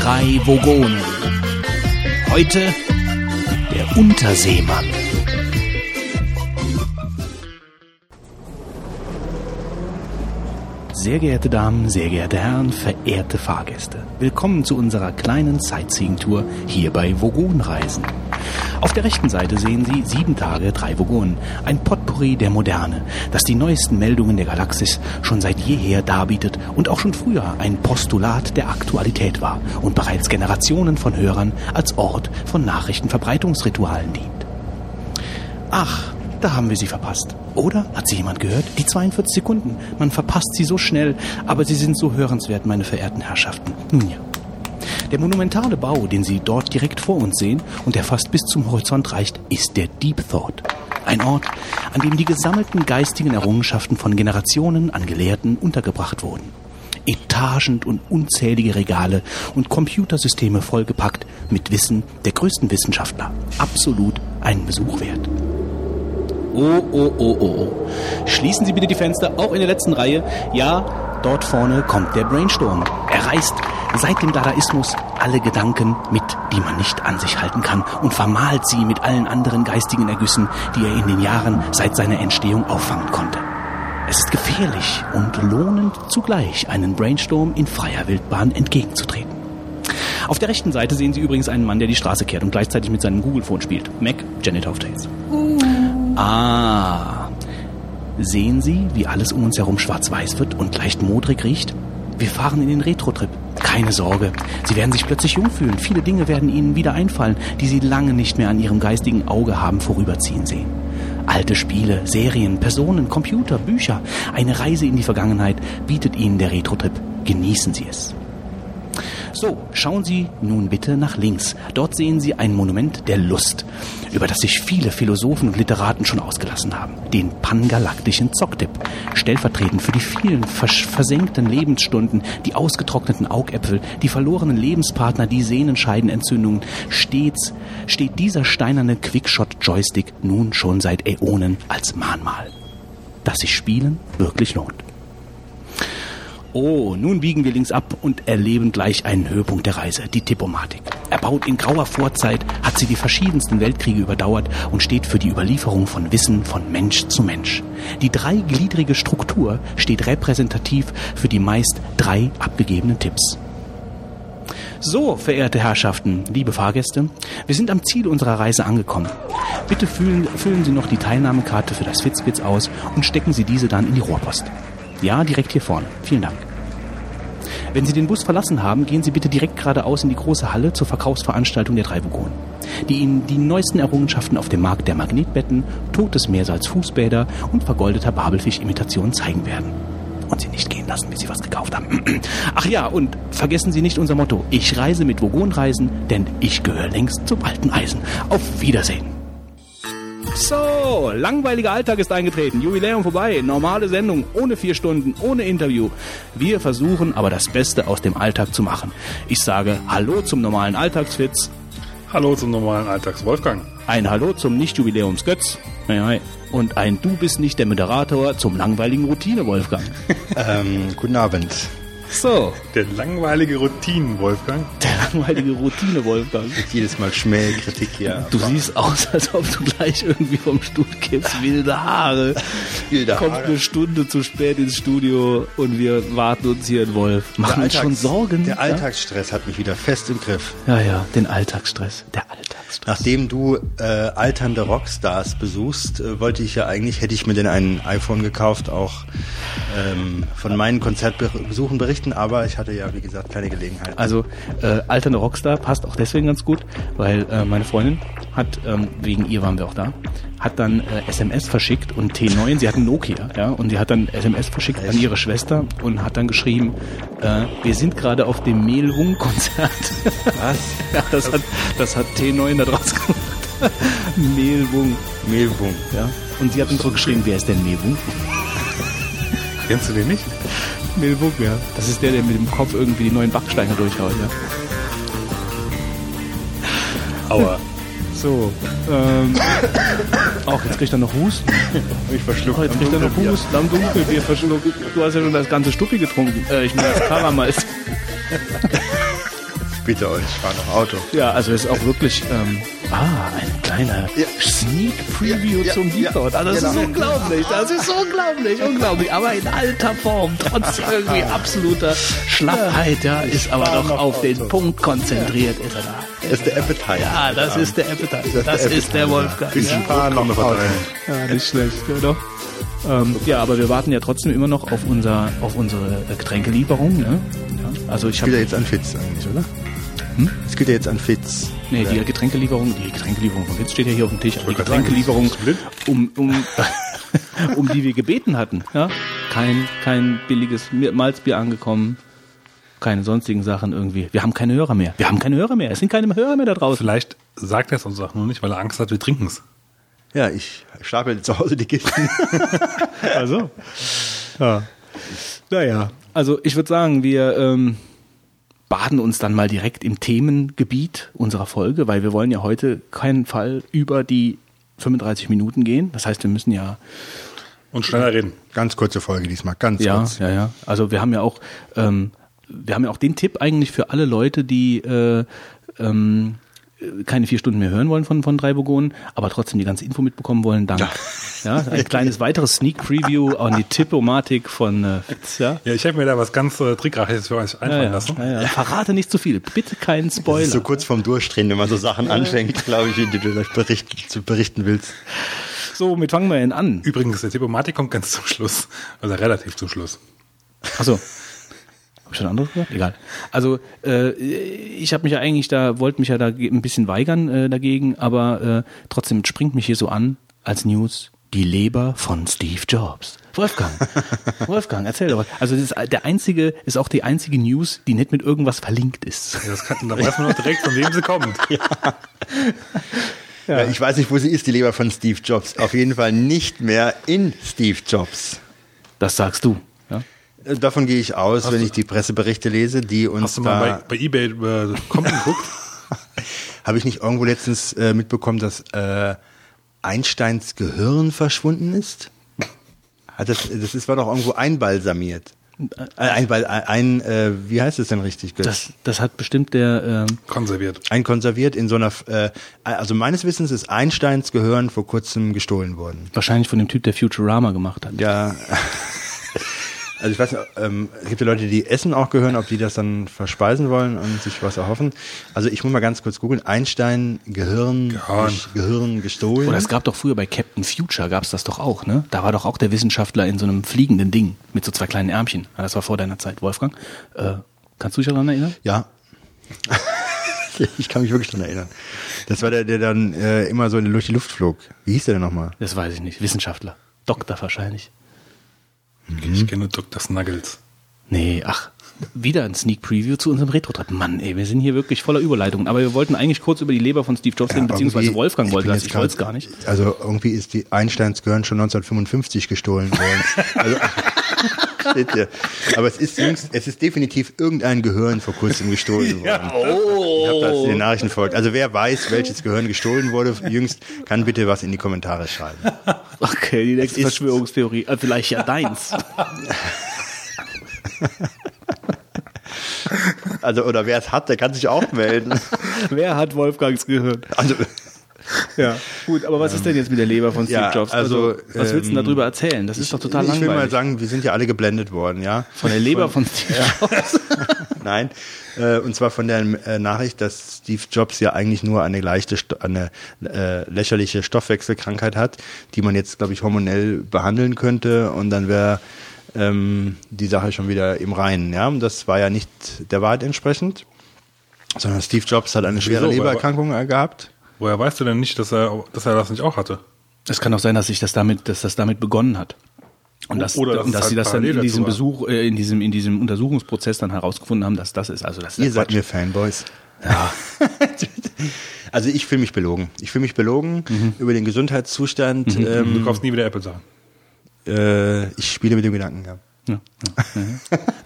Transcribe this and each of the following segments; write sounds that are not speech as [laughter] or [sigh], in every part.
drei Vogonen. Heute der Unterseemann. Sehr geehrte Damen, sehr geehrte Herren, verehrte Fahrgäste. Willkommen zu unserer kleinen Sightseeing-Tour hier bei Vogonreisen. Auf der rechten Seite sehen Sie sieben Tage, drei Vogonen. Ein Potpourri der Moderne, das die neuesten Meldungen der Galaxis schon seit jeher darbietet und auch schon früher ein Postulat der Aktualität war und bereits Generationen von Hörern als Ort von Nachrichtenverbreitungsritualen dient. Ach, da haben wir sie verpasst. Oder? Hat sie jemand gehört? Die 42 Sekunden. Man verpasst sie so schnell, aber sie sind so hörenswert, meine verehrten Herrschaften. Nun ja. Der monumentale Bau, den Sie dort direkt vor uns sehen und der fast bis zum Horizont reicht, ist der Deep Thought. Ein Ort, an dem die gesammelten geistigen Errungenschaften von Generationen an Gelehrten untergebracht wurden. Etagend und unzählige Regale und Computersysteme vollgepackt mit Wissen der größten Wissenschaftler. Absolut einen Besuch wert. Oh, oh, oh, oh, oh. Schließen Sie bitte die Fenster, auch in der letzten Reihe. Ja, dort vorne kommt der Brainstorm. Er reißt seit dem Dadaismus alle Gedanken mit, die man nicht an sich halten kann und vermalt sie mit allen anderen geistigen Ergüssen, die er in den Jahren seit seiner Entstehung auffangen konnte. Es ist gefährlich und lohnend zugleich, einen Brainstorm in freier Wildbahn entgegenzutreten. Auf der rechten Seite sehen Sie übrigens einen Mann, der die Straße kehrt und gleichzeitig mit seinem Google-Phone spielt. Mac, Janitor of Tales. Ah. Sehen Sie, wie alles um uns herum schwarz-weiß wird und leicht modrig riecht? Wir fahren in den Retro-Trip. Keine Sorge, Sie werden sich plötzlich jung fühlen. Viele Dinge werden Ihnen wieder einfallen, die Sie lange nicht mehr an Ihrem geistigen Auge haben vorüberziehen sehen. Alte Spiele, Serien, Personen, Computer, Bücher. Eine Reise in die Vergangenheit bietet Ihnen der Retro-Trip. Genießen Sie es. So, schauen Sie nun bitte nach links. Dort sehen Sie ein Monument der Lust, über das sich viele Philosophen und Literaten schon ausgelassen haben. Den pangalaktischen Zocktipp. Stellvertretend für die vielen vers versenkten Lebensstunden, die ausgetrockneten Augäpfel, die verlorenen Lebenspartner, die Sehnenscheidenentzündungen, stets steht dieser steinerne Quickshot-Joystick nun schon seit Äonen als Mahnmal. Dass sich Spielen wirklich lohnt. Oh, nun biegen wir links ab und erleben gleich einen Höhepunkt der Reise, die Diplomatik. Erbaut in grauer Vorzeit, hat sie die verschiedensten Weltkriege überdauert und steht für die Überlieferung von Wissen von Mensch zu Mensch. Die dreigliedrige Struktur steht repräsentativ für die meist drei abgegebenen Tipps. So, verehrte Herrschaften, liebe Fahrgäste, wir sind am Ziel unserer Reise angekommen. Bitte füllen, füllen Sie noch die Teilnahmekarte für das Fitzbitz aus und stecken Sie diese dann in die Rohrpost. Ja, direkt hier vorne. Vielen Dank. Wenn Sie den Bus verlassen haben, gehen Sie bitte direkt geradeaus in die große Halle zur Verkaufsveranstaltung der drei Vogonen, die Ihnen die neuesten Errungenschaften auf dem Markt der Magnetbetten, totes Meersalz Fußbäder und vergoldeter Babelfisch-Imitationen zeigen werden. Und Sie nicht gehen lassen, bis Sie was gekauft haben. [clears throat] Ach ja, und vergessen Sie nicht unser Motto. Ich reise mit Vogonreisen, denn ich gehöre längst zum alten Eisen. Auf Wiedersehen. So, langweiliger Alltag ist eingetreten. Jubiläum vorbei. Normale Sendung, ohne vier Stunden, ohne Interview. Wir versuchen aber das Beste aus dem Alltag zu machen. Ich sage Hallo zum normalen Alltagsfitz. Hallo zum normalen Alltagswolfgang. Ein Hallo zum Nicht-Jubiläums-Götz. Und ein Du bist nicht der Moderator zum langweiligen Routine-Wolfgang. [laughs] ähm, guten Abend. So. Der langweilige Routinen-Wolfgang. Der langweilige Routine-Wolfgang. Jedes Mal Schmäh, Kritik hier. Du siehst aus, als ob du gleich irgendwie vom Stuhl kippst. Wilde Haare. Wilde Haare. Kommst eine Stunde zu spät ins Studio und wir warten uns hier in Wolf. Machen uns schon Sorgen. Der Alltagsstress ja? hat mich wieder fest im Griff. Ja, ja, den Alltagsstress. Der Alltagsstress. Nachdem du äh, alternde Rockstars besuchst, äh, wollte ich ja eigentlich, hätte ich mir denn ein iPhone gekauft, auch ähm, von meinen Konzertbesuchen berichten berichten, aber ich hatte ja, wie gesagt, keine Gelegenheit. Also äh, alternde Rockstar passt auch deswegen ganz gut, weil äh, meine Freundin hat, ähm, wegen ihr waren wir auch da, hat dann äh, SMS verschickt und T9, sie hat ein Nokia, ja, und sie hat dann SMS verschickt Echt? an ihre Schwester und hat dann geschrieben, äh, wir sind gerade auf dem Mehlwung-Konzert. Was? [laughs] ja, das hat, das hat T9 da draus gemacht. [laughs] Mehlwung. Mehlwung. Ja. Und sie hat uns so geschrieben, wer ist denn Mehlwung? Kennst du den nicht? Milbuk, ja. Das ist der, der mit dem Kopf irgendwie die neuen Backsteine durchhaut, ja. Aua. So. Ähm, auch jetzt kriegt er noch Husten. [laughs] Ich verschluck. Oh, jetzt kriegt er noch Husten am Dunkelbier verschluckt. Du hast ja schon das ganze Stuppi getrunken. Äh, ich meine das Karamals. [laughs] bitte euch, ich fahre noch Auto. Ja, also es ist auch wirklich, ähm, ah, ein kleiner Ja. Sneak Preview Ja, zum ja, Deep Thought. Also das genau. ist unglaublich, das ist unglaublich, unglaublich. Aber in alter Form, trotz irgendwie absoluter Schlappheit, ja, ist aber fahr doch noch auf den Auto. Punkt konzentriert, ist er da. Das ist der Appetite. Ja, das ist der Appetite. Das Das, ist der Wolfgang. Bisschen Ja. fahren noch Auto. Ja, nicht schlecht, doch. Ähm, ja, aber wir warten ja trotzdem immer noch auf unser, auf unsere Getränkelieferung. Ne? Also ich Das gilt ja habe, jetzt an Fitz eigentlich, oder? Das gilt ja jetzt an Fitz. nee, die Getränkelieferung, die Getränkelieferung von Witz steht ja hier auf dem Tisch. Aber die Getränkelieferung, um, um, [laughs] um die wir gebeten hatten. Ja? Kein, kein billiges Malzbier angekommen. Keine sonstigen Sachen irgendwie. Wir haben keine Hörer mehr. Wir haben keine Hörer mehr. Es sind keine Hörer mehr da draußen. Vielleicht sagt er es uns auch nur nicht, weil er Angst hat, wir trinken es. Ja, ich stapel zu Hause die Kisten. [laughs] Also. Ja. Naja, also ich würde sagen, wir ähm, baden uns dann mal direkt im Themengebiet unserer Folge, weil wir wollen ja heute keinen Fall über die 35 Minuten gehen. Das heißt, wir müssen ja, Und schneller reden. Ganz kurze Folge diesmal, ganz ja, kurz. ja, ja. Also wir haben ja auch, ähm, wir haben ja auch den Tipp eigentlich für alle Leute, die äh, ähm, keine vier Stunden mehr hören wollen von, von drei Vogonen, aber trotzdem die ganze Info mitbekommen wollen, dank. Ja, ein kleines weiteres Sneak Preview an die Tippomatik von äh, Fitz, ja. Ja, ich habe mir da was ganz äh, Trickreiches für euch einfallen Ja, ja, lassen. ja, ja. Verrate nicht zu viel. Bitte keinen Das Spoiler. ist so kurz vorm Durchdrehen, wenn man so Sachen anfängt, glaube ich, die du gleich berichten, zu berichten willst. So, womit fangen wir denn an? Übrigens, der Diplomatik kommt ganz zum Schluss. Also relativ zum Schluss. Achso. Hab ich schon anderes gesagt? Egal. Also, äh, ich habe mich ja eigentlich da, wollte mich ja da ein bisschen weigern äh, dagegen, aber äh, trotzdem springt mich hier so an als News die Leber von Steve Jobs. Wolfgang, [laughs] Wolfgang, erzähl doch was. Also das ist der einzige, ist auch die einzige News, die nicht mit irgendwas verlinkt ist. Ja, das kann, da weiß man noch direkt, von wem sie kommt. [laughs] Ja. ich weiß nicht, wo sie ist, die Leber von Steve Jobs. Auf jeden Fall nicht mehr in Steve Jobs. Das sagst du. Äh, Davon gehe ich aus, Hast wenn du- ich die Presseberichte lese, die uns Hast du mal da... bei, bei Ebay äh, kommt geguckt? [laughs] Habe ich nicht irgendwo letztens äh, mitbekommen, dass äh, Einsteins Gehirn verschwunden ist? Hat das, das ist, war doch irgendwo einbalsamiert. Äh, einbal, ein, äh, wie heißt es denn richtig? Das, das hat bestimmt der, ähm, Konserviert. Einkonserviert in so einer, äh, also meines Wissens ist Einsteins Gehirn vor kurzem gestohlen worden. wahrscheinlich von dem Typ, der Futurama gemacht hat. Ja. [laughs] Also ich weiß nicht, ähm, es gibt ja Leute, die essen auch gehören, ob die das dann verspeisen wollen und sich was erhoffen. Also ich muss mal ganz kurz googeln. Einstein, Gehirn, Gehirn. Gehirn gestohlen. Oder es gab doch früher bei Captain Future, gab es das doch auch, ne? Da war doch auch der Wissenschaftler in so einem fliegenden Ding mit so zwei kleinen Ärmchen. Das war vor deiner Zeit, Wolfgang. Äh, kannst du dich daran erinnern? Ja. [laughs] ich kann mich wirklich dran erinnern. Das war der, der dann äh, immer so durch die Luft flog. Wie hieß der denn nochmal? Das weiß ich nicht. Wissenschaftler. Doktor wahrscheinlich. Ich kenne Dr. Snuggles. Nee, ach, wieder ein Sneak Preview zu unserem Retro-Trip. Mann, ey, wir sind hier wirklich voller Überleitungen. Aber wir wollten eigentlich kurz über die Leber von Steve Jobs reden, beziehungsweise Irgendwie- Wolfgang wollte das. Ich wollte es gar nicht. Also irgendwie ist die Einsteins Gehirn schon 1955 gestohlen worden. [laughs] also, steht hier. Aber es ist jüngst, es ist definitiv irgendein Gehirn vor kurzem gestohlen worden. Oh. Ich habe das in den Nachrichten folgt. Also wer weiß, welches Gehirn gestohlen wurde jüngst, kann bitte was in die Kommentare schreiben. [laughs] Okay, die nächste Verschwörungstheorie. Äh, vielleicht ja deins. [laughs] Also oder wer es hat, der kann sich auch melden. [laughs] Wer hat Wolfgangs Gehirn? Also Ja, gut, aber was ist denn jetzt mit der Leber von Steve Ja, Jobs? also, was willst du denn ähm, darüber erzählen? Das ist doch total ich will mal langweilig. sagen, wir sind ja alle geblendet worden, ja. von der Leber von Steve Jobs. [laughs] Nein, äh, und zwar von der äh, Nachricht, dass Steve Jobs ja eigentlich nur eine leichte, eine äh, lächerliche Stoffwechselkrankheit hat, die man jetzt, glaube ich, hormonell behandeln könnte und dann wäre ähm, die Sache schon wieder im Reinen. Ja, und das war ja nicht der Wahrheit entsprechend, sondern Steve Jobs hat eine schwere Wieso? Lebererkrankung äh, gehabt. Woher weißt du denn nicht, dass er, dass er das nicht auch hatte? Es kann auch sein, dass sich das damit, dass das damit begonnen hat. Und dass, Oder dass und dass halt sie das dann in diesem. Besuch, äh, in diesem, in diesem Untersuchungsprozess dann herausgefunden haben, dass das ist. Also das ist Ihr seid Quatsch. mir Fanboys. Ja. [laughs] Also ich fühle mich belogen. Ich fühle mich belogen über den Gesundheitszustand. Du Ähm, kaufst nie wieder Apple-Sachen. Äh, ich spiele mit dem Gedanken. Ja. Ja.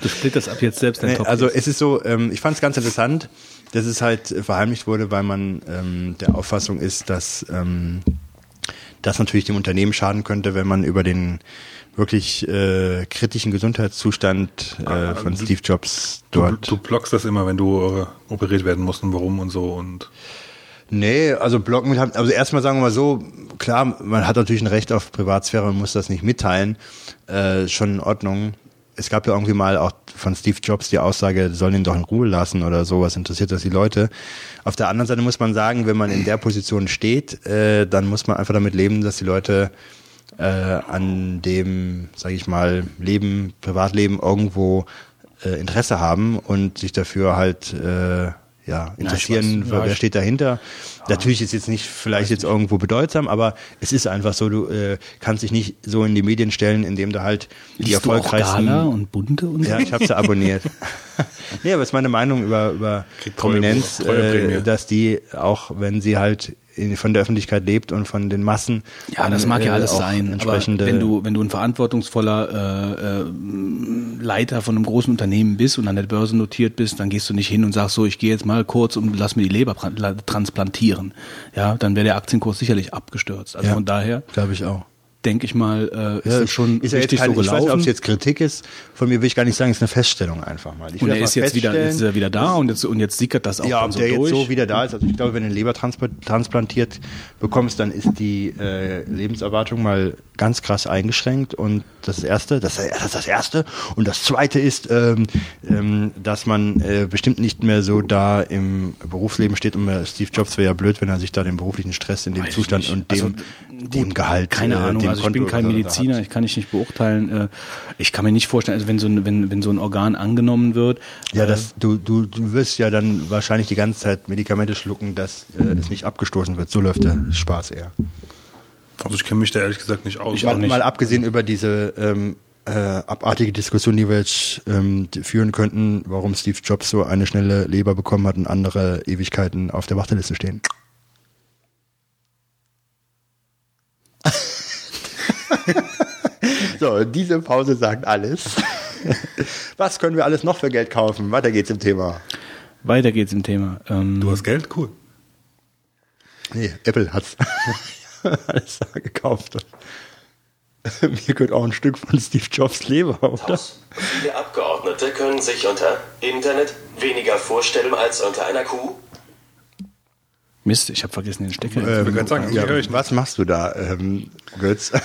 Du splitterst ab jetzt selbst dein Nee, Top. also es ist so, ähm, ich fand es ganz interessant, dass es halt verheimlicht wurde, weil man ähm, der Auffassung ist, dass ähm, das natürlich dem Unternehmen schaden könnte, wenn man über den wirklich äh, kritischen Gesundheitszustand äh, von Steve Jobs Du, dort. du blockst das immer, wenn du äh, operiert werden musst und warum und so und Nee, also blocken, also erstmal sagen wir mal so, klar, man hat natürlich ein Recht auf Privatsphäre und muss das nicht mitteilen, äh, schon in Ordnung. Es gab ja irgendwie mal auch von Steve Jobs die Aussage, sollen ihn doch in Ruhe lassen oder so, was interessiert das die Leute. Auf der anderen Seite muss man sagen, wenn man in der Position steht, äh, dann muss man einfach damit leben, dass die Leute äh, an dem, sage ich mal, Leben, Privatleben irgendwo äh, Interesse haben und sich dafür halt äh, ja, interessieren. Ja, wer steht dahinter. Natürlich ist jetzt nicht vielleicht jetzt irgendwo bedeutsam, aber es ist einfach so, du äh, kannst dich nicht so in die Medien stellen, indem du halt die Liest du auch erfolgreichsten Gala und Bunte und so? ja, ich habe sie abonniert. [laughs] nee, aber es ist meine Meinung über, über Prominenz, äh, dass die auch, wenn sie halt von der Öffentlichkeit lebt und von den Massen. Ja, das mag ja äh, alles sein. Aber wenn du, wenn du ein verantwortungsvoller äh, äh, Leiter von einem großen Unternehmen bist und an der Börse notiert bist, dann gehst du nicht hin und sagst so, ich gehe jetzt mal kurz und lass mir die Leber tra- la- transplantieren. Ja, dann wäre der Aktienkurs sicherlich abgestürzt. Also Ja. von daher glaube ich auch. Denke ich mal, äh, ist Ja, schon ist ja jetzt richtig kein, so Ich weiß nicht, ob gelaufen. es jetzt Kritik ist. Von mir will ich gar nicht sagen, es ist eine Feststellung einfach mal. Ich und er ist jetzt wieder, jetzt ist er wieder da und jetzt, und jetzt sickert das auch Ja, dann ob so der durch. jetzt so wieder da ist, also ich glaube, wenn du eine Leber transpl- transplantiert bekommst, dann ist die äh, Lebenserwartung mal ganz krass eingeschränkt und das erste, das, das ist das erste und das zweite ist, ähm, ähm, dass man äh, bestimmt nicht mehr so da im Berufsleben steht und äh, Steve Jobs wäre ja blöd, wenn er sich da den beruflichen Stress in dem Weiß Zustand und dem, Also, dem Gehalt, Keine äh, Ahnung, dem also ich Konto bin kein Mediziner, ich kann ich nicht beurteilen. Äh, Ich kann mir nicht vorstellen, also wenn so ein, wenn, wenn so ein Organ angenommen wird, Ja, äh, das, du, du, du wirst ja dann wahrscheinlich die ganze Zeit Medikamente schlucken, dass äh, es nicht abgestoßen wird. So läuft der Spaß eher. also ich kenne mich da ehrlich gesagt nicht aus. Ich auch mal, nicht. mal abgesehen über diese ähm, äh, abartige Diskussion, die wir jetzt ähm, führen könnten, warum Steve Jobs so eine schnelle Leber bekommen hat und andere Ewigkeiten auf der Warteliste stehen. [laughs] so, diese Pause sagt alles. [laughs] Was können wir alles noch für Geld kaufen? Weiter geht's im Thema. weiter geht's im Thema. Ähm, Du hast Geld? Cool. Nee, Apple hat's [laughs] alles da gekauft. Mir gehört auch ein Stück von Steve Jobs Leber, oder? Viele Abgeordnete können sich unter Internet weniger vorstellen als unter einer Kuh. Mist, ich habe vergessen den Stecker. Ähm, gerade sagen, ja, die ich was machst du da, ähm, Götz? [laughs]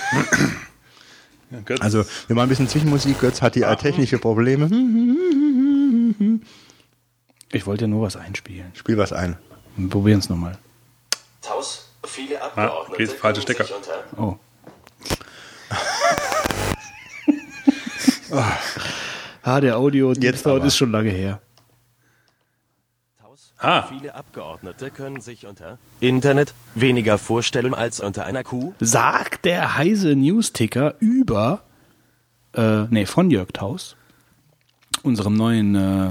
Ja, Götz. Also, wir machen ein bisschen Zwischenmusik. Götz hat hier technische Probleme. Ich wollte ja nur was einspielen. Spiel was ein. Wir probieren es nochmal. Taus. Viele Abgeordnete okay, falsche Stecker. sich unter Oh. [laughs] ah, der Audio Jetzt Sound aber. ist schon lange her. Ah. Viele Abgeordnete können sich unter Internet weniger vorstellen als unter einer Kuh. Sagt der heise News-Ticker über, äh, nee, von Jörg Taus, unserem neuen, äh,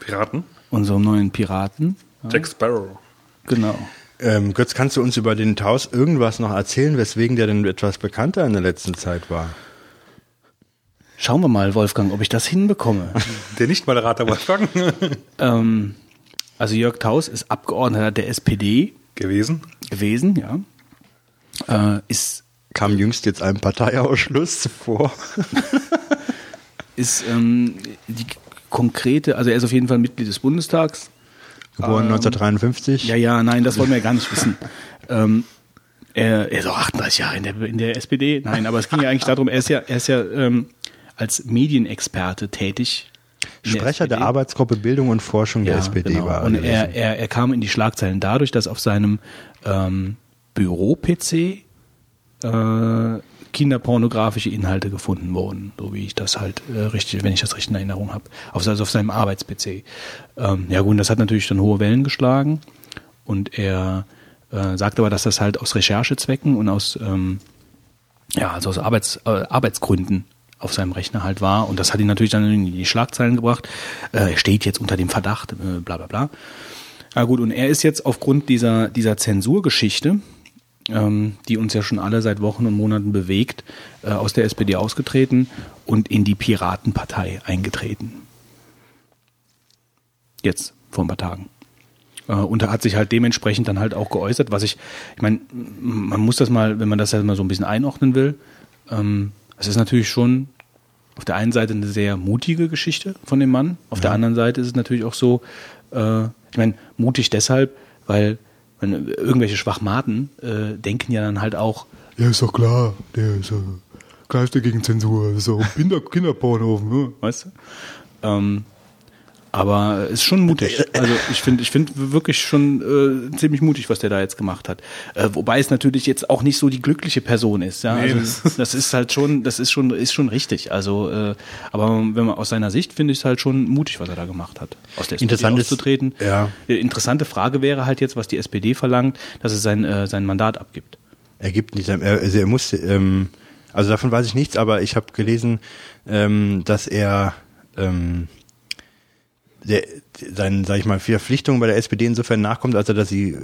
Piraten? unserem neuen Piraten. Jack Sparrow. Genau. Ähm, Götz, kannst du uns über den Taus irgendwas noch erzählen, weswegen der denn etwas bekannter in der letzten Zeit war? Schauen wir mal, Wolfgang, ob ich das hinbekomme. [laughs] Der Nicht-Moderator Wolfgang ähm, also Jörg Taus ist Abgeordneter der SPD gewesen. gewesen, ja. Äh, ist Kam jüngst jetzt einem Parteiausschluss zuvor. [laughs] ist ähm, die konkrete, also er ist auf jeden Fall Mitglied des Bundestags. Geboren 1953. Ja, ja, nein, das wollen wir ja gar nicht wissen. [laughs] Ähm, er, er ist auch 38 Jahre in der, in der SPD. Nein, aber es ging ja eigentlich darum, er ist ja, er ist ja ähm, als Medienexperte tätig. Sprecher der SPD. Arbeitsgruppe Bildung und Forschung der Ja, SPD genau. war. er Und er, er, er kam in die Schlagzeilen dadurch, dass auf seinem ähm, Büro-PC äh, kinderpornografische Inhalte gefunden wurden, so wie ich das halt äh, richtig, wenn ich das richtig in Erinnerung habe, auf, also auf seinem Arbeits-PC. Ähm, ja gut, das hat natürlich dann hohe Wellen geschlagen und er äh, sagt aber, dass das halt aus Recherchezwecken und aus ähm, ja, also aus Arbeits, äh, Arbeitsgründen auf seinem Rechner halt war. Und das hat ihn natürlich dann in die Schlagzeilen gebracht. Äh, er steht jetzt unter dem Verdacht, äh, bla bla bla. Ja gut, und er ist jetzt aufgrund dieser, dieser Zensurgeschichte, ähm, die uns ja schon alle seit Wochen und Monaten bewegt, äh, aus der SPD ausgetreten und in die Piratenpartei eingetreten. Jetzt, vor ein paar Tagen. Äh, und er hat sich halt dementsprechend dann halt auch geäußert, was ich, ich meine, man muss das mal, wenn man das ja mal so ein bisschen einordnen will, ähm, es ist natürlich schon auf der einen Seite eine sehr mutige Geschichte von dem Mann, auf der anderen Seite ist es natürlich auch so, äh, ich meine, mutig deshalb, weil wenn irgendwelche Schwachmaten äh, denken ja dann halt auch, Ja, ist doch klar. Der ist ja Geiste gegen Zensur. Auch [laughs] Kinder Kinderporno. Ne? weißt du? Ähm, aber es ist schon mutig. Also ich finde, ich finde wirklich schon äh, ziemlich mutig, was der da jetzt gemacht hat. Äh, wobei es natürlich jetzt auch nicht so die glückliche Person ist. Ja, Nee, also, das- das ist halt schon, das ist schon, ist schon richtig. Also, äh, aber wenn man aus seiner Sicht finde ich es halt schon mutig, was er da gemacht hat, aus der SPD Interessant ist- auszutreten. ja. Äh, Interessante Frage wäre halt jetzt, was die SPD verlangt, dass es sein äh, sein Mandat abgibt. Er gibt nicht, er, also er musste, ähm, also davon weiß ich nichts, aber ich habe gelesen, ähm, dass er ähm, der, seinen, sag ich mal, Verpflichtungen bei der SPD insofern nachkommt, als er, dass sie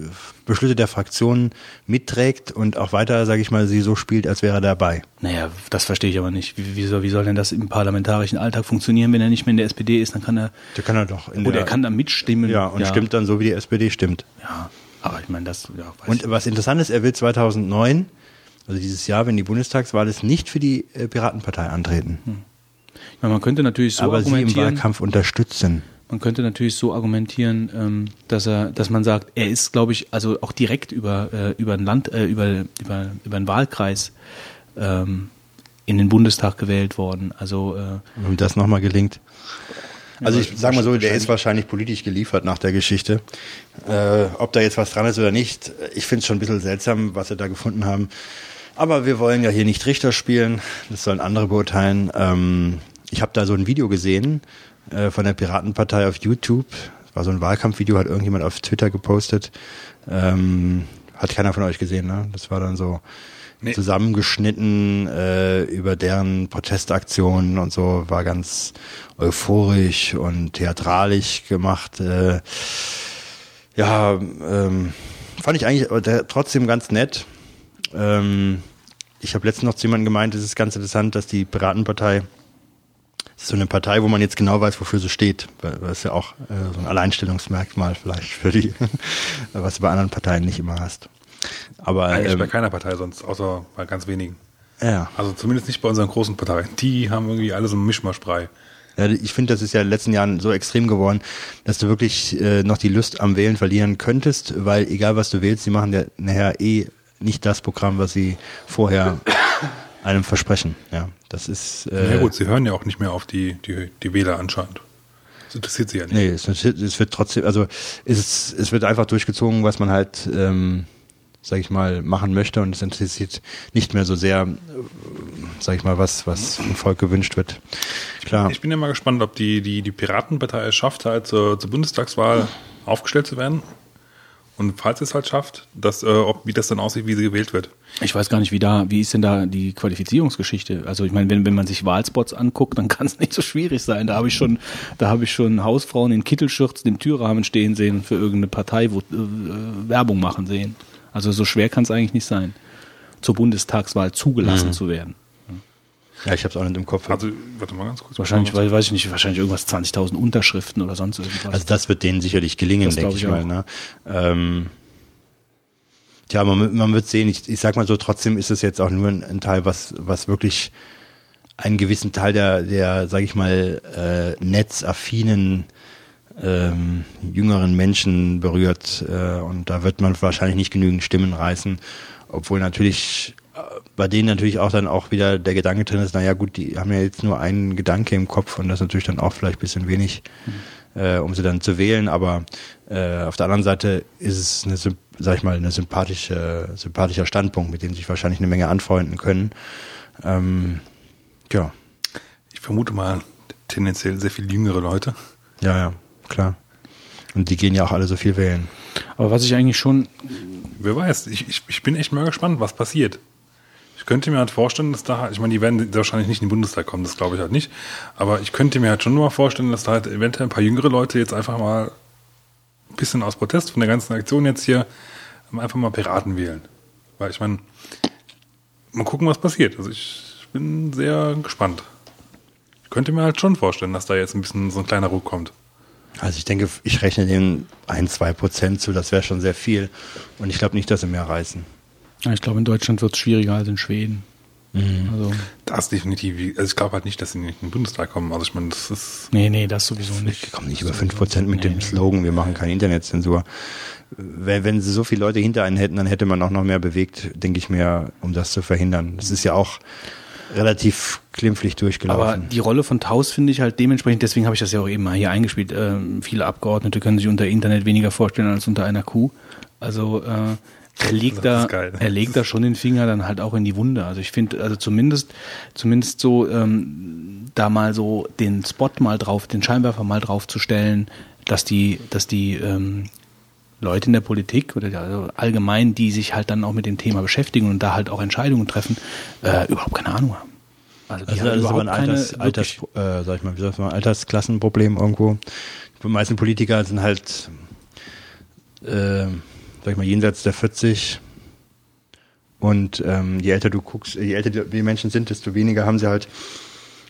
Beschlüsse der Fraktionen mitträgt und auch weiter, sage ich mal, sie so spielt, als wäre er dabei. Naja, das verstehe ich aber nicht. Wie, wie, soll, wie soll denn das im parlamentarischen Alltag funktionieren, wenn er nicht mehr in der SPD ist? Dann kann er, Der kann er doch. In oder der, er kann da mitstimmen. ja, und stimmt dann so, wie die SPD stimmt. Ja, aber ich meine, das, ja, Und was interessant ist, er will 2009, also dieses Jahr, wenn die Bundestagswahl ist, nicht für die äh, Piratenpartei antreten, ich meine, man könnte natürlich so aber sie im argumentieren, Wahlkampf unterstützen. Man könnte natürlich so argumentieren, ähm, dass er, dass man sagt, er ist, glaube ich, also auch direkt über äh, über ein Land, äh, über über über einen Wahlkreis ähm, in den Bundestag gewählt worden. Also äh, Wenn das nochmal gelingt. Also ich aber sag mal so, der ist wahrscheinlich politisch geliefert nach der Geschichte. Äh, ob da jetzt was dran ist oder nicht, ich finde es schon ein bisschen seltsam, was sie da gefunden haben. Aber wir wollen ja hier nicht Richter spielen, das sollen andere beurteilen. Ähm, ich habe da so ein Video gesehen äh, von der Piratenpartei auf YouTube. Das war so ein Wahlkampfvideo, hat irgendjemand auf Twitter gepostet. Ähm, hat keiner von euch gesehen, ne? Das war dann so Nee. zusammengeschnitten äh, über deren Protestaktionen und so, war ganz euphorisch und theatralisch gemacht. Äh, ja, ähm, fand ich eigentlich trotzdem ganz nett. Ähm, ich habe letztens noch zu jemandem gemeint, es ist ganz interessant, dass die Piratenpartei so eine Partei, wo man jetzt genau weiß, wofür sie steht. Weil Das ist ja auch äh, so ein Alleinstellungsmerkmal vielleicht für die, [laughs] was du bei anderen Parteien nicht immer hast. Aber Eigentlich ähm, bei keiner Partei sonst, außer bei ganz wenigen. ja. Also zumindest nicht bei unseren großen Parteien. Die haben irgendwie alle so einen Mischmaschbrei. Ja, ich finde, das ist ja in den letzten Jahren so extrem geworden, dass du wirklich äh, noch die Lust am Wählen verlieren könntest, weil egal was du wählst, sie machen ja nachher eh nicht das Programm, was sie vorher einem versprechen. Ja, das ist äh, ja gut, sie hören ja auch nicht mehr auf die, die, die Wähler anscheinend. Das interessiert sie ja nicht. Nee, es, es wird trotzdem, also es, es wird einfach durchgezogen, was man halt, ähm, sag ich mal, machen möchte und es interessiert nicht mehr so sehr, äh, sag ich mal, was, was vom Volk gewünscht wird. Klar. Ich bin ja mal gespannt, ob die, die, die Piratenpartei es schafft, halt zur, zur Bundestagswahl aufgestellt zu werden. Und falls es halt schafft, dass, äh, ob, wie das dann aussieht, wie sie gewählt wird. Ich weiß gar nicht, wie da, wie ist denn da die Qualifizierungsgeschichte? Also ich meine, wenn, wenn man sich Wahlspots anguckt, dann [laughs] kann es nicht so schwierig sein. Da habe ich schon, da habe ich schon Hausfrauen in Kittelschürzen im Türrahmen stehen sehen für irgendeine Partei, wo äh, Werbung machen sehen. Also so schwer kann es eigentlich nicht sein, zur Bundestagswahl zugelassen zu werden. Ja, ich habe es auch nicht im Kopf. Also, warte mal ganz kurz. Wahrscheinlich, weil, weiß ich nicht, wahrscheinlich irgendwas 20.000 Unterschriften oder sonst irgendwas. Also das wird denen sicherlich gelingen, Das denke ich, ich mal. Ne? Ähm, tja, man, man wird sehen. Ich, ich sag mal so, trotzdem ist es jetzt auch nur ein, ein Teil, was, was wirklich einen gewissen Teil der, der sage ich mal, äh, netzaffinen ähm, jüngeren Menschen berührt. Äh, und da wird man wahrscheinlich nicht genügend Stimmen reißen, obwohl natürlich bei denen natürlich auch dann auch wieder der Gedanke drin ist, naja gut, die haben ja jetzt nur einen Gedanke im Kopf und das ist natürlich dann auch vielleicht ein bisschen wenig, äh, um sie dann zu wählen, aber äh, auf der anderen Seite ist es eine, sag ich mal, eine sympathische, sympathischer Standpunkt, mit dem sich wahrscheinlich eine Menge anfreunden können. Ähm, ja, Ich vermute mal tendenziell sehr viel jüngere Leute. ja, ja, klar. Und die gehen ja auch alle so viel wählen. Aber was ich eigentlich schon, Wer weiß, ich, ich, ich bin echt mal gespannt, was passiert. Ich könnte mir halt vorstellen, dass da, ich meine, die werden wahrscheinlich nicht in den Bundestag kommen, das glaube ich halt nicht. Aber ich könnte mir halt schon mal vorstellen, dass da halt eventuell ein paar jüngere Leute jetzt einfach mal ein bisschen aus Protest von der ganzen Aktion jetzt hier einfach mal Piraten wählen. Weil ich meine, mal gucken, was passiert. Also ich bin sehr gespannt. Ich könnte mir halt schon vorstellen, dass da jetzt ein bisschen so ein kleiner Ruck kommt. Also ich denke, ich rechne den ein, zwei Prozent zu, das wäre schon sehr viel. Und ich glaube nicht, dass sie mehr reißen. Ja, ich glaube, in Deutschland wird es schwieriger als in Schweden. Also, Das definitiv. Also ich glaube halt nicht, dass sie nicht in den Bundestag kommen. Also ich meine, das ist. nee, nee, das sowieso nicht. Wir kommen nicht über fünf Prozent mit dem Slogan, wir machen keine Internetzensur. Wenn, wenn sie so viele Leute hinter einen hätten, dann hätte man auch noch mehr bewegt, denke ich mir, um das zu verhindern. Das ist ja auch relativ klimpflich Aber durchgelaufen. die Rolle von Taus finde ich halt dementsprechend, deswegen habe ich das ja auch eben mal hier eingespielt. Ähm, viele Abgeordnete können sich unter Internet weniger vorstellen als unter einer Kuh. Also äh, er legt da, er legt da schon den Finger dann halt auch in die Wunde. Also ich finde, also zumindest, zumindest so ähm, da mal so den Spot mal drauf, den Scheinwerfer mal drauf zu stellen, dass die, dass die ähm, Leute in der Politik oder also allgemein, die sich halt dann auch mit dem Thema beschäftigen und da halt auch Entscheidungen treffen, äh, überhaupt keine Ahnung haben. Also, die Also haben das ist aber ein Alters, Alters, äh, sag ich mal, wie soll ich sagen, Altersklassenproblem irgendwo. Die meisten Politiker sind halt, äh, sag ich mal, jenseits der 40. Und ähm, je älter du guckst, je älter die Menschen sind, desto weniger haben sie halt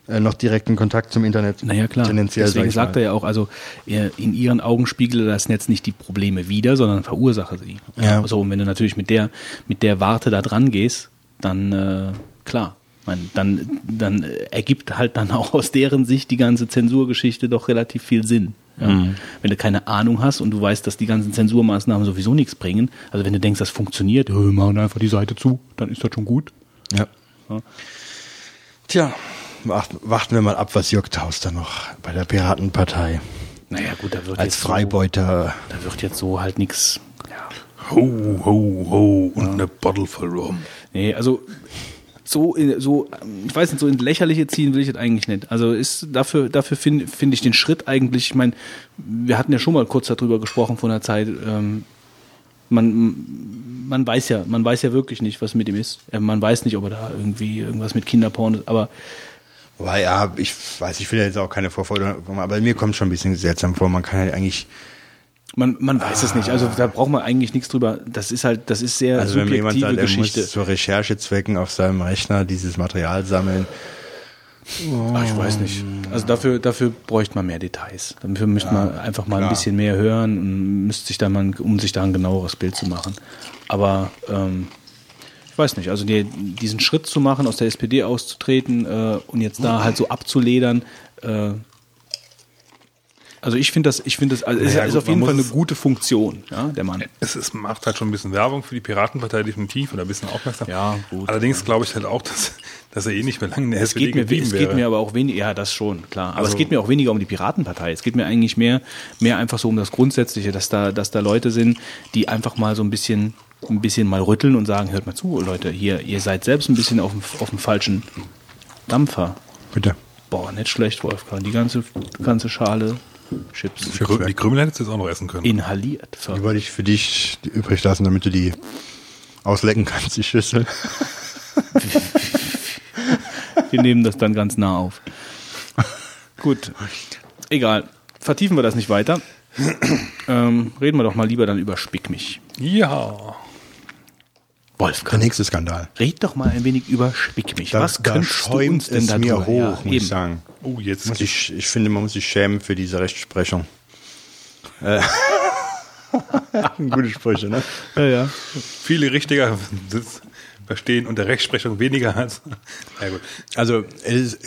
äh, noch direkten Kontakt zum Internet. Naja, klar. Tendenziell, Deswegen sag sagt mal. er ja auch, also in ihren Augen spiegele das Netz nicht die Probleme wider, sondern verursache sie. Ja. So, und wenn du natürlich mit der, mit der Warte da dran gehst, dann, äh, klar. Man, dann, dann äh, ergibt halt dann auch aus deren Sicht die ganze Zensurgeschichte doch relativ viel Sinn. Ja. Mhm. Wenn du keine Ahnung hast und du weißt, dass die ganzen Zensurmaßnahmen sowieso nichts bringen, also wenn du denkst, das funktioniert, äh, machen einfach die Seite zu, dann ist das schon gut. Ja. Ja. Tja, warten, wir mal ab, was Jörg Taus da noch bei der Piratenpartei Naja, gut, da wird als jetzt Freibeuter. So, da wird jetzt so halt nichts. Ja. Ho, ho, ho und eine Bottle voll Rum. Nee, also so, so, ich weiß nicht, so ins Lächerliche ziehen will ich das eigentlich nicht. Also ist dafür, dafür finde find ich den Schritt eigentlich, ich meine, wir hatten ja schon mal kurz darüber gesprochen vor einer Zeit, ähm, man, man weiß ja, man weiß ja wirklich nicht, was mit ihm ist. Äh, Man weiß nicht, ob er da irgendwie irgendwas mit Kinderporn ist, aber Wobei, ja, ich weiß, ich will jetzt auch keine Vorforderung, aber mir kommt schon ein bisschen seltsam vor. Man kann ja eigentlich, man, man weiß es nicht. Also da braucht man eigentlich nichts drüber. Das ist halt, das ist sehr also wenn mir jemand subjektive sagt, er Geschichte. muss zu Recherchezwecken auf seinem Rechner dieses Material sammeln, Ach, ich weiß nicht. Also dafür, dafür bräuchte man mehr Details. Dafür müsste man einfach mal ein klar. bisschen mehr hören und müsste sich dann mal, um sich da ein genaueres Bild zu machen. Aber ähm, ich weiß nicht, also die, diesen Schritt zu machen, aus der SPD auszutreten äh, und jetzt da halt so abzuledern, äh, also ich finde das, ich finde das, also es Naja, ist gut, auf jeden Fall eine es- gute Funktion, ja, der Mann. Es ist, macht halt schon ein bisschen Werbung für die Piratenpartei definitiv oder ein bisschen aufmerksam. Ja, gut. Allerdings glaube ich halt auch, dass, dass er eh nicht mehr lange in der Es geht, mir, es wäre. geht mir aber auch weniger, ja, das schon, klar. Aber Also- es geht mir auch weniger um die Piratenpartei. Es geht mir eigentlich mehr, mehr einfach so um das Grundsätzliche, dass da, dass da Leute sind, die einfach mal so ein bisschen, ein bisschen mal rütteln und sagen, hört mal zu, Leute, hier, ihr seid selbst ein bisschen auf dem, auf dem falschen Dampfer. bitte. Boah, nicht schlecht, Wolfgang. Die ganze, ganze Schale Chips die, Krü die Krümel hättest du jetzt auch noch essen können. inhaliert. Die wollte ich für dich übrig lassen, damit du die auslecken kannst, die Schüssel. Wir nehmen das dann ganz nah auf. Gut, egal. Vertiefen wir das nicht weiter. ähm, reden wir doch mal lieber dann über Spick mich. Ja. Der Wolfgang, nächste Skandal. red doch mal ein wenig über Spick mich. Da, Was da könntest du schäumt uns denn es da mir drüber? hoch, Ja, muss eben. ich sagen. Oh, jetzt. Muss ich, ich finde, man muss sich schämen für diese Rechtsprechung. Äh. [laughs] Gute Sprüche, ne? Ja, ja. Viele Richtiger verstehen unter Rechtsprechung weniger als. Ja, gut. Also,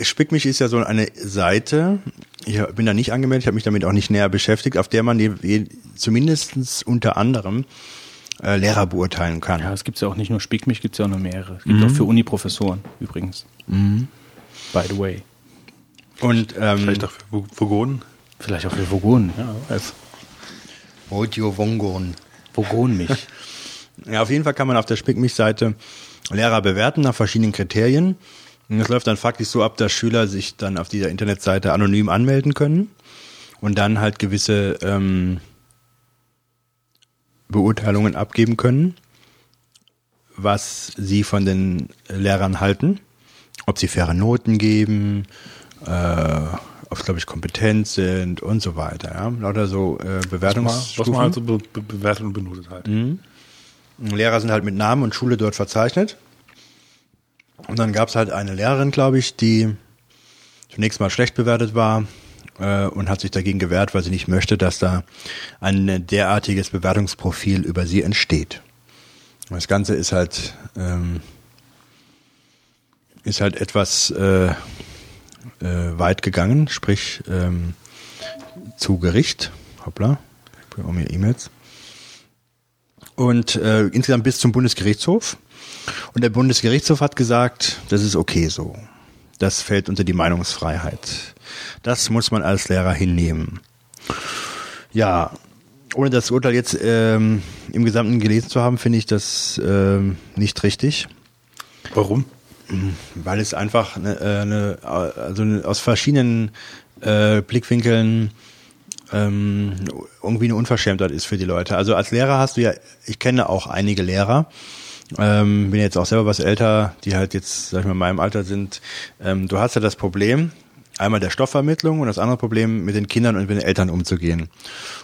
Spick mich ist ja so eine Seite, ich bin da nicht angemeldet, ich habe mich damit auch nicht näher beschäftigt, auf der man zumindest unter anderem äh, Lehrer beurteilen kann. Ja, es gibt ja auch nicht nur Spick mich, gibt es ja auch noch mehrere. Es gibt auch für Uni-Professoren übrigens. By the way. Und ähm, Vielleicht auch für Vogonen. Vielleicht auch für Vogonen. Ja, weiß. Audio Wongon. Vogon mich. [laughs] Ja, auf jeden Fall kann man auf der Spick mich Seite Lehrer bewerten nach verschiedenen Kriterien. Und das läuft dann faktisch so ab, dass Schüler sich dann auf dieser Internetseite anonym anmelden können und dann halt gewisse ähm, Beurteilungen abgeben können, was sie von den Lehrern halten, ob sie faire Noten geben, äh, ob sie, glaube ich, kompetent sind und so weiter. Ja? Lauter so äh, Was man, Bewertungsstufen. was man halt so be be bewertet und benotet halt. Lehrer sind halt mit Namen und Schule dort verzeichnet. Und dann gab es halt eine Lehrerin, glaube ich, die zunächst mal schlecht bewertet war äh, und hat sich dagegen gewehrt, weil sie nicht möchte, dass da ein derartiges Bewertungsprofil über sie entsteht. Das Ganze ist halt ähm, ist halt etwas äh, äh, weit gegangen, sprich ähm, zu Gericht. Hoppla, ich brauche mir E-Mails. Und äh, insgesamt bis zum Bundesgerichtshof. Und der Bundesgerichtshof hat gesagt, das ist okay so. Das fällt unter die Meinungsfreiheit. Das muss man als Lehrer hinnehmen. Ja, ohne das Urteil jetzt ähm, im Gesamten gelesen zu haben, finde ich das ähm, nicht richtig. Warum? Weil es einfach eine, äh, eine, also aus verschiedenen äh, Blickwinkeln ähm, irgendwie eine Unverschämtheit ist für die Leute. Also als Lehrer hast du ja, ich kenne auch einige Lehrer, ähm, bin jetzt auch selber was älter, die halt jetzt, sag ich mal, in meinem Alter sind. Ähm, du hast ja das Problem, einmal der Stoffvermittlung und das andere Problem, mit den Kindern und mit den Eltern umzugehen.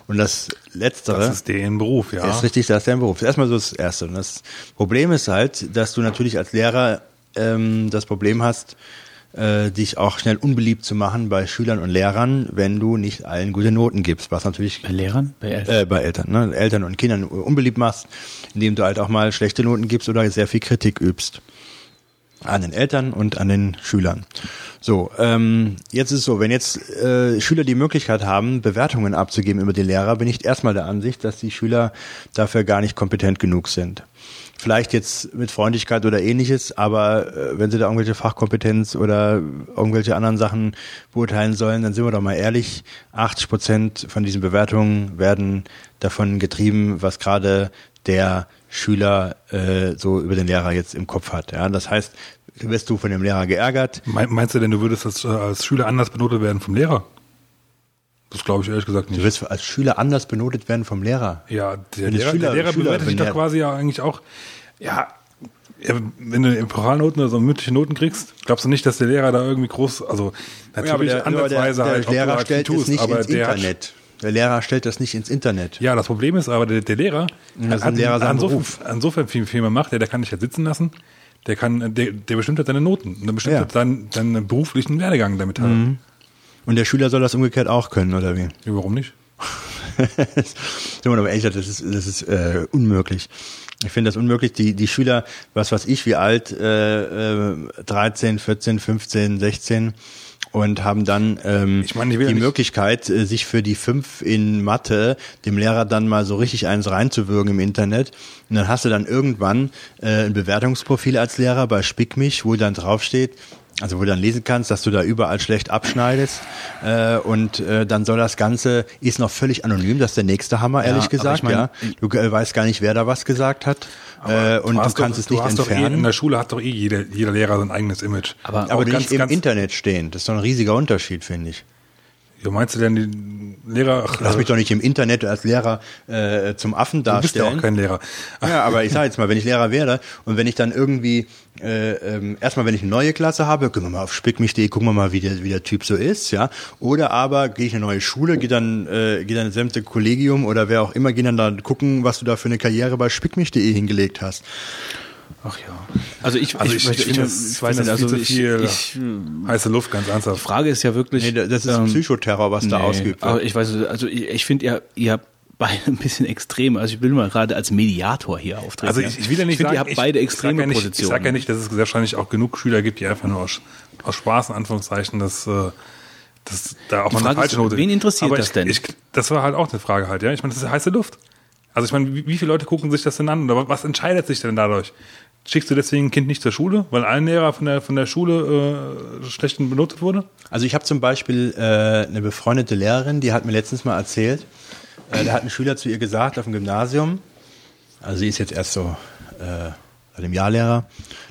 Und das Letztere. Das ist deren Beruf, ja. Ist richtig, das ist dein Beruf. Das ist erstmal so das Erste. Und das Problem ist halt, dass du natürlich als Lehrer ähm, das Problem hast, äh, dich auch schnell unbeliebt zu machen bei Schülern und Lehrern, wenn du nicht allen gute Noten gibst, was natürlich Bei Lehrern? Bei Eltern? äh, bei Eltern, ne? Eltern und Kindern unbeliebt machst, indem du halt auch mal schlechte Noten gibst oder sehr viel Kritik übst an den Eltern und an den Schülern. So, ähm, jetzt ist es so, wenn jetzt äh, Schüler die Möglichkeit haben, Bewertungen abzugeben über die Lehrer, bin ich erstmal der Ansicht, dass die Schüler dafür gar nicht kompetent genug sind. Vielleicht jetzt mit Freundlichkeit oder ähnliches, aber äh, wenn sie da irgendwelche Fachkompetenz oder irgendwelche anderen Sachen beurteilen sollen, dann sind wir doch mal ehrlich, 80 Prozent von diesen Bewertungen werden davon getrieben, was gerade der Schüler äh, so über den Lehrer jetzt im Kopf hat. Ja, das heißt, wirst du von dem Lehrer geärgert, Mein- Meinst du denn, du würdest als, äh, als Schüler anders benotet werden vom Lehrer? Das glaube ich ehrlich gesagt du nicht. wirst als Schüler anders benotet werden vom Lehrer. Ja, der Lehrer, Schüler- der Lehrer Schüler bewertet sich doch quasi ja eigentlich auch. Ja, ja, wenn du Poralnoten oder so mündliche Noten kriegst, glaubst du nicht, dass der Lehrer da irgendwie groß, also natürlich der, nur der, der halt, du Lehrer halt stellt viel es nicht ins der hat- Internet. Der Lehrer stellt das nicht ins Internet. Ja, das Problem ist aber, der, der Lehrer Das ein Lehrer sein insofern, insofern viel, viel mehr macht, der, der kann dich halt sitzen lassen, der kann, der, der bestimmt halt deine Noten, und der bestimmt Ja. halt deinen, deinen beruflichen Werdegang damit halt. Und der Schüler soll das umgekehrt auch können, oder wie? Ja, warum nicht? [laughs] Doch ehrlich, das ist, das ist äh, unmöglich. Ich finde das unmöglich. Die, die Schüler, was weiß ich, wie alt, äh, äh, 13, 14, 15, 16 und haben dann ähm, Ich meine, ich die ja Möglichkeit, äh, sich für die fünf in Mathe dem Lehrer dann mal so richtig eins reinzuwürgen im Internet. Und dann hast du dann irgendwann äh, ein Bewertungsprofil als Lehrer bei Spick mich, wo dann draufsteht, also wo du dann lesen kannst, dass du da überall schlecht abschneidest äh, und äh, dann soll das Ganze, ist noch völlig anonym, das ist der nächste Hammer, ehrlich aber gesagt, ich mein, ja. Du äh, weißt gar nicht, wer da was gesagt hat äh, und du hast kannst doch, es nicht du hast Doch eh, in entfernen. der Schule hat doch eh jeder, jeder Lehrer sein eigenes Image. Aber- aber die ganz, nicht im ganz, Internet stehen, das ist doch ein riesiger Unterschied, finde ich. Ja, meinst du denn, die Lehrer, ach, Lass mich doch nicht im Internet als Lehrer äh, zum Affen du bist ja darstellen. auch kein Lehrer. Ja, aber ich sage jetzt mal, wenn ich Lehrer wäre und wenn ich dann irgendwie äh, ähm, erstmal, wenn ich eine neue Klasse habe, gucken wir mal auf spickmich.de, gucken wir mal, wie der, wie der Typ so ist, ja. Oder aber gehe ich in eine neue Schule, gehe dann, äh, gehe dann ins sämtliche Kollegium oder wer auch immer, geh dann da gucken, was du da für eine Karriere bei spickmich.de hingelegt hast. Ach ja. Also ich, Also ich, ich, möchte- finde das, ich weiß nicht, das also viel ich, ich, äh, heiße Luft, ganz ernsthaft. die Frage ist ja wirklich. Nee, das ist ähm, Psychoterror, was da nee, ausgeübt Aber wird. ich weiß, also ich, ich finde, ihr, ihr habt beide ein bisschen extrem. Also ich will mal gerade als Mediator hier auftreten. Also ich, ich will ja nicht ich sagen, ihr habt ich- beide ich extreme ja nicht, Positionen. Ich sage ja nicht, dass es wahrscheinlich auch genug Schüler gibt, die einfach nur aus, aus Spaß, in Anführungszeichen, dass, äh, dass da auch Die mal eine Frage falsche ist, Note wen interessiert Aber das ich, denn? Ich, das war halt auch eine Frage halt, ja. Ich meine, das ist heiße Luft. Also ich meine, wie, wie viele Leute gucken sich das denn an? Oder was entscheidet sich denn dadurch? Schickst du deswegen ein Kind nicht zur Schule, weil ein Lehrer von der, von der Schule äh, schlecht benotet wurde? Also ich habe zum Beispiel äh, eine befreundete Lehrerin, die hat mir letztens mal erzählt, äh, da hat ein Schüler zu ihr gesagt auf dem Gymnasium, also sie ist jetzt erst so äh, seit einem Jahr Lehrer,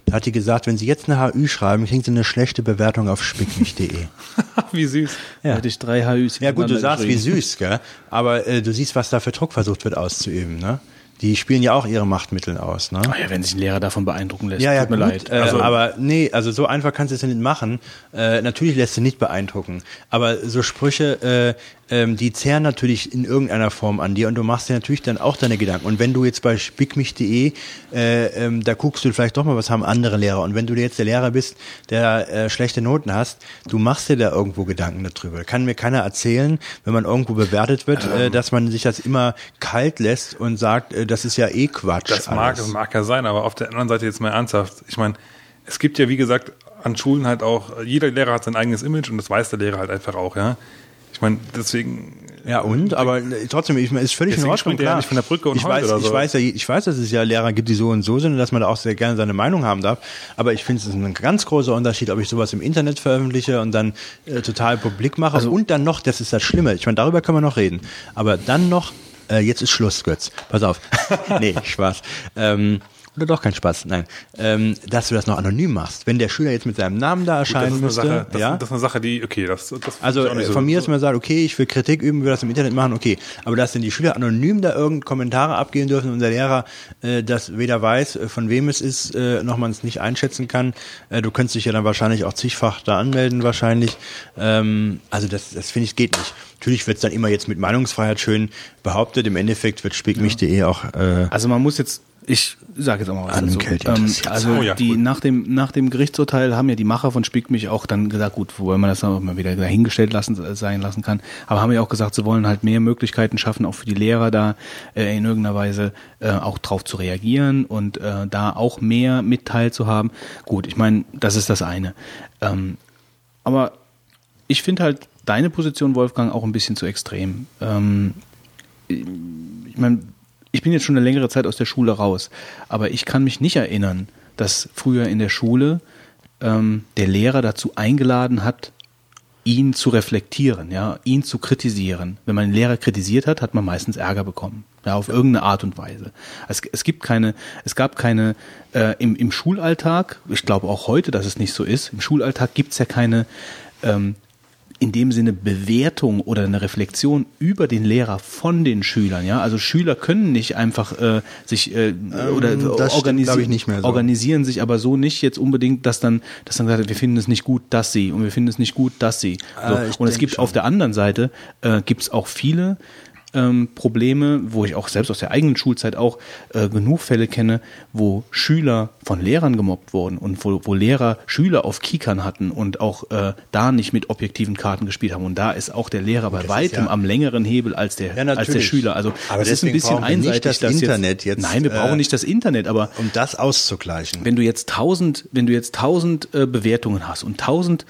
da hat die gesagt, wenn Sie jetzt eine HÜ schreiben, kriegen Sie eine schlechte Bewertung auf spickmich.de. [laughs] wie süß. Da hätte ich drei HÜs ja gut, du sagst wie süß, gell? aber äh, du siehst, was da für Druck versucht wird auszuüben. Ne? die spielen ja auch ihre Machtmittel aus. Ne? Ach ja, wenn sich ein Lehrer davon beeindrucken lässt, Ja, ja, tut mir gut, leid. Äh, Also, aber nee, also so einfach kannst du es ja nicht machen. Äh, natürlich lässt du nicht beeindrucken. Aber so Sprüche, äh, ähm, die zehren natürlich in irgendeiner Form an dir und du machst dir natürlich dann auch deine Gedanken. Und wenn du jetzt bei spickmich.de, äh, ähm, da guckst du vielleicht doch mal, was haben andere Lehrer. Und wenn du jetzt der Lehrer bist, der äh, schlechte Noten hast, du machst dir da irgendwo Gedanken darüber. Kann mir keiner erzählen, wenn man irgendwo bewertet wird, Ähm. äh, dass man sich das immer kalt lässt und sagt, äh, das ist ja eh Quatsch. Das mag, das mag ja sein, aber auf der anderen Seite jetzt mal ernsthaft. Ich meine, es gibt ja, wie gesagt, an Schulen halt auch, jeder Lehrer hat sein eigenes Image und das weiß der Lehrer halt einfach auch, ja. Ich meine, deswegen, Ja und, aber äh, trotzdem, ich meine, ist völlig in Ordnung. ja klar. nicht von der Brücke und ich weiß, oder ich so. weiß ja, ich weiß, dass es ja Lehrer gibt, die so und so sind und dass man da auch sehr gerne seine Meinung haben darf. Aber ich finde, es ist ein ganz großer Unterschied, ob ich sowas im Internet veröffentliche und dann äh, total publik mache Also und dann noch, das ist das Schlimme. Ich meine, darüber können wir noch reden. Aber dann noch, äh, jetzt ist Schluss, Götz. Pass auf. [laughs] nee, Spaß. Ähm, oder doch kein Spaß, nein. Ähm, dass du das noch anonym machst. Wenn der Schüler jetzt mit seinem Namen da das ist, erscheinen eine müsste, Sache, das, ja. das ist eine Sache, die, okay, das, das Also ich auch nicht äh, so- von mir so- ist man sagt, okay, ich will Kritik üben, will das im Internet machen, okay. Aber dass denn die Schüler anonym da irgendeine Kommentare abgeben dürfen und der Lehrer äh, das weder weiß, äh, von wem es ist, äh, noch man es nicht einschätzen kann. Äh, du könntest dich ja dann wahrscheinlich auch zigfach da anmelden, wahrscheinlich. Ähm, also das, das finde ich geht nicht. Natürlich wird es dann immer jetzt mit Meinungsfreiheit schön behauptet. Im Endeffekt wird spickmich.de auch äh, Also man muss jetzt, ich sage jetzt auch mal was An dazu. Kälte Ähm, also Oh ja, die gut. nach dem nach dem Gerichtsurteil haben ja die Macher von Spick mich auch dann gesagt, gut, wobei man das auch mal wieder dahingestellt lassen äh, sein lassen kann, aber haben ja auch gesagt, sie wollen halt mehr Möglichkeiten schaffen, auch für die Lehrer da äh, in irgendeiner Weise äh, auch drauf zu reagieren und äh, da auch mehr mit teilzuhaben. Gut, ich meine, das ist das eine. Ähm, aber ich finde halt deine Position, Wolfgang, auch ein bisschen zu extrem. Ähm, ich meine, ich bin jetzt schon eine längere Zeit aus der Schule raus, aber ich kann mich nicht erinnern, dass früher in der Schule ähm, der Lehrer dazu eingeladen hat, ihn zu reflektieren, ja, ihn zu kritisieren. Wenn man den Lehrer kritisiert hat, hat man meistens Ärger bekommen, ja, auf irgendeine Art und Weise. Es, es gibt keine, es gab keine äh, im, im Schulalltag. Ich glaube auch heute, dass es nicht so ist. Im Schulalltag gibt's ja keine ähm, in dem Sinne Bewertung oder eine Reflexion über den Lehrer von den Schülern. Ja, also Schüler können nicht einfach äh, sich äh, oder Ähm, das stimmt, organisi- mehr so. organisieren sich aber so nicht jetzt unbedingt, dass dann, dass dann gesagt wird, wir finden es nicht gut, dass sie und wir finden es nicht gut, dass sie. So. Ich und es gibt schon. auf der anderen Seite äh, gibt es auch viele ähm, Probleme, wo ich auch selbst aus der eigenen Schulzeit auch äh, genug Fälle kenne, wo Schüler von Lehrern gemobbt wurden und wo, wo Lehrer Schüler auf Kikern hatten und auch äh, da nicht mit objektiven Karten gespielt haben. Und da ist auch der Lehrer bei das weitem ja- am längeren Hebel als der, Ja, als der. Schüler. Also Aber es ist ein bisschen brauchen einseitig. das dass Internet jetzt, Nein, wir brauchen äh, nicht das Internet, aber um das auszugleichen. wenn du jetzt tausend, wenn du jetzt tausend äh, Bewertungen hast und tausend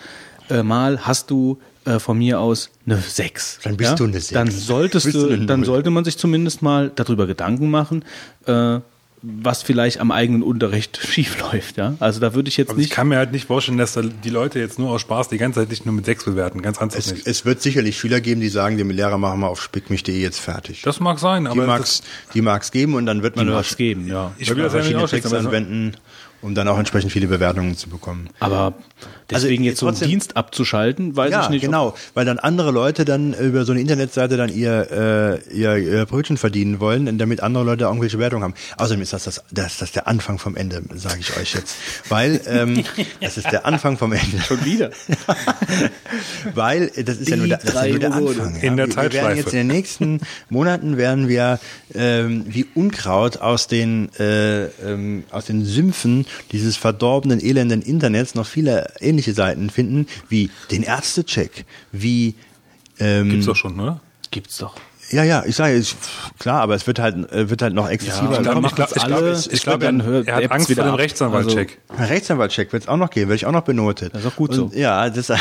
äh, Mal hast du äh, von mir aus eine sechs, Dann bist du eine Sechs. Dann solltest du dann sollte man sich zumindest mal darüber Gedanken machen, äh, was vielleicht am eigenen Unterricht [laughs] schief läuft. Ja, also da würde ich jetzt ich nicht. kann mir halt nicht vorstellen, dass da die Leute jetzt nur aus Spaß die ganze Zeit nicht nur mit sechs bewerten. Ganz ernsthaft Es, nicht. es wird sicherlich Schüler geben, die sagen, dem Lehrer machen wir auf spickmich.de jetzt fertig. Das mag sein, die aber mag's, die mag's geben und dann wird man Die nur mag's geben, ja. Ich will das ja nicht verschiedene aber so- anwenden, um dann auch entsprechend viele Bewertungen zu bekommen. Aber deswegen Also, jetzt so einen Dienst abzuschalten, weiß ja, ich nicht. genau, weil dann andere Leute dann über so eine Internetseite dann ihr, äh, ihr, ihr Brötchen verdienen wollen, und damit andere Leute irgendwelche Wertungen haben. Außerdem ist das das, das, das der Anfang vom Ende, sage ich euch jetzt, weil ähm, [laughs] das ist der Anfang vom Ende. Schon wieder. [laughs] Weil äh, das ist ja nur der, das ist ja nur der Anfang. In der wir, wir werden Zeitschleife. jetzt in den nächsten Monaten werden wir ähm, wie Unkraut aus den äh, ähm, aus den Sümpfen dieses verdorbenen elenden Internets noch viele ähnliche Seiten finden, wie den Ärztecheck, wie ähm, Gibt's doch schon, oder? Gibt's doch. Ja ja, ich sage ist klar, aber es wird halt äh, wird halt noch exzessiver. Ja, Ich glaube, Dann ich glaub, machen's ich glaub, alle. ich, Ich ich glaub, er, er hat Angst vor dem. Rechtsanwaltcheck. Ein Rechtsanwaltcheck wird es auch noch geben, werde ich auch noch benotet. Das ist auch gut so. Und, ja, das,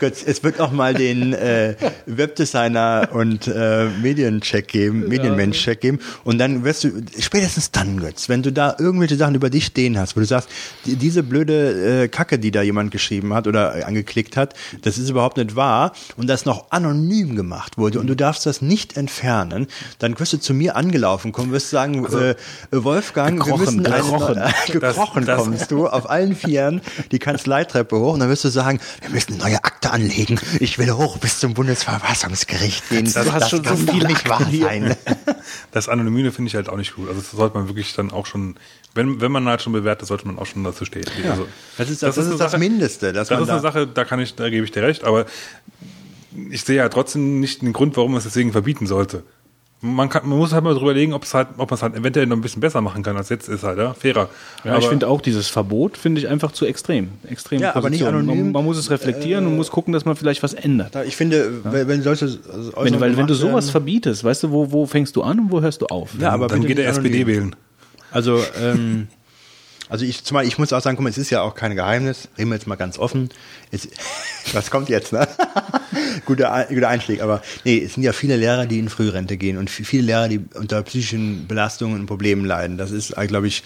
Gott, es wird auch mal den äh, Webdesigner und äh, Mediencheck geben, Medienmensch-Check geben. Und dann wirst du, spätestens dann, Götz, wenn du da irgendwelche Sachen über dich stehen hast, wo du sagst, die, diese blöde äh, Kacke, die da jemand geschrieben hat oder angeklickt hat, das ist überhaupt nicht wahr und das noch anonym gemacht wurde und du darfst das nicht entfernen, dann wirst du zu mir angelaufen kommen, wirst sagen, äh, Wolfgang, wir gekrochen, müssen eine- gekrochen. [laughs] gekrochen Das- das- kommst du auf allen Vieren die Kanzleitreppe hoch und dann wirst du sagen, wir müssen neue Akte anlegen. Ich will hoch bis zum Bundesverfassungsgericht gehen. du hast schon so kann doch viele nicht wahr sein. [laughs] Das Anonyme finde ich halt auch nicht gut. Also das sollte man wirklich dann auch schon, wenn, wenn man halt schon bewertet, sollte man auch schon dazu stehen. Also, Das ist das, Das das, ist eine das Sache- Mindeste. Das ist eine Sache, da kann ich, da gebe ich dir recht, aber ich sehe ja trotzdem nicht den Grund, warum man es deswegen verbieten sollte. Man, kann, man muss halt mal drüber legen, ob es halt, ob man es halt eventuell noch ein bisschen besser machen kann, als jetzt ist halt, ja, fairer. Ja, ich finde auch dieses Verbot finde ich einfach zu extrem. Extrem Ja, aber nicht anonym. Man, man muss es reflektieren und muss gucken, dass man vielleicht was ändert. ich finde, wenn- wenn solche Wenn, weil wenn du sowas verbietest, weißt du, wo, wo fängst du an und wo hörst du auf? Ja, aber dann geht der nicht SPD anonym. wählen. Also, ähm, [laughs] also ich, zumal ich muss auch sagen, guck mal, es ist ja auch kein Geheimnis, reden wir jetzt mal ganz offen. Es, [laughs] was kommt jetzt, ne? [laughs] guter, guter Einstieg, aber nee, es sind ja viele Lehrer, die in Frührente gehen und viele Lehrer, die unter psychischen Belastungen und Problemen leiden. Das ist, äh, glaube ich,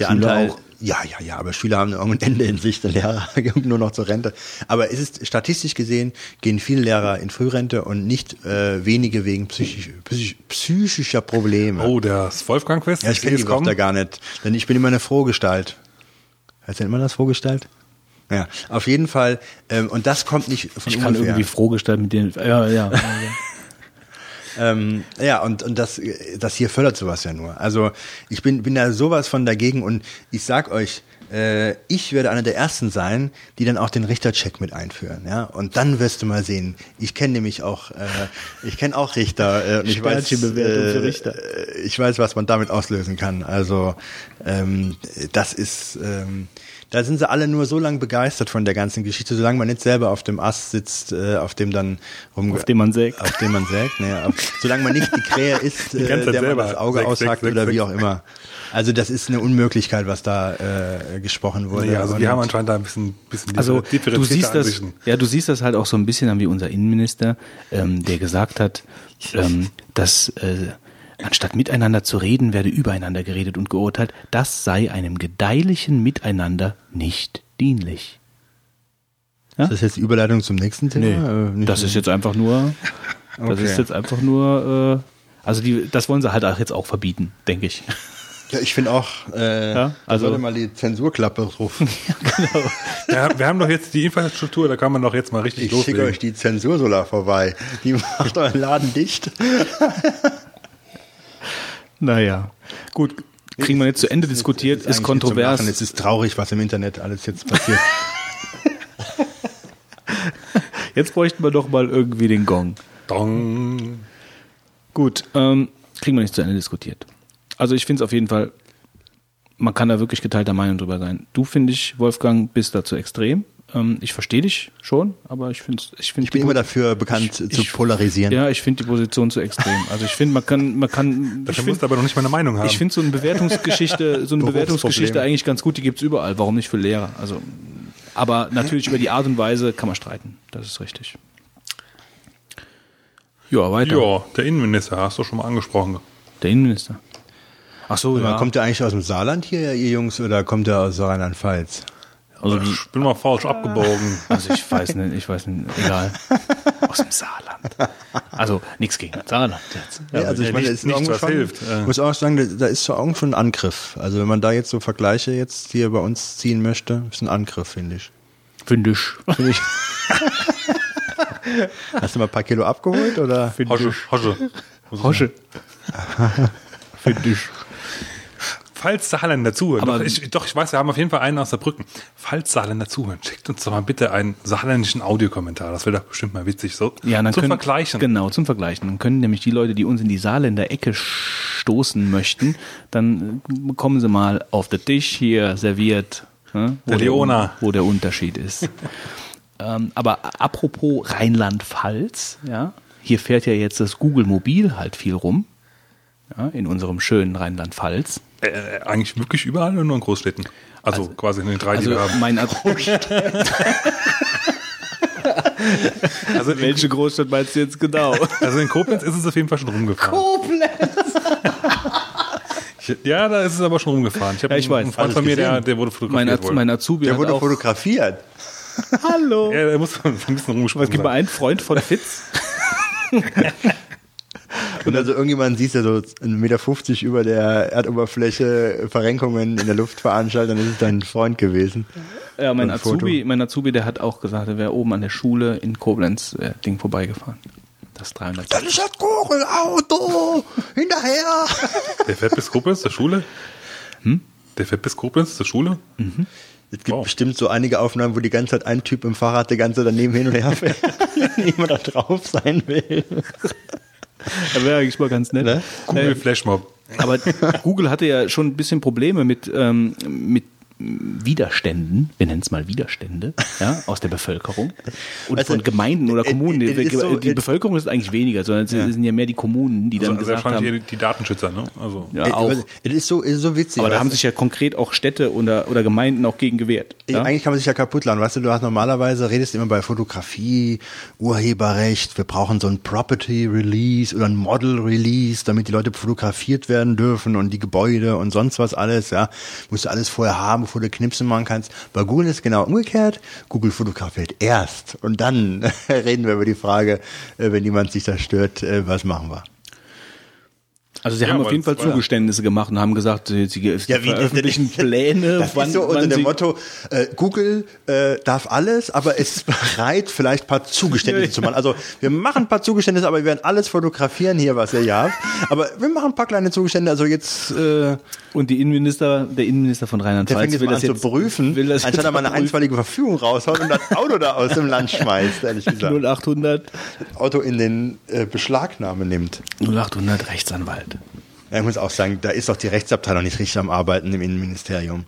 der Schüler Anteil. auch. Ja, ja, ja, aber Schüler haben irgendein Ende in Sicht, der Lehrer [laughs] kommt nur noch zur Rente. Aber es ist statistisch gesehen, gehen viele Lehrer in Frührente und nicht äh, wenige wegen psychisch, psychisch, psychischer Probleme. Oh, das Wolfgang-Fest? Ja, ich kenne die. Wörter gar nicht, denn ich bin immer eine Frohgestalt. Heißt denn immer das Frohgestalt? Ja, auf jeden Fall. Ähm, und das kommt nicht von Ich kann ungefähr. irgendwie frohgestellt mit den. Ja, ja. [laughs] Ähm, ja, und, und das, das hier fördert sowas ja nur. Also ich bin, bin da sowas von dagegen und ich sag euch, äh, ich werde einer der ersten sein, die dann auch den Richtercheck mit einführen, ja. Und dann wirst du mal sehen. Ich kenne nämlich auch, äh, ich kenne auch Richter. Äh, und ich weiß, für Richter. äh, ich weiß, was man damit auslösen kann. Also ähm, das ist, ähm, da sind sie alle nur so lange begeistert von der ganzen Geschichte, solange man nicht selber auf dem Ast sitzt, äh, auf dem dann rum, Auf dem man sägt. auf dem man sägt, ne, auf, solange man nicht die Krähe [laughs] ist, Die äh, der man das Auge aushackt oder wie auch immer. Also das ist eine Unmöglichkeit, was da äh, gesprochen wurde. Ja, also die Und- haben anscheinend da ein bisschen, bisschen Also du siehst das, ja, du siehst das halt auch so ein bisschen an wie unser Innenminister, ähm, der gesagt hat, [laughs] ähm, dass äh, anstatt miteinander zu reden, werde übereinander geredet und geurteilt. Das sei einem gedeihlichen Miteinander nicht dienlich. Ist das jetzt die Überleitung zum nächsten Thema? Äh, nicht das ist jetzt einfach nur, das Okay. ist jetzt einfach nur, äh, also die, das wollen sie halt auch jetzt auch verbieten, denke ich. Ja, ich finde auch, äh, Ja, also sollte mal die Zensurklappe rufen. [laughs] [laughs] Ja, wir haben doch jetzt die Infrastruktur, da kann man doch jetzt mal richtig Ich schicke loslegen. euch die Zensursolar vorbei. Die macht euren Laden dicht. [laughs] Naja, gut, kriegen wir jetzt zu Ende diskutiert, ist, eigentlich kontrovers. zum Lachen. Es ist traurig, was im Internet alles jetzt passiert. [laughs] Jetzt bräuchten wir doch mal irgendwie den Gong. Dong. Gut, ähm, kriegen wir nicht zu Ende diskutiert. Also ich finde es auf jeden Fall, man kann da wirklich geteilter Meinung drüber sein. Du, finde ich, Wolfgang, bist da zu extrem. Ähm, ich verstehe dich schon, aber ich finde ich find Ich bin immer Po- dafür bekannt zu ich- polarisieren. Ja, ich finde die Position zu extrem. Also ich finde, man kann, man kann, [laughs] ich finde du aber noch nicht mal eine Meinung haben. ich finde so eine Bewertungsgeschichte, so eine. [laughs] Bewertungsgeschichte eigentlich ganz gut, die gibt's überall. Warum nicht für Lehrer? Also, aber natürlich über die Art und Weise kann man streiten. Das ist richtig. Ja, weiter. ja, der Innenminister, hast du schon mal angesprochen. Der Innenminister. Ach so, ja. Kommt der eigentlich aus dem Saarland hier, ihr Jungs, oder kommt der aus Rheinland-Pfalz? Also, Ich bin mal falsch abgebogen. also ich weiß nicht, ich weiß nicht, egal. Aus dem Saarland. Also nichts gegen Saarland jetzt. Ja, also ich ja, meine, nicht- das ist nichts, was schon, hilft. Muss auch sagen, da, ist so irgendwo schon ein Angriff. Also wenn man da jetzt so Vergleiche jetzt hier bei uns ziehen möchte, ist ein Angriff, finde ich. Finde ich. Finde ich. [laughs] Hast du mal ein paar Kilo abgeholt oder? Hosche, Hosche. Hosche. Finde ich. Falls Saarländer zuhören, doch ich, doch, ich weiß, wir haben auf jeden Fall einen aus Saarbrücken. Falls Saarländer zuhören, schickt uns doch mal bitte einen saarländischen Audiokommentar. Das wäre doch bestimmt mal witzig. So Ja, dann zum können, Vergleichen. Genau, zum Vergleichen. Dann können nämlich die Leute, die uns in die Saarländer Ecke stoßen möchten, dann äh, bekommen sie mal auf den Tisch hier serviert, ne, wo, Der Leona. wo der Unterschied ist. [laughs] ähm, aber apropos Rheinland-Pfalz, ja, hier fährt ja jetzt das Google Mobil halt viel rum, ja, in unserem schönen Rheinland-Pfalz. Äh, äh, eigentlich wirklich überall oder nur in Großstädten? Also, quasi in den drei, die Also wir haben. mein [laughs] Also welche Großstadt meinst du jetzt genau? [laughs] Also in Koblenz ist es auf jeden Fall schon rumgefahren. Koblenz! [laughs] ja, da ist es aber schon rumgefahren. Ich habe Ja, ich einen Freund von mir, der, der wurde Mein, fotografiert. Az wohl. mein Azubi Der hat wurde auch, fotografiert. Hallo. ja, der muss ein bisschen rumgesprungen Es gibt mal einen Freund von Fitz. [laughs] Und also irgendjemand siehst du so 1,50 Meter über der Erdoberfläche Verrenkungen in der Luft veranstaltet, dann ist es dein Freund gewesen. Ja, mein. Azubi, mein Azubi, der hat auch gesagt, er wäre oben an der Schule in Koblenz äh, Ding vorbeigefahren. Das 300. Das ist das Google-Auto! Hinterher! Der fährt bis Koblenz zur Schule? Hm? Der fährt bis Koblenz zur Schule? Es gibt Wow. bestimmt so einige Aufnahmen, wo die ganze Zeit ein Typ im Fahrrad die ganze Zeit daneben hin und her fährt. [laughs] Niemand da drauf sein will. Das [laughs] wäre eigentlich mal ganz nett. Ne? Google Flashmob. Aber Google hatte ja schon ein bisschen Probleme mit, ähm, mit Widerständen, wir nennen es mal Widerstände, ja, aus der Bevölkerung und Also, von Gemeinden oder äh, Kommunen. äh, Die, ist so, die äh, Bevölkerung ist eigentlich weniger, sondern es sind ja mehr die Kommunen, die dann Also, also gesagt wahrscheinlich haben, die, die Datenschützer, ne? Also. ja, auch. Es ist so, es ist so witzig. Aber da haben sich ja konkret auch Städte oder, oder Gemeinden auch gegen gewehrt. Ja? Eigentlich kann man sich ja kaputt laden. Weißt du, du hast normalerweise, redest immer bei Fotografie, Urheberrecht, wir brauchen so ein Property Release oder ein Model Release, damit die Leute fotografiert werden dürfen und die Gebäude und sonst was alles, ja. Musst du alles vorher haben, du Knipsen machen kannst. Bei Google ist genau umgekehrt. Google fotografiert erst und dann [laughs] reden wir über die Frage, äh, wenn jemand sich da stört, äh, was machen wir? Also sie Ja, haben auf jeden Fall ja- Zugeständnisse gemacht und haben gesagt, sie, sie Ja, wie veröffentlichen Pläne, Das ist so unter wann dem Motto, äh, Google äh, darf alles, aber ist bereit, vielleicht ein paar Zugeständnisse zu machen. Also wir machen ein paar Zugeständnisse, aber wir werden alles fotografieren hier, was ihr ja habt. Aber wir machen ein paar kleine Zugeständnisse. Also jetzt, äh, und die Innenminister, der Innenminister von der Rheinland-Pfalz fängt jetzt will an das zu jetzt prüfen, will das anstatt er mal eine einstweilige Verfügung raushaut und das Auto da aus dem Land schmeißt, ehrlich gesagt. 0800 Auto in den äh, Beschlagnahme nimmt. 0800 Rechtsanwalt. Ja, ich muss auch sagen, da ist doch die Rechtsabteilung nicht richtig am Arbeiten im Innenministerium.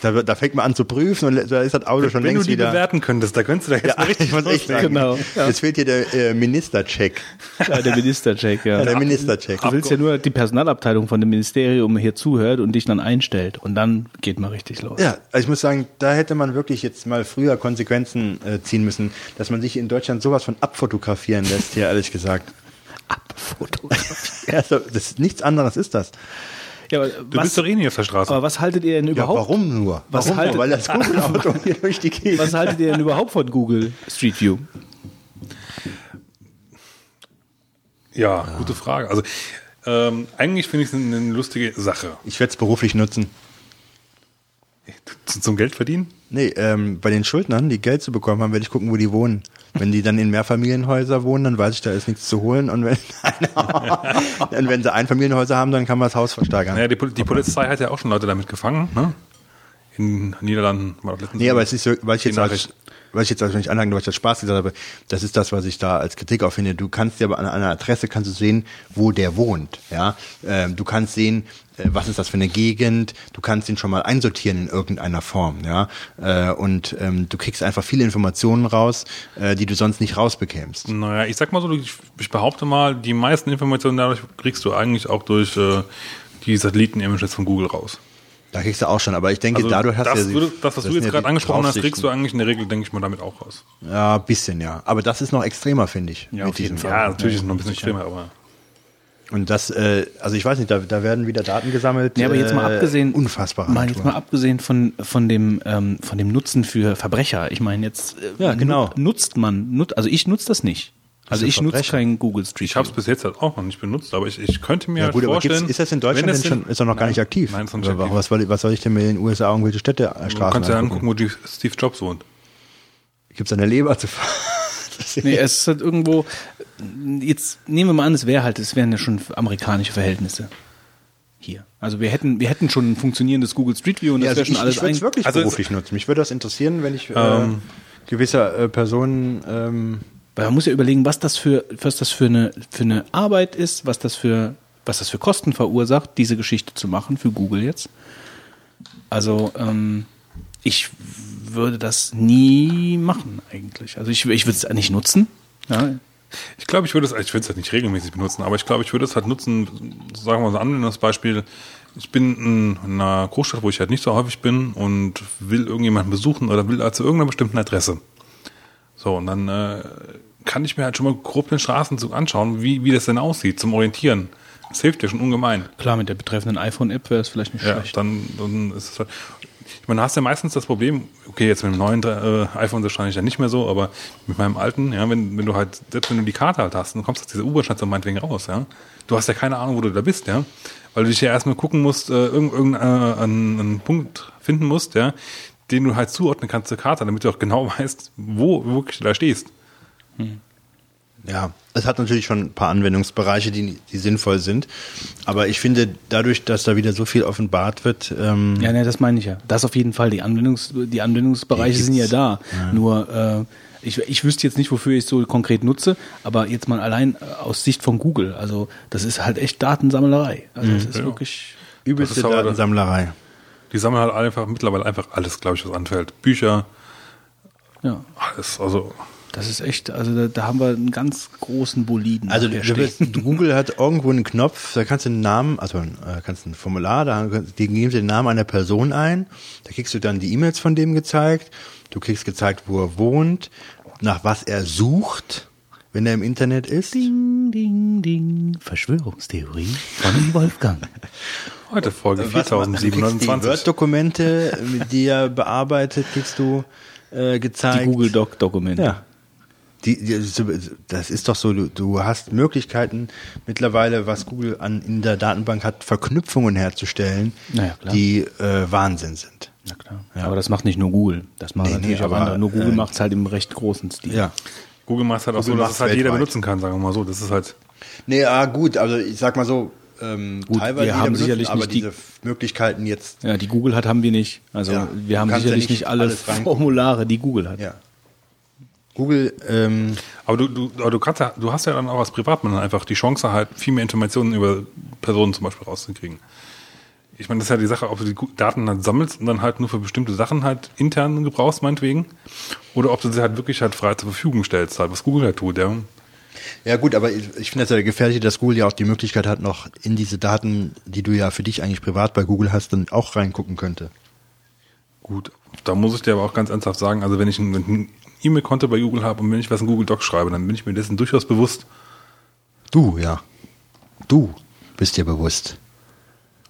Da, wird- da fängt man an zu prüfen und da ist das Auto schon Wenn du längst die wieder. bewerten könntest, da könntest du da jetzt Ja, mal richtig ich muss echt loslegen. sagen, Genau, jetzt fehlt hier der äh, Ministercheck. Ja, der Ministercheck, ja. Ja, der Ministercheck. Du willst ja nur, dass die Personalabteilung von dem Ministerium hier zuhört und dich dann einstellt. Und dann geht mal richtig los. Ja, also ich muss sagen, da hätte man wirklich jetzt mal früher Konsequenzen äh, ziehen müssen, dass man sich in Deutschland sowas von abfotografieren lässt, hier ehrlich gesagt. Abfotografie. [laughs] Ja, so, das, nichts anderes ist das. Ja, aber Du was, bist doch eh nicht auf der Straße. aber was haltet ihr denn Ja, überhaupt? warum nur? Was warum haltet- nur? Weil das Google-Auto [laughs] hier durch die Gegend. Was haltet ihr denn überhaupt von Google Street View? ja, gute Frage. Also ähm, eigentlich finde ich es eine eine lustige Sache. Ich werde es beruflich nutzen. Zum Geld verdienen? Nee, ähm, bei den Schuldnern, die Geld zu bekommen haben, werde ich gucken, wo die wohnen. Wenn die dann in Mehrfamilienhäuser wohnen, dann weiß ich, da ist nichts zu holen. Und wenn, [laughs] und [laughs] wenn sie Einfamilienhäuser haben, dann kann man das Haus versteigern. Naja, die, die Polizei hat ja auch schon Leute damit gefangen, ne? In Niederlanden war das letztens. Nee, aber es ist so, weil ich jetzt als, weil ich jetzt als nicht anhaken, weil ich das Spaß gesagt habe, das ist das, was ich da als Kritik auch finde. Du kannst ja an einer Adresse kannst du sehen, wo der wohnt, ja. Ähm, du kannst sehen, was ist das für eine Gegend. Du kannst ihn schon mal einsortieren in irgendeiner Form, ja. Äh, und ähm, du kriegst einfach viele Informationen raus, äh, die du sonst nicht rausbekämst. Naja, ich sag mal so, ich, ich behaupte mal, die meisten Informationen dadurch kriegst du eigentlich auch durch äh, die Satelliten-Images von Google raus. Da kriegst du auch schon, aber ich denke, Also dadurch hast das, du ja würde, das, was du jetzt gerade angesprochen hast, kriegst du eigentlich in der Regel, denke ich mal, damit auch raus. Ja, ein bisschen, ja. Aber das ist noch extremer, finde ich. Ja, auf jeden diesem Fall. Ja, natürlich ist es noch ein bisschen extremer, aber Und das, äh, also ich weiß nicht, da, da werden wieder Daten gesammelt. Ja, aber jetzt mal äh, abgesehen, Unfassbar. mal jetzt mal abgesehen von von dem ähm, von dem Nutzen für Verbrecher. Ich meine jetzt äh, Ja, genau. nu- nutzt man nut, also ich nutze das nicht. Also ich nutze kein Google Street ich habe es View. bis jetzt halt auch noch nicht benutzt, aber ich, ich könnte mir Ja halt gut, aber vorstellen... ist das in Deutschland es denn schon, ist doch noch gar Nein, nicht aktiv? Nein, ist noch nicht aktiv. Was, soll, was soll ich denn mir in den USA irgendwelche Städte, äh, Du Straßen kannst ja angucken? angucken, wo die Steve Jobs wohnt. Gibt's eine Leber zu fahren? [laughs] [laughs] Nee, es ist halt irgendwo jetzt nehmen wir mal an, es wäre halt, es wären ja schon amerikanische Verhältnisse hier. Also wir hätten wir hätten schon ein funktionierendes Google Street View und das Ja, also wäre schon ich, alles ich würde es wirklich Also beruflich nutzen. Mich würde das interessieren, wenn ich äh, Ähm. gewisser äh, Personen ähm, Weil man muss ja überlegen, was das für, was das für eine, für eine Arbeit ist, was das für, was das für Kosten verursacht, diese Geschichte zu machen für Google jetzt. Also, ähm, ich würde das nie machen eigentlich. Also ich, ich würde es nicht nutzen. Ja, Ich glaube, ich würde es, ich würde es halt nicht regelmäßig benutzen, aber ich glaube, ich würde es halt nutzen, sagen wir mal so ein anwendendes Beispiel. Ich bin in einer Großstadt, wo ich halt nicht so häufig bin und will irgendjemanden besuchen oder will also irgendeiner bestimmten Adresse. So, und dann äh, kann ich mir halt schon mal grob den Straßenzug anschauen, wie, wie das denn aussieht, zum Orientieren. Das hilft ja schon ungemein. klar, mit der betreffenden iPhone-App wäre es vielleicht nicht Ja, schlecht. dann, dann ist es halt. Ich meine, da hast du ja meistens das Problem, okay, jetzt mit dem neuen äh, iPhone wahrscheinlich ja nicht mehr so, aber mit meinem alten, ja, wenn, wenn du halt, selbst wenn du die Karte halt hast, dann kommst du aus dieser U-Bahn-Station meinetwegen raus, ja. Du hast ja keine Ahnung, wo du da bist, ja. Weil du dich ja erstmal gucken musst, äh, irgendeinen äh, einen, einen Punkt finden musst, ja, den du halt zuordnen kannst zur Karte, damit du auch genau [laughs] weißt, wo wirklich du da stehst. Ja, es hat natürlich schon ein paar Anwendungsbereiche, die, die sinnvoll sind. Aber ich finde, dadurch, dass da wieder so viel offenbart wird, ähm, Ja, ne, das meine ich ja. Das auf jeden Fall. Die, Anwendungs, die Anwendungsbereiche Die sind ja da. Nur, äh, ich, ich wüsste jetzt nicht, wofür ich es so konkret nutze, aber jetzt mal allein äh, aus Sicht von Google. Also, das ist halt echt Datensammelerei. Also, das ist Ja. wirklich. übelste Das ist Datensammlerei. Die sammeln halt einfach mittlerweile einfach alles, glaube ich, was anfällt. Bücher, Ja, alles. Also das ist echt, also da, da haben wir einen ganz großen Boliden. Also wirst, stehen. [laughs] Google hat irgendwo einen Knopf, da kannst du einen Namen, also äh, kannst ein Formular, da die geben sie den Namen einer Person ein, da kriegst du dann die E-Mails von dem gezeigt, du kriegst gezeigt, wo er wohnt, nach was er sucht, wenn er im Internet ist. Ding, ding, ding. Verschwörungstheorie von [laughs] Wolfgang. heute Folge Was man- du kriegst die 4729. Word-Dokumente, mit die er bearbeitet, kriegst du äh, gezeigt. Die Google Doc-Dokumente. Ja. Die, die, das ist doch so, du, du hast Möglichkeiten mittlerweile, was Google an, in der Datenbank hat, Verknüpfungen herzustellen, Naja, klar. die äh, Wahnsinn sind. Na klar. Aber das macht nicht nur Google. Das machen Nee, natürlich nee, auch aber, andere. Nur Google äh, macht es halt im recht großen Stil. Ja. Google macht es halt auch Google so, dass es halt jeder benutzen kann, sagen wir mal so. Das ist halt, Nee, ah, gut, also ich sag mal so, ähm, Gut, teilweise haben benutzt, sicherlich aber nicht die- diese Möglichkeiten jetzt, Ja, die Google hat, haben wir nicht. Also Ja, wir haben kannst ja sicherlich nicht nicht alle Formulare, die Google hat. ja. Google, ähm, aber du, du, aber du kannst ja, du hast ja dann auch als Privatmann einfach die Chance halt viel mehr Informationen über Personen zum Beispiel rauszukriegen. Ich meine, das ist ja die Sache, ob du die Daten halt sammelst und dann halt nur für bestimmte Sachen halt intern gebrauchst, meinetwegen, oder ob du sie halt wirklich halt frei zur Verfügung stellst, halt, was Google halt tut, ja. Ja gut, aber ich, ich finde das ja gefährlich, dass Google ja auch die Möglichkeit hat, noch in diese Daten, die du ja für dich eigentlich privat bei Google hast, dann auch reingucken könnte. Gut, da muss ich dir aber auch ganz ernsthaft sagen, also wenn ich ein E-Mail-Konto bei Google habe und wenn ich was in Google Docs schreibe, dann bin ich mir dessen durchaus bewusst. Du, ja. Du bist dir bewusst.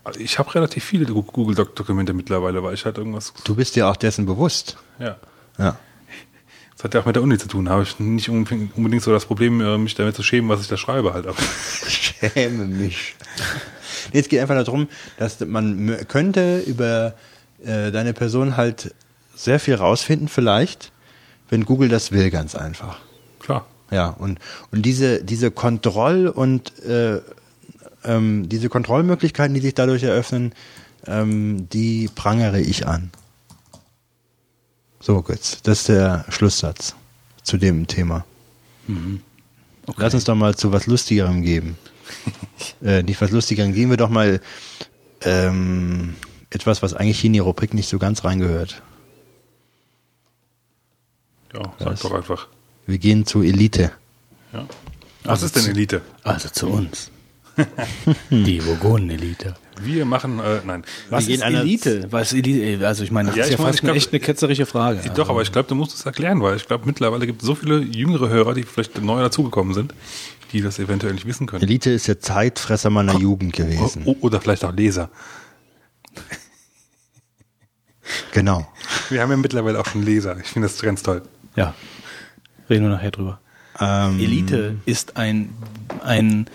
Also Ich habe relativ viele Google Doc-Dokumente mittlerweile, weil ich halt irgendwas, Du bist dir auch dessen bewusst. ja. Ja. Das hat ja auch mit der Uni zu tun. Da habe ich nicht unbedingt so das Problem, äh, mich damit zu schämen, was ich da schreibe halt. Aber [laughs] Schäme mich. Nee, es geht einfach darum, dass man könnte über äh, deine Person halt sehr viel rausfinden, vielleicht, wenn Google das will, ganz einfach. klar. Ja, und, und diese, diese Kontroll- und äh, ähm, diese Kontrollmöglichkeiten, die sich dadurch eröffnen, ähm, die prangere ich an. So, Götz, das ist der Schlusssatz zu dem Thema. Lass uns doch mal zu was Lustigerem geben. [laughs] äh, nicht was Lustigerem, gehen wir doch mal ähm, etwas, was eigentlich hier in die Rubrik nicht so ganz reingehört. Ja, sag Was? doch einfach. Wir gehen zu Elite. Ja. Was ist denn Elite? Also zu uns. [laughs] die Vogonen-Elite. Wir machen, äh, nein. Was gehen ist Elite? Was Elite? Also ich meine, das Ja, ist ja meine, fast glaub- eine echt eine ketzerische Frage. Doch, Also, aber ich glaube, du musst es erklären, weil ich glaube, mittlerweile gibt es so viele jüngere Hörer, die vielleicht neu dazugekommen sind, die das eventuell nicht wissen können. Elite ist der Zeitfresser meiner Jugend gewesen. Oder vielleicht auch Leser. Genau. Wir haben ja mittlerweile auch schon Leser. Ich finde das ganz toll. Ja, reden wir nachher drüber. Ähm, Elite ist ein, ein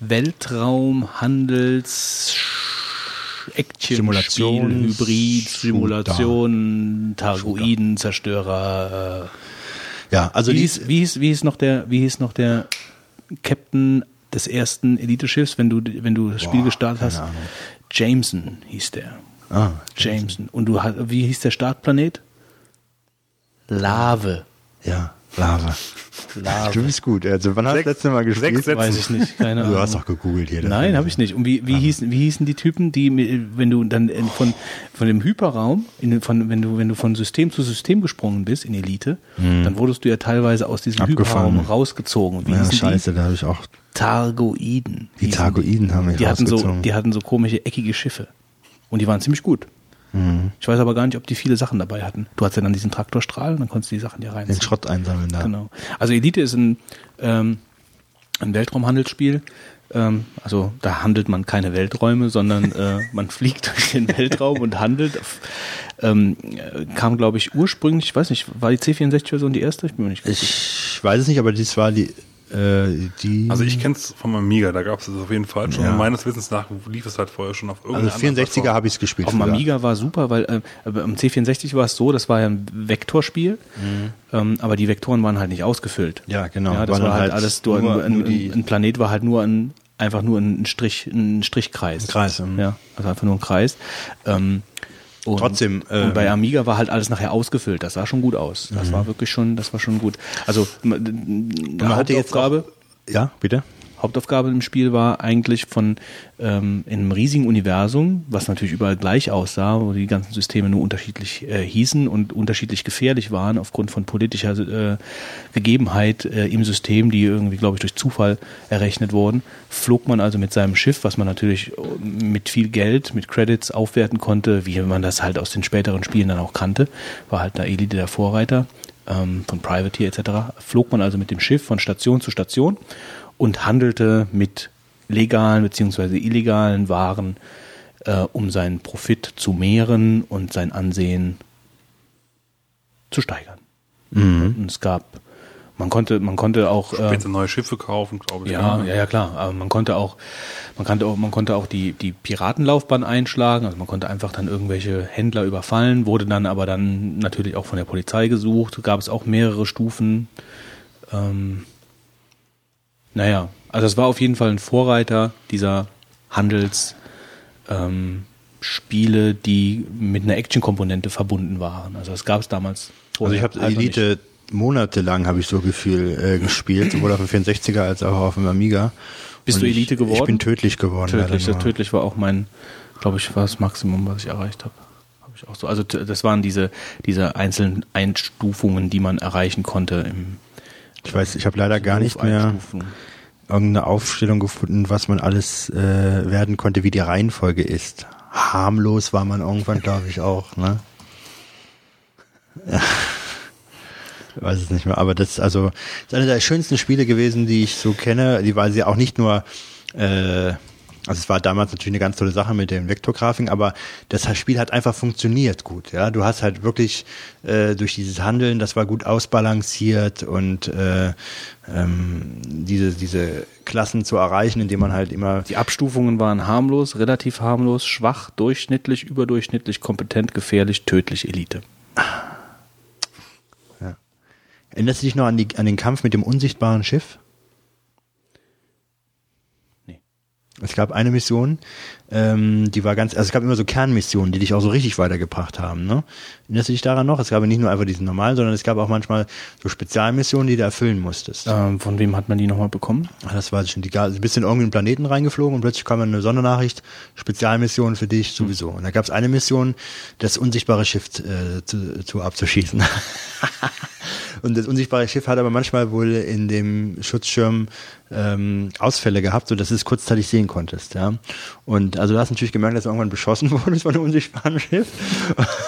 Weltraum-Handels- Action, Simulations- Hybrid, Simulation, Targoiden, Zerstörer. Ja, also Äh, wie, hieß, wie, hieß, wie hieß noch der, wie hieß noch der Captain des ersten Elite-Schiffs, wenn du, wenn du das Spiel Boah, gestartet keine hast? Ahnung. Jameson hieß der. ah, Jameson. Und du wie hieß der Startplanet? Lave. ja, Lava. Lave. Du bist gut. Also wann hast du das letzte Mal gespielt? sechs. Weiß ich nicht, keine Ahnung. Du hast doch gegoogelt hier. Nein, habe ich nicht. Und wie, wie, hießen, wie hießen die Typen, die, wenn du dann in- von, von dem Hyperraum, in, von, wenn, du, wenn du von System zu System gesprungen bist in Elite, dann wurdest du ja teilweise aus diesem Abgefangen. Hyperraum rausgezogen. Und Wie Ja, scheiße, da habe ich auch. die? Targoiden. Die Targoiden haben mich die hatten so, rausgezogen. Die hatten so komische, eckige Schiffe. Und die waren ziemlich gut. Mhm. Ich weiß aber gar nicht, ob die viele Sachen dabei hatten. Du hattest ja dann diesen Traktorstrahl und dann konntest du die Sachen hier rein. Den Schrott einsammeln da. Genau. Also Elite ist ein, ähm, ein Weltraumhandelsspiel. Ähm, also da handelt man keine Welträume, sondern äh, [laughs] man fliegt durch den Weltraum und handelt. Ähm, äh, kam, glaube ich, ursprünglich, ich weiß nicht, war die C64-Version die erste? Ich bin mir nicht ganz. Ich weiß es nicht, aber dies war die Äh, die, Also ich kenne es vom Amiga, da gab es es auf jeden Fall schon. Ja. Und meines Wissens nach lief es halt vorher schon auf also irgendeiner 64er habe ich es gespielt. Auf dem. Amiga war super, weil äh, aber am C64 war es so, das war ja ein Vektorspiel, ähm, aber die Vektoren waren halt nicht ausgefüllt. Mhm. Ja, genau. Ja, das war dann halt halt alles, du, nur- ein, nur die- ein Planet war halt nur ein, einfach nur ein Strich, ein Strichkreis. Ein Kreis, mhm. Ja, also einfach nur ein Kreis. Ähm, und, Trotzdem, äh, und bei Amiga war halt alles nachher ausgefüllt. Das sah schon gut aus. Das war wirklich schon, das war schon gut. Also man hatte jetzt Hauptaufgabe, Ja, bitte. Hauptaufgabe im Spiel war eigentlich von ähm, in einem riesigen Universum, was natürlich überall gleich aussah, wo die ganzen Systeme nur unterschiedlich äh, hießen und unterschiedlich gefährlich waren aufgrund von politischer äh, Gegebenheit äh, im System, die irgendwie, glaube ich, durch Zufall errechnet wurden, flog man also mit seinem Schiff, was man natürlich äh, mit viel Geld, mit Credits aufwerten konnte, wie man das halt aus den späteren Spielen dann auch kannte, war halt da Elite der Vorreiter ähm, von Privateer etc., flog man also mit dem Schiff von Station zu Station und handelte mit legalen beziehungsweise illegalen Waren, äh, um seinen Profit zu mehren und sein Ansehen zu steigern. Und es gab, man konnte, man konnte auch äh, Später neue Schiffe kaufen, glaube ich. ja, ne? ja, ja, klar. Aber man konnte auch, man konnte auch, man konnte auch die, die Piratenlaufbahn einschlagen. Also man konnte einfach dann irgendwelche Händler überfallen, wurde dann aber dann natürlich auch von der Polizei gesucht. Gab es auch mehrere Stufen. Ähm, naja, also es war auf jeden Fall ein Vorreiter dieser Handels, ähm, die mit einer Action-Komponente verbunden waren. Also das gab es damals. Also ich habe. Elite monatelang, habe ich so Gefühl, äh, gespielt, sowohl auf dem 64er als auch auf dem Amiga. Bist Und du ich- Elite geworden? Ich bin tödlich geworden. Tödlich, tödlich war auch mein, glaube ich, war das Maximum, was ich erreicht habe. Ich auch so. Also das waren diese, diese einzelnen Einstufungen, die man erreichen konnte im Ich weiß, ich habe leider gar nicht mehr irgendeine Aufstellung gefunden, was man alles äh, werden konnte, wie die Reihenfolge ist. Harmlos war man irgendwann, glaube ich, auch, ne? Ja. Ich weiß es nicht mehr, aber das also das ist eine der schönsten Spiele gewesen, die ich so kenne, die weil sie auch nicht nur äh, also es war damals natürlich eine ganz tolle Sache mit den Vektorgrafiken, aber das Spiel hat einfach funktioniert gut. Ja, du hast halt wirklich äh, durch dieses Handeln, das war gut ausbalanciert und äh, ähm, diese diese Klassen zu erreichen, indem man halt immer Die Abstufungen waren harmlos, relativ harmlos, schwach, durchschnittlich, überdurchschnittlich, kompetent, gefährlich, tödlich, Elite. Erinnerst du dich noch an, die, an den Kampf mit dem unsichtbaren Schiff? Nee. Es gab eine Mission, ähm, die war ganz, also es gab immer so Kernmissionen, die dich auch so richtig weitergebracht haben. Ne? Erinnerst du dich daran noch? Es gab nicht nur einfach diesen normalen, sondern es gab auch manchmal so Spezialmissionen, die du erfüllen musstest. Ähm, von wem hat man die nochmal bekommen? Ah, Das war schon die, du bist in irgendeinen Planeten reingeflogen und plötzlich kam eine Sondernachricht, Spezialmission für dich sowieso. Und da gab es eine Mission, das unsichtbare Schiff äh, zu, zu abzuschießen. [laughs] und das unsichtbare Schiff hat aber manchmal wohl in dem Schutzschirm ähm, Ausfälle gehabt, sodass du es kurzzeitig sehen konntest. Ja. Und also du hast natürlich gemerkt, dass du irgendwann beschossen [laughs] wurdest von einem unsichtbaren Schiff.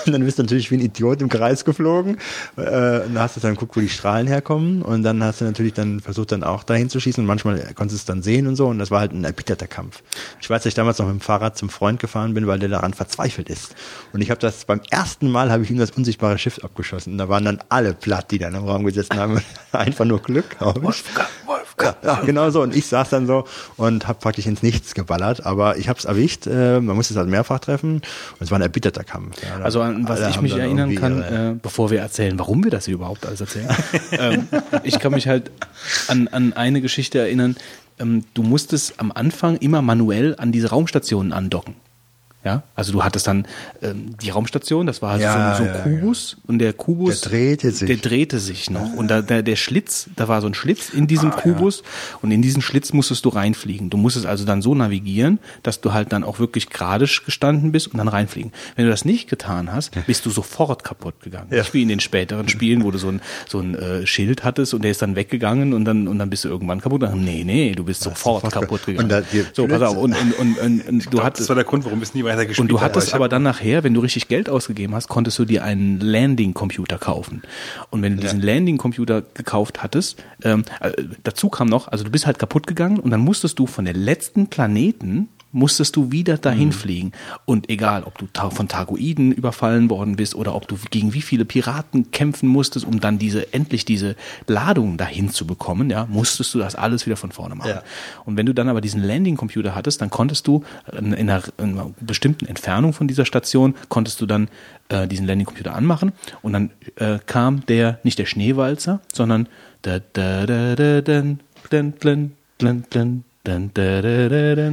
Und dann bist du natürlich wie ein Idiot im Kreis geflogen. Äh, und dann hast du dann geguckt, wo die Strahlen herkommen. Und dann hast du natürlich dann versucht, dann auch dahin zu schießen. Und manchmal konntest du es dann sehen und so. Und das war halt ein erbitterter Kampf. Ich weiß, dass ich damals noch mit dem Fahrrad zum Freund gefahren bin, weil der daran verzweifelt ist. Und ich habe das beim ersten Mal habe ich ihm das unsichtbare Schiff abgeschossen. Und da waren dann alle platt, die dann im Raum gesessen haben. [laughs] Einfach nur Glück, glaube ich. Wolfgang, Wolfgang. Ja, ja, genau so. Und ich saß dann so und habe praktisch ins Nichts geballert. Aber ich habe es erwischt. Äh, man musste es halt mehrfach treffen. Und es war ein erbitterter Kampf. Ja, Also an was ich mich erinnern kann, ihre- äh, bevor wir erzählen, warum wir das hier überhaupt alles erzählen. [laughs] ähm, ich kann mich halt an, an eine Geschichte erinnern. Ähm, du musstest am Anfang immer manuell an diese Raumstationen andocken. Ja, also du hattest dann ähm, die Raumstation, das war halt Ja, so, so ein ja, Kubus und der Kubus, Der drehte sich. der drehte sich noch und da, der, der Schlitz, da war so ein Schlitz in diesem Kubus und in diesen Schlitz musstest du reinfliegen. Du musstest also dann so navigieren, dass du halt dann auch wirklich gerade gestanden bist und dann reinfliegen. Wenn du das nicht getan hast, bist du sofort kaputt gegangen. Ja. Wie in den späteren Spielen, wo du so ein, so ein äh, Schild hattest und der ist dann weggegangen und dann, und dann bist du irgendwann kaputt gegangen. Nee, nee, du bist sofort, sofort kaputt ge- gegangen. und da- so, pass auf, und, und, und, und, und du Das hattest, war der Grund, warum es nie weiter gespielt und du hat. hattest ich aber dann nachher, wenn du richtig Geld ausgegeben hast, konntest du dir einen Landing-Computer kaufen. Und wenn du diesen Landing-Computer gekauft hattest, ähm, äh, dazu kam noch, also du bist halt kaputt gegangen und dann musstest du von der letzten Planeten musstest du wieder dahin fliegen. Und egal, ob du von Targoiden überfallen worden bist oder ob du gegen wie viele Piraten kämpfen musstest, um dann diese, endlich diese Ladung dahin zu bekommen, ja, musstest du das alles wieder von vorne machen. Ja. Und wenn du dann aber diesen Landing-Computer hattest, dann konntest du in, in, einer, in einer bestimmten Entfernung von dieser Station, konntest du dann äh, diesen Landing-Computer anmachen und dann äh, kam der, nicht der Schneewalzer, sondern da, da, da, da, dan, dan, dan, dan, dan,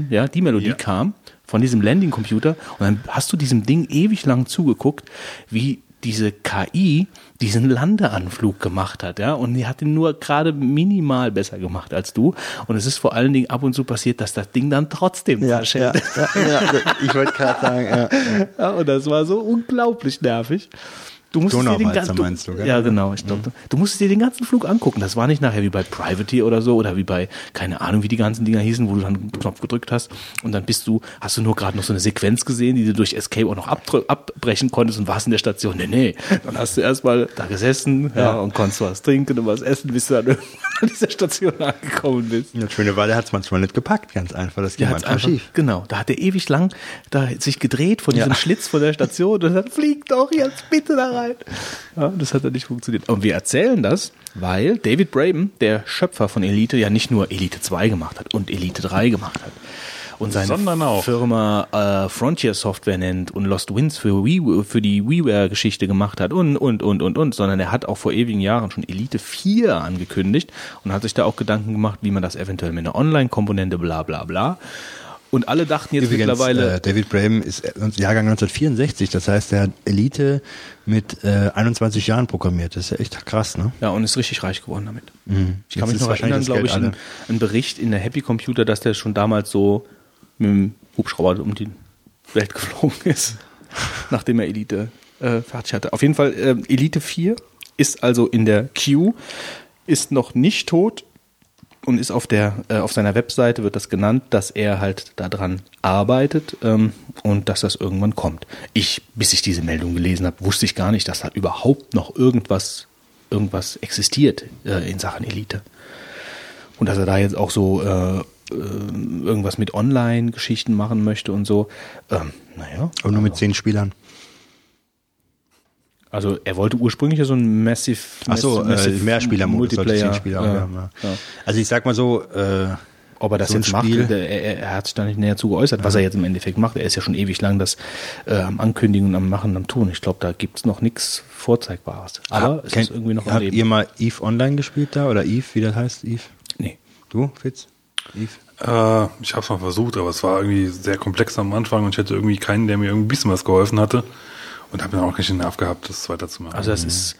ja, die Melodie Ja. kam von diesem Landing-Computer und dann hast du diesem Ding ewig lang zugeguckt, wie diese KI diesen Landeanflug gemacht hat, ja, und die hat ihn nur gerade minimal besser gemacht als du. Und es ist vor allen Dingen ab und zu passiert, dass das Ding dann trotzdem Ja, ja, ja, ja, ich wollte gerade sagen, ja. Ja, [laughs] und das war so unglaublich nervig. Du musstest dir den ganzen, meinst du, gell? Ja, genau. Ich glaube, du musstest dir den ganzen Flug angucken. Das war nicht nachher wie bei Privateer oder so oder wie bei, keine Ahnung, wie die ganzen Dinger hießen, wo du dann einen Knopf gedrückt hast und dann bist du, hast du nur gerade noch so eine Sequenz gesehen, die du durch Escape auch noch abbrechen konntest und warst in der Station. Nee, nee. Dann hast du erstmal da gesessen ja. und konntest was trinken und was essen, bis du dann [laughs] an dieser Station angekommen bist. Das Schöne war, der hat es manchmal nicht gepackt, ganz einfach. Das ging hat's manchmal einfach, schief. genau, da hat er ewig lang da sich gedreht von diesem Ja. Schlitz von der Station und sagt, flieg doch jetzt bitte da rein. Ja, das hat dann nicht funktioniert. Und wir erzählen das, weil David Braben, der Schöpfer von Elite, ja nicht nur Elite 2 gemacht hat und Elite 3 gemacht hat. Und seine Sondern auch. Firma äh, Frontier Software nennt und Lost Winds für, Wii, für die WiiWare-Geschichte gemacht hat und, und, und, und, und, sondern er hat auch vor ewigen Jahren schon Elite 4 angekündigt und hat sich da auch Gedanken gemacht, wie man das eventuell mit einer Online-Komponente bla bla bla. Und alle dachten jetzt Übrigens, mittlerweile, äh, David Braben ist äh, Jahrgang 1964, das heißt, er hat Elite mit äh, 21 Jahren programmiert. Das ist ja echt krass, ne? ja, und ist richtig reich geworden damit. Ich kann Mhm. Jetzt mich noch erinnern, glaube ich, einen, einen Bericht in der Happy Computer, dass der schon damals so mit dem Hubschrauber um die Welt geflogen ist, [laughs] nachdem er Elite äh, fertig hatte. Auf jeden Fall, äh, Elite 4 ist also in der Queue, ist noch nicht tot und ist auf der äh, auf seiner Webseite wird das genannt, dass er halt daran arbeitet ähm, und dass das irgendwann kommt. Ich, bis ich diese Meldung gelesen habe, wusste ich gar nicht, dass da überhaupt noch irgendwas irgendwas existiert äh, in Sachen Elite und dass er da jetzt auch so äh, äh, irgendwas mit Online-Geschichten machen möchte und so. Ähm, naja, Aber nur mit zehn Spielern. Also er wollte ursprünglich ja so ein Massive, Ach so, äh, Massive Mehrspieler-Modus sollte Multiplayer. Spieler ja, haben. Ja. ja. Also ich sag mal so, äh, Ob er das So jetzt macht, er, er hat sich da nicht näher zu geäußert, was er jetzt im Endeffekt macht. Er ist ja schon ewig lang das äh, am Ankündigen, am Machen, am Tun. Ich glaube, da gibt's noch nichts Vorzeigbares. Aber es kennt- ist irgendwie noch am Habt Leben. ihr mal Eve Online gespielt da? Oder Eve, wie das heißt? Eve? nee. Du, Fitz? Eve? Äh, ich habe es mal versucht, aber es war irgendwie sehr komplex am Anfang und ich hatte irgendwie keinen, der mir irgendwie ein bisschen was geholfen hatte. Und habe dann auch nicht den Nerv gehabt, das weiterzumachen. Also das ist,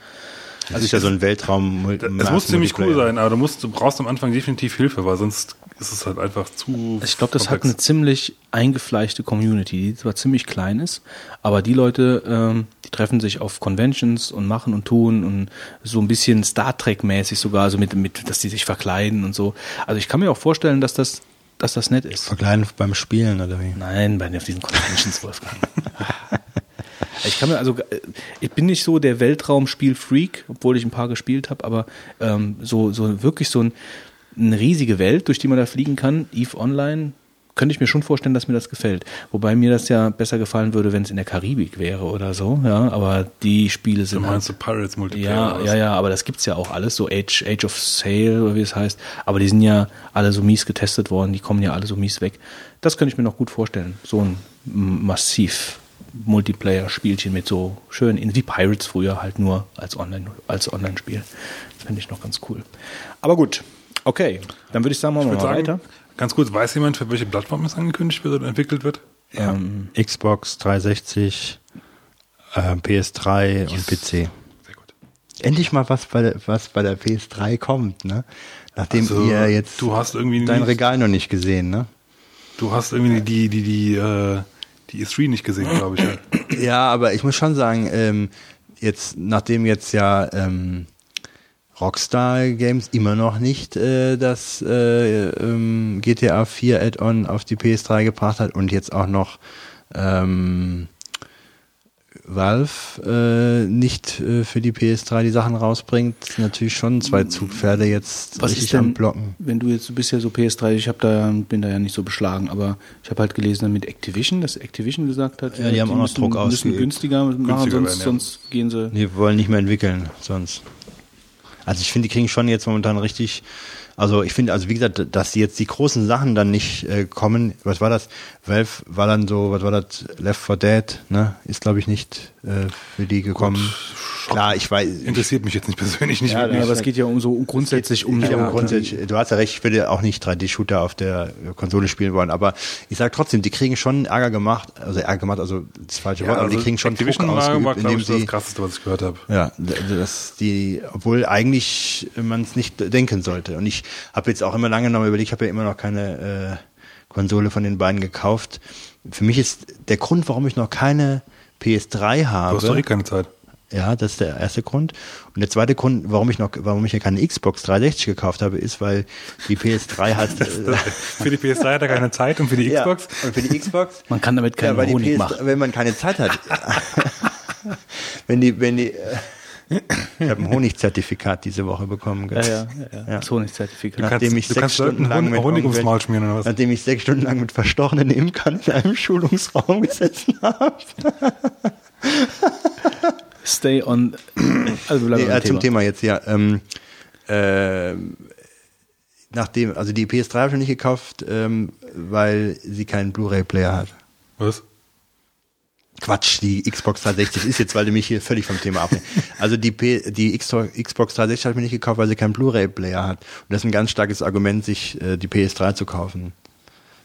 Das ist ja so ein Weltraum. es muss ziemlich cool sein, aber du, musst, du brauchst am Anfang definitiv Hilfe, weil sonst ist es halt einfach zu. ich glaube, das hat eine ziemlich eingefleischte Community, die zwar ziemlich klein ist, aber die Leute, ähm, die treffen sich auf Conventions und machen und tun und so ein bisschen Star Trek-mäßig sogar, also mit, mit, dass die sich verkleiden und so. Also ich kann mir auch vorstellen, dass das, dass das nett ist. Verkleiden beim Spielen oder wie? Nein, bei diesen Conventions, Wolfgang. [laughs] Ich kann mir also, ich bin nicht so der Weltraumspiel-Freak, obwohl ich ein paar gespielt habe, aber ähm, so, so wirklich so ein, eine riesige Welt, durch die man da fliegen kann, Eve Online, könnte ich mir schon vorstellen, dass mir das gefällt. Wobei mir das ja besser gefallen würde, wenn es in der Karibik wäre oder so, ja, aber die Spiele Du sind meinst halt, du Pirates Multiplayer? ja, ja, ja, aber das gibt's ja auch alles, so Age, Age of Sail oder wie es heißt. Aber die sind ja alle so mies getestet worden, die kommen ja alle so mies weg. Das könnte ich mir noch gut vorstellen. So ein massiv Multiplayer-Spielchen mit so schön, wie Pirates früher halt nur als Online, als Online-Spiel. Das finde ich noch ganz cool. Aber gut, okay, dann würde ich sagen, machen wir mal sagen, weiter. ganz kurz, weiß jemand, für welche Plattform es angekündigt wird oder entwickelt wird? Ähm, Xbox 360, äh, PS3 und PC. Sehr gut. Endlich mal was bei der, was bei der PS3 kommt, ne? Nachdem Also, ihr jetzt du hast irgendwie dein Regal noch nicht gesehen, ne? Du hast irgendwie die, die, die, äh, die E3 nicht gesehen, glaube ich. [clears throat] Ja. Aber ich muss schon sagen, ähm, jetzt, nachdem jetzt ja ähm, Rockstar Games immer noch nicht äh, das äh, ähm, GTA 4 Add-on auf die PS3 gebracht hat und jetzt auch noch ähm, Valve äh, nicht äh, für die PS3 die Sachen rausbringt, natürlich schon zwei Zugpferde jetzt Was richtig ist denn, am Blocken. wenn du jetzt, du bist ja so PS3, ich hab da, bin da ja nicht so beschlagen, aber ich habe halt gelesen mit Activision, dass Activision gesagt hat, Ja, die haben auch noch müssen, Druck müssen ausgeübt. günstiger machen, Günstiger sonst, werden, ja. sonst gehen sie. Die wollen nicht mehr entwickeln, sonst. Also ich finde, die kriegen schon jetzt momentan richtig, also ich finde, also wie gesagt, dass die jetzt die großen Sachen dann nicht äh, kommen, was war das? Valve war dann so, was war das? Left 4 Dead, ne? Ist glaube ich nicht äh, für die gekommen. Klar, ich weiß. Interessiert mich jetzt nicht persönlich nicht Ja, wirklich. Ja, aber es geht ja um so um grundsätzlich um ja um grundsätzlich, du hast ja recht, ich würde auch nicht 3D-Shooter auf der Konsole spielen wollen, aber ich sag trotzdem, die kriegen schon Ärger gemacht, also Ärger gemacht, also das falsche Wort, aber die kriegen schon Druck also Activision war, ausgeübt, war indem ich, das sie krasseste, was ich gehört habe. Ja, dass die, obwohl eigentlich man es nicht denken sollte. Und ich habe jetzt auch immer lange noch überlegt, ich habe ja immer noch keine äh, Konsole von den beiden gekauft. Für mich ist der Grund, warum ich noch keine PS3 habe. Du hast doch eh keine Zeit. Ja, das ist der erste Grund. Und der zweite Grund, warum ich noch, warum ich ja keine Xbox 360 gekauft habe, ist, weil die PS3 [laughs] hat. äh, Für die PS3 hat er keine Zeit und für die Xbox? Ja, und für die Xbox. [laughs] Man kann damit keinen weil die Honig PS3 machen. Wenn man keine Zeit hat. [laughs] wenn die, wenn die. Ich habe ein Honigzertifikat diese Woche bekommen. gell? Ja, ja, ja, ja. Das Honigzertifikat. kannst- Nachdem ich du sechs kannst Stunden lang mit Honig ums Maul schmieren, oder was? Nachdem ich sechs Stunden lang mit verstorbenen Imkern in einem Schulungsraum gesessen habe. Stay on. Also Nee, beim äh, zum Thema jetzt, ja. Ähm, äh, nachdem, also die PS3 habe ich noch nicht gekauft, ähm, weil sie keinen Blu-ray-Player hat. Was? Quatsch, die Xbox 360 ist jetzt, weil du mich hier völlig vom Thema abnimmst. Also die, P die Xbox 360 habe ich mir nicht gekauft, weil sie keinen Blu-ray-Player hat. Und das ist ein ganz starkes Argument, sich äh, die PS3 zu kaufen.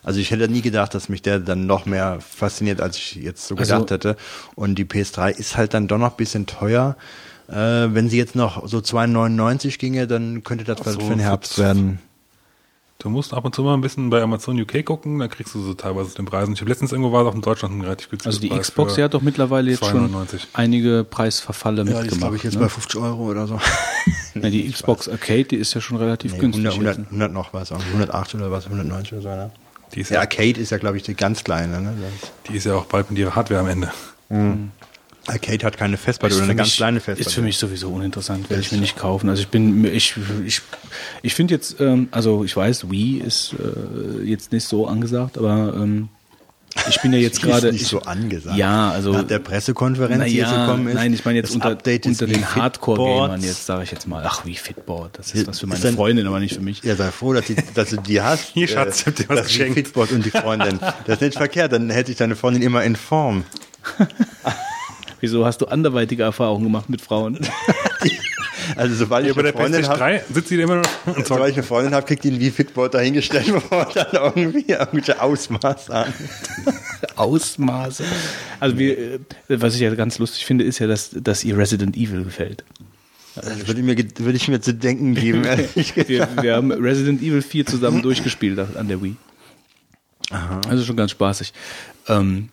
Also ich hätte nie gedacht, dass mich der dann noch mehr fasziniert, als ich jetzt so Also- gedacht hätte. Und die PS3 ist halt dann doch noch ein bisschen teuer. Äh, wenn sie jetzt noch so 2,99 ginge, dann könnte das was so, für den Herbst werden. Du musst ab und zu mal ein bisschen bei Amazon UK gucken, da kriegst du so teilweise den Preisen. Ich habe letztens irgendwo war es auch in Deutschland ein relativ günstiges Also die Preis Xbox, die hat doch mittlerweile jetzt schon 2,99. einige Preisverfalle Ja, die mitgemacht. ist, glaube ich, jetzt ne? bei 50 Euro oder so. [laughs] ja, die Xbox Arcade, die ist ja schon relativ Nee, günstig. 100, 100, jetzt. 100 noch was, 108 oder was, 190 oder so, ne? Die ist Der ja, Arcade ist ja, glaube ich, die ganz kleine. Ne? Die ist ja auch bald mit ihrer Hardware am Ende. Arcade hat keine Festplatte oder eine ganz mich- kleine Festplatte. Ist für mich sowieso uninteressant, werde ich mir nicht kaufen. Also ich bin, ich, ich, ich finde jetzt, ähm, also ich weiß, Wii ist äh, jetzt nicht so angesagt, aber ähm, ich bin ja [laughs] jetzt gerade nicht ich- so angesagt. Ja, also Nach der Pressekonferenz, die jetzt naja, gekommen ist. nein, ich meine jetzt unter, Update unter den Hardcore-Gamern jetzt sage ich jetzt mal, ach wie Fitboard, das Ist was für meine dann- Freundin, aber nicht für mich. Ja, sei froh, dass, die, [laughs] dass du die hast. Hier, Schatz, hab dir was geschenkt. Fitboard und die Freundin. Das ist nicht verkehrt, dann hätte ich deine Freundin immer in Form. [laughs] Wieso hast du anderweitige Erfahrungen gemacht mit Frauen? [laughs] Also sobald Ja, ich bei eine der Freundin habe, 3 sitzt sie immer noch [laughs] und sobald ich eine Freundin habe, kriegt die ein Wii Fitboard dahingestellt, [laughs] bevor man dann irgendwie irgendwelche Ausmaße an. Ausmaße. Also wir, äh, was ich ja ganz lustig finde, ist ja, dass, dass ihr Resident Evil gefällt. Das würde, mir, ge- würde ich mir zu denken geben. Wir, wir haben Resident Evil 4 zusammen durchgespielt an der Wii. Also schon ganz spaßig. Ähm,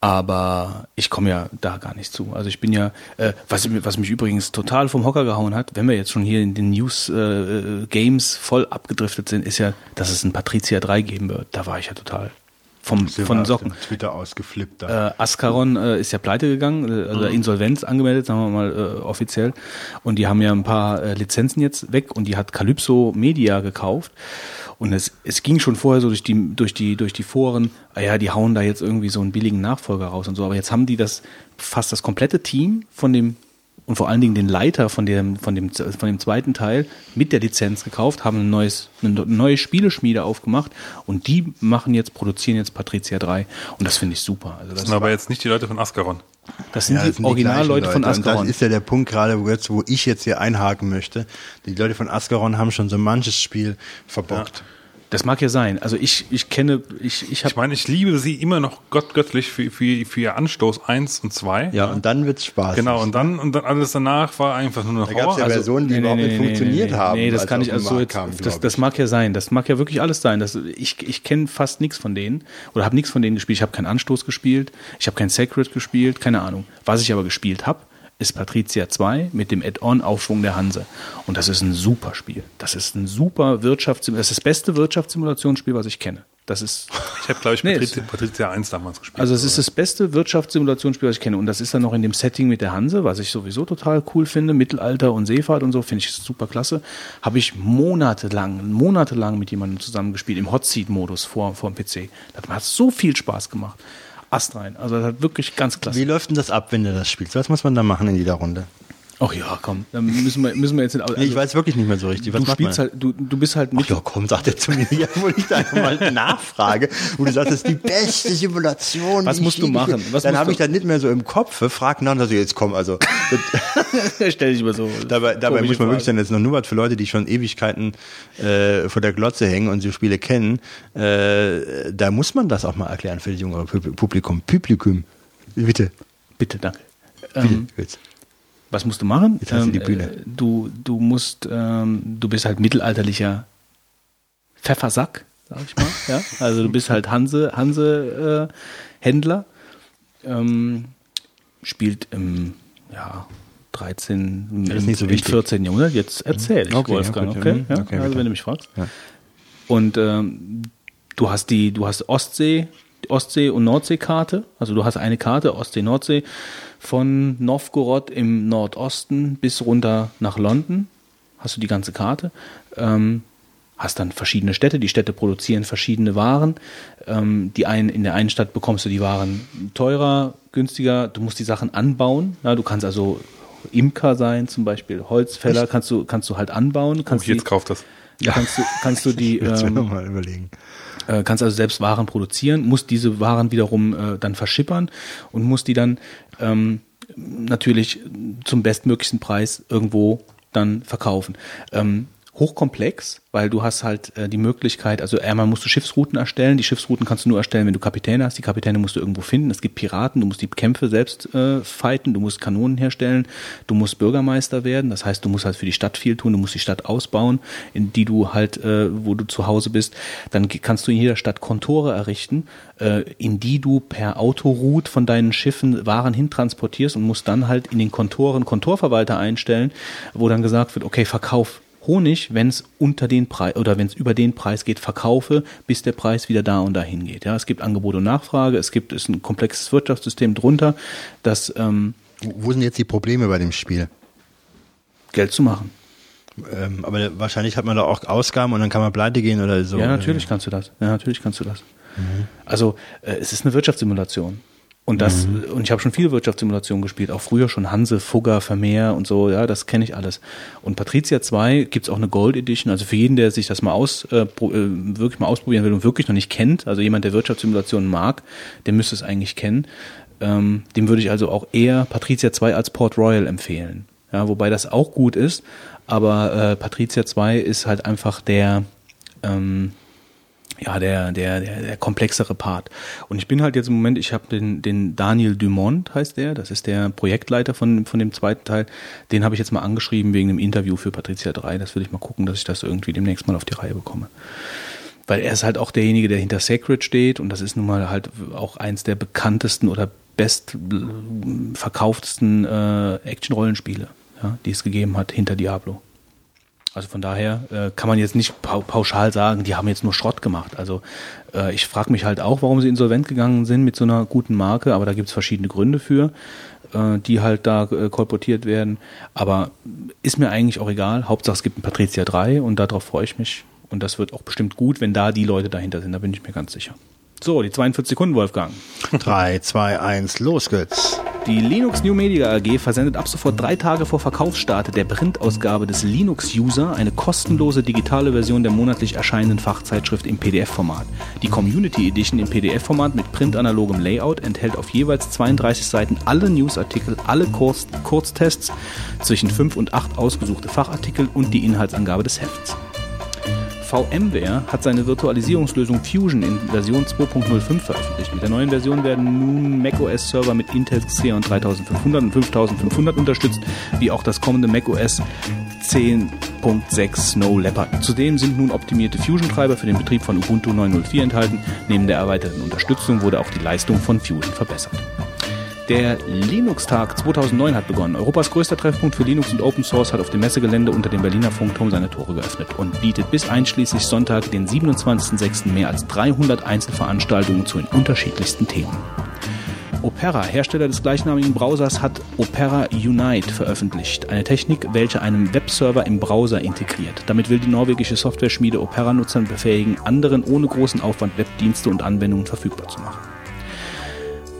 aber ich komme ja da gar nicht zu. Also ich bin ja, äh, was, was mich übrigens total vom Hocker gehauen hat, wenn wir jetzt schon hier in den News äh, Games voll abgedriftet sind, ist ja, dass es ein Patricia 3 geben wird. Da war ich ja total vom, Sie war von Socken. dem Twitter ausgeflippt. Da. Äh, Ascaron äh, ist ja pleite gegangen, äh, also Insolvenz angemeldet, sagen wir mal äh, offiziell. Und die haben ja ein paar äh, Lizenzen jetzt weg und die hat Calypso Media gekauft. Und es, es ging schon vorher so durch die, durch die, durch die Foren, ah ja, die hauen da jetzt irgendwie so einen billigen Nachfolger raus und so. Aber jetzt haben die das fast das komplette Team von dem und vor allen Dingen den Leiter von dem, von dem, von dem zweiten Teil mit der Lizenz gekauft, haben ein neues, eine neue Spieleschmiede aufgemacht und die machen jetzt, produzieren jetzt Patricia 3 und das finde ich super. Also Das das, sind aber jetzt nicht die Leute von Ascaron. Das sind Ja, die das sind Originalleute von Leute. Und Ascaron. das ist ja der Punkt gerade, wo, jetzt, wo ich jetzt hier einhaken möchte. Die Leute von Ascaron haben schon so manches Spiel verbockt. Das mag ja sein. Also ich, ich kenne, ich, ich Ich habe meine, ich liebe sie immer noch gott göttlich für, für, für ihr Anstoß 1 und 2. Ja, und dann wird's Spaß. Genau, und dann, und dann alles danach war einfach nur noch Da gab's Horror. ja Also, Versionen, die Nee, überhaupt nee, nicht nee, funktioniert nee, haben. Nee, das kann ich also so jetzt, kamen, das, das ich. mag ja sein. Das mag ja wirklich alles sein. Das, ich, ich kenne fast nichts von denen oder habe nichts von denen gespielt. Ich habe keinen Anstoß gespielt, ich habe kein Sacred gespielt, keine Ahnung. Was ich aber gespielt habe, ist Patricia 2 mit dem Add-on-Aufschwung der Hanse. Und das ist ein super Spiel. Das ist ein super Wirtschaftssimulation. Das ist das beste Wirtschaftssimulationsspiel, was ich kenne. Das ist Ich habe, glaube ich, [laughs] Nee, Patricia, Patricia 1 damals gespielt. also es ist das beste Wirtschaftssimulationsspiel, was ich kenne. Und das ist dann noch in dem Setting mit der Hanse, was ich sowieso total cool finde. Mittelalter und Seefahrt und so, finde ich super klasse. Habe ich monatelang, monatelang mit jemandem zusammengespielt, im Hot Seat-Modus vor, vor dem PC. Das hat so viel Spaß gemacht. Ast rein. Also das hat wirklich ganz klasse. Wie läuft denn das ab, wenn du das spielst? Was muss man da machen in jeder Runde? Ach ja, komm, dann müssen wir, müssen wir jetzt nicht. Also, Nee, ich weiß wirklich nicht mehr so richtig. Was du spielst halt, du, du bist halt Ach mit. ja, komm, sagt er zu mir, [laughs] ja, wo ich da einfach mal [laughs] nachfrage, wo du sagst, das ist die beste Simulation. Was musst du machen? Was dann habe ich das nicht mehr so im Kopf, frag nach und sag, jetzt komm, also [laughs] Stell dich mal so. dabei, dabei muss man wirklich sagen, jetzt noch nur was für Leute, die schon Ewigkeiten äh, vor der Glotze hängen und so Spiele kennen, äh, da muss man das auch mal erklären für das jüngere Pub- Publikum. Publikum. Bitte. Bitte, danke. Bitte. Ähm, Jetzt. Was musst du machen? Jetzt hast du die Ähm, Bühne. äh, Du, du musst, ähm, du bist halt mittelalterlicher Pfeffersack, sag ich mal. ja? [laughs] Also du bist halt Hanse, Hanse äh, Händler. Ähm, spielt im ja, 13, im, Das ist nicht so im wichtig. 14. Jahrhundert. Jetzt erzähl ich, Okay, Wolfgang, gut, okay? mhm, Ja? okay, also wenn du mich fragst. Ja. Und ähm, du hast die, du hast Ostsee, die Ostsee- und Nordseekarte. Also du hast eine Karte, Ostsee, Nordsee, von Novgorod im Nordosten bis runter nach London. Hast du die ganze Karte. Ähm, hast dann verschiedene Städte. Die Städte produzieren verschiedene Waren. Ähm, die einen, in der einen Stadt bekommst du die Waren teurer, günstiger. Du musst die Sachen anbauen. Ja, du kannst also Imker sein, zum Beispiel Holzfäller, kannst du, kannst du halt anbauen. Oh, Kannst jetzt die, kauft das. kannst du, kannst du die, [laughs] Jetzt ähm, mal überlegen. äh, kannst also selbst Waren produzieren, musst diese Waren wiederum äh, dann verschippern und musst die dann ähm, natürlich zum bestmöglichsten Preis irgendwo dann verkaufen. Ähm, hochkomplex, weil du hast halt äh, die Möglichkeit, also einmal musst du Schiffsrouten erstellen. Die Schiffsrouten kannst du nur erstellen, wenn du Kapitäne hast. Die Kapitäne musst du irgendwo finden. Es gibt Piraten, du musst die Kämpfe selbst äh, fighten, du musst Kanonen herstellen, du musst Bürgermeister werden. Das heißt, du musst halt für die Stadt viel tun, du musst die Stadt ausbauen, in die du halt, äh, wo du zu Hause bist. Dann kannst du in jeder Stadt Kontore errichten, äh, in die du per Autoroute von deinen Schiffen Waren hintransportierst und musst dann halt in den Kontoren Kontorverwalter einstellen, wo dann gesagt wird, okay, verkauf Honig, wenn es unter den Preis oder wenn es über den Preis geht, verkaufe, bis der Preis wieder da und dahin geht. Ja, es gibt Angebot und Nachfrage, es gibt ist ein komplexes Wirtschaftssystem drunter, das ähm, Wo, sind jetzt die Probleme bei dem Spiel? Geld zu machen. Ähm, aber wahrscheinlich hat man da auch Ausgaben und dann kann man pleite gehen oder so. Ja, natürlich kannst du das. Ja, natürlich kannst du das. Also äh, es ist eine Wirtschaftssimulation. Und das, und ich habe schon viele Wirtschaftssimulationen gespielt, auch früher schon Hanse, Fugger, Vermeer und so, ja, das kenne ich alles. Und Patricia 2 gibt's auch eine Gold Edition, also für jeden, der sich das mal aus, äh, äh, wirklich mal ausprobieren will und wirklich noch nicht kennt, also jemand, der Wirtschaftssimulationen mag, der müsste es eigentlich kennen. Ähm, dem würde ich also auch eher Patricia 2 als Port Royal empfehlen. Ja, wobei das auch gut ist, aber äh, Patricia 2 ist halt einfach der, ähm, ja, der, der, der, der komplexere Part. Und ich bin halt jetzt im Moment, ich habe den, den Daniel Dumont, heißt der, das ist der Projektleiter von, von dem zweiten Teil, den habe ich jetzt mal angeschrieben wegen einem Interview für Patricia 3. Das will ich mal gucken, dass ich das irgendwie demnächst mal auf die Reihe bekomme. Weil er ist halt auch derjenige, der hinter Sacred steht und das ist nun mal halt auch eins der bekanntesten oder best äh, äh, Action-Rollenspiele, ja, die es gegeben hat hinter Diablo. Also von daher äh, kann man jetzt nicht pau pauschal sagen, die haben jetzt nur Schrott gemacht. Also äh, ich frage mich halt auch, warum sie insolvent gegangen sind mit so einer guten Marke, aber da gibt es verschiedene Gründe für, äh, die halt da äh, kolportiert werden. Aber ist mir eigentlich auch egal. Hauptsache es gibt ein Patricia 3 und darauf freue ich mich. Und das wird auch bestimmt gut, wenn da die Leute dahinter sind, da bin ich mir ganz sicher. So, die 42 Sekunden, Wolfgang. 3, 2, 1, los geht's. Die Linux New Media AG versendet ab sofort drei Tage vor Verkaufsstart der Printausgabe des Linux User eine kostenlose digitale Version der monatlich erscheinenden Fachzeitschrift im PDF-Format. Die Community Edition im PDF-Format mit printanalogem Layout enthält auf jeweils 32 Seiten alle Newsartikel, alle Kurz Kurztests, zwischen 5 und 8 ausgesuchte Fachartikel und die Inhaltsangabe des Hefts. VMware hat seine Virtualisierungslösung Fusion in Version 2.05 veröffentlicht. Mit der neuen Version werden nun macOS-Server mit Intel Xeon 3500 und 5500 unterstützt, wie auch das kommende macOS 10.6 Snow Leopard. Zudem sind nun optimierte Fusion-Treiber für den Betrieb von Ubuntu 9.04 enthalten. Neben der erweiterten Unterstützung wurde auch die Leistung von Fusion verbessert. Der Linux-Tag 2009 hat begonnen. Europas größter Treffpunkt für Linux und Open Source hat auf dem Messegelände unter dem Berliner Funkturm seine Tore geöffnet und bietet bis einschließlich Sonntag, den 27.06. mehr als 300 Einzelveranstaltungen zu den unterschiedlichsten Themen. Opera, Hersteller des gleichnamigen Browsers, hat Opera Unite veröffentlicht. Eine Technik, welche einen Webserver im Browser integriert. Damit will die norwegische Software-Schmiede Opera-Nutzern befähigen, anderen ohne großen Aufwand Webdienste und Anwendungen verfügbar zu machen.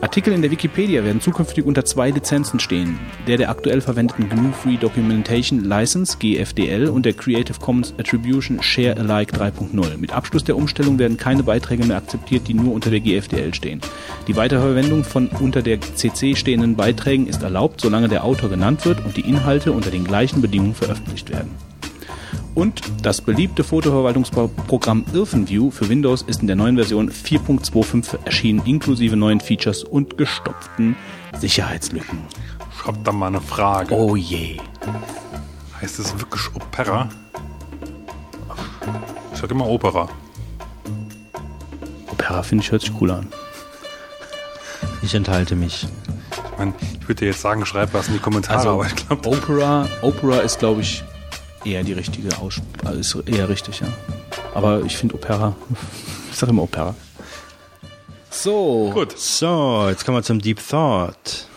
Artikel in der Wikipedia werden zukünftig unter zwei Lizenzen stehen, der der aktuell verwendeten GNU Free Documentation License GFDL und der Creative Commons Attribution Share Alike 3.0. Mit Abschluss der Umstellung werden keine Beiträge mehr akzeptiert, die nur unter der GFDL stehen. Die Weiterverwendung von unter der CC stehenden Beiträgen ist erlaubt, solange der Autor genannt wird und die Inhalte unter den gleichen Bedingungen veröffentlicht werden. Und das beliebte Fotoverwaltungsprogramm IrfanView für Windows ist in der neuen Version 4.25 erschienen, inklusive neuen Features und gestopften Sicherheitslücken. Ich hab da mal eine Frage. Oh je. Heißt es wirklich Opera? Ich sag immer Opera. Opera finde ich hört sich cool an. Ich enthalte mich. Ich, mein, ich würde dir jetzt sagen, schreib was in die Kommentare, Also aber ich glaube, Opera, Opera ist glaube ich eher die richtige Aussprache, ist eher richtig, ja. Aber ich finde Opera, [laughs] ich sage immer Opera. So. gut. So, jetzt kommen wir zum Deep Thought.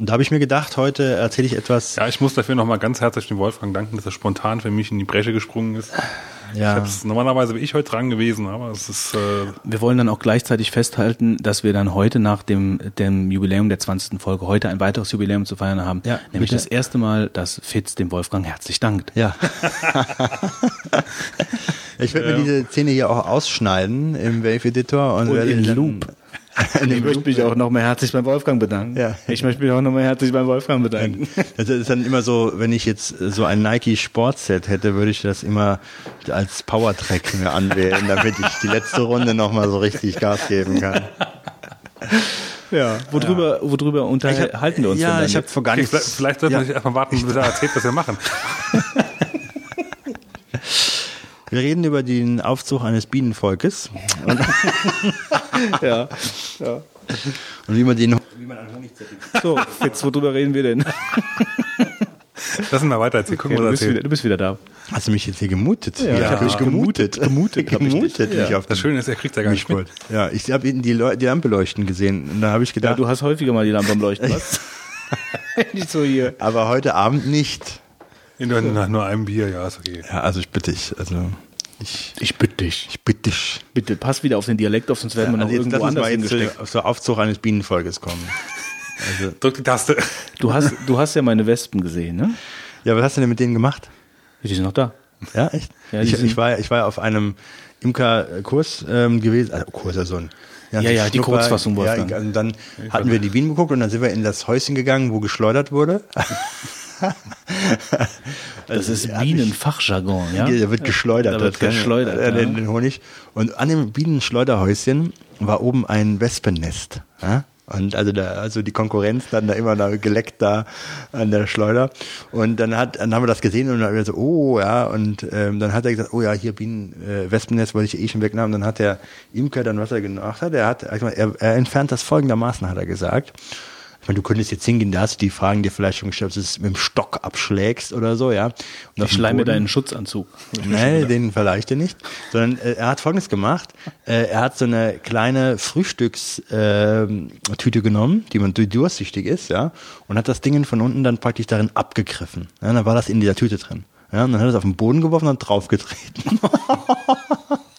Und da habe ich mir gedacht, heute erzähle ich etwas. Ja, ich muss dafür nochmal ganz herzlich dem Wolfgang danken, dass er spontan für mich in die Bresche gesprungen ist. Ja. Ich hab's, normalerweise wäre ich heute dran gewesen, aber es ist, äh, Wir wollen dann auch gleichzeitig festhalten, dass wir dann heute nach dem, dem Jubiläum der 20. Folge heute ein weiteres Jubiläum zu feiern haben. Ja, nämlich bitte. das erste Mal, dass Fitz dem Wolfgang herzlich dankt. Ja. [laughs] ich werde mir diese Szene hier auch ausschneiden im Wave Editor und, Und werde in dann- Loop. [laughs] Ich möchte mich auch nochmal herzlich beim Wolfgang bedanken. Ja. Ich möchte mich auch nochmal herzlich beim Wolfgang bedanken. Das ist dann immer so, wenn ich jetzt so ein Nike Sportset hätte, würde ich das immer als Powertrack mir anwählen, damit ich die letzte Runde nochmal so richtig Gas geben kann. Ja. Worüber, worüber unterhalten wir uns ja, denn ich habe vor gar nichts. vielleicht, vielleicht sollten ja, wir nicht erstmal warten, bis er erzählt, was wir machen. [laughs] wir reden über den Aufzug eines Bienenvolkes und, [laughs] Ja. ja. und wie man den So, Fitz, worüber reden wir denn? Lass uns mal weiter erzählen. Gucken, Okay, du, bist wieder, du bist wieder da. Hast du mich jetzt hier gemutet? Ja, ich hab mich dich gemutet. Gemutet hab ich dich. gemutet mich Ja. auf Das Schöne ist, er kriegt ja gar nicht mit. Ja, ich habe die, Leu- die Lampe leuchten gesehen und da habe ich Ja, gedacht, du hast häufiger mal die Lampe am Leuchten, was? [laughs] Nicht so hier. aber heute Abend nicht. Nur, nach nur einem Bier, ja, ist okay. Ja, also ich bitte dich, also ich, Ich bitte dich. ich bitte dich. Bitte, pass wieder auf den Dialekt auf, sonst werden wir noch Also jetzt irgendwo anders mal jetzt hingesteckt. zu- zur Aufzug eines Bienenvolkes kommen. Also, [laughs] Drück die Taste. Du hast, du hast ja meine Wespen gesehen, ne? ja, was hast du denn mit denen gemacht? Die sind noch da. Ja, echt? Ja, die ich, ich, war, ich war auf einem Imkerkurs ähm, gewesen, also Kurs, also ein Ja, ja, die Schnupper- Kurzfassung, Ja, Wolfgang. und dann hatten wir die Bienen geguckt und dann sind wir in das Häuschen gegangen, wo geschleudert wurde. [laughs] [laughs] Das ist ja, Bienenfachjargon, ja? Da wird geschleudert. Da wird geschleudert, äh, ja. den, Honig. Und an dem Bienenschleuderhäuschen war oben ein Wespennest. Ja? Und also da, also die Konkurrenz dann da immer da geleckt da an der Schleuder. Und dann hat, dann haben wir das gesehen und dann haben wir so, oh ja, und ähm, dann hat er gesagt, oh ja, hier Bienen, äh, Wespennest wollte ich eh schon wegnehmen. Und dann hat der Imker dann, was er gemacht hat, er hat, er, er entfernt das folgendermaßen, hat er gesagt. Ich meine, du könntest jetzt hingehen, da hast du die Fragen dir vielleicht schon gestellt, ob du es mit dem Stock abschlägst oder so, ja. Und Ich dem schleim mir Boden- deinen Schutzanzug. Nee, den verleicht er nicht. Sondern äh, er hat folgendes gemacht. Äh, er hat so eine kleine Frühstückstüte ähm, genommen, die man durchsichtig ist, ja, und hat das Ding von unten dann praktisch darin abgegriffen. Ja, dann war das in dieser Tüte drin. Ja, und dann hat er es auf den Boden geworfen und draufgetreten. [laughs]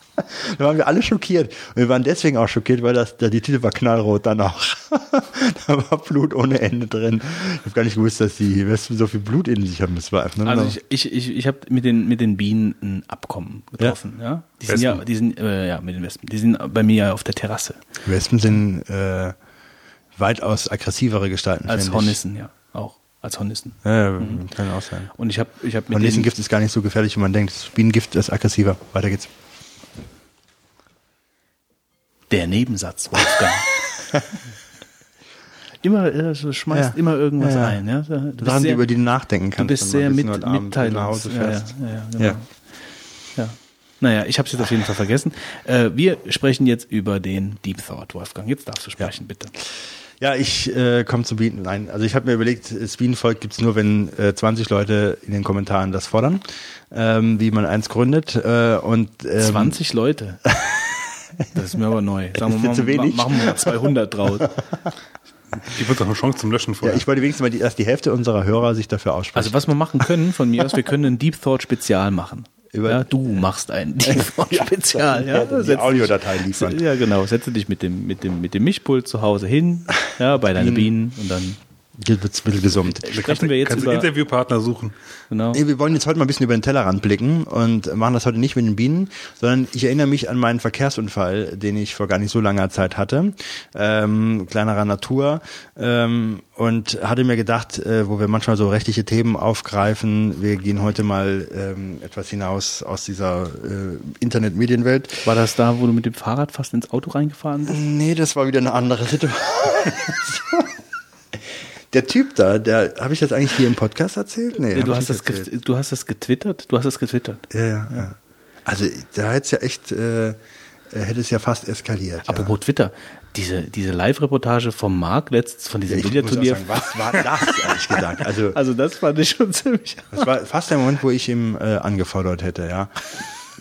Da waren wir alle schockiert. Und wir waren deswegen auch schockiert, weil das, da die Tüte war knallrot dann auch. [laughs] da war Blut ohne Ende drin. Ich habe gar nicht gewusst, dass die Wespen so viel Blut in sich haben. Das war einfach Also ich, ich, ich, ich habe mit den, mit den Bienen ein Abkommen getroffen, ja. Die sind ja, die sind, äh, ja, mit den Wespen. Die sind bei mir ja auf der Terrasse. Wespen sind äh, weitaus aggressivere Gestalten. Als. Hornissen, ja. Auch. Als Hornissen. Ja, kann auch sein. Und ich habe ich hab mit Hornissengift ist gar nicht so gefährlich, wie man denkt. Das Bienengift ist aggressiver. Weiter geht's. Der Nebensatz, Wolfgang. [laughs] immer, äh, du schmeißt Ja. immer irgendwas Ja, ja. ein, ja. Du bist Sachen, sehr, über die du nachdenken du kannst. bist wenn sehr man mit, Abend nach mitteilungs. Hause Ja, ja, fährst. ja, ja, genau. Ja. Ja. Naja, ich habe es jetzt auf jeden Fall vergessen. Äh, wir sprechen jetzt über den Deep Thought, Wolfgang. Jetzt darfst du sprechen, bitte. Ja, ich äh, komme zum Bienen. Nein, also ich habe mir überlegt, das Bienenvolk gibt's nur, wenn äh, 20 Leute in den Kommentaren das fordern, ähm, wie man eins gründet. Äh, und ähm, 20 Leute. [laughs] Das ist mir aber neu. Sagen Ist wir dir zu mal, wenig? machen wir mal 200 draus. Ich würde doch eine Chance zum Löschen Ja, vorher. ich wollte wenigstens mal, die, dass die Hälfte unserer Hörer sich dafür ausspricht. Also was wir machen können, von mir aus, wir können ein Deep Thought Spezial machen. Über- ja, du machst ein [laughs] Deep Thought Spezial. Ja, die Setz Audiodatei liefern. Ja, genau. Setze dich mit dem, mit dem, mit dem Mischpult zu Hause hin, ja, bei deinen Bienen und dann Jetzt wird's ein bisschen gesummt. sprechen wir jetzt kannst über, Interviewpartner suchen. genau. Nee, wir wollen jetzt heute mal ein bisschen über den Tellerrand blicken und machen das heute nicht mit den Bienen, sondern ich erinnere mich an meinen Verkehrsunfall, den ich vor gar nicht so langer Zeit hatte, ähm, kleinerer Natur ähm, und hatte mir gedacht, äh, wo wir manchmal so rechtliche Themen aufgreifen, wir gehen heute mal ähm, etwas hinaus aus dieser äh, Internet-Medienwelt. War das da, wo du mit dem Fahrrad fast ins Auto reingefahren bist? Nee, das war wieder eine andere Situation. Der Typ da, der, habe ich das eigentlich hier im Podcast erzählt? Nee, du, hast das erzählt. du hast das getwittert? Du hast das getwittert. Ja, ja, ja. Also da hätte es ja echt, äh, äh, hätte es ja fast eskaliert. Apropos Twitter, diese, diese Live-Reportage vom Marc letztens von ja. diesem Billardturnier. sagen, was war das, ehrlich gesagt? Also [laughs] Also das fand ich schon ziemlich. das war fast der Moment, wo ich ihm äh, angefordert hätte, ja.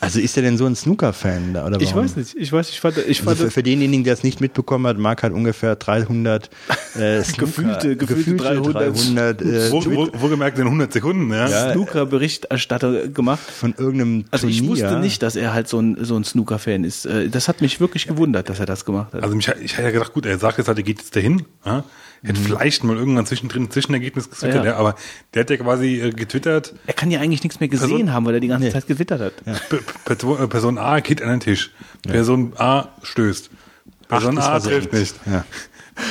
Also ist er denn so ein Snooker-Fan? da, Oder Ich warum? weiß nicht. Ich weiß, ich fand, ich fand Also für, für denjenigen, der es nicht mitbekommen hat, Marc hat ungefähr 300 äh, [laughs] Snooker, Gefühlte- gefühlte 300. 300 äh, Wo, wo, wo gemerkt in 100 Sekunden, ja. Ja. Snooker-Berichterstatter gemacht. von irgendeinem Also ich Turnier. wusste nicht, dass er halt so ein, so ein Snooker-Fan ist. Äh, Das hat mich wirklich gewundert, dass er das gemacht hat. Also mich, ich hätte ja gedacht, gut, er sagt jetzt halt, er geht jetzt dahin. Ja? Hätte vielleicht mal irgendwann zwischendrin ein Zwischenergebnis getwittert, Mhm. Ja. ja. aber der hat ja quasi äh, getwittert, Er kann ja eigentlich nichts mehr gesehen Person- haben, weil er die ganze Zeit getwittert hat. Person, äh, Person A geht an den Tisch, Person A stößt, Person Ach, A trifft nicht, Ja.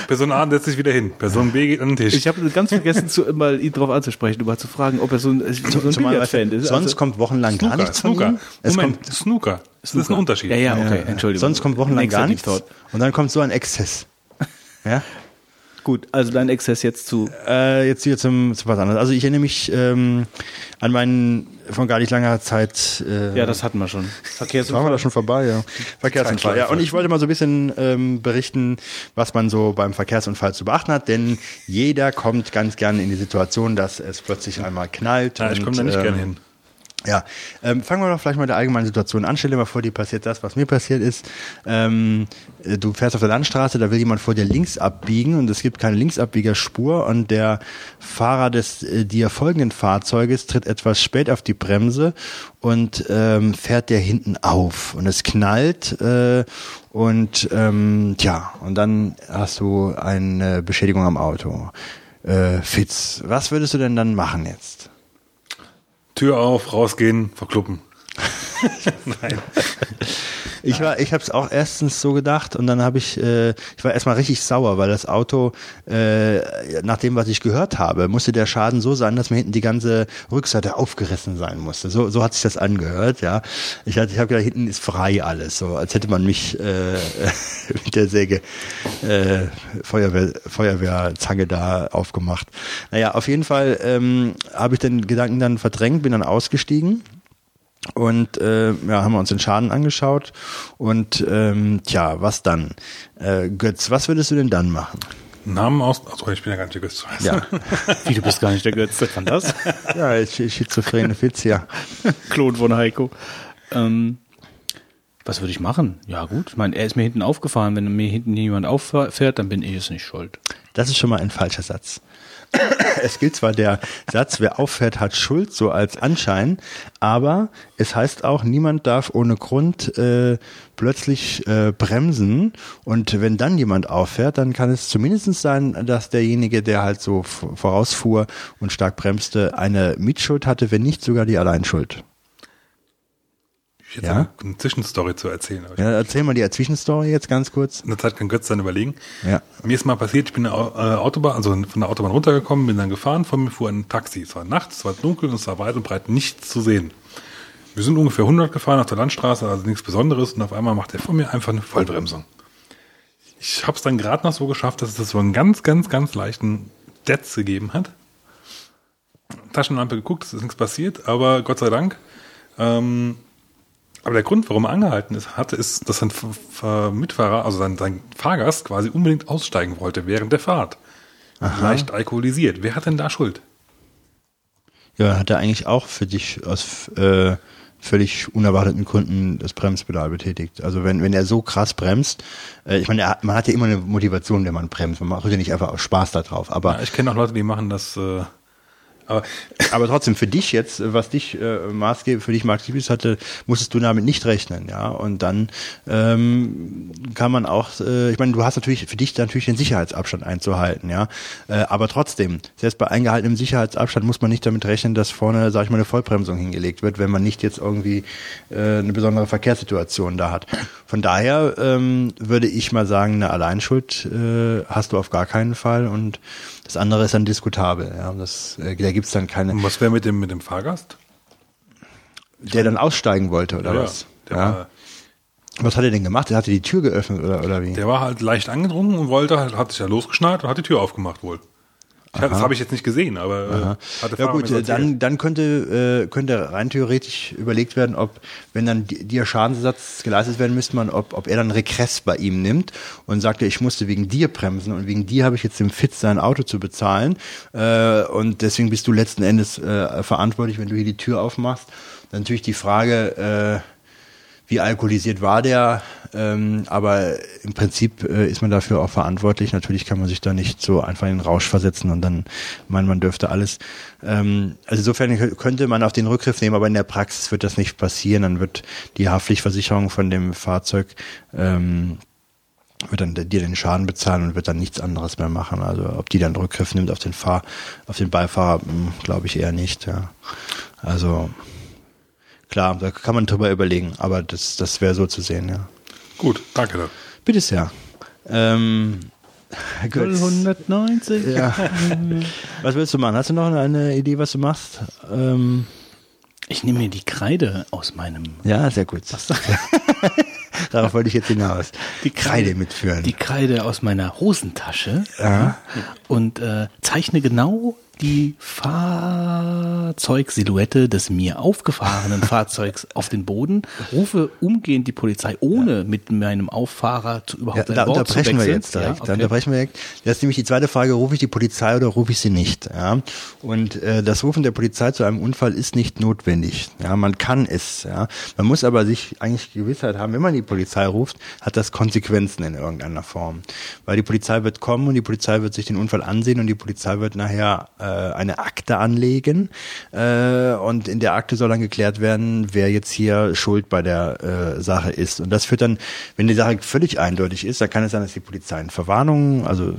Person A setzt sich wieder hin, Person B geht an den Tisch. Ich habe ganz vergessen, zu, mal ihn drauf anzusprechen, mal zu fragen, ob er so ein, so ein Billardfan ist. sonst Also- kommt wochenlang gar Snooker, nichts von Snooker. ihm. Es Moment, kommt, Snooker. Das ist ein Unterschied. Ja, ja, okay, Entschuldigung. sonst kommt wochenlang gar nichts. Und dann kommt so ein Exzess. [laughs] Ja? Gut, also dein Exzess jetzt zu. Äh, jetzt hier zum, zu was anderes. Also ich erinnere mich ähm, an meinen von gar nicht langer Zeit. Äh, Ja, das hatten wir schon. waren wir Verkehrsunfall. da schon vorbei, ja. Verkehrsunfall. Ja, und ich wollte mal so ein bisschen ähm, berichten, was man so beim Verkehrsunfall zu beachten hat, denn jeder kommt ganz gerne in die Situation, dass es plötzlich einmal knallt. Ja, ich komme da nicht ähm, gerne hin. Ja, ähm, fangen wir doch vielleicht mal der allgemeinen Situation an. Stell dir mal vor, dir passiert das, was mir passiert ist. Ähm, äh, du fährst auf der Landstraße, da will jemand vor dir links abbiegen und es gibt keine Linksabbiegerspur und der Fahrer des äh, dir folgenden Fahrzeuges tritt etwas spät auf die Bremse und ähm, fährt dir hinten auf und es knallt äh, und ähm, tja, und dann hast du eine Beschädigung am Auto. Äh, Fitz, was würdest du denn dann machen jetzt? Tür auf, rausgehen, verkluppen. Nein. [laughs] Ich war, ich habe es auch erstens so gedacht und dann habe ich, äh, ich war erstmal richtig sauer, weil das Auto, äh, nach dem, was ich gehört habe, musste der Schaden so sein, dass mir hinten die ganze Rückseite aufgerissen sein musste. So, so hat sich das angehört, ja. Ich hatte, ich habe gedacht, hinten ist frei alles, so als hätte man mich äh, [laughs] mit der Säge äh, Feuerwehr, Feuerwehrzange da aufgemacht. Naja, auf jeden Fall ähm, habe ich den Gedanken dann verdrängt, bin dann ausgestiegen. Und äh, ja, haben wir uns den Schaden angeschaut. Und ähm, tja, was dann? Äh, Götz, was würdest du denn dann machen? Namen aus. Achso, ich bin ja gar nicht der Götz. Ja, [laughs] Wie, du bist gar nicht der Götz. War das? ja sch- schizophrene Fitz, ja. [laughs] Klon von Heiko. Ähm, was würde ich machen? Ja gut, ich meine, er ist mir hinten aufgefahren. Wenn mir hinten jemand auffährt, dann bin ich es nicht schuld. Das ist schon mal ein falscher Satz. [coughs] Es gilt zwar der Satz, wer auffährt, hat Schuld, so als Anschein, aber es heißt auch, niemand darf ohne Grund äh, plötzlich äh, bremsen. Und wenn dann jemand auffährt, dann kann es zumindest sein, dass derjenige, der halt so vorausfuhr und stark bremste, eine Mitschuld hatte, wenn nicht sogar die Alleinschuld. Ich hätte Ja? eine, Zwischenstory zu erzählen. Ja, erzähl mal die Zwischenstory jetzt ganz kurz. in der Zeit kann Götz dann überlegen. Ja. Mir ist mal passiert, ich bin äh, Autobahn, also von der Autobahn runtergekommen, bin dann gefahren, vor mir fuhr ein Taxi. Es war nachts, es war dunkel und es war weit und breit nichts zu sehen. Wir sind ungefähr 100 gefahren auf der Landstraße, also nichts Besonderes und auf einmal macht er vor mir einfach eine Vollbremsung. Ich habe es dann gerade noch so geschafft, dass es so einen ganz, ganz, ganz leichten Detz gegeben hat. Taschenlampe geguckt, es ist nichts passiert, aber Gott sei Dank ähm, Aber der Grund, warum er angehalten ist, hatte, ist, dass sein Mitfahrer, also sein, sein Fahrgast quasi unbedingt aussteigen wollte während der Fahrt. Leicht alkoholisiert. Wer hat denn da Schuld? Ja, hat er eigentlich auch für dich aus äh, völlig unerwarteten Gründen das Bremspedal betätigt. Also wenn, wenn er so krass bremst, äh, ich meine, man hat ja immer eine Motivation, wenn man bremst. Man macht ja nicht einfach aus Spaß da drauf. Aber Ja, ich kenne auch Leute, die machen das. Äh, aber Aber trotzdem für dich jetzt, was dich äh, maßgeblich für dich maßgeblich hatte, musstest du damit nicht rechnen, ja. Und dann ähm, kann man auch, äh, ich meine, du hast natürlich für dich natürlich den Sicherheitsabstand einzuhalten, ja. Äh, aber trotzdem, selbst bei eingehaltenem Sicherheitsabstand muss man nicht damit rechnen, dass vorne, sag ich mal, eine Vollbremsung hingelegt wird, wenn man nicht jetzt irgendwie äh, eine besondere Verkehrssituation da hat. Von daher ähm, würde ich mal sagen, eine Alleinschuld äh, hast du auf gar keinen Fall und das andere ist dann diskutabel. Ja, das, äh, da gibt's dann keine und was wäre mit dem, mit dem Fahrgast? der dann aussteigen wollte, oder Ja, was? Der, Ja. war, Was hat er denn gemacht? Er hatte die Tür geöffnet, oder, oder wie? der war halt leicht angetrunken und wollte halt, hat sich ja losgeschnallt und hat die Tür aufgemacht wohl. Hab- das habe ich jetzt nicht gesehen, aber äh, ja gut, dann, dann könnte, äh, könnte rein theoretisch überlegt werden, ob, wenn dann di- dir Schadensersatz geleistet werden müsste, man, ob, ob er dann Regress bei ihm nimmt und sagt, ich musste wegen dir bremsen und wegen dir habe ich jetzt dem Fitz sein Auto zu bezahlen äh, und deswegen bist du letzten Endes äh, verantwortlich, wenn du hier die Tür aufmachst. Dann natürlich die Frage, äh, wie alkoholisiert war der, ähm, aber im Prinzip äh, ist man dafür auch verantwortlich. Natürlich kann man sich da nicht so einfach in den Rausch versetzen und dann meinen, man dürfte alles. Ähm, also insofern kö- könnte man auf den Rückgriff nehmen, aber in der Praxis wird das nicht passieren. Dann wird die Haftpflichtversicherung von dem Fahrzeug ähm, wird dann dir den Schaden bezahlen und wird dann nichts anderes mehr machen. Also ob die dann Rückgriff nimmt auf den Fahr, auf den Beifahrer, glaube ich eher nicht. Ja. Also klar, da kann man drüber überlegen, aber das, das wäre so zu sehen, ja. Gut, danke. Dann. Bitte sehr. Ähm, [laughs] gut. 190. Ja. [laughs] Was willst du machen? Hast du noch eine Idee, was du machst? Ähm, Ich nehme mir die Kreide aus meinem. ja, sehr gut. [laughs] Darauf wollte ich jetzt hinaus. Die Kreide mitführen. Die Kreide aus meiner Hosentasche. Ja. Und äh, zeichne genau die Fahrzeugsilhouette des mir aufgefahrenen [laughs] Fahrzeugs auf den Boden, rufe umgehend die Polizei, ohne mit meinem Auffahrer zu Ja, überhaupt da ein Wort zu unterbrechen wir jetzt direkt. Ja, Da okay. unterbrechen wir direkt. Das ist nämlich die zweite Frage, rufe ich die Polizei oder rufe ich sie nicht? Ja? Und äh, das Rufen der Polizei zu einem Unfall ist nicht notwendig. Ja? Man kann es. Ja? Man muss aber sich eigentlich Gewissheit haben, wenn man die Polizei ruft, hat das Konsequenzen in irgendeiner Form. Weil die Polizei wird kommen und die Polizei wird sich den Unfall ansehen und die Polizei wird nachher äh, eine Akte anlegen äh, und in der Akte soll dann geklärt werden, wer jetzt hier schuld bei der äh, Sache ist. Und das führt dann, wenn die Sache völlig eindeutig ist, dann kann es sein, dass die Polizei eine Verwarnung, also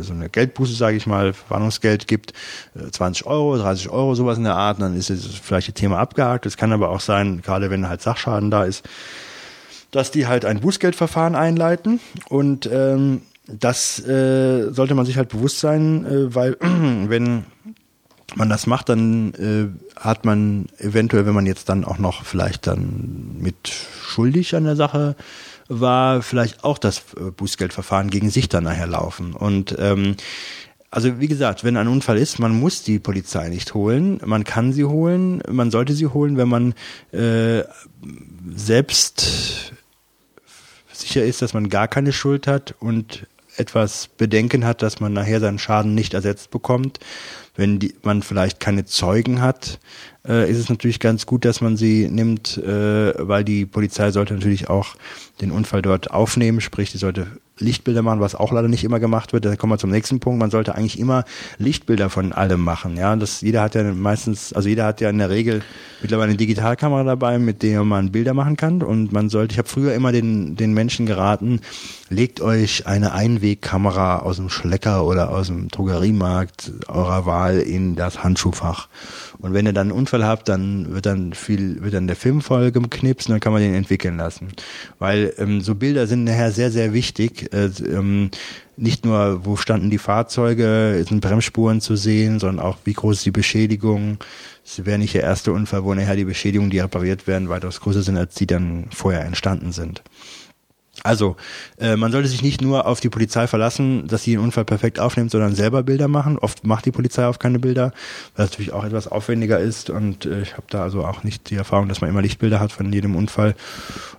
so eine Geldbuße, sage ich mal, Verwarnungsgeld gibt, äh, 20 Euro, 30 Euro, sowas in der Art, und dann ist es vielleicht das Thema abgehakt. Es kann aber auch sein, gerade wenn halt Sachschaden da ist, dass die halt ein Bußgeldverfahren einleiten und ähm, das äh, sollte man sich halt bewusst sein, äh, weil [clears throat] wenn man das macht, dann äh, hat man eventuell, wenn man jetzt dann auch noch vielleicht dann mit schuldig an der Sache war, vielleicht auch das äh, Bußgeldverfahren gegen sich dann nachher laufen. Und ähm, also wie gesagt, wenn ein Unfall ist, man muss die Polizei nicht holen, man kann sie holen, man sollte sie holen, wenn man äh, selbst sicher ist, dass man gar keine Schuld hat und etwas Bedenken hat, dass man nachher seinen Schaden nicht ersetzt bekommt. Wenn die, man vielleicht keine Zeugen hat, äh, ist es natürlich ganz gut, dass man sie nimmt, äh, weil die Polizei sollte natürlich auch den Unfall dort aufnehmen, sprich, die sollte Lichtbilder machen, was auch leider nicht immer gemacht wird. Da kommen wir zum nächsten Punkt. Man sollte eigentlich immer Lichtbilder von allem machen. Ja, das jeder hat ja meistens, also jeder hat ja in der Regel mittlerweile eine Digitalkamera dabei, mit der man Bilder machen kann. Und man sollte, ich habe früher immer den den Menschen geraten, legt euch eine Einwegkamera aus dem Schlecker oder aus dem Drogeriemarkt eurer Wahl in das Handschuhfach. Und wenn ihr dann einen Unfall habt, dann wird dann viel, wird dann der Film voll geknipst und dann kann man den entwickeln lassen. Weil ähm, so Bilder sind nachher sehr, sehr wichtig. Äh, ähm, nicht nur, wo standen die Fahrzeuge, sind Bremsspuren zu sehen, sondern auch, wie groß ist die Beschädigung. Es wäre nicht der erste Unfall, wo nachher die Beschädigungen, die repariert werden, weitaus größer sind, als die dann vorher entstanden sind. Also, äh, man sollte sich nicht nur auf die Polizei verlassen, dass sie den Unfall perfekt aufnimmt, sondern selber Bilder machen. Oft macht die Polizei auch keine Bilder, weil es natürlich auch etwas aufwendiger ist und äh, ich habe da also auch nicht die Erfahrung, dass man immer Lichtbilder hat von jedem Unfall.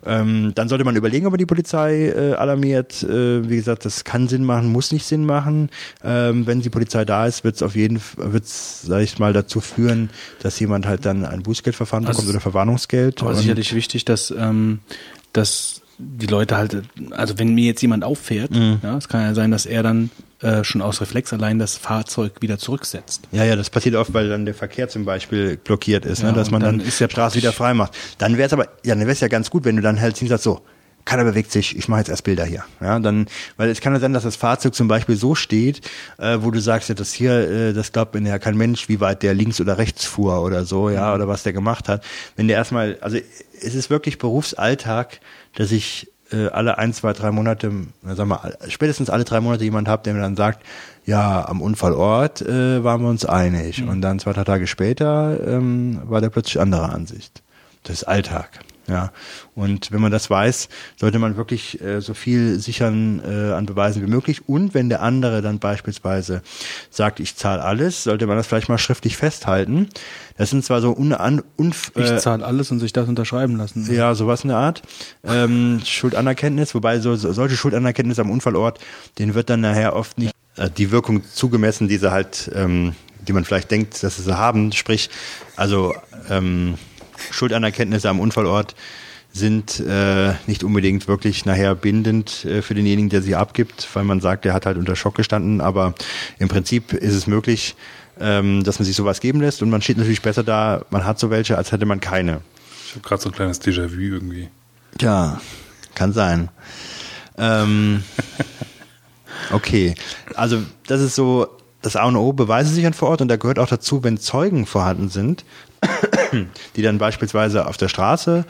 Ähm, dann sollte man überlegen, ob man die Polizei äh, alarmiert. Äh, wie gesagt, das kann Sinn machen, muss nicht Sinn machen. Ähm, wenn die Polizei da ist, wird es auf jeden Fall, wird's, sag ich mal, dazu führen, dass jemand halt dann ein Bußgeldverfahren Also bekommt oder Verwarnungsgeld. Aber sicherlich wichtig, dass, ähm, dass die Leute halt, also wenn mir jetzt jemand auffährt, Mhm. ja, es kann ja sein, dass er dann äh, schon aus Reflex allein das Fahrzeug wieder zurücksetzt. Ja, ja, das passiert oft, weil dann der Verkehr zum Beispiel blockiert ist, Ja, ne, dass man dann, dann ist ja Straße wieder frei macht. Dann wäre es aber, ja, dann wäre es ja ganz gut, wenn du dann halt sagst, so, keiner bewegt sich, ich mache jetzt erst Bilder hier. Ja, dann, weil es kann ja sein, dass das Fahrzeug zum Beispiel so steht, äh, wo du sagst, ja, das hier, äh, das glaubt mir ja kein Mensch, wie weit der links oder rechts fuhr oder so, ja, oder was der gemacht hat. Wenn der erstmal, also es ist wirklich Berufsalltag, dass ich äh, alle ein, zwei, drei Monate, na, sag mal, spätestens alle drei Monate jemand habe, der mir dann sagt, ja, am Unfallort äh, waren wir uns einig. Und dann zwei, drei Tage später ähm, war der plötzlich anderer Ansicht. Das ist Alltag. Ja, und wenn man das weiß, sollte man wirklich äh, so viel sichern äh, an Beweisen wie möglich. Und wenn der andere dann beispielsweise sagt, ich zahle alles, sollte man das vielleicht mal schriftlich festhalten. Das sind zwar so un, un, unf, Ich äh, zahle alles und sich das unterschreiben lassen. ja, sowas in der Art. Ähm, Schuldanerkenntnis, wobei so, so, solche Schuldanerkenntnis am Unfallort, denen wird dann nachher oft nicht äh, die Wirkung zugemessen, die sie halt, ähm, die man vielleicht denkt, dass sie sie haben. Sprich, also ähm, Schuldanerkenntnisse am Unfallort sind äh, nicht unbedingt wirklich nachher bindend äh, für denjenigen, der sie abgibt, weil man sagt, der hat halt unter Schock gestanden. Aber im Prinzip ist es möglich, ähm, dass man sich sowas geben lässt und man steht natürlich besser da, man hat so welche, als hätte man keine. Ich habe gerade so ein kleines Déjà-vu irgendwie. Tja, kann sein. Ähm, [laughs] okay, also das ist so das A und O, Beweise sichern vor Ort und da gehört auch dazu, wenn Zeugen vorhanden sind, [coughs] die dann beispielsweise auf der Straße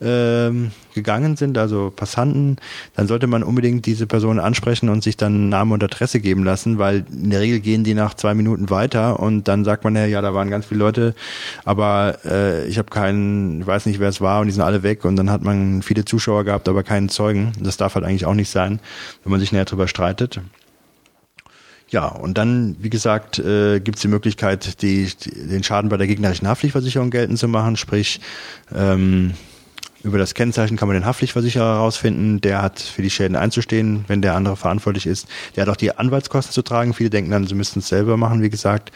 ähm, gegangen sind, also Passanten, dann sollte man unbedingt diese Personen ansprechen und sich dann Name und Adresse geben lassen, weil in der Regel gehen die nach zwei Minuten weiter und dann sagt man ja, ja, da waren ganz viele Leute, aber äh, ich habe keinen, ich weiß nicht, wer es war und die sind alle weg und dann hat man viele Zuschauer gehabt, aber keinen Zeugen. Das darf halt eigentlich auch nicht sein, wenn man sich näher drüber streitet. Ja, und dann, wie gesagt, äh, gibt es die Möglichkeit, die, die, den Schaden bei der gegnerischen Haftpflichtversicherung geltend zu machen. Sprich, ähm, über das Kennzeichen kann man den Haftpflichtversicherer herausfinden. Der hat für die Schäden einzustehen, wenn der andere verantwortlich ist. Der hat auch die Anwaltskosten zu tragen. Viele denken dann, sie müssten es selber machen, wie gesagt.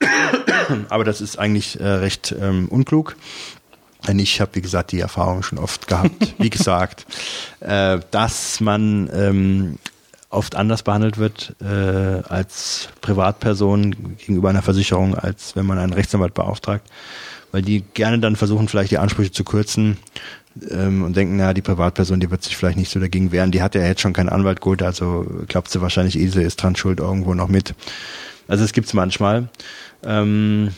[coughs] Aber das ist eigentlich äh, recht ähm, unklug. Denn ich habe, wie gesagt, die Erfahrung schon oft gehabt, wie [laughs] gesagt, äh, dass man ähm, oft anders behandelt wird äh, als Privatperson gegenüber einer Versicherung, als wenn man einen Rechtsanwalt beauftragt, weil die gerne dann versuchen, vielleicht die Ansprüche zu kürzen ähm, und denken, na, die Privatperson, die wird sich vielleicht nicht so dagegen wehren, die hat ja jetzt schon keinen Anwalt geholt, also glaubt sie wahrscheinlich, Ilse ist dran schuld irgendwo noch mit. Also es gibt's manchmal. Ähm,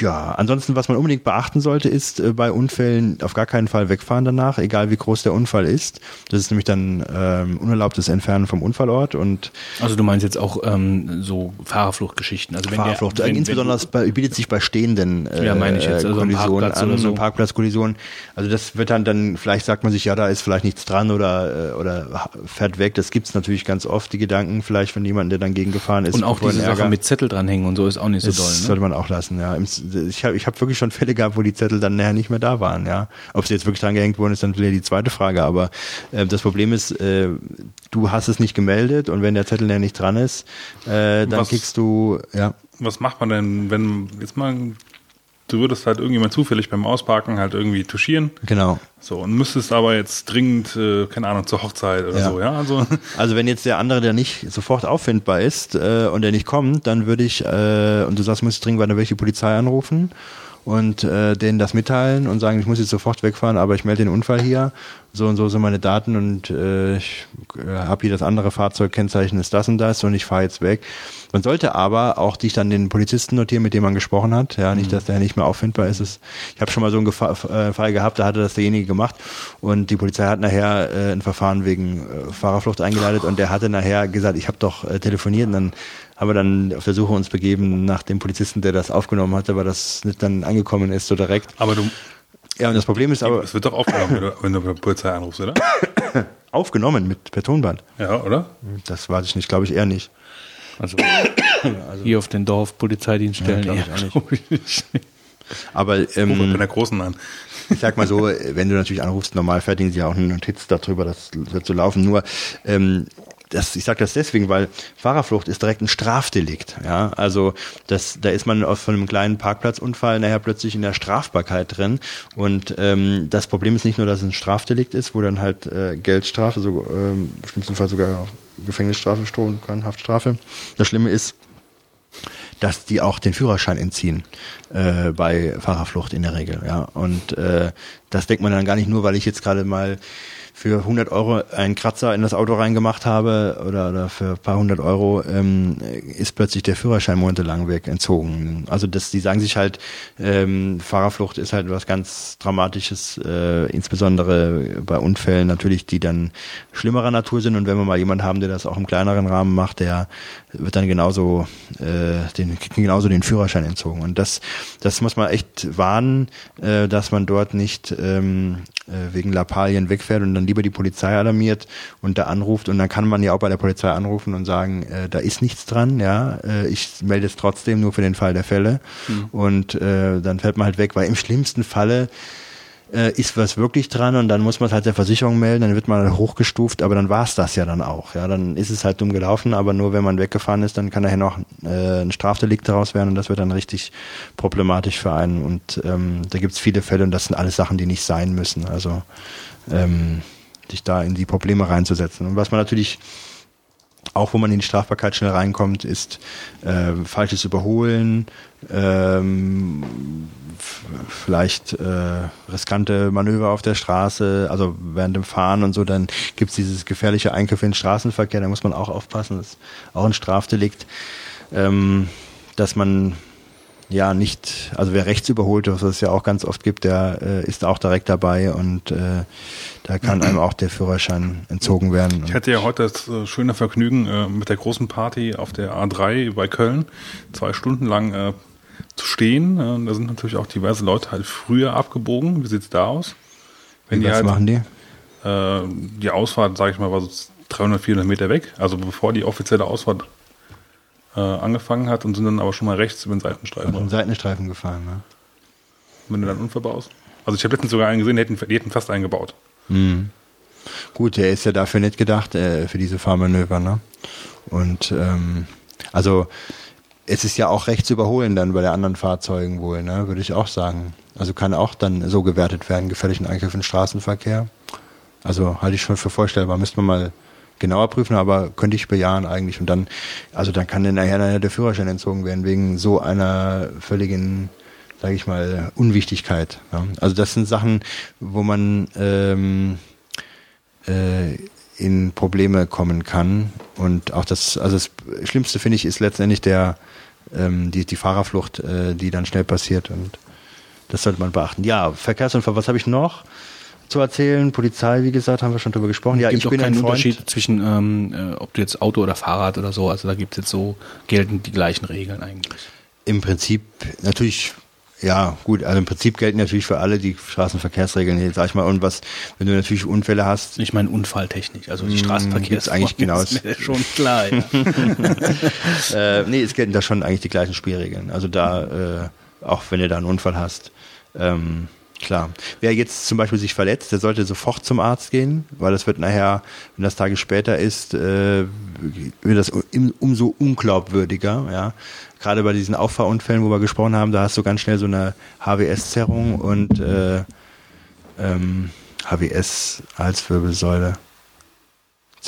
ja, ansonsten, was man unbedingt beachten sollte, ist äh, bei Unfällen auf gar keinen Fall wegfahren danach, egal wie groß der Unfall ist. Das ist nämlich dann ähm, unerlaubtes Entfernen vom Unfallort und Also du meinst jetzt auch ähm, so Fahrerfluchtgeschichten. Also wenn Fahrerflucht. Der, wenn, Insbesondere bei, bietet sich bei stehenden äh, Ja, meine ich jetzt, also Kollisionen Parkplatz an, so. Parkplatzkollisionen. Also das wird dann, dann, vielleicht sagt man sich, ja, da ist vielleicht nichts dran oder, äh, oder fährt weg. Das gibt's natürlich ganz oft, die Gedanken, vielleicht von jemandem, der dann gegengefahren ist. und auch diese Sache mit Zettel dranhängen und so ist auch nicht so doll. Ne? sollte man auch lassen, ja. Im- Ich habe ich hab wirklich schon Fälle gehabt, wo die Zettel dann nachher nicht mehr da waren, ja. Ob sie jetzt wirklich dran gehängt wurden, ist dann wieder die zweite Frage. Aber äh, das Problem ist, äh, du hast es nicht gemeldet und wenn der Zettel nachher nicht dran ist, äh, dann Was- kriegst du, ja. Was macht man denn, wenn jetzt mal du würdest halt irgendjemand zufällig beim Ausparken halt irgendwie touchieren, Genau. so und müsstest aber jetzt dringend, äh, keine Ahnung, zur Hochzeit oder Ja. so, ja, also [laughs] Also wenn jetzt der andere, der nicht sofort auffindbar ist äh, und der nicht kommt, dann würde ich, äh, und du sagst, musst dringend, würde ich die Polizei anrufen und äh, denen das mitteilen und sagen, ich muss jetzt sofort wegfahren, aber ich melde den Unfall hier, so und so sind meine Daten und äh, ich äh, habe hier das andere Fahrzeug, Kennzeichen ist das und das und ich fahre jetzt weg. Man sollte aber auch dich dann den Polizisten notieren, mit dem man gesprochen hat, ja, nicht, dass der nicht mehr auffindbar ist. Es- Ich habe schon mal so einen Gefa äh, Fall gehabt, da hatte das derjenige gemacht und die Polizei hat nachher äh, ein Verfahren wegen äh, Fahrerflucht eingeleitet und der hatte nachher gesagt, ich habe doch äh, telefoniert und dann haben wir dann auf der Suche uns begeben nach dem Polizisten, der das aufgenommen hatte, weil das nicht dann angekommen ist so direkt. aber du, Ja, und das Problem ist aber, es wird doch aufgenommen, wenn du, wenn du bei der Polizei anrufst, oder? [coughs] aufgenommen mit per Tonband. Ja, oder? Das weiß ich nicht, glaube ich eher nicht. Also, [coughs] hier auf den Dorf Polizeidienststellen. Ja, glaub ich auch nicht. Aber Rufe bei ähm, der Großen an. ich sag mal so, [laughs] wenn du natürlich anrufst, normal fertigen sie ja auch eine Notiz darüber, das wird so laufen. Nur ähm, das, ich sage das deswegen, weil Fahrerflucht ist direkt ein Strafdelikt. Ja, also das, da ist man aus von einem kleinen Parkplatzunfall nachher plötzlich in der Strafbarkeit drin. Und ähm, das Problem ist nicht nur, dass es ein Strafdelikt ist, wo dann halt äh, Geldstrafe, so ähm, im schlimmsten Fall sogar Gefängnisstrafe drohen kann, Haftstrafe. Das Schlimme ist, dass die auch den Führerschein entziehen äh, bei Fahrerflucht in der Regel. Ja, und äh, das denkt man dann gar nicht nur, weil ich jetzt gerade mal für 100 Euro einen Kratzer in das Auto reingemacht habe oder, oder für ein paar hundert Euro ähm, ist plötzlich der Führerschein monatelang weg entzogen. Also das, die sagen sich halt, ähm, Fahrerflucht ist halt was ganz Dramatisches, äh, insbesondere bei Unfällen natürlich, die dann schlimmerer Natur sind. Und wenn wir mal jemanden haben, der das auch im kleineren Rahmen macht, der wird dann genauso äh, den genauso den Führerschein entzogen. Und das, das muss man echt warnen, äh, dass man dort nicht ähm, äh, wegen Lappalien wegfährt und dann lieber die Polizei alarmiert und da anruft. Und dann kann man ja auch bei der Polizei anrufen und sagen, äh, da ist nichts dran, ja, äh, ich melde es trotzdem nur für den Fall der Fälle. Und äh, dann fährt man halt weg, weil im schlimmsten Falle äh, ist was wirklich dran und dann muss man es halt der Versicherung melden, dann wird man halt hochgestuft, aber dann war es das ja dann auch. Ja, dann ist es halt dumm gelaufen, aber nur wenn man weggefahren ist, dann kann daher noch äh, ein Strafdelikt daraus werden und das wird dann richtig problematisch für einen. Und ähm, da gibt es viele Fälle und das sind alles Sachen, die nicht sein müssen. Also ähm, sich da in die Probleme reinzusetzen. Und was man natürlich auch wo man in die Strafbarkeit schnell reinkommt, ist äh, falsches Überholen, ähm, vielleicht äh, riskante Manöver auf der Straße, also während dem Fahren und so, dann gibt's dieses gefährliche Eingriff in den Straßenverkehr, da muss man auch aufpassen, das ist auch ein Strafdelikt, ähm, dass man ja nicht, also wer rechts überholt, was es ja auch ganz oft gibt, der äh, ist auch direkt dabei und äh, da kann einem auch der Führerschein entzogen werden. Ich hatte ja heute das äh, schöne Vergnügen äh, mit der großen Party auf der A3 bei Köln zwei Stunden lang äh, zu stehen. Da sind natürlich auch diverse Leute halt früher abgebogen. Wie sieht's da aus? Wenn die was halt, machen die? Die Ausfahrt, sage ich mal, war so 300, 400 Meter weg. Also bevor die offizielle Ausfahrt angefangen hat und sind dann aber schon mal rechts über den Seitenstreifen. Auf den Seitenstreifen gefahren, ne? Wenn du dann einen Unfall baust. Also ich habe letztens sogar einen gesehen, die hätten, die hätten fast eingebaut. Gut, der ist ja dafür nicht gedacht, äh, für diese Fahrmanöver, ne? Und ähm, also es ist ja auch recht zu überholen dann bei den anderen Fahrzeugen wohl, ne? Würde ich auch sagen. Also kann auch dann so gewertet werden, gefährlichen Eingriff in Straßenverkehr. Also halte ich schon für vorstellbar, müsste man mal genauer prüfen, aber könnte ich bejahen eigentlich. Und dann, also dann kann dann nachher der Führerschein entzogen werden, wegen so einer völligen, sage ich mal, Unwichtigkeit. Ja. Also das sind Sachen, wo man ähm, äh, in Probleme kommen kann. Und auch das, also das Schlimmste finde ich, ist letztendlich der ähm, die, die Fahrerflucht, äh, die dann schnell passiert. Und das sollte man beachten. Ja, Verkehrsunfall, was habe ich noch zu erzählen? Polizei, wie gesagt, haben wir schon drüber gesprochen. Ja, gibt ich bin ein keinen Freund. Unterschied zwischen, ähm, äh, ob du jetzt Auto oder Fahrrad oder so, also da gibt es jetzt so, gelten die gleichen Regeln eigentlich. Im Prinzip natürlich, ja gut, also im Prinzip gelten natürlich für alle die Straßenverkehrsregeln, jetzt sag ich mal, und was, wenn du natürlich Unfälle hast, Ich meine Unfalltechnik, also die Mm, Straßenverkehr gibt's eigentlich genau [laughs] ist mir schon klar. Ja. [laughs] äh, nee, es gelten da schon eigentlich die gleichen Spielregeln. Also da, äh, auch wenn du da einen Unfall hast, ähm, klar. Wer jetzt zum Beispiel sich verletzt, der sollte sofort zum Arzt gehen, weil das wird nachher, wenn das Tage später ist, äh, wird das um, umso unglaubwürdiger, ja. Gerade bei diesen Auffahrunfällen, wo wir gesprochen haben, da hast du ganz schnell so eine HWS-Zerrung und äh, ähm, HWS Halswirbelsäule.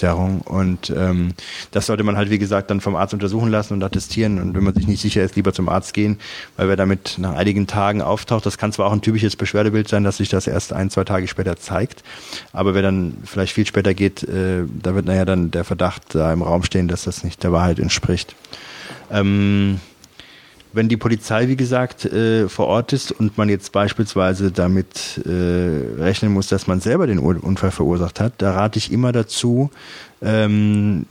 Zerrung und ähm, das sollte man halt wie gesagt dann vom Arzt untersuchen lassen und attestieren und wenn man sich nicht sicher ist, lieber zum Arzt gehen, weil wer damit nach einigen Tagen auftaucht, das kann zwar auch ein typisches Beschwerdebild sein, dass sich das erst ein, zwei Tage später zeigt, aber wer dann vielleicht viel später geht, äh, da wird nachher dann der Verdacht da im Raum stehen, dass das nicht der Wahrheit entspricht. Ähm, wenn die Polizei, wie gesagt, äh, vor Ort ist und man jetzt beispielsweise damit äh, rechnen muss, dass man selber den Unfall verursacht hat, da rate ich immer dazu, ähm,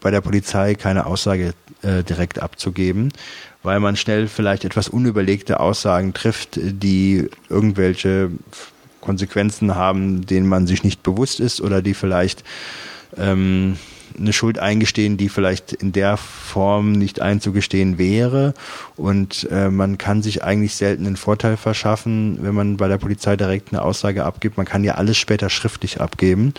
bei der Polizei keine Aussage äh, direkt abzugeben, weil man schnell vielleicht etwas unüberlegte Aussagen trifft, die irgendwelche Konsequenzen haben, denen man sich nicht bewusst ist oder die vielleicht ähm, eine Schuld eingestehen, die vielleicht in der Form nicht einzugestehen wäre. Und äh, man kann sich eigentlich selten einen Vorteil verschaffen, wenn man bei der Polizei direkt eine Aussage abgibt. Man kann ja alles später schriftlich abgeben.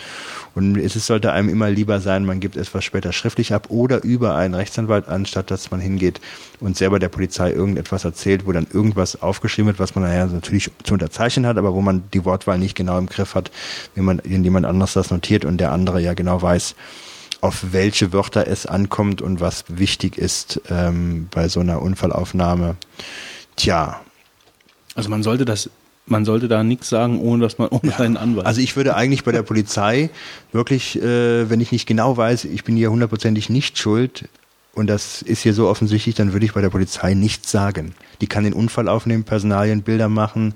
Und es sollte einem immer lieber sein, man gibt etwas später schriftlich ab oder über einen Rechtsanwalt, anstatt dass man hingeht und selber der Polizei irgendetwas erzählt, wo dann irgendwas aufgeschrieben wird, was man naja natürlich zu unterzeichnen hat, aber wo man die Wortwahl nicht genau im Griff hat, wenn man jemand anders das notiert und der andere ja genau weiß, auf welche Wörter es ankommt und was wichtig ist ähm, bei so einer Unfallaufnahme. Tja. Also man sollte das, man sollte da nichts sagen, ohne dass man ohne ja. seinen Anwalt. Also ich würde eigentlich bei der Polizei wirklich, äh, wenn ich nicht genau weiß, ich bin hier hundertprozentig nicht schuld, und das ist hier so offensichtlich, dann würde ich bei der Polizei nichts sagen. Die kann den Unfall aufnehmen, Personalien, Bilder machen,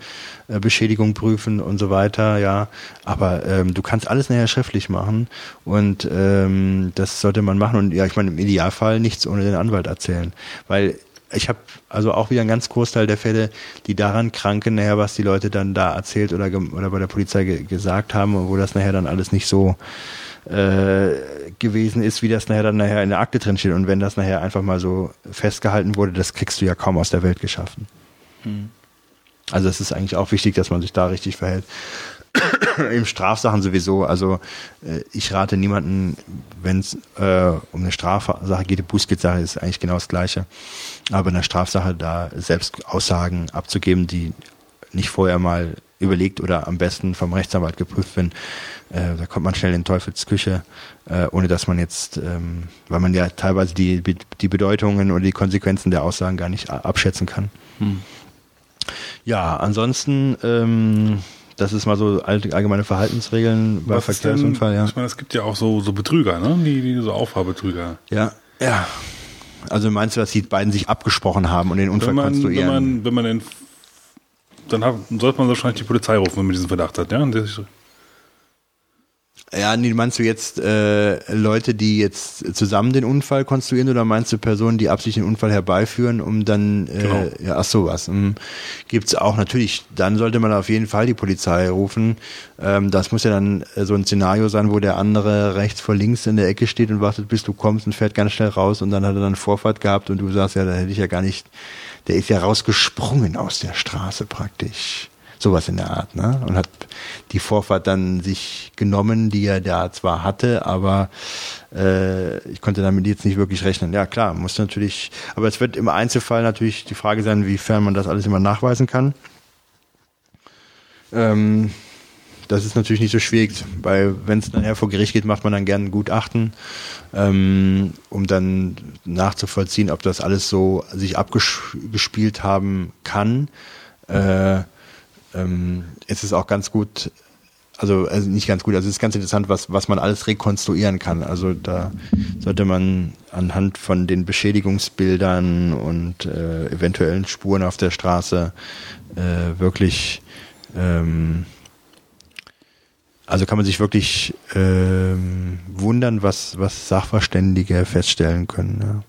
äh, Beschädigung prüfen und so weiter, ja. Aber ähm, du kannst alles nachher schriftlich machen und ähm, das sollte man machen. Und ja, ich meine, im Idealfall nichts ohne den Anwalt erzählen. Weil ich habe also auch wieder einen ganz Großteil der Fälle, die daran kranken, nachher, was die Leute dann da erzählt oder, oder bei der Polizei ge gesagt haben, wo das nachher dann alles nicht so äh, gewesen ist, wie das nachher dann nachher in der Akte drin steht. Und wenn das nachher einfach mal so festgehalten wurde, das kriegst du ja kaum aus der Welt geschaffen. Hm. Also es ist eigentlich auch wichtig, dass man sich da richtig verhält. [coughs] Im Strafsachen sowieso. Also äh, ich rate niemanden, wenn es äh, um eine Strafsache geht, die Bußgeldsache ist eigentlich genau das Gleiche. Aber in der Strafsache da selbst Aussagen abzugeben, die nicht vorher mal überlegt oder am besten vom Rechtsanwalt geprüft werden, äh, da kommt man schnell in Teufelsküche, äh, ohne dass man jetzt, ähm, weil man ja teilweise die, die Bedeutungen oder die Konsequenzen der Aussagen gar nicht abschätzen kann. Hm. Ja, ansonsten, ähm, das ist mal so allgemeine Verhaltensregeln bei Verkehrsunfall. Ja. Ich meine, es gibt ja auch so, so Betrüger, ne? Die, die so Auffahrbetrüger. Ja, ja. Also meinst du, dass die beiden sich abgesprochen haben und den Unfall wenn man, konstruieren? Wenn man, wenn man den, dann hat, sollte man wahrscheinlich die Polizei rufen, wenn man diesen Verdacht hat, ja? Ja, nee, meinst du jetzt äh, Leute, die jetzt zusammen den Unfall konstruieren oder meinst du Personen, die absichtlich den Unfall herbeiführen, um dann, äh, genau. ja, ach sowas. Mhm. Gibt's auch natürlich, dann sollte man auf jeden Fall die Polizei rufen. Ähm, das muss ja dann äh, so ein Szenario sein, wo der andere rechts vor links in der Ecke steht und wartet, bis du kommst und fährt ganz schnell raus und dann hat er dann Vorfahrt gehabt und du sagst, ja, da hätte ich ja gar nicht, der ist ja rausgesprungen aus der Straße praktisch. Sowas in der Art, ne? Und hat die Vorfahrt dann sich genommen, die er da zwar hatte, aber äh, ich konnte damit jetzt nicht wirklich rechnen. Ja, klar, muss natürlich, aber es wird im Einzelfall natürlich die Frage sein, wiefern man das alles immer nachweisen kann. Ähm, das ist natürlich nicht so schwierig, weil wenn es nachher vor Gericht geht, macht man dann gerne ein Gutachten, ähm, um dann nachzuvollziehen, ob das alles so sich abgespielt haben kann. Äh, ähm, es ist auch ganz gut, also, also nicht ganz gut, also es ist ganz interessant, was, was man alles rekonstruieren kann. Also da sollte man anhand von den Beschädigungsbildern und äh, eventuellen Spuren auf der Straße äh, wirklich ähm, also kann man sich wirklich ähm, wundern, was, was Sachverständige feststellen können.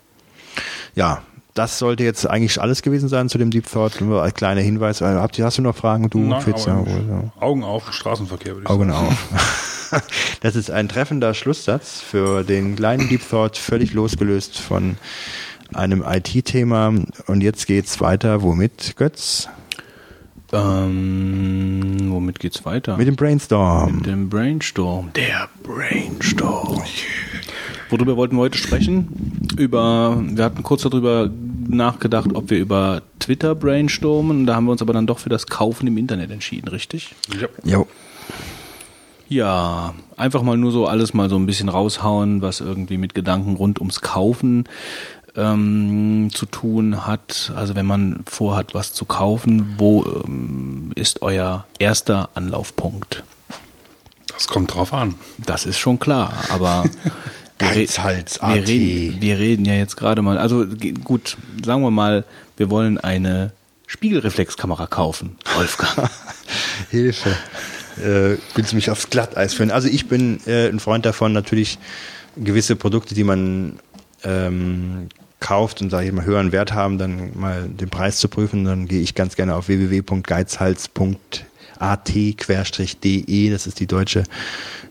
Ja. ja, das sollte jetzt eigentlich alles gewesen sein zu dem Deep Thought. Nur als kleiner Hinweis. Äh, hast du noch Fragen, du Nein, Fitz? Augen, Augen auf, Straßenverkehr würde ich Augen sagen. auf. [laughs] das ist ein treffender Schlusssatz für den kleinen Deep Thought, völlig losgelöst von einem IT-Thema. Und jetzt geht's weiter. Womit, Götz? Ähm, womit geht's weiter? Mit dem Brainstorm. Mit dem Brainstorm. Der Brainstorm. Worüber wollten wir heute sprechen? Über, wir hatten kurz darüber nachgedacht, ob wir über Twitter brainstormen. Da haben wir uns aber dann doch für das Kaufen im Internet entschieden, richtig? Ja. Jo. Ja, einfach mal nur so alles mal so ein bisschen raushauen, was irgendwie mit Gedanken rund ums Kaufen ähm, zu tun hat. Also wenn man vorhat, was zu kaufen, wo ähm, ist euer erster Anlaufpunkt? Das kommt drauf an. Das ist schon klar, aber [laughs] Geizhals wir, reden, wir reden ja jetzt gerade mal, also gut, sagen wir mal, wir wollen eine Spiegelreflexkamera kaufen, Wolfgang. [laughs] Hilfe. Äh, willst du mich aufs Glatteis führen? Also ich bin äh, ein Freund davon, natürlich gewisse Produkte, die man ähm, kauft und sage ich mal höheren Wert haben, dann mal den Preis zu prüfen. Dann gehe ich ganz gerne auf www.geizhals.de at-de, das ist die deutsche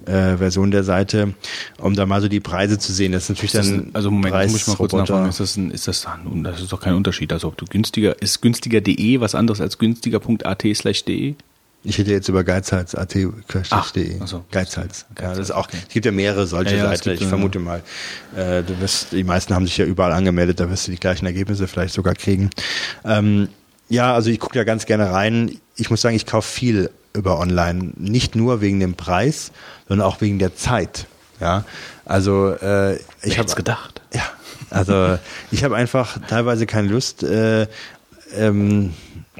äh, Version der Seite, um da mal so die Preise zu sehen. Das ist natürlich Ist das dann ein, also Moment, das muss ich mal kurz nachfragen. Ist das, ein, ist das, ein, das ist doch kein Unterschied. Also ob du günstiger, ist günstiger.de was anderes als günstiger.at slash de? Ich hätte jetzt über geizhals.at-de. So. Geizhals. Ja, das ist auch, es gibt ja mehrere solche Ja, ja, es Seiten. Ich äh, vermute mal, äh, du wirst, die meisten haben sich ja überall angemeldet, da wirst du die gleichen Ergebnisse vielleicht sogar kriegen. Ähm, ja, also ich gucke da ganz gerne rein. Ich muss sagen, ich kaufe viel über online. Nicht nur wegen dem Preis, sondern auch wegen der Zeit. Ja, also äh, ich habe hab's gedacht. ja, also ich habe einfach teilweise keine Lust, äh, ähm,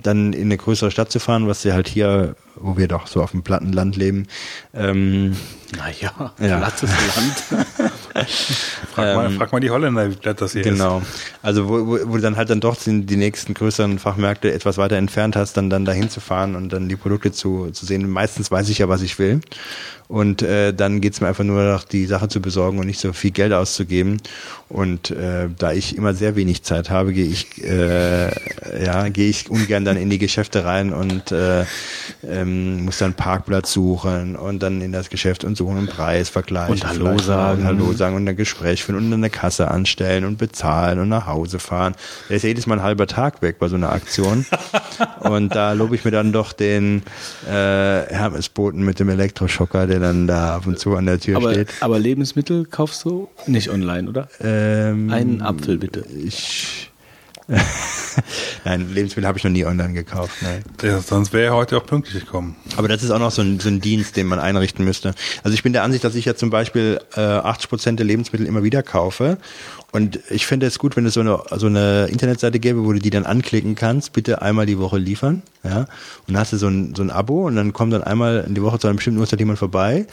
dann in eine größere Stadt zu fahren, was ja halt hier, wo wir doch so auf dem platten Land leben. Ähm, Naja, Ja. plattes Land. [laughs] Frag, mal, frag mal die Holländer, wie platt das hier ist. genau. Also wo, wo, wo du dann halt dann doch die, die nächsten größeren Fachmärkte etwas weiter entfernt hast, dann dann dahin zu fahren und dann die Produkte zu, zu sehen. Meistens weiß ich ja, was ich will. Und äh, dann geht's mir einfach nur noch, die Sache zu besorgen und nicht so viel Geld auszugeben. Und äh, da ich immer sehr wenig Zeit habe, gehe ich äh, ja gehe ich ungern dann in die Geschäfte rein und äh, ähm, muss dann Parkplatz suchen und dann in das Geschäft und suchen einen Preis vergleichen. Und Hallo sagen. Hallo sagen und ein Gespräch führen und eine Kasse anstellen und bezahlen und nach Hause fahren. Da ist jedes Mal ein halber Tag weg bei so einer Aktion. [laughs] und da lobe ich mir dann doch den äh, Hermesboten mit dem Elektroschocker, der dann da ab und zu an der Tür Aber, steht. aber Lebensmittel kaufst du nicht online, oder? Ähm, Einen Apfel bitte. Ich [laughs] Nein, Lebensmittel habe ich noch nie online gekauft. Nein. Ja, sonst wäre er heute auch pünktlich gekommen. Aber das ist auch noch so ein, so ein Dienst, den man einrichten müsste. Also ich bin der Ansicht, dass ich ja zum Beispiel äh, 80 Prozent der Lebensmittel immer wieder kaufe. Und ich finde es gut, wenn es so eine, so eine Internetseite gäbe, wo du die dann anklicken kannst, bitte einmal die Woche liefern. Ja? Und dann hast du so ein, so ein Abo und dann kommt dann einmal in die Woche zu einer bestimmten Uhrzeit jemand vorbei.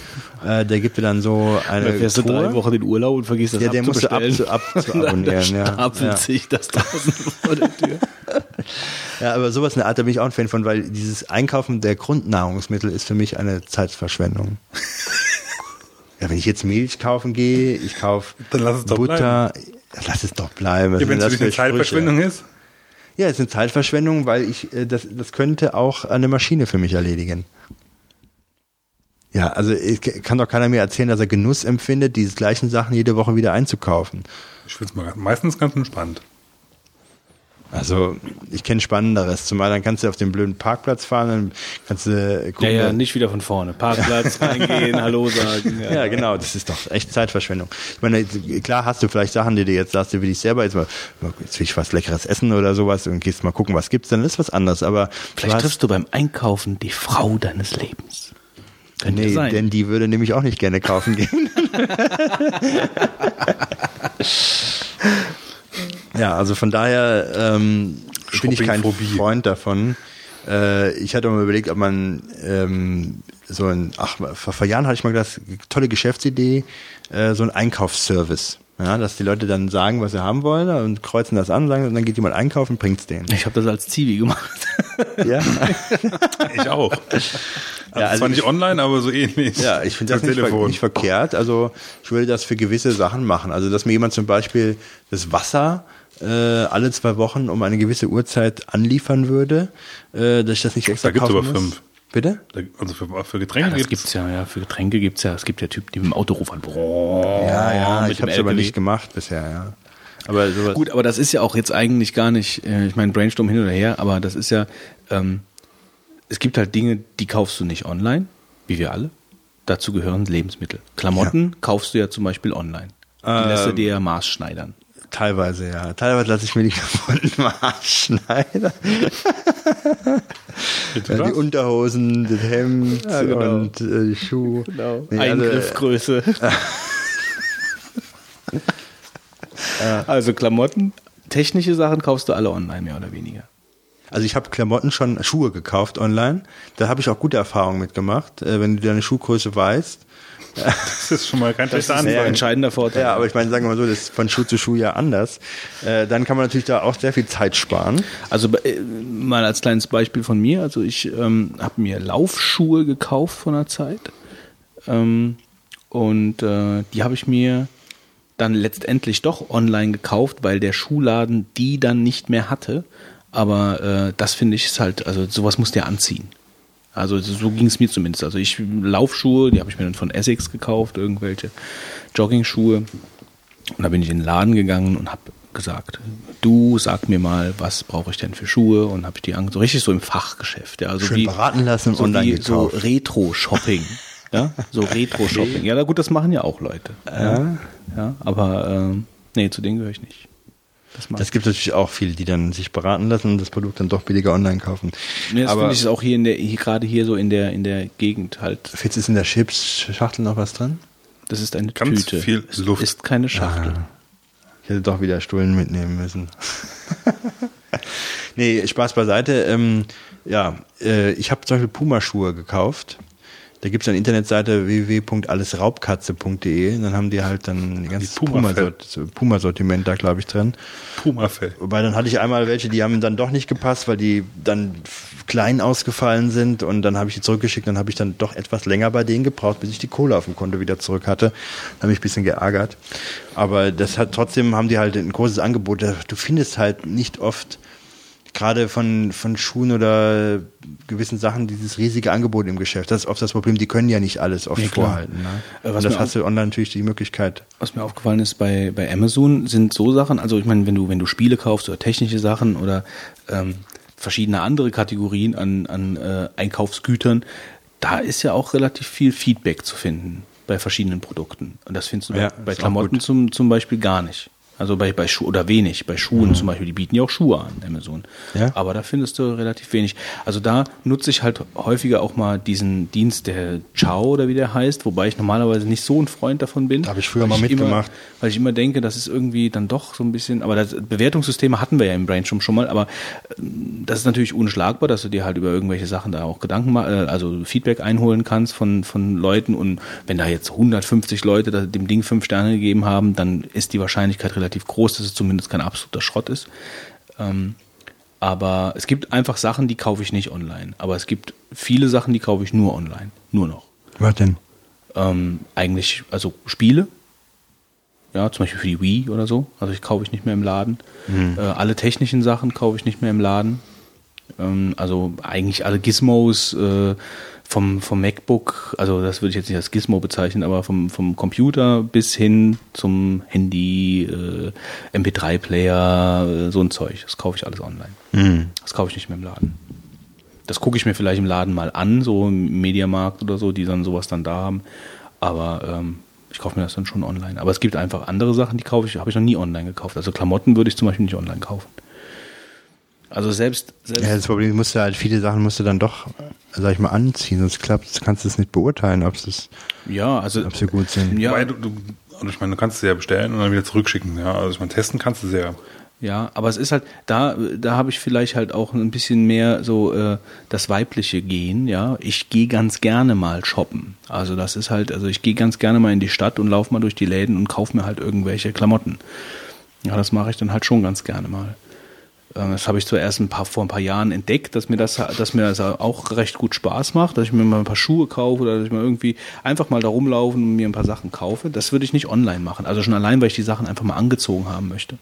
Äh, der gibt dir dann so eine Dann fährst du Truhe. drei Wochen in Urlaub und vergisst das Ja, der musst du ab, [laughs] ab, abonnieren. Dann ja. stapelt Ja. sich das draußen [laughs] vor der Tür. [laughs] Ja, aber sowas in der Art, da bin ich auch ein Fan von, weil dieses Einkaufen der Grundnahrungsmittel ist für mich eine Zeitverschwendung. Ja, wenn ich jetzt Milch kaufen gehe, ich kaufe Dann lass es doch Butter, lass es doch bleiben. Ja, wenn es eine? Zeitverschwendung ist. Ja, es ist eine Zeitverschwendung, weil ich äh, das, das könnte auch eine Maschine für mich erledigen. Ja, also ich, kann doch keiner mir erzählen, dass er Genuss empfindet, diese gleichen Sachen jede Woche wieder einzukaufen. Ich finde es meistens ganz entspannt. Also ich kenne Spannenderes. Zumal dann kannst du auf den blöden Parkplatz fahren, dann kannst du Ja, gucken. ja, dann- nicht wieder von vorne. Parkplatz, [laughs] reingehen, Hallo sagen. Ja, genau, das ist doch echt Zeitverschwendung. Ich meine, klar hast du vielleicht Sachen, die du jetzt sagst, die will ich selber jetzt mal, jetzt will ich was Leckeres essen oder sowas und gehst mal gucken, was gibt's, dann ist was anderes. Aber Vielleicht du triffst du beim Einkaufen die Frau deines Lebens. Könnte nee, sein. denn die würde nämlich auch nicht gerne kaufen gehen. [laughs] [laughs] ja, also von daher ähm, bin ich kein. Freund davon. Äh, ich hatte mal überlegt, ob man ähm, so ein, ach, vor, vor Jahren hatte ich mal gedacht, tolle Geschäftsidee, äh, so ein Einkaufsservice. Ja, dass die Leute dann sagen, was sie haben wollen und kreuzen das an, sagen, und dann geht jemand einkaufen, bringt's denen. ich habe das als Zivi gemacht. [laughs] Ja, Ich auch. Also Ja, also zwar nicht ich- online, aber so ähnlich. Ja, ich finde das Am nicht, ver nicht verkehrt. Also ich würde das für gewisse Sachen machen. Also dass mir jemand zum Beispiel das Wasser äh, alle zwei Wochen um eine gewisse Uhrzeit anliefern würde, äh, dass ich das nicht extra Da gibt's kaufen aber muss. fünf. Bitte? Also für, für Getränke Das gibt's gibt's ja, ja. Für Getränke gibt's ja. Es gibt ja Typen, die mit dem Auto rufen. Ja, ja, mit ich habe es aber nicht gemacht bisher, ja. Aber sowas, Gut, aber das ist ja auch jetzt eigentlich gar nicht, äh, ich meine, Brainstorm hin oder her, aber das ist ja, ähm, es gibt halt Dinge, die kaufst du nicht online, wie wir alle. Dazu gehören Lebensmittel. Klamotten kaufst du ja zum Beispiel online. Die lässt du Ähm, dir ja maßschneidern. Teilweise, ja. Teilweise lasse ich mir die gefunden [laughs] Maßschneider. Ja, die? Unterhosen, das Hemd Ja, genau. und äh, die Schuhe. Genau. Nee, also, Eingriffgröße. [laughs] also Klamotten, technische Sachen kaufst du alle online, mehr oder weniger. Also ich habe Klamotten schon, Schuhe gekauft online. Da habe ich auch gute Erfahrungen mitgemacht. Äh, wenn du deine Schuhgröße weißt, Das ist schon mal kein Das ist schlechter ein Anfang. entscheidender Vorteil. Ja, aber ich meine, sagen wir mal so, das ist von Schuh zu Schuh ja anders. Äh, dann kann man natürlich da auch sehr viel Zeit sparen. Also äh, mal als kleines Beispiel von mir. Also ich ähm, habe mir Laufschuhe gekauft von einer Zeit. Ähm, und äh, die habe ich mir dann letztendlich doch online gekauft, weil der Schuhladen die dann nicht mehr hatte. Aber äh, das finde ich ist halt, also sowas musst du ja anziehen. Also so ging es mir zumindest. Also ich Laufschuhe, die habe ich mir dann von Essex gekauft, irgendwelche Jogging-Schuhe. Und da bin ich in den Laden gegangen und habe gesagt, du sag mir mal, was brauche ich denn für Schuhe? Und habe ich die ange so richtig so im Fachgeschäft. Ja, also Schön wie, beraten lassen und so online wie, so. Retro-Shopping. [laughs] ja, so Retro-Shopping. Ja, na gut, das machen ja auch Leute. Ja, ja aber ähm, nee, zu denen gehöre ich nicht. Das gibt natürlich auch viele, die dann sich beraten lassen und das Produkt dann doch billiger online kaufen. Nee, das Aber finde ich auch hier in der, hier, gerade hier so in der, in der Gegend halt. Fitz ist in der Chips-Schachtel noch was drin? Das ist eine Ganz Tüte. viel es Luft. ist keine Schachtel. Ah. Ich hätte doch wieder Stullen mitnehmen müssen. [laughs] nee, Spaß beiseite. Ähm, ja, äh, ich habe zum Beispiel Puma-Schuhe gekauft. Da gibt es eine Internetseite www.allesraubkatze.de. Dann haben die halt dann ein ganzes Puma-Sortiment da, glaube ich, drin. Pumafell. Wobei dann hatte ich einmal welche, die haben dann doch nicht gepasst, weil die dann klein ausgefallen sind und dann habe ich die zurückgeschickt, dann habe ich dann doch etwas länger bei denen gebraucht, bis ich die Kohle auf dem Konto wieder zurück hatte. Da habe ich ein bisschen geärgert. Aber das hat trotzdem haben die halt ein großes Angebot. Du findest halt nicht oft gerade von, von Schuhen oder gewissen Sachen dieses riesige Angebot im Geschäft. Das ist oft das Problem, die können ja nicht alles oft klar. vorhalten. Ne? Äh, was Und das hast du online natürlich die Möglichkeit. Was mir aufgefallen ist bei, bei Amazon sind so Sachen, also ich meine, wenn du, wenn du Spiele kaufst oder technische Sachen oder ähm, verschiedene andere Kategorien an, an äh, Einkaufsgütern, da ist ja auch relativ viel Feedback zu finden bei verschiedenen Produkten. Und das findest du Ja, bei, bei Klamotten zum, zum Beispiel gar nicht. Also bei, bei Schuhen oder wenig. Bei Schuhen zum Beispiel, die bieten ja auch Schuhe an, Amazon. Mhm. Ja. Aber da findest du relativ wenig. Also da nutze ich halt häufiger auch mal diesen Dienst, der Ciao oder wie der heißt, wobei ich normalerweise nicht so ein Freund davon bin. Da habe ich früher mal immer- mitgemacht. weil ich immer denke, das ist irgendwie dann doch so ein bisschen, aber das Bewertungssysteme hatten wir ja im Brainstorm schon mal, aber ähm, das ist natürlich unschlagbar, dass du dir halt über irgendwelche Sachen da auch Gedanken ma- äh, also Feedback einholen kannst von, von Leuten und wenn da jetzt 150 Leute dem Ding fünf Sterne gegeben haben, dann ist die Wahrscheinlichkeit relativ groß, dass es zumindest kein absoluter Schrott ist. Ähm, aber es gibt einfach Sachen, die kaufe ich nicht online. Aber es gibt viele Sachen, die kaufe ich nur online. Nur noch. Was denn? Ähm, eigentlich, also Spiele. Ja, zum Beispiel für die Wii oder so. Also ich kaufe ich nicht mehr im Laden. Äh, alle technischen Sachen kaufe ich nicht mehr im Laden. Ähm, also eigentlich alle Gizmos äh, vom, vom MacBook, also das würde ich jetzt nicht als Gizmo bezeichnen, aber vom, vom Computer bis hin zum Handy, äh, MP3-Player, äh, so ein Zeug. Das kaufe ich alles online. Das kaufe ich nicht mehr im Laden. Das gucke ich mir vielleicht im Laden mal an, so im Mediamarkt oder so, die dann sowas dann da haben. Aber ähm, ich kaufe mir das dann schon online. Aber es gibt einfach andere Sachen, die kaufe ich, habe ich noch nie online gekauft. Also Klamotten würde ich zum Beispiel nicht online kaufen. Also selbst, selbst Ja, das Problem musst du halt, viele Sachen musst du dann doch, sag ich mal, anziehen, sonst klappt kannst du es nicht beurteilen, ob es ja, also ob sie gut sind. ja, Wobei du, du, also ich meine, du kannst sie ja bestellen und dann wieder zurückschicken. Ja, also ich meine, testen kannst du sie ja. Ja, aber es ist halt, da, da habe ich vielleicht halt auch ein bisschen mehr so äh, das weibliche Gehen, ja. Ich gehe ganz gerne mal shoppen. Also das ist halt, also ich gehe ganz gerne mal in die Stadt und laufe mal durch die Läden und kaufe mir halt irgendwelche Klamotten. Ja, das mache ich dann halt schon ganz gerne mal. Ähm, Das habe ich zuerst ein paar, vor ein paar Jahren entdeckt, dass mir das, dass mir das auch recht gut Spaß macht, dass ich mir mal ein paar Schuhe kaufe oder dass ich mal irgendwie einfach mal da rumlaufen und mir ein paar Sachen kaufe. Das würde ich nicht online machen. Also schon allein, weil ich die Sachen einfach mal angezogen haben möchte.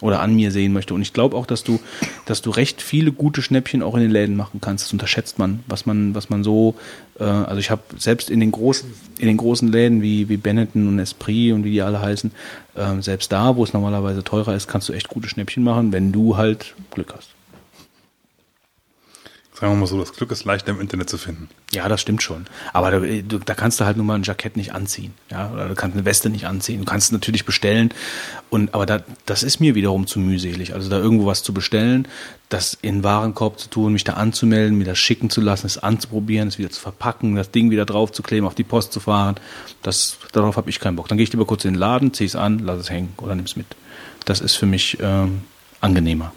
Oder an mir sehen möchte. Und ich glaube auch, dass du, dass du recht viele gute Schnäppchen auch in den Läden machen kannst. Das unterschätzt man, was man, was man so, äh, also ich habe selbst in den großen, in den großen Läden wie, wie Benetton und Esprit und wie die alle heißen, ähm, selbst da, wo es normalerweise teurer ist, kannst du echt gute Schnäppchen machen, wenn du halt Glück hast. Sagen wir mal so, das Glück ist leichter im Internet zu finden. Ja, das stimmt schon. Aber da, da kannst du halt nur mal ein Jackett nicht anziehen. Ja, oder du kannst eine Weste nicht anziehen. Du kannst natürlich bestellen. Und, aber da, das ist mir wiederum zu mühselig. Also da irgendwo was zu bestellen, das in Warenkorb zu tun, mich da anzumelden, mir das schicken zu lassen, es anzuprobieren, es wieder zu verpacken, das Ding wieder drauf zu kleben, auf die Post zu fahren. Das, darauf habe ich keinen Bock. Dann gehe ich lieber kurz in den Laden, ziehe es an, lass es hängen oder nimm es mit. Das ist für mich ähm, angenehmer.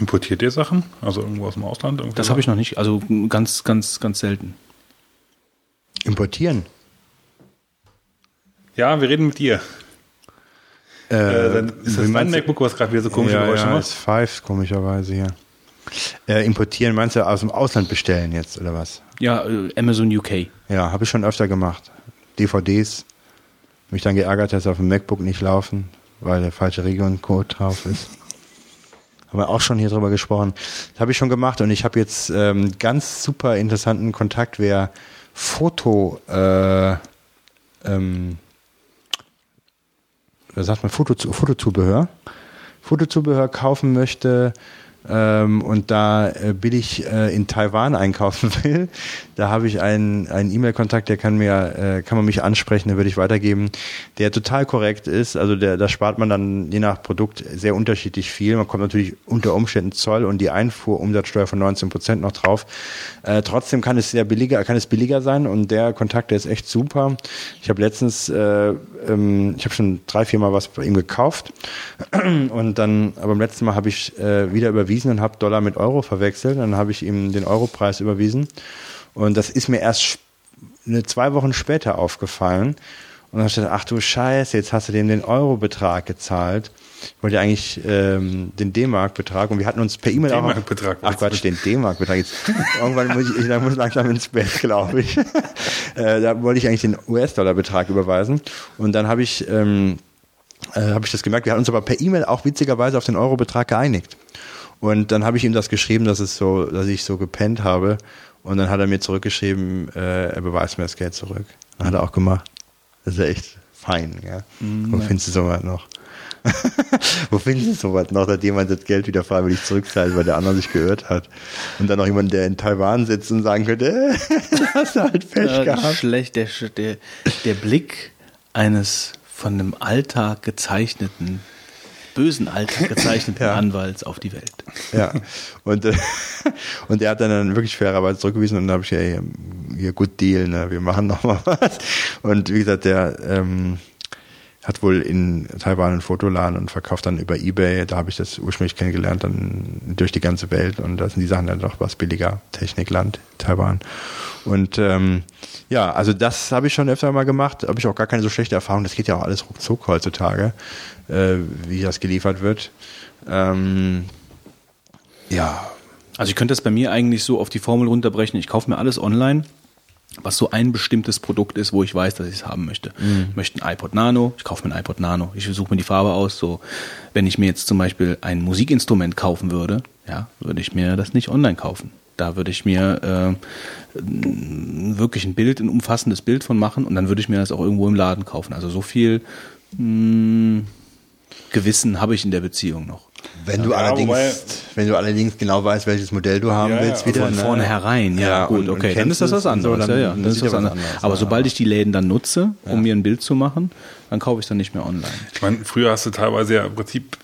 Importiert ihr Sachen? Also irgendwo aus dem Ausland? Das habe ich noch nicht. Also ganz, ganz, ganz selten. Importieren. Ja, wir reden mit dir. Äh, dann ist das du- MacBook, was gerade wieder so komische ja, Geräusche ja, macht? ist Five, komischerweise hier. Äh, importieren, meinst du aus dem Ausland bestellen jetzt, oder was? Ja, äh, Amazon UK. Ja, habe ich schon öfter gemacht. DVDs. Mich dann geärgert, dass sie auf dem MacBook nicht laufen, weil der falsche Regioncode drauf ist. Haben wir auch schon hier drüber gesprochen. Das habe ich schon gemacht und ich habe jetzt ähm, ganz super interessanten Kontakt, wer Foto, äh, ähm, sagt man, Foto, Fotozubehör, Fotozubehör kaufen möchte, ähm, und da äh, billig äh, in Taiwan einkaufen [laughs] will, da habe ich einen, E-Mail-Kontakt, der kann mir, äh, kann man mich ansprechen, den würde ich weitergeben, der total korrekt ist. Also der, da spart man dann je nach Produkt sehr unterschiedlich viel. Man kommt natürlich unter Umständen Zoll und die Einfuhrumsatzsteuer von 19 Prozent noch drauf. Äh, trotzdem kann es sehr billiger, kann es billiger sein und der Kontakt, der ist echt super. Ich habe letztens, äh, ähm, ich habe schon drei, vier Mal was bei ihm gekauft [clears throat] und dann, aber beim letzten Mal habe ich äh, wieder überwiesen und habe Dollar mit Euro verwechselt. Dann habe ich ihm den Europreis überwiesen und das ist mir erst eine, zwei Wochen später aufgefallen. Und dann habe ich gedacht, ach du Scheiße, jetzt hast du dem den Euro-Betrag gezahlt. Ich wollte eigentlich ähm, den D-Mark-Betrag und wir hatten uns per E-Mail auch... D-Mark-Betrag. Ach Quatsch, den D-Mark-Betrag. Jetzt irgendwann muss ich, ich muss langsam ins Bett, glaube ich. [laughs] äh, da wollte ich eigentlich den US-Dollar-Betrag überweisen. Und dann habe ich... Ähm, äh, habe ich das gemerkt. Wir hatten uns aber per E-Mail auch witzigerweise auf den Euro-Betrag geeinigt. Und dann habe ich ihm das geschrieben, dass es so, dass ich so gepennt habe. Und dann hat er mir zurückgeschrieben, äh, er beweist mir das Geld zurück. Dann hat er auch gemacht. Das ist ja echt fein, ja. Mhm. Wo findest du sowas noch? [laughs] Wo findest du sowas noch, dass jemand das Geld wieder freiwillig zurückzahlt, weil der andere sich geirrt hat? Und dann noch jemand, der in Taiwan sitzt und sagen könnte, [laughs] hast du halt Pech Äh, gehabt. schlecht, der, der, der Blick eines von einem Alltag gezeichneten, bösen Alltag [laughs] gezeichneten Ja. Anwalts auf die Welt. Ja. Und, äh, und er hat dann, dann wirklich fairerweise zurückgewiesen und dann habe ich ja hier, hier gut Deal, ne? wir machen noch mal was. Und wie gesagt, der ähm, hat wohl in Taiwan einen Fotoladen und verkauft dann über Ebay. Da habe ich das ursprünglich kennengelernt, dann durch die ganze Welt. Und da sind die Sachen dann doch was billiger. Technikland, Taiwan. Und ähm, ja, also das habe ich schon öfter mal gemacht. Habe ich auch gar keine so schlechte Erfahrung. Das geht ja auch alles ruckzuck heutzutage, äh, wie das geliefert wird. Ähm, ja, Also ich könnte das bei mir eigentlich so auf die Formel runterbrechen. Ich kaufe mir alles online, was so ein bestimmtes Produkt ist, wo ich weiß, dass ich es haben möchte. Ich möchte ein iPod Nano, ich kaufe mir ein iPod Nano. Ich suche mir die Farbe aus. So, wenn ich mir jetzt zum Beispiel ein Musikinstrument kaufen würde, ja, würde ich mir das nicht online kaufen. Da würde ich mir äh, wirklich ein Bild, ein umfassendes Bild von machen und dann würde ich mir das auch irgendwo im Laden kaufen. Also so viel mh, Gewissen habe ich in der Beziehung noch. Wenn du Ja, allerdings, wobei- wenn du allerdings genau weißt, welches Modell du haben Ja, willst, wieder Von ne? vornherein, ja, Ja, gut, und- und okay, dann kennst ist das was und so, anderes. dann ja, ja, ist das anderes, Aber ja. sobald ich die Läden dann nutze, um mir ein Bild zu machen, dann kaufe ich es dann nicht mehr online. Ich meine, früher hast du teilweise ja im Prinzip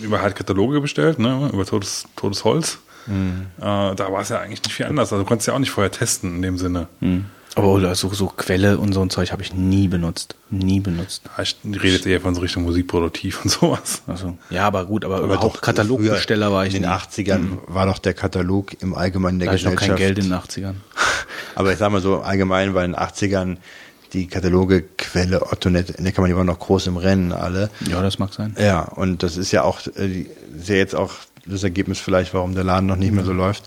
über halt Kataloge bestellt, ne? über Todes, Todes Holz. Mhm. Äh, da war es ja eigentlich nicht viel anders. Also du konntest ja auch nicht vorher testen in dem Sinne. Aber oder so, so Quelle und so ein Zeug habe ich nie benutzt. Nie benutzt. Ja, Ich redet eher von so Richtung Musikproduktiv und sowas. Also, ja, aber gut, aber, Aber überhaupt doch, Katalogbesteller war ich In den nie. 80ern war doch der Katalog im Allgemeinen der Da hatte ich noch Gesellschaft. kein Geld in den 80ern. [laughs] Aber ich sag mal so, allgemein war in den 80ern die Kataloge Quelle, Ottonet, Neckermann, die waren noch groß im Rennen alle. Ja, das mag sein. Ja, und das ist ja auch, äh, die- ist ja jetzt auch das Ergebnis vielleicht, warum der Laden noch nicht mehr so läuft,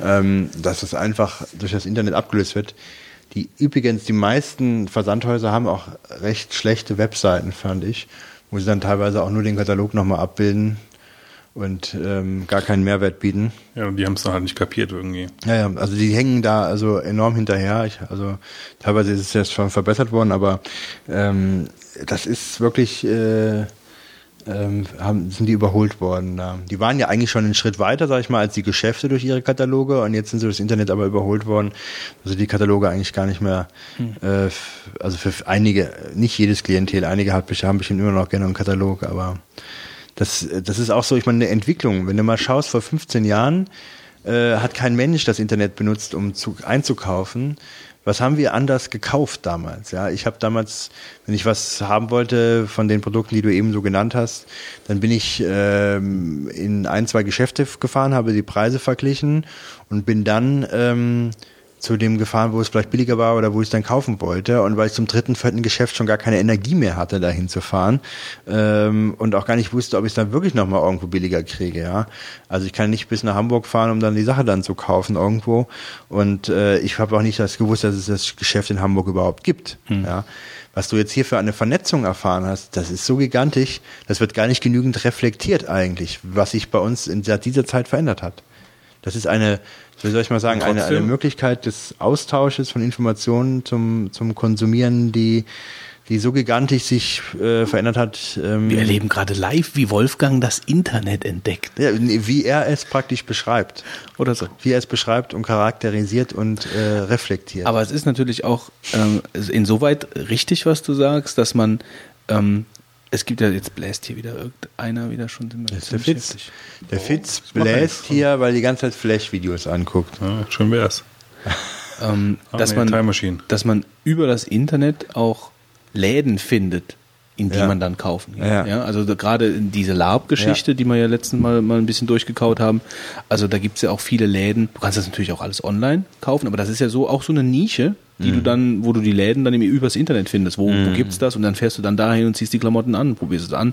ähm, dass es einfach durch das Internet abgelöst wird. Die übrigens, die meisten Versandhäuser haben auch recht schlechte Webseiten, fand ich, wo sie dann teilweise auch nur den Katalog nochmal abbilden und ähm, gar keinen Mehrwert bieten. Ja, und die haben es dann halt nicht kapiert irgendwie. Ja, ja, also die hängen da also enorm hinterher. Ich, also teilweise ist es jetzt schon verbessert worden, aber ähm, das ist wirklich, äh, ähm, haben, sind die überholt worden. Da. Die waren ja eigentlich schon einen Schritt weiter, sag ich mal, als die Geschäfte durch ihre Kataloge und jetzt sind sie durch das Internet aber überholt worden. Also die Kataloge eigentlich gar nicht mehr, äh, f- also für einige, nicht jedes Klientel, einige hat, haben bestimmt immer noch gerne einen Katalog, aber das, das ist auch so, ich meine, eine Entwicklung. Wenn du mal schaust, vor 15 Jahren äh, hat kein Mensch das Internet benutzt, um zu, einzukaufen. Was haben wir anders gekauft damals? Ja, ich habe damals, wenn ich was haben wollte von den Produkten, die du eben so genannt hast, dann bin ich ähm, in ein, zwei Geschäfte gefahren, habe die Preise verglichen und bin dann ähm, zu dem gefahren, wo es vielleicht billiger war oder wo ich es dann kaufen wollte. Und weil ich zum dritten, vierten Geschäft schon gar keine Energie mehr hatte, dahin zu fahren ähm, und auch gar nicht wusste, ob ich es dann wirklich nochmal irgendwo billiger kriege. Ja, Also ich kann nicht bis nach Hamburg fahren, um dann die Sache dann zu kaufen irgendwo. Und äh, ich habe auch nicht das gewusst, dass es das Geschäft in Hamburg überhaupt gibt. Hm. Ja was du jetzt hier für eine Vernetzung erfahren hast, das ist so gigantisch, das wird gar nicht genügend reflektiert eigentlich, was sich bei uns in dieser Zeit verändert hat. Das ist eine, wie soll ich mal sagen, eine, eine Möglichkeit des Austausches von Informationen zum, zum Konsumieren, die, die so gigantisch sich äh, verändert hat. Ähm, Wir erleben gerade live, wie Wolfgang das Internet entdeckt. Ja, wie er es praktisch beschreibt. Oder so. Wie er es beschreibt und charakterisiert und äh, reflektiert. Aber es ist natürlich auch ähm, insoweit richtig, was du sagst, dass man ähm, es gibt ja, jetzt bläst hier wieder irgendeiner wieder schon. Ist der Fitz. Der oh, Fitz bläst hier, weil die ganze Zeit Flash-Videos anguckt. Ja, schön wär's. ähm, ah, dass, nee, man, dass man über das Internet auch Läden findet, in die ja. man dann kaufen kann. Ja. ja. also gerade diese Lab-Geschichte, ja. die wir ja letzten Mal mal ein bisschen durchgekaut haben, also da gibt's ja auch viele Läden. Du kannst das natürlich auch alles online kaufen, aber das ist ja so auch so eine Nische, die mhm. du dann, wo du die Läden dann übers Internet findest. Wo, mhm. wo gibt's das? Und dann fährst du dann dahin und ziehst die Klamotten an, probierst es an.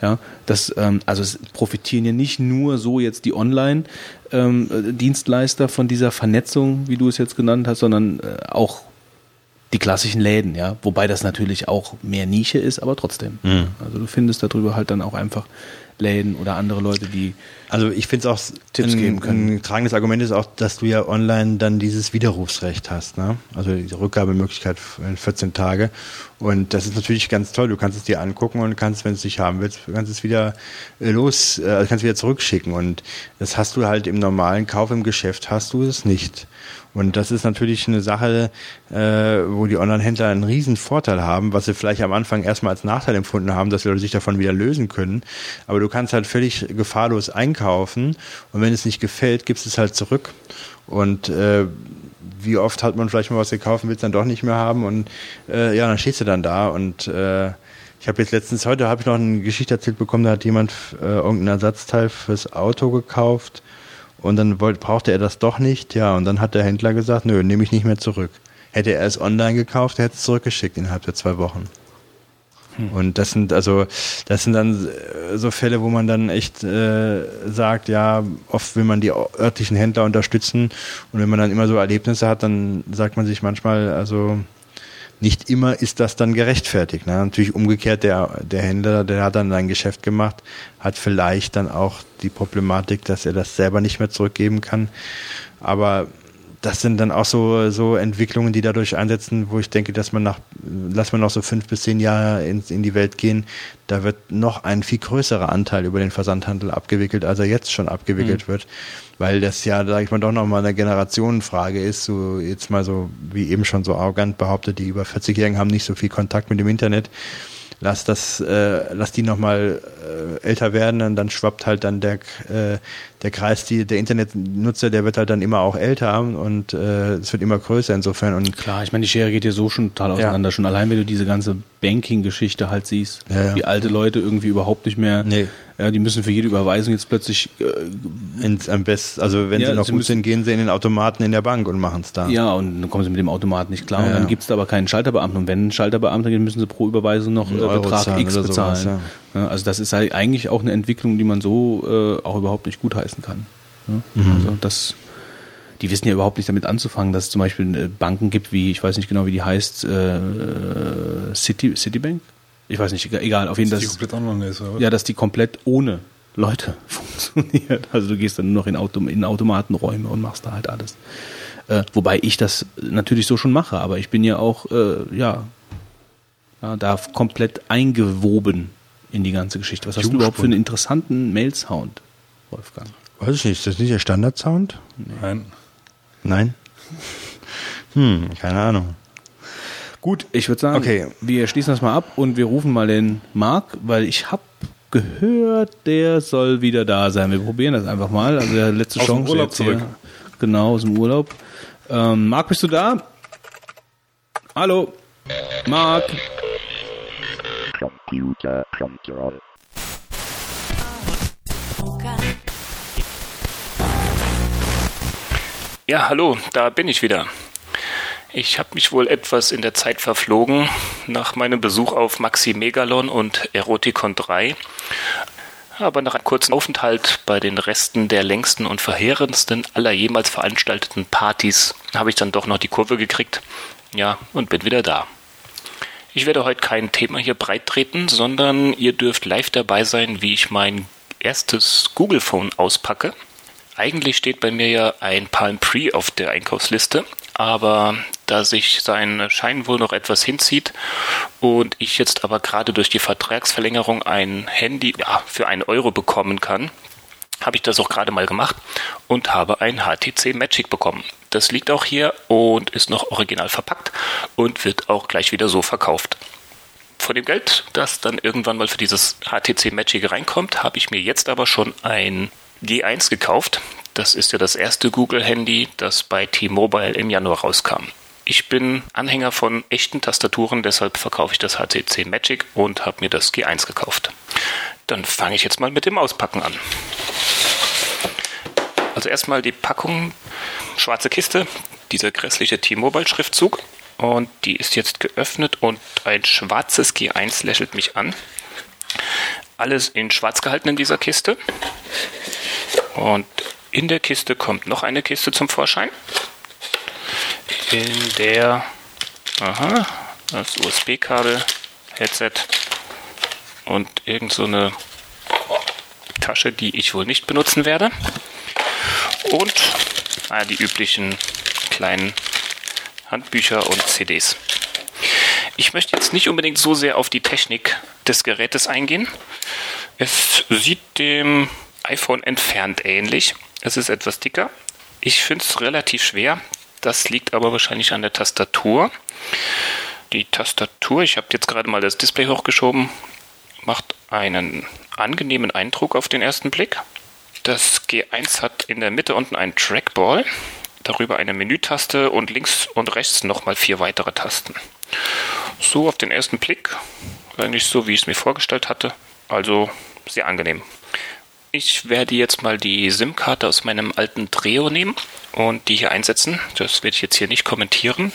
Ja, das, ähm, also es profitieren ja nicht nur so jetzt die Online ähm, Dienstleister von dieser Vernetzung, wie du es jetzt genannt hast, sondern äh, auch die klassischen Läden, ja, wobei das natürlich auch mehr Nische ist, aber trotzdem. Mhm. Also du findest darüber halt dann auch einfach Läden oder andere Leute, die also ich finde es auch Tipps ein, geben können. Ein tragendes Argument ist auch, dass du ja online dann dieses Widerrufsrecht hast, ne? Also die Rückgabemöglichkeit in 14 Tage. Und das ist natürlich ganz toll. Du kannst es dir angucken und kannst, wenn du es nicht haben willst, kannst es wieder äh, los, äh, kannst wieder zurückschicken. Und das hast du halt im normalen Kauf im Geschäft hast du es nicht. Und das ist natürlich eine Sache, äh, wo die Online-Händler einen riesen Vorteil haben, was sie vielleicht am Anfang erstmal als Nachteil empfunden haben, dass sie sich davon wieder lösen können. Aber du kannst halt völlig gefahrlos einkaufen und wenn es nicht gefällt, gibst es halt zurück. Und äh, wie oft hat man vielleicht mal was gekauft, will es dann doch nicht mehr haben und äh, ja, dann stehst du dann da und äh, ich habe jetzt letztens heute habe ich noch eine Geschichte erzählt bekommen, da hat jemand äh, irgendein Ersatzteil fürs Auto gekauft und dann wollte, brauchte er das doch nicht, ja, und dann hat der Händler gesagt, nö, nehme ich nicht mehr zurück. Hätte er es online gekauft, er hätte es zurückgeschickt innerhalb der zwei Wochen. Hm. Und das sind also, das sind dann äh, so Fälle, wo man dann echt äh, sagt, ja, oft will man die örtlichen Händler unterstützen und wenn man dann immer so Erlebnisse hat, dann sagt man sich manchmal, also nicht immer ist das dann gerechtfertigt. Ne? Natürlich umgekehrt, der, der Händler, der hat dann ein Geschäft gemacht, hat vielleicht dann auch die Problematik, dass er das selber nicht mehr zurückgeben kann. Aber das sind dann auch so, so Entwicklungen, die dadurch einsetzen, wo ich denke, dass man nach, lass man noch so fünf bis zehn Jahre in, in die Welt gehen, da wird noch ein viel größerer Anteil über den Versandhandel abgewickelt, als er jetzt schon abgewickelt mhm. wird weil das ja, sag ich mal, doch nochmal eine Generationenfrage ist, so jetzt mal so, wie eben schon so arrogant behauptet, die über 40-Jährigen haben nicht so viel Kontakt mit dem Internet. Lass das, äh, lass die nochmal äh, älter werden und dann schwappt halt dann der, äh, der Kreis, die, der Internetnutzer, der wird halt dann immer auch älter und äh, es wird immer größer insofern. Und Klar, ich meine, die Schere geht ja so schon total auseinander. Ja. Schon allein, wenn du diese ganze Banking-Geschichte halt siehst, ja, wie alte Leute irgendwie überhaupt nicht mehr nee. Ja, die müssen für jede Überweisung jetzt plötzlich. Äh, Ins, am besten, also wenn ja, sie noch sie gut sind, gehen sie in den Automaten in der Bank und machen es da. Ja, und dann kommen sie mit dem Automaten nicht klar. Und dann gibt es aber keinen Schalterbeamten. Und wenn ein Schalterbeamter geht, müssen sie pro Überweisung noch äh, Betrag X bezahlen. Sowas. Also das ist halt eigentlich auch eine Entwicklung, die man so äh, auch überhaupt nicht gutheißen kann. Mhm. Also das die wissen ja überhaupt nicht damit anzufangen, dass es zum Beispiel äh, Banken gibt, wie, ich weiß nicht genau, wie die heißt, äh, City, Citibank? ich weiß nicht, egal, auf jeden Fall. Dass die komplett online ist, oder? Ja, dass die komplett ohne Leute [laughs] funktioniert. Also du gehst dann nur noch in, Autom in Automatenräume und machst da halt alles. Äh, wobei ich das natürlich so schon mache, aber ich bin ja auch, äh, ja, ja, da komplett eingewoben in die ganze Geschichte. Was hast du überhaupt für einen interessanten Mail-Sound, Wolfgang? Weiß ich nicht, ist das nicht der Standard-Sound? Nee. Nein. Nein? [laughs] Hm, keine Ahnung. Gut, ich würde sagen, okay. wir schließen das mal ab und wir rufen mal den Marc, weil ich habe gehört, der soll wieder da sein. Wir probieren das einfach mal. Also der letzte aus Chance. Dem Urlaub zurück. Hier. Genau, aus dem Urlaub. Ähm, Marc, bist du da? Hallo? Marc? Computer Control. Ja, hallo, da bin ich wieder. Ich habe mich wohl etwas in der Zeit verflogen nach meinem Besuch auf Maxi Megalon und Eroticon 3. Aber nach einem kurzen Aufenthalt bei den Resten der längsten und verheerendsten aller jemals veranstalteten Partys habe ich dann doch noch die Kurve gekriegt. Ja, und bin wieder da. Ich werde heute kein Thema hier breit treten, sondern ihr dürft live dabei sein, wie ich mein erstes Google Phone auspacke. Eigentlich steht bei mir ja ein Palm Pre auf der Einkaufsliste, aber da sich sein Schein wohl noch etwas hinzieht und ich jetzt aber gerade durch die Vertragsverlängerung ein Handy ja, für einen Euro bekommen kann, habe ich das auch gerade mal gemacht und habe ein HTC Magic bekommen. Das liegt auch hier und ist noch original verpackt und wird auch gleich wieder so verkauft. Von dem Geld, das dann irgendwann mal für dieses HTC Magic reinkommt, habe ich mir jetzt aber schon ein G1 gekauft. Das ist ja das erste Google-Handy, das bei T-Mobile im Januar rauskam. Ich bin Anhänger von echten Tastaturen, deshalb verkaufe ich das HTC Magic und habe mir das G1 gekauft. Dann fange ich jetzt mal mit dem Auspacken an. Also erstmal die Packung, schwarze Kiste, dieser grässliche T-Mobile-Schriftzug. Und die ist jetzt geöffnet und ein schwarzes G1 lächelt mich an. Alles in schwarz gehalten in dieser Kiste. Und in der Kiste kommt noch eine Kiste zum Vorschein. In der aha, das USB-Kabel, Headset und irgend so eine Tasche, die ich wohl nicht benutzen werde. Und ah, die üblichen kleinen Handbücher und CDs. Ich möchte jetzt nicht unbedingt so sehr auf die Technik des Gerätes eingehen. Es sieht dem iPhone entfernt ähnlich. Es ist etwas dicker. Ich finde es relativ schwer. Das liegt aber wahrscheinlich an der Tastatur. Die Tastatur, ich habe jetzt gerade mal das Display hochgeschoben, macht einen angenehmen Eindruck auf den ersten Blick. Das G1 hat in der Mitte unten einen Trackball, darüber eine Menütaste und links und rechts nochmal vier weitere Tasten. So auf den ersten Blick, eigentlich so wie ich es mir vorgestellt hatte, also sehr angenehm. Ich werde jetzt mal die SIM-Karte aus meinem alten Treo nehmen und die hier einsetzen. Das werde ich jetzt hier nicht kommentieren.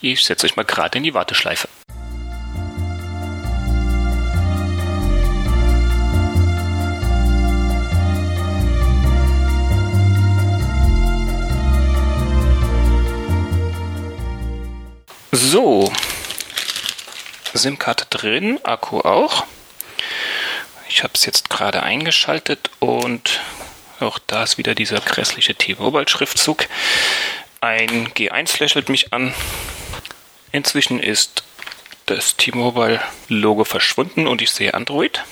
Ich setze euch mal gerade in die Warteschleife. So, SIM-Karte drin, Akku auch. Ich habe es jetzt gerade eingeschaltet und auch da ist wieder dieser grässliche T-Mobile-Schriftzug. Ein G1 lächelt mich an. Inzwischen ist das T-Mobile-Logo verschwunden und ich sehe Android.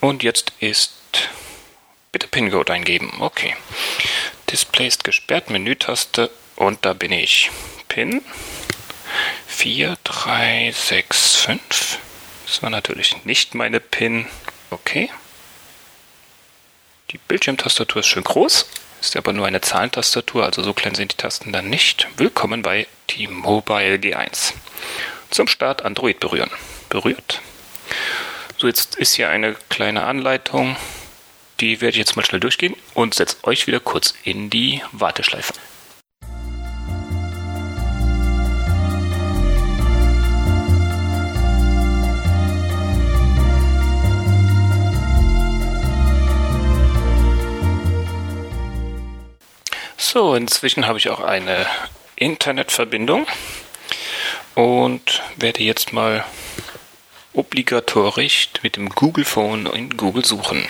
Und jetzt ist bitte PIN-Code eingeben. Okay. Display ist gesperrt, Menütaste und da bin ich. PIN 4365. Das war natürlich nicht meine PIN. Okay. Die Bildschirmtastatur ist schön groß, ist aber nur eine Zahlentastatur, also so klein sind die Tasten dann nicht. Willkommen bei T-Mobile G1. Zum Start Android berühren. Berührt. So, jetzt ist hier eine kleine Anleitung. Die werde ich jetzt mal schnell durchgehen und setze euch wieder kurz in die Warteschleife. So, inzwischen habe ich auch eine Internetverbindung und werde jetzt mal obligatorisch mit dem Google Phone in Google suchen.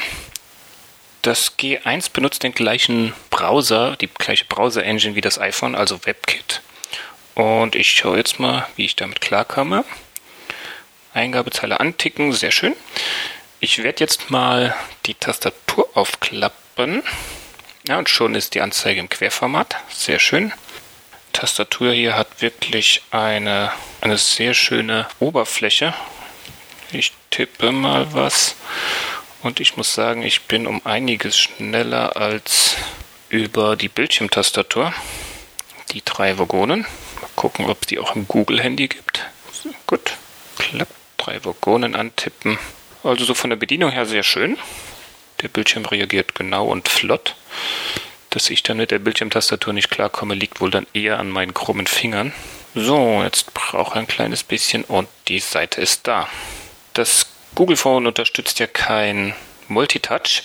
Das G1 benutzt den gleichen Browser, die gleiche Browser-Engine wie das iPhone, also WebKit. Und ich schaue jetzt mal, wie ich damit klarkomme. Eingabezeile anticken, sehr schön. Ich werde jetzt mal die Tastatur aufklappen ja, und schon ist die Anzeige im Querformat. Sehr schön. Tastatur hier hat wirklich eine, eine sehr schöne Oberfläche. Ich tippe mal was und ich muss sagen, ich bin um einiges schneller als über die Bildschirmtastatur. Die drei Vogonen. Mal gucken, ob es die auch im Google-Handy gibt. Gut, klappt. Drei Vogonen antippen. Also so von der Bedienung her sehr schön. Der Bildschirm reagiert genau und flott. Dass ich dann mit der Bildschirmtastatur nicht klarkomme, liegt wohl dann eher an meinen krummen Fingern. So, jetzt brauche ich ein kleines bisschen und die Seite ist da. Das Google Phone unterstützt ja kein Multitouch.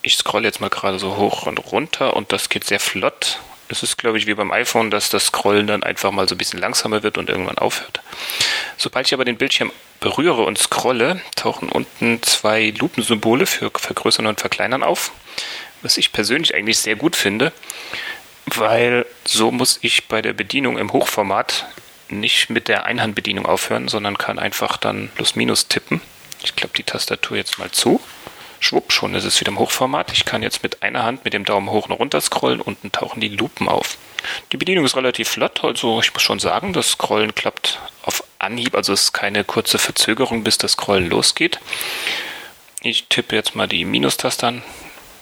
Ich scrolle jetzt mal gerade so hoch und runter und das geht sehr flott. Es ist, glaube ich, wie beim iPhone, dass das Scrollen dann einfach mal so ein bisschen langsamer wird und irgendwann aufhört. Sobald ich aber den Bildschirm berühre und scrolle, tauchen unten zwei Lupensymbole für Vergrößern und Verkleinern auf, was ich persönlich eigentlich sehr gut finde, weil so muss ich bei der Bedienung im Hochformat nicht mit der Einhandbedienung aufhören, sondern kann einfach dann Plus-Minus tippen. Ich klappe die Tastatur jetzt mal zu schwupp, schon ist es wieder im Hochformat. Ich kann jetzt mit einer Hand mit dem Daumen hoch und runter scrollen, unten tauchen die Lupen auf. Die Bedienung ist relativ flott, also ich muss schon sagen, das Scrollen klappt auf Anhieb, also es ist keine kurze Verzögerung, bis das Scrollen losgeht. Ich tippe jetzt mal die Minustaste an,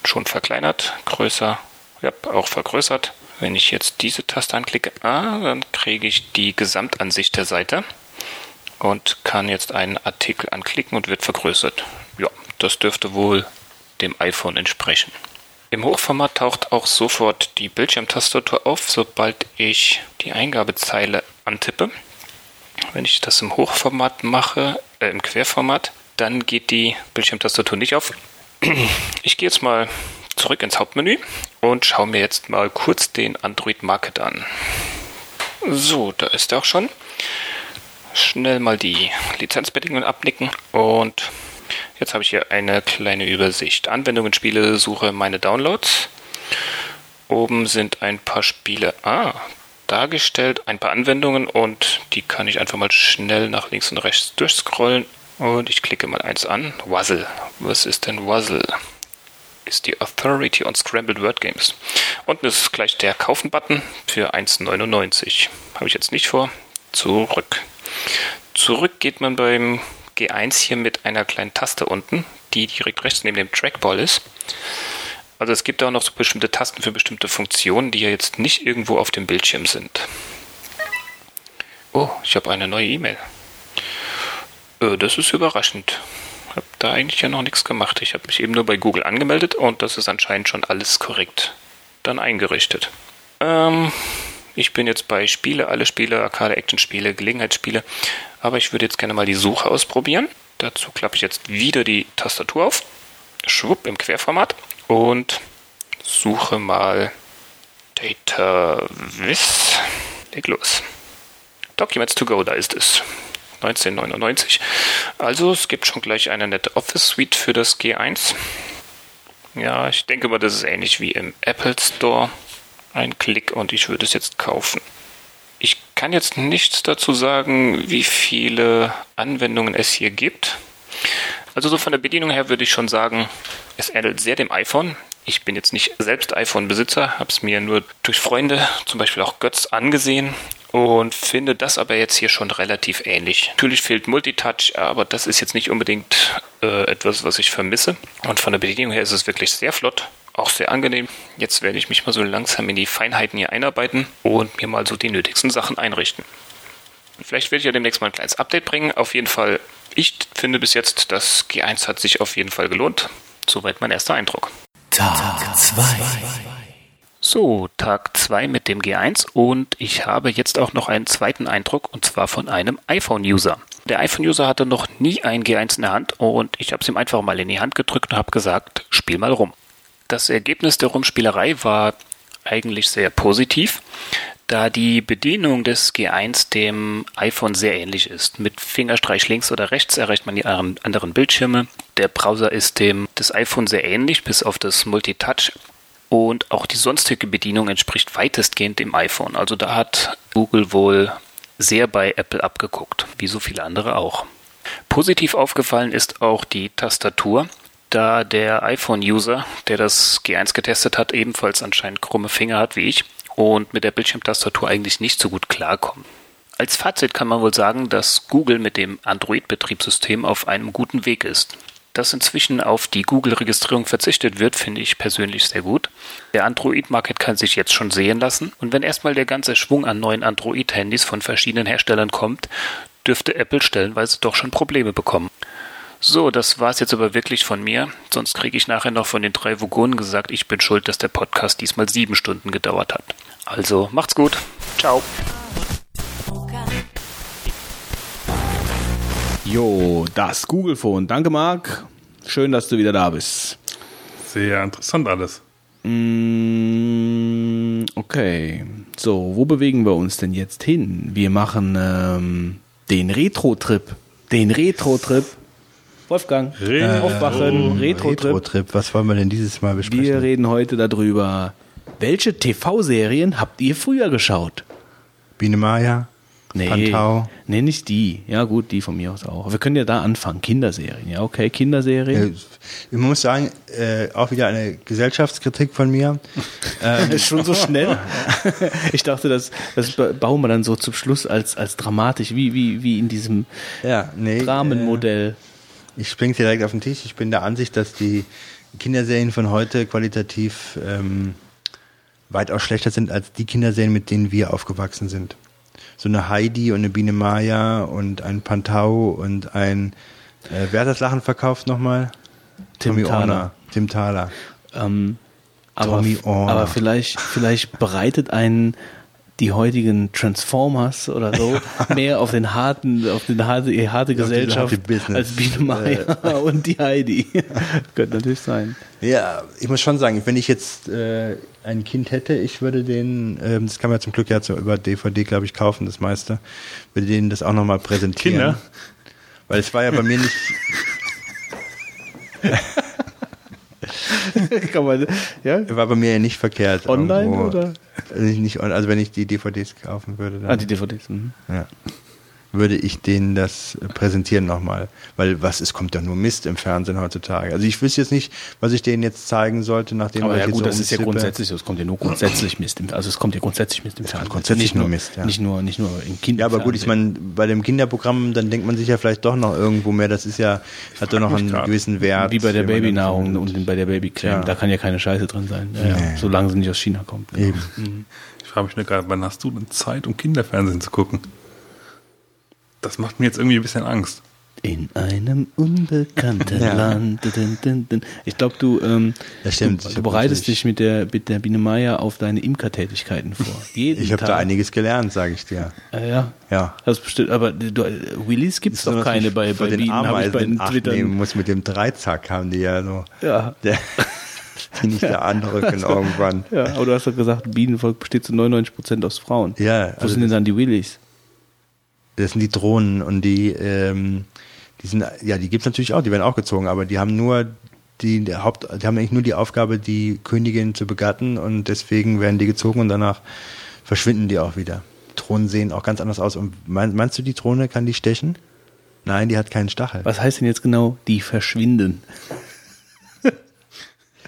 schon verkleinert, größer, ja, auch vergrößert. Wenn ich jetzt diese Taste anklicke, ah, dann kriege ich die Gesamtansicht der Seite und kann jetzt einen Artikel anklicken und wird vergrößert. Ja, das dürfte wohl dem iPhone entsprechen. Im Hochformat taucht auch sofort die Bildschirmtastatur auf, sobald ich die Eingabezeile antippe. Wenn ich das im Hochformat mache, äh, im Querformat, dann geht die Bildschirmtastatur nicht auf. [clears throat] Ich gehe jetzt mal zurück ins Hauptmenü und schaue mir jetzt mal kurz den Android Market an. So, da ist er auch schon. Schnell mal die Lizenzbedingungen abnicken und Jetzt habe ich hier eine kleine Übersicht. Anwendungen, Spiele, Suche meine Downloads. Oben sind ein paar Spiele ah, dargestellt, ein paar Anwendungen und die kann ich einfach mal schnell nach links und rechts durchscrollen. Und ich klicke mal eins an. Wuzzle. Was ist denn Wuzzle? Ist die Authority on Scrambled Word Games. Unten ist gleich der Kaufen-Button für 1,99. Habe ich jetzt nicht vor. Zurück. Zurück geht man beim G1 hier mit einer kleinen Taste unten, die direkt rechts neben dem Trackball ist. Also es gibt auch noch so bestimmte Tasten für bestimmte Funktionen, die ja jetzt nicht irgendwo auf dem Bildschirm sind. Oh, ich habe eine neue E-Mail. Äh, das ist überraschend. Ich habe da eigentlich ja noch nichts gemacht. Ich habe mich eben nur bei Google angemeldet und das ist anscheinend schon alles korrekt dann eingerichtet. Ähm, ich bin jetzt bei Spiele, alle Spiele, Arcade-Action-Spiele, Gelegenheitsspiele. Aber ich würde jetzt gerne mal die Suche ausprobieren. Dazu klappe ich jetzt wieder die Tastatur auf. Schwupp im Querformat. Und suche mal Data Viz. Leg los. Documents to go, da ist es. 1999. Also es gibt schon gleich eine nette Office Suite für das G1. Ja, ich denke mal, das ist ähnlich wie im Apple Store. Ein Klick und ich würde es jetzt kaufen. Ich kann jetzt nichts dazu sagen, wie viele Anwendungen es hier gibt. Also so von der Bedienung her würde ich schon sagen, es ähnelt sehr dem iPhone. Ich bin jetzt nicht selbst iPhone-Besitzer, habe es mir nur durch Freunde, zum Beispiel auch Götz, angesehen und finde das aber jetzt hier schon relativ ähnlich. Natürlich fehlt Multitouch, aber das ist jetzt nicht unbedingt äh, etwas, was ich vermisse. Und von der Bedienung her ist es wirklich sehr flott auch sehr angenehm. Jetzt werde ich mich mal so langsam in die Feinheiten hier einarbeiten und mir mal so die nötigsten Sachen einrichten. Vielleicht werde ich ja demnächst mal ein kleines Update bringen. Auf jeden Fall, ich finde bis jetzt, das G1 hat sich auf jeden Fall gelohnt. Soweit mein erster Eindruck. Tag 2. So, Tag 2 mit dem G1 und ich habe jetzt auch noch einen zweiten Eindruck und zwar von einem iPhone-User. Der iPhone-User hatte noch nie ein G1 in der Hand und ich habe es ihm einfach mal in die Hand gedrückt und habe gesagt, spiel mal rum. Das Ergebnis der Rumspielerei war eigentlich sehr positiv, da die Bedienung des G1 dem iPhone sehr ähnlich ist. Mit Fingerstreich links oder rechts erreicht man die anderen Bildschirme. Der Browser ist dem des iPhone sehr ähnlich, bis auf das Multitouch. Und auch die sonstige Bedienung entspricht weitestgehend dem iPhone. Also da hat Google wohl sehr bei Apple abgeguckt, wie so viele andere auch. Positiv aufgefallen ist auch die Tastatur da der iPhone-User, der das G1 getestet hat, ebenfalls anscheinend krumme Finger hat wie ich und mit der Bildschirmtastatur eigentlich nicht so gut klarkommt. Als Fazit kann man wohl sagen, dass Google mit dem Android-Betriebssystem auf einem guten Weg ist. Dass inzwischen auf die Google-Registrierung verzichtet wird, finde ich persönlich sehr gut. Der Android-Market kann sich jetzt schon sehen lassen und wenn erstmal der ganze Schwung an neuen Android-Handys von verschiedenen Herstellern kommt, dürfte Apple stellenweise doch schon Probleme bekommen. So, das war's jetzt aber wirklich von mir. Sonst kriege ich nachher noch von den drei Vogonen gesagt, ich bin schuld, dass der Podcast diesmal sieben Stunden gedauert hat. Also, macht's gut. Ciao. Jo, das Google Phone. Danke, Marc. Schön, dass du wieder da bist. Sehr interessant alles. Mm, okay. So, wo bewegen wir uns denn jetzt hin? Wir machen ähm, den Retro-Trip. Den Retro-Trip. Wolfgang, Retro- aufwachen. Retro-Trip. Retro-Trip. Was wollen wir denn dieses Mal besprechen? Wir reden heute darüber, welche TV-Serien habt ihr früher geschaut? Biene Maya, Nee, Pantau. nee, nicht die. Ja gut, die von mir aus auch. Wir können ja da anfangen. Kinderserien. Ja, okay, Äh, Kinderserien. ich muss sagen, äh, auch wieder eine Gesellschaftskritik von mir. [laughs] Äh, Ist schon so schnell. ich dachte, das, das bauen wir dann so zum Schluss als, als dramatisch, wie, wie, wie in diesem ja, nee, Dramenmodell. Äh, ich spring's direkt auf den Tisch. Ich bin der Ansicht, dass die Kinderserien von heute qualitativ ähm, weitaus schlechter sind als die Kinderserien, mit denen wir aufgewachsen sind. So eine Heidi und eine Biene Maya und ein Pantau und ein äh, wer hat das Lachen verkauft nochmal? Tim Tommy Thaler. Tim Thaler. Ähm, aber, aber vielleicht, vielleicht bereitet einen die heutigen Transformers oder so [laughs] mehr auf den harten, auf den harte, die harte Gesellschaft harte. Äh. als Biene Maya [laughs] und die Heidi. [laughs] Könnte natürlich sein. Ja, ich muss schon sagen, wenn ich jetzt äh, ein Kind hätte, ich würde den, ähm, das kann man ja zum Glück ja so über DVD, glaube ich, kaufen, das meiste, würde denen das auch nochmal präsentieren. Kinder? Weil es war ja bei mir nicht, [laughs] Kann man, ja? war bei mir ja nicht verkehrt. Online irgendwo. oder? Also nicht, nicht, also wenn ich die DVDs kaufen würde, dann Ah, die DVDs. Mhm. ja, würde ich denen das präsentieren nochmal. Weil was, es kommt ja nur Mist im Fernsehen heutzutage. Also ich wüsste jetzt nicht, was ich denen jetzt zeigen sollte, nachdem Aber ich ja jetzt gut, so das ist ja umzippe. grundsätzlich so. Es kommt ja nur grundsätzlich Mist. Im, also es kommt ja grundsätzlich Mist im Fernsehen. grundsätzlich nicht nur Mist, ja. Nicht nur, nicht nur im Kind. Ja, aber gut, ich meine, bei dem Kinderprogramm, dann denkt man sich ja vielleicht doch noch irgendwo mehr, das ist ja, hat doch noch einen grad. gewissen Wert. Wie bei der Babynahrung und bei der Babycreme. Ja. Da kann ja keine Scheiße drin sein. Ja. Nee. Solange sie nicht aus China kommt. Eben. Ich frage mich nur gerade, wann hast du denn Zeit, um Kinderfernsehen zu gucken? Das macht mir jetzt irgendwie ein bisschen Angst. In einem unbekannten [laughs] Ja. Land. Dun, dun, dun. Ich glaube, du, ähm, Das stimmt. du, bereitest dich mit der, mit der Biene Meier auf deine Imkertätigkeiten vor. [laughs] Jeden Ich habe da einiges gelernt, sage ich dir. Äh, ja. Ja. Das bestimmt, aber du, Willis gibt es doch keine bei, bei den Bienen, habe ich Ameisen bei den Twittern. nehmen muss mit dem Dreizack haben die ja so. Ja. [laughs] Der, die nicht da anrücken irgendwann. Ja, aber du hast doch gesagt, Bienenvolk besteht zu 99% aus Frauen. Ja, Wo also sind denn dann die Willis? Das sind die Drohnen und die, ähm, die sind, ja, die gibt's natürlich auch, die werden auch gezogen, aber die haben nur die, die Haupt, die haben eigentlich nur die Aufgabe, die Königin zu begatten und deswegen werden die gezogen und danach verschwinden die auch wieder. Drohnen sehen auch ganz anders aus. Und mein, meinst du, die Drohne kann die stechen? Nein, die hat keinen Stachel. Was heißt denn jetzt genau, die verschwinden?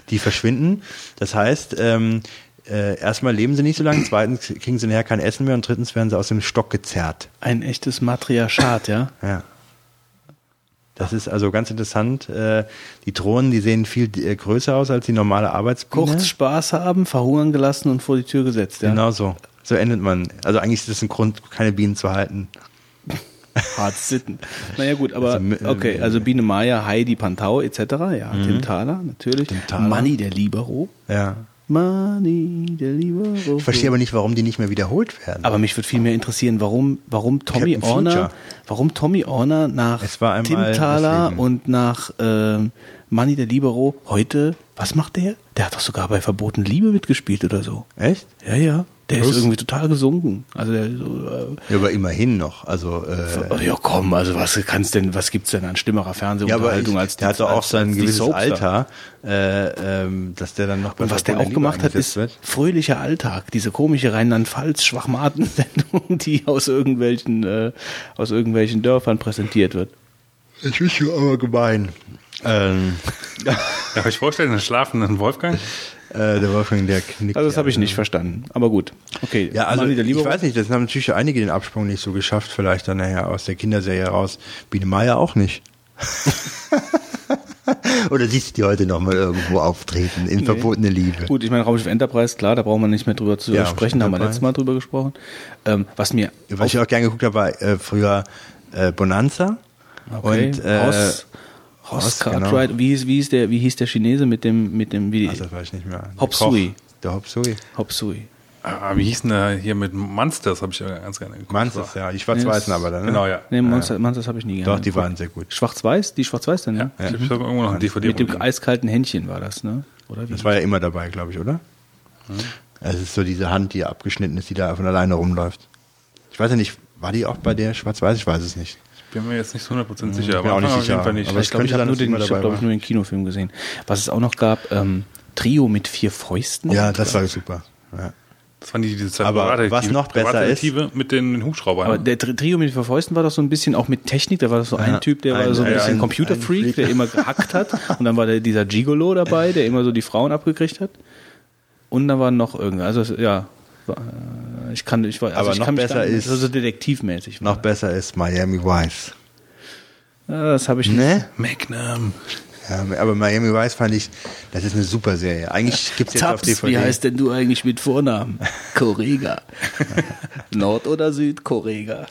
Die verschwinden. Das heißt, ähm, äh, erstmal leben sie nicht so lange, zweitens kriegen sie nachher kein Essen mehr und drittens werden sie aus dem Stock gezerrt. Ein echtes Matriarchat, ja? Ja. Das ist also ganz interessant. Äh, Die Drohnen, die sehen viel äh, größer aus als die normale Arbeitsbiene. Kurz Spaß haben, verhungern gelassen und vor die Tür gesetzt, ja? Genau so. So endet man. Also eigentlich ist das ein Grund, keine Bienen zu halten. [laughs] Hart sitten. Naja gut, aber Also, äh, okay, also Biene Maya, Heidi Pantau etc., ja, Tim Thaler natürlich. Tim Thaler. Manni der Libero. Ja. Manni der Libero. Ich verstehe aber nicht, warum die nicht mehr wiederholt werden. Aber mich würde viel mehr interessieren, warum, warum Tommy Captain Orner, Future. warum Tommy Orner nach Es war Tim Thaler und nach Manni der Libero heute, was macht der? Der hat doch sogar bei Verboten Liebe mitgespielt oder so. Echt? Ja, ja. Der Was? ist irgendwie total gesunken. Also der so, Ja, aber immerhin noch. Also äh, äh, ja komm, also was kannst denn, was gibt's denn an schlimmerer ja, Fernsehunterhaltung ich, als der hat doch auch sein gewisses Soapstar? Alter, äh, ähm, dass der dann noch bei Und was der auch Liebe gemacht hat, ist wird. fröhlicher Alltag. Diese komische Rheinland-Pfalz-Schwachmaten-Sendung, [laughs] die aus irgendwelchen, äh, aus irgendwelchen Dörfern präsentiert wird. Ich schon aber gemein. Ähm, [laughs] Darf ich vorstellen, einen schlafenden Wolfgang? Äh, der Wolfgang, der knickt. Also das habe ich nicht verstanden. Aber gut. Okay. Ja, also ich weiß nicht, das haben natürlich einige den Absprung nicht so geschafft, vielleicht dann nachher aus der Kinderserie raus. Biene Meier auch nicht. [laughs] Oder siehst du die heute noch mal irgendwo auftreten in verbotene Liebe? Gut, ich meine, Raumschiff Enterprise, klar, da brauchen wir nicht mehr drüber zu Ja, sprechen, da haben wir letztes Mal drüber gesprochen. Ähm, was mir Was ich auch gerne geguckt habe, war äh, früher äh, Bonanza. Okay, Und, äh, Ross, Ross Ross, Cartwright. Wie, hieß, wie, hieß der, wie hieß der Chinese mit dem, mit dem, wie, Also, das weiß ich nicht mehr. Der Hop Koch. Sui. Der Hop Sui. Hop Sui. Ah, wie hieß denn der hier mit Monsters? Habe ich ja ganz gerne geguckt. Manches, ja. Die schwarz-weißen aber dann. Ne? Genau, ja. Nee, Monster, Monsters habe ich nie Doch, gehabt. die waren sehr gut. Schwarz-Weiß? Die Schwarz-Weiß dann, ja? Ich glaube, ich habe irgendwo noch ein DVD Mit dem eiskalten Händchen war das, ne? Oder wie? Das war ja immer dabei, glaube ich, oder? Es ist so diese Hand, die abgeschnitten ist, die da von alleine rumläuft. Ich weiß ja nicht, war die auch bei der schwarz-weiß? Ich weiß es nicht. Bin mir jetzt nicht zu 100% sicher, bin aber auch nicht auf sicher. jeden Fall nicht. Aber ich glaube, ich habe nur, den, ich hab, glaub ich, war. nur den Kinofilm gesehen. Was es auch noch gab, ähm, Trio mit vier Fäusten. Ja, das war super. Ja. das waren die diese Aber Privatdetektive- was noch besser Privatdetektive mit den Hubschraubern. Aber der Tri- Trio mit vier Fäusten war doch so ein bisschen auch mit Technik. Da war so ein Ja, Typ, der war ein- so ein ein- bisschen ein- Computerfreak, der immer gehackt hat. Und dann war der, dieser Gigolo dabei, der immer so die Frauen abgekriegt hat. Und da war noch irgendwer. Also, ja. Äh, Ich kann, ich war, also Aber ich noch besser da- ist- so, detektivmäßig. war Noch besser ist Miami Vice. Ja, das habe ich nicht. Ne? Magnum. Ja, aber Miami Vice fand ich, das ist eine super Serie. Eigentlich gibt's jetzt auf Zaps, DVD. wie heißt denn du eigentlich mit Vornamen? Korega. [laughs] Nord- oder Südkorega?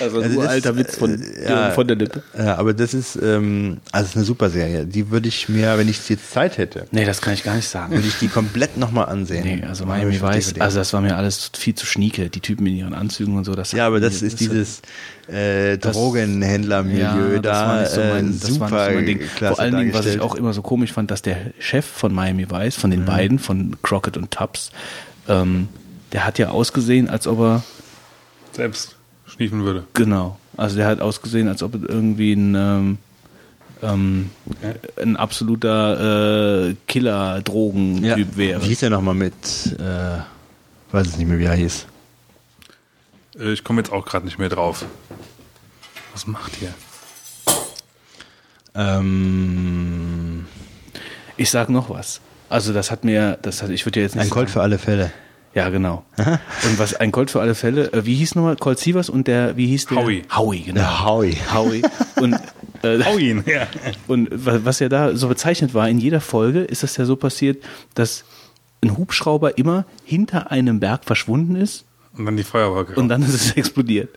Also ein Also das- uralter Witz von, äh, ja. von der Lippe. Ja, aber das ist, ähm, also ist eine super Serie. Die würde ich mir, wenn ich jetzt Zeit hätte, Nee, das kann ich gar nicht sagen. würde ich die komplett nochmal ansehen. Nee, also Miami Vice, also das war mir alles viel zu schnieke, die Typen in ihren Anzügen und so. Das ja, aber das mir- ist dieses äh, Das- Drogenhändlermilieu ja, das da war nicht so äh, mein, das super war nicht so mein Ding. klasse Vor allen Dingen, was ich auch immer so komisch fand, dass der Chef von Miami Vice, von Mhm. den beiden, von Crockett und Tubbs, ähm, der hat ja ausgesehen, als ob er Selbst schniefen würde. Genau. Also der hat ausgesehen, als ob es irgendwie ein, ähm, ähm, ein absoluter äh, Killer-Drogentyp wäre. Wie hieß er nochmal mit, äh, weiß es nicht mehr, wie er hieß. Äh, Ich komme jetzt auch gerade nicht mehr drauf. Was macht ihr? Ähm, Ich sag noch was. Also das hat mir, das hat, ich würde ja jetzt nicht ein Colt für alle Fälle. Ja, genau. und was ein Colt für alle Fälle. Äh, wie hieß nochmal Colt Sievers und der, wie hieß der? Howie. Howie, genau. Der Howie. Howie. Und, äh, [laughs] ihn, ja. und wa- was ja da so bezeichnet war, in jeder Folge ist es ja so passiert, dass ein Hubschrauber immer hinter einem Berg verschwunden ist Und dann die Feuerwerke. und dann ist es [laughs] explodiert.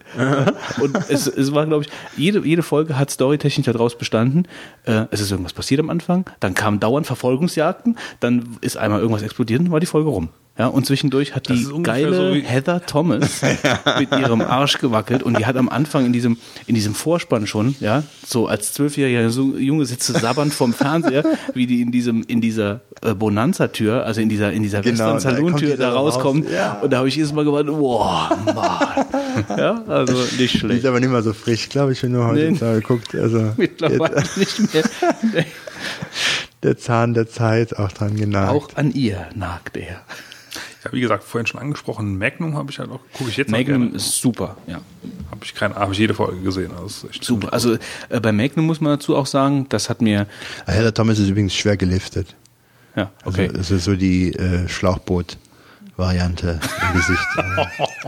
und es, es war, glaube ich, jede, jede Folge hat storytechnisch daraus bestanden, äh, es ist irgendwas passiert am Anfang, dann kamen dauernd Verfolgungsjagden, dann ist einmal irgendwas explodiert und war die Folge rum. Ja, und zwischendurch hat Das die geile so Heather Thomas [laughs] mit ihrem Arsch gewackelt und die hat am Anfang in diesem, in diesem Vorspann schon, ja, so als zwölfjähriger Junge sitzt sabbernd vorm Fernseher, wie die in diesem, in dieser äh, Bonanza-Tür, also in dieser, in dieser Genau, Western da Saloon-Tür die da so raus. rauskommt. Ja. Und da habe ich jedes Mal gewartet, boah, Mann. ja, also nicht Die schlecht. ist aber nicht mehr so frisch, glaube ich, wenn du heute Nee. mal geguckt. Also [laughs] Mittlerweile nicht mehr. [laughs] der Zahn der Zeit auch dran genagt. Auch an ihr nagt er. Ja, wie gesagt, vorhin schon angesprochen, Magnum habe ich halt auch, gucke ich jetzt noch Magnum ist super, ja. Habe ich keine, habe ich jede Folge gesehen. Also das ist echt Super. Also äh, bei Magnum muss man dazu auch sagen, das hat mir, Heather Thomas ist übrigens schwer geliftet. ja, Okay. okay. Also, das ist so die äh, Schlauchboot-Variante im Gesicht.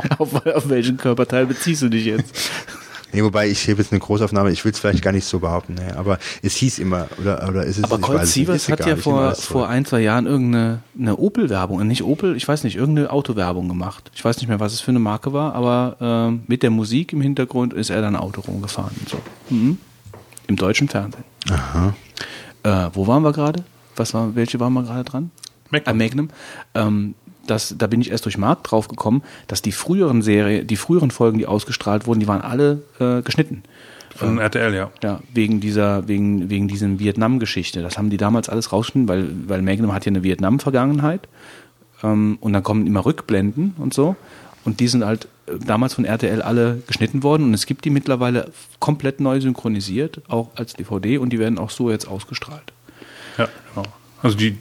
[laughs] Auf, auf welchen Körperteil beziehst du dich jetzt? [laughs] nee, wobei ich habe jetzt eine Großaufnahme, ich will es vielleicht gar nicht so behaupten, nee, aber es hieß immer, oder, oder ist es Aber Colt Sievers hat egal, ja vor, vor ein, zwei Jahren irgendeine eine Opel-Werbung, nicht Opel, ich weiß nicht, irgendeine Autowerbung gemacht. Ich weiß nicht mehr, was es für eine Marke war, aber ähm, mit der Musik im Hintergrund ist er dann Auto rumgefahren. und So. Mhm. Im deutschen Fernsehen. Aha. Äh, wo waren wir gerade? Was war, welche waren wir gerade dran? Magnum. Äh, Magnum. Ähm, das, da bin ich erst durch Markt drauf gekommen, dass die früheren Serie, die früheren Folgen, die ausgestrahlt wurden, die waren alle äh, geschnitten. Von RTL, ja. Ja, wegen dieser, wegen, wegen diesem Vietnam-Geschichte. Das haben die damals alles rausgeschnitten, weil, weil Magnum hat ja eine Vietnam-Vergangenheit. Ähm, und dann kommen immer Rückblenden und so. Und die sind halt äh, damals von RTL alle geschnitten worden. Und es gibt die mittlerweile komplett neu synchronisiert, auch als DVD. Und die werden auch so jetzt ausgestrahlt. Ja, genau. Also die,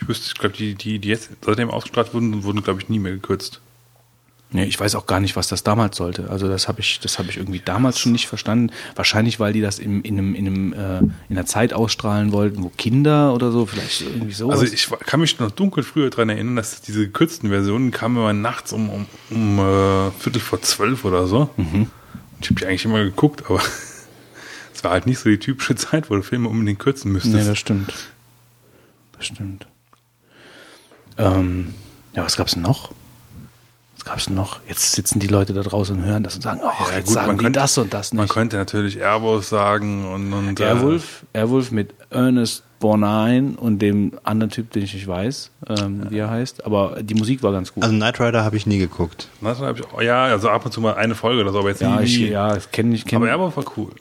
ich wüsste, ich glaube, die, die, die jetzt seitdem ausgestrahlt wurden, wurden, glaube ich, nie mehr gekürzt. Nee, ich weiß auch gar nicht, was das damals sollte. Also das habe ich, das habe ich irgendwie damals schon nicht verstanden. Wahrscheinlich, weil die das im, in einem, in einem, äh, in einer Zeit ausstrahlen wollten, wo Kinder oder so, vielleicht irgendwie so. Also ich kann mich noch dunkel früher daran erinnern, dass diese gekürzten Versionen kamen immer nachts um, um, um äh, Viertel vor zwölf oder so. Mhm. Und ich habe die eigentlich immer geguckt, aber [laughs] es war halt nicht so die typische Zeit, wo du Filme unbedingt kürzen müsstest. Nee, das stimmt. Das stimmt. Ähm, ja, was gab's denn noch? Was gab's denn noch? Jetzt sitzen die Leute da draußen und hören das und sagen, oh, Ja, jetzt gut, sagen man die könnte- das und das Man nicht. könnte natürlich Airbus sagen und, und äh, Airwolf, Airwolf mit Ernest Borgnine und dem anderen Typ, den ich nicht weiß, ähm, wie er heißt. Aber die Musik war ganz gut. Also Knight Rider habe ich nie geguckt. Das ich, auch- ja, also ab und zu mal eine Folge oder so, aber jetzt ja, nie. ich, ja, ich kenne ich kenn, aber Airbus war cool.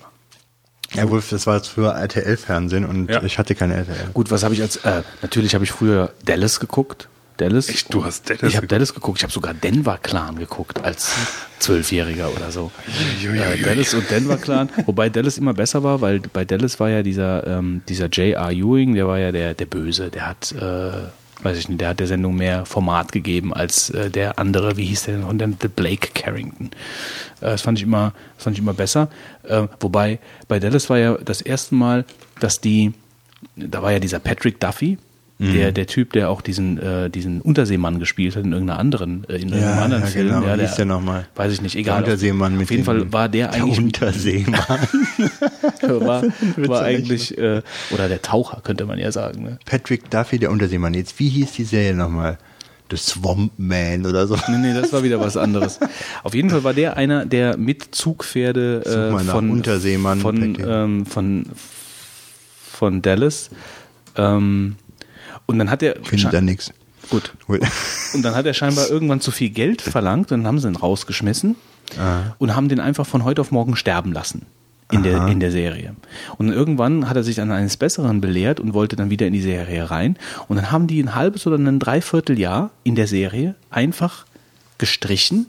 Ja, Wolf, das war jetzt früher RTL-Fernsehen und Ja. ich hatte kein RTL. Gut, was habe ich als äh, natürlich habe ich früher Dallas geguckt. Dallas. Echt? Du hast Dallas Ich habe? Dallas geguckt. Ich habe sogar Denver Clan geguckt als Zwölfjähriger oder so. Äh, Dallas und Denver Clan. Wobei Dallas immer besser war, weil bei Dallas war ja dieser ähm, dieser J.R. Ewing, der war ja der der Böse. Der hat äh, weiß ich nicht, der hat der Sendung mehr Format gegeben als äh, der andere. Wie hieß der denn? Dann The Blake Carrington. Äh, das fand ich immer das fand ich immer besser. Äh, wobei bei Dallas war ja das erste Mal, dass die da war ja dieser Patrick Duffy, der, der Typ, der auch diesen, äh, diesen Unterseemann gespielt hat in irgendeiner anderen, äh, in irgendeinem Ja, anderen ja, Film. genau. Ja, hieß der nochmal? Weiß ich nicht, egal. Der Unterseemann mit Auf jeden den- Fall [laughs] war der eigentlich, Der Unterseemann. [laughs] war, war eigentlich. äh, oder der Taucher, könnte man ja sagen. Ne? Patrick Duffy, der Unterseemann. Jetzt, wie hieß die Serie nochmal? The Swamp Man oder so. Nee, nee, das war wieder was anderes. [laughs] Auf jeden Fall war der einer der mit Zugpferde äh, mal von, Unterseemann, von, ähm, von, von Dallas. Ähm, und dann hat er Findet da nichts. gut. Und dann hat er scheinbar irgendwann zu viel Geld verlangt und dann haben sie ihn rausgeschmissen und haben den einfach von heute auf morgen sterben lassen in der, in der Serie. Und irgendwann hat er sich an eines Besseren belehrt und wollte dann wieder in die Serie rein. Und dann haben die ein halbes oder ein Dreivierteljahr in der Serie einfach gestrichen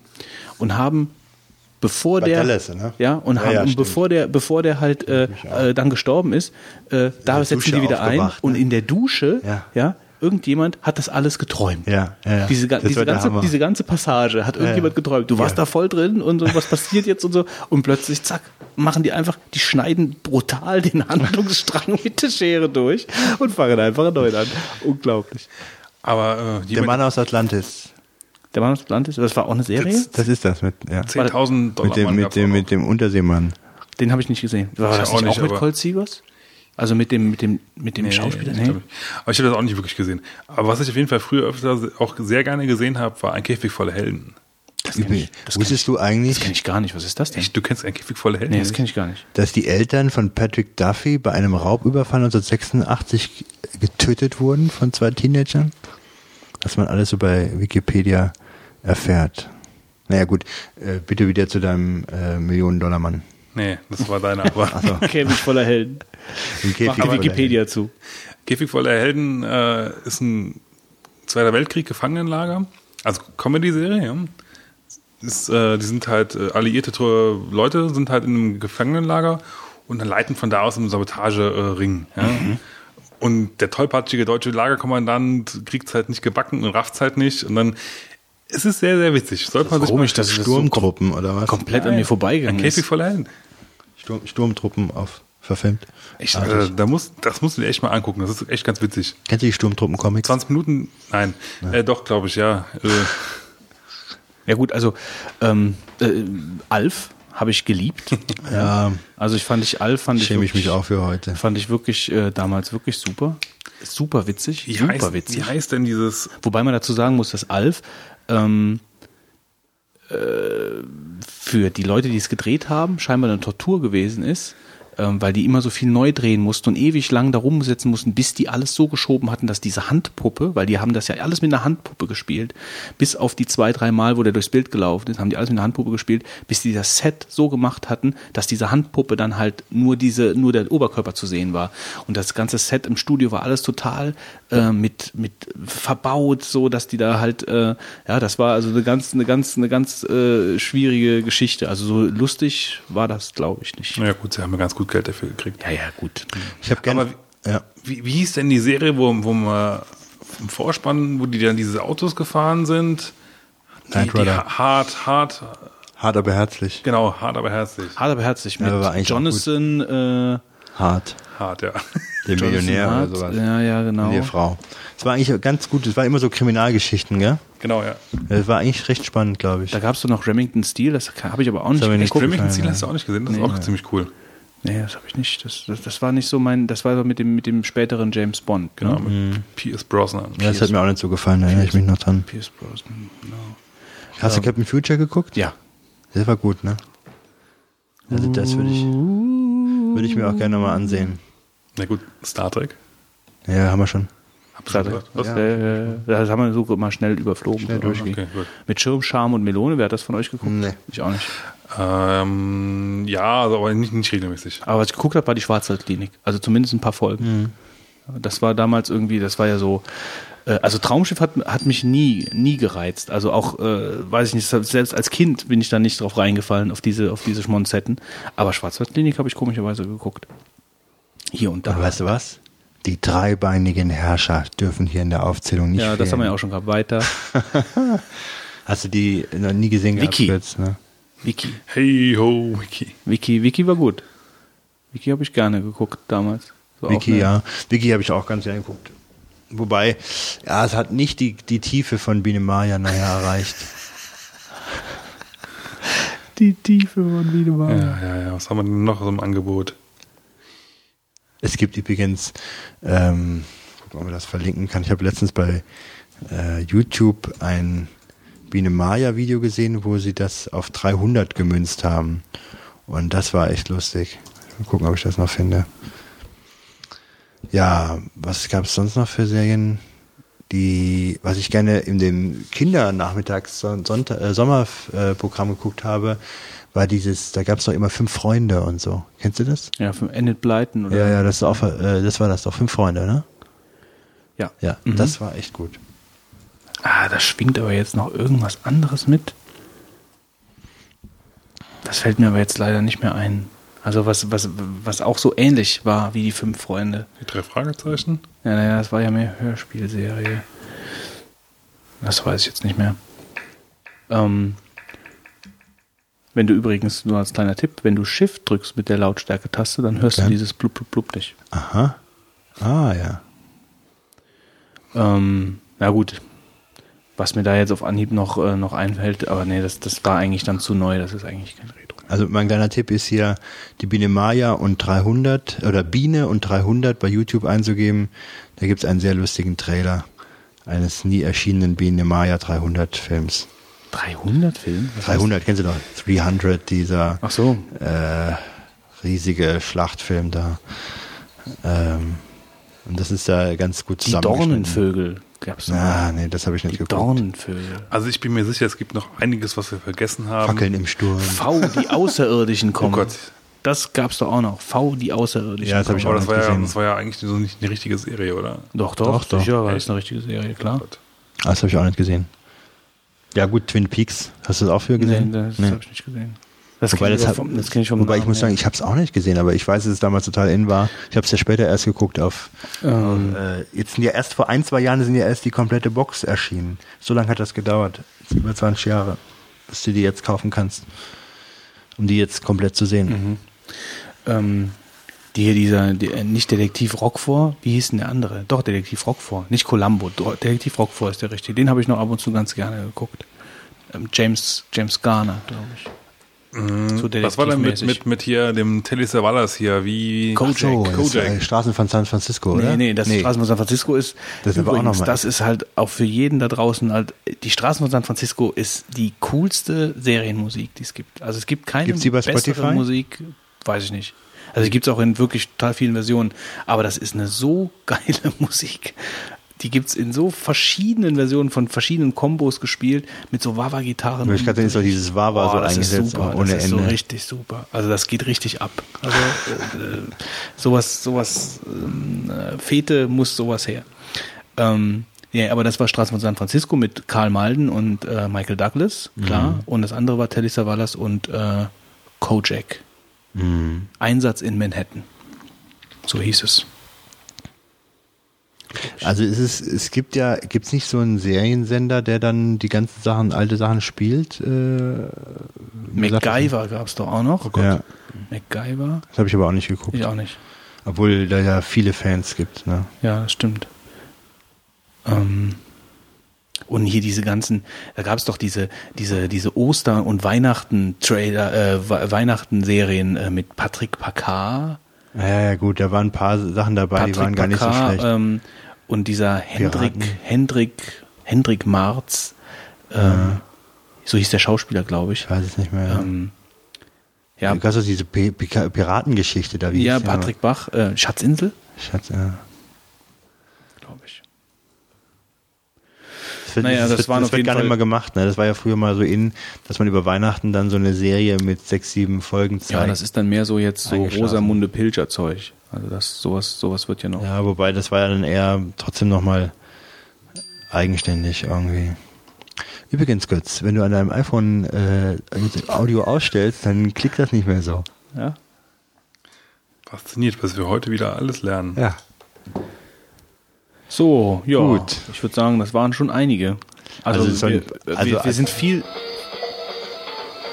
und haben bevor Bei der Dallas, ne? ja und Ja, haben ja, und bevor der bevor der halt äh, äh, dann gestorben ist äh, da der setzen Dusche die wieder ein aufgewacht, und ne? in der Dusche Ja. ja irgendjemand hat das alles geträumt Ja, ja, ja. diese, diese, ganze, diese ganze Passage hat irgendjemand geträumt. Du warst da voll drin und so, was passiert jetzt und so. Und plötzlich, zack, machen die einfach, die schneiden brutal den [laughs] Handlungsstrang mit der Schere durch und fangen einfach neu an. Unglaublich. Aber äh, Der Mann aus Atlantis. Der Mann aus Atlantis, das war auch eine Serie? Das- Das ist das mit, ja. 10.000 Dollar mit dem, Mann mit dem, mit dem Unterseemann. Den habe ich nicht gesehen. War Ich das auch nicht, auch mit Colt Sievers? Also mit dem, mit dem, mit dem Nee, Schauspieler? Nee. Aber ich habe das auch nicht wirklich gesehen. Aber was ich auf jeden Fall früher öfter auch sehr gerne gesehen habe, war ein Käfig voller Helden. Das kenne ich, das kenn ich, Wusstest du eigentlich, das kenn ich gar nicht. Was ist das denn? Echt, du kennst ein Käfig voller Helden? Nee, das kenne ich gar nicht. dass die Eltern von Patrick Duffy bei einem Raubüberfall 1986 getötet wurden von zwei Teenagern? Was man alles so bei Wikipedia erfährt. Naja gut, äh, bitte wieder zu deinem äh, Millionen-Dollar-Mann. Nee, das war deine aber. [laughs] Käfig voller Helden. Im Mach Käfig voller Wikipedia zu. Käfig voller Helden äh, ist ein Zweiter Weltkrieg Gefangenenlager. Also Comedy-Serie, ja. Ist, äh, die sind halt äh, alliierte Leute, sind halt in einem Gefangenenlager und dann leiten von da aus einen Sabotage-Ring. Ja. Und der tollpatschige deutsche Lagerkommandant kriegt's halt nicht gebacken und rafft's halt nicht. Und dann es ist sehr, sehr witzig. Sollte man sich Komisch, dass es das so Sturmtruppen oder was? komplett an mir vorbeigegangen Käfig ist. voller Helden. Sturm, Sturmtruppen auf verfilmt. Echt, äh, da muss, das musst du dir echt mal angucken. Das ist echt ganz witzig. Kennst du die Sturmtruppen-Comics? 20 Minuten, nein, Äh, doch, glaube ich, ja. Äh, [laughs] Ja gut, also ähm, äh, Alf habe ich geliebt. [laughs] Ja, Also ich fand ich Alf fand ich schäme ich wirklich, mich auch für heute. Fand ich wirklich äh, damals wirklich super, super witzig, wie, super heißt, witzig. wie heißt denn dieses Wobei man dazu sagen muss, dass Alf ähm, äh, für die Leute, die es gedreht haben, scheinbar eine Tortur gewesen ist, ähm, weil die immer so viel neu drehen mussten und ewig lang da rumsitzen mussten, bis die alles so geschoben hatten, dass diese Handpuppe, weil die haben das ja alles mit einer Handpuppe gespielt, bis auf die zwei, drei Mal, wo der durchs Bild gelaufen ist, haben die alles mit einer Handpuppe gespielt, bis die das Set so gemacht hatten, dass diese Handpuppe dann halt nur diese, nur der Oberkörper zu sehen war. Und das ganze Set im Studio war alles total äh, mit, mit verbaut, so dass die da halt, äh, ja, das war also eine ganz, eine ganz, eine ganz äh, schwierige Geschichte. Also so lustig war das, glaube ich, nicht. Naja gut, sie haben ja ganz gut Geld dafür gekriegt. Ja, ja, gut. Ich habe gerne. Aber Ja. Wie, wie hieß denn die Serie, wo, wo man im Vorspann, wo die dann diese Autos gefahren sind? Die, Knight die Rider. hart, hart, Hart aber herzlich. genau, hart, aber herzlich. Hart aber herzlich mit Ja, war eigentlich auch Jonathan, äh, Hart. Hart, ja. Der Millionär Hart. oder sowas. Ja, ja, genau. Und die Frau. Es war eigentlich ganz gut. Es war immer so Kriminalgeschichten, gell? genau, ja. Es war eigentlich recht spannend, glaube ich. Da gab es doch noch Remington Steel, das habe ich aber auch nicht geguckt. Remington ja, Steel ja. hast du auch nicht gesehen, das ist auch ziemlich cool. Nee, das habe ich nicht. Das, das, das war nicht so mein, das war so mit dem, mit dem späteren James Bond. Genau, Ne? mit Pierce Brosnan. ja, das hat mir auch nicht so gefallen, da erinnere ich mich noch dran. Pierce Brosnan, genau. Hast du Captain Future geguckt? Ja. Das war gut, ne? Also das würde ich, würde ich mir auch gerne mal ansehen. Na gut, Star Trek. Ja, haben wir schon. Hab schon gesagt. Was? Ja. Äh, das haben wir so mal schnell überflogen. Schnell durchgehen. Okay, gut. Mit Schirm, Charme und Melone, wer hat das von euch geguckt? Nee. Ich auch nicht. Ähm, ja, also aber nicht, nicht regelmäßig. Aber was ich geguckt habe, war die Schwarzwaldklinik. Also zumindest ein paar Folgen. Das war damals irgendwie, das war ja so. äh, Also Traumschiff hat, hat mich nie, nie gereizt. Also auch, äh, weiß ich nicht, selbst als Kind bin ich da nicht drauf reingefallen, auf diese, auf diese Schmonzetten. Aber Schwarzwaldklinik habe ich komischerweise geguckt. Hier und Und da. weißt du was? Die dreibeinigen Herrscher dürfen hier in der Aufzählung nicht Ja, das haben wir ja fehlen. auch schon gehabt. Weiter. [laughs] Hast du die noch nie gesehen gehabt? Vicky. Fritz, ne? Wiki. Hey ho, Wiki. Wiki, Wiki war gut. Wiki habe ich gerne geguckt damals. So Wiki, ja. Wiki habe ich auch ganz gerne geguckt. Wobei, ja, es hat nicht die, die Tiefe von Biene Maya nachher erreicht. [laughs] Die Tiefe von Wiedemann. Ja, ja, ja. Was haben wir denn noch so im Angebot? Es gibt übrigens, ähm, gucken, ob man das verlinken kann. Ich habe letztens bei äh, YouTube ein Biene Maya Video gesehen, wo sie das auf 300 gemünzt haben. Und das war echt lustig. Mal gucken, ob ich das noch finde. Ja, was gab es sonst noch für Serien? Die, was ich gerne in dem Kindernachmittags Sonntag, äh, Sommerprogramm geguckt habe, war dieses, da gab es doch immer fünf Freunde und so. Kennst du das? Ja, von Enid Blyton oder? Ja, ja, das, auch, äh, das war das doch. Fünf Freunde, ne? Ja. Ja, Mhm. das war echt gut. Ah, da schwingt aber jetzt noch irgendwas anderes mit. Das fällt mir aber jetzt leider nicht mehr ein. Also was, was, was auch so ähnlich war wie die fünf Freunde. Die drei Fragezeichen? Ja, naja, das war ja mehr Hörspielserie. Das weiß ich jetzt nicht mehr. Ähm, wenn du übrigens, nur als kleiner Tipp, wenn du Shift drückst mit der Lautstärke-Taste, dann hörst Ja. du dieses Blub, Blub, Blub nicht. Aha. Ah, ja. Ähm, na gut. Was mir da jetzt auf Anhieb noch, äh, noch einfällt, aber nee, das, das war eigentlich dann zu neu, das ist eigentlich kein Retro. Also mein kleiner Tipp ist hier, die Biene Maya und 300 oder Biene und 300 bei YouTube einzugeben. Da gibt's einen sehr lustigen Trailer eines nie erschienenen Biene Maya 300 Films. 300 Filme? Was 300, kennst du doch? 300, dieser Ach so. äh, riesige Schlachtfilm da. Ähm, und das ist da ganz gut Die. Dornenvögel gab's noch. Ah, nee, das habe ich nicht Die geguckt. Dornenvögel. Also ich bin mir sicher, es gibt noch einiges, was wir vergessen haben. Fackeln im Sturm. V, die [laughs] Außerirdischen kommen. Oh Gott. Das gab's doch auch noch. V, die Außerirdischen Ja, das hab ich kommen. Aber das auch war, nicht ja, gesehen. das war ja eigentlich so nicht eine richtige Serie, oder? Doch, doch, Doch, doch. Sicher, war das eine richtige Serie, klar. Gott. Ah, Das habe ich auch nicht gesehen. Ja gut, Twin Peaks. Hast du das auch für gesehen? das Nee. habe ich nicht gesehen. Das Wobei, das, ich hat, vom, das kenn ich vom wobei ich muss sagen, ich habe es auch nicht gesehen, aber ich weiß, dass es damals total in war. Ich habe es ja später erst geguckt auf. Ähm. Äh, jetzt sind ja erst vor ein, zwei Jahren sind ja erst die komplette Box erschienen. So lange hat das gedauert. Jetzt über 20 Jahre, bis du die jetzt kaufen kannst. Um die jetzt komplett zu sehen. ähm, die hier dieser, die, äh, nicht Detektiv Rockford, wie hieß denn der andere? Doch, Detektiv Rockford, nicht Columbo, Detektiv Rockford ist der richtige. Den habe ich noch ab und zu ganz gerne geguckt. Ähm, James, James Garner, glaube ich. So Was war denn mit, mit, mit hier dem Telly Savalas hier? Wie Kojak. Das ist, äh, Kojak. Straßen von San Francisco, oder? Nee, nee, das Straßen von San Francisco ist, Das ist aber auch übrigens, noch mal- das ist halt auch für jeden da draußen halt, die Straßen von San Francisco ist die coolste Serienmusik, die es gibt. Also es gibt keine Gibt's die bei bessere Spotify? Musik, weiß ich nicht. Also die gibt es auch in wirklich total vielen Versionen, aber das ist eine so [laughs] geile Musik. Die gibt's in so verschiedenen Versionen von verschiedenen Kombos gespielt, mit so Wawa-Gitarren. Ich glaube, ist doch dieses Wawa so das ist eingesetzt, super, ohne das ist Ende. so richtig super. Also das geht richtig ab. Also äh, sowas, sowas, äh, Fete muss sowas her. Ähm, ja, aber das war Straßen von San Francisco mit Karl Malden und äh, Michael Douglas, klar. Mhm. Und das andere war Telly Savalas und äh, Kojak. Mhm. Einsatz in Manhattan. So hieß es. Also es ist, es gibt ja, gibt's nicht so einen Seriensender, der dann die ganzen Sachen, alte Sachen spielt? Äh, MacGyver gab es doch auch noch. Oh Ja, MacGyver? das habe ich aber auch nicht geguckt. Ich auch nicht. Obwohl da ja viele Fans gibt. Ne? Ja, das stimmt. Ähm, und hier diese ganzen, da gab es doch diese, diese, diese Oster- und Weihnachten-Trailer, äh, We- Weihnachten-Serien äh, mit Patrick Packard. Ja, ja, gut, da waren ein paar Sachen dabei, die waren gar nicht so schlecht. Ähm, und dieser Hendrik, Piraten. Hendrik, Hendrik Marz. Ähm, So hieß der Schauspieler, glaube ich. Ich weiß es nicht mehr. Ähm, ja, Du hast doch diese Pi- Pi- Piratengeschichte da. wie ja, Patrick Bach, äh, Schatzinsel? Schatz, ja. glaube ich. Das wird, Naja, das wird, waren das wird gar nicht Fall- mal gemacht. Ne? Das war ja früher mal so in, dass man über Weihnachten dann so eine Serie mit sechs, sieben Folgen zeigt. Ja, das ist dann mehr so jetzt so. Rosamunde Pilcher Zeug. Also das sowas sowas wird ja noch. Ja, wobei das war ja dann eher trotzdem nochmal eigenständig irgendwie. Übrigens, Götz, wenn du an deinem iPhone äh, Audio ausstellst, dann klickt das nicht mehr so. Ja. Fasziniert, was wir heute wieder alles lernen. Ja. So, ja. Gut. Ich würde sagen, das waren schon einige. Also, Also so ein- wir, also wir, wir als- sind viel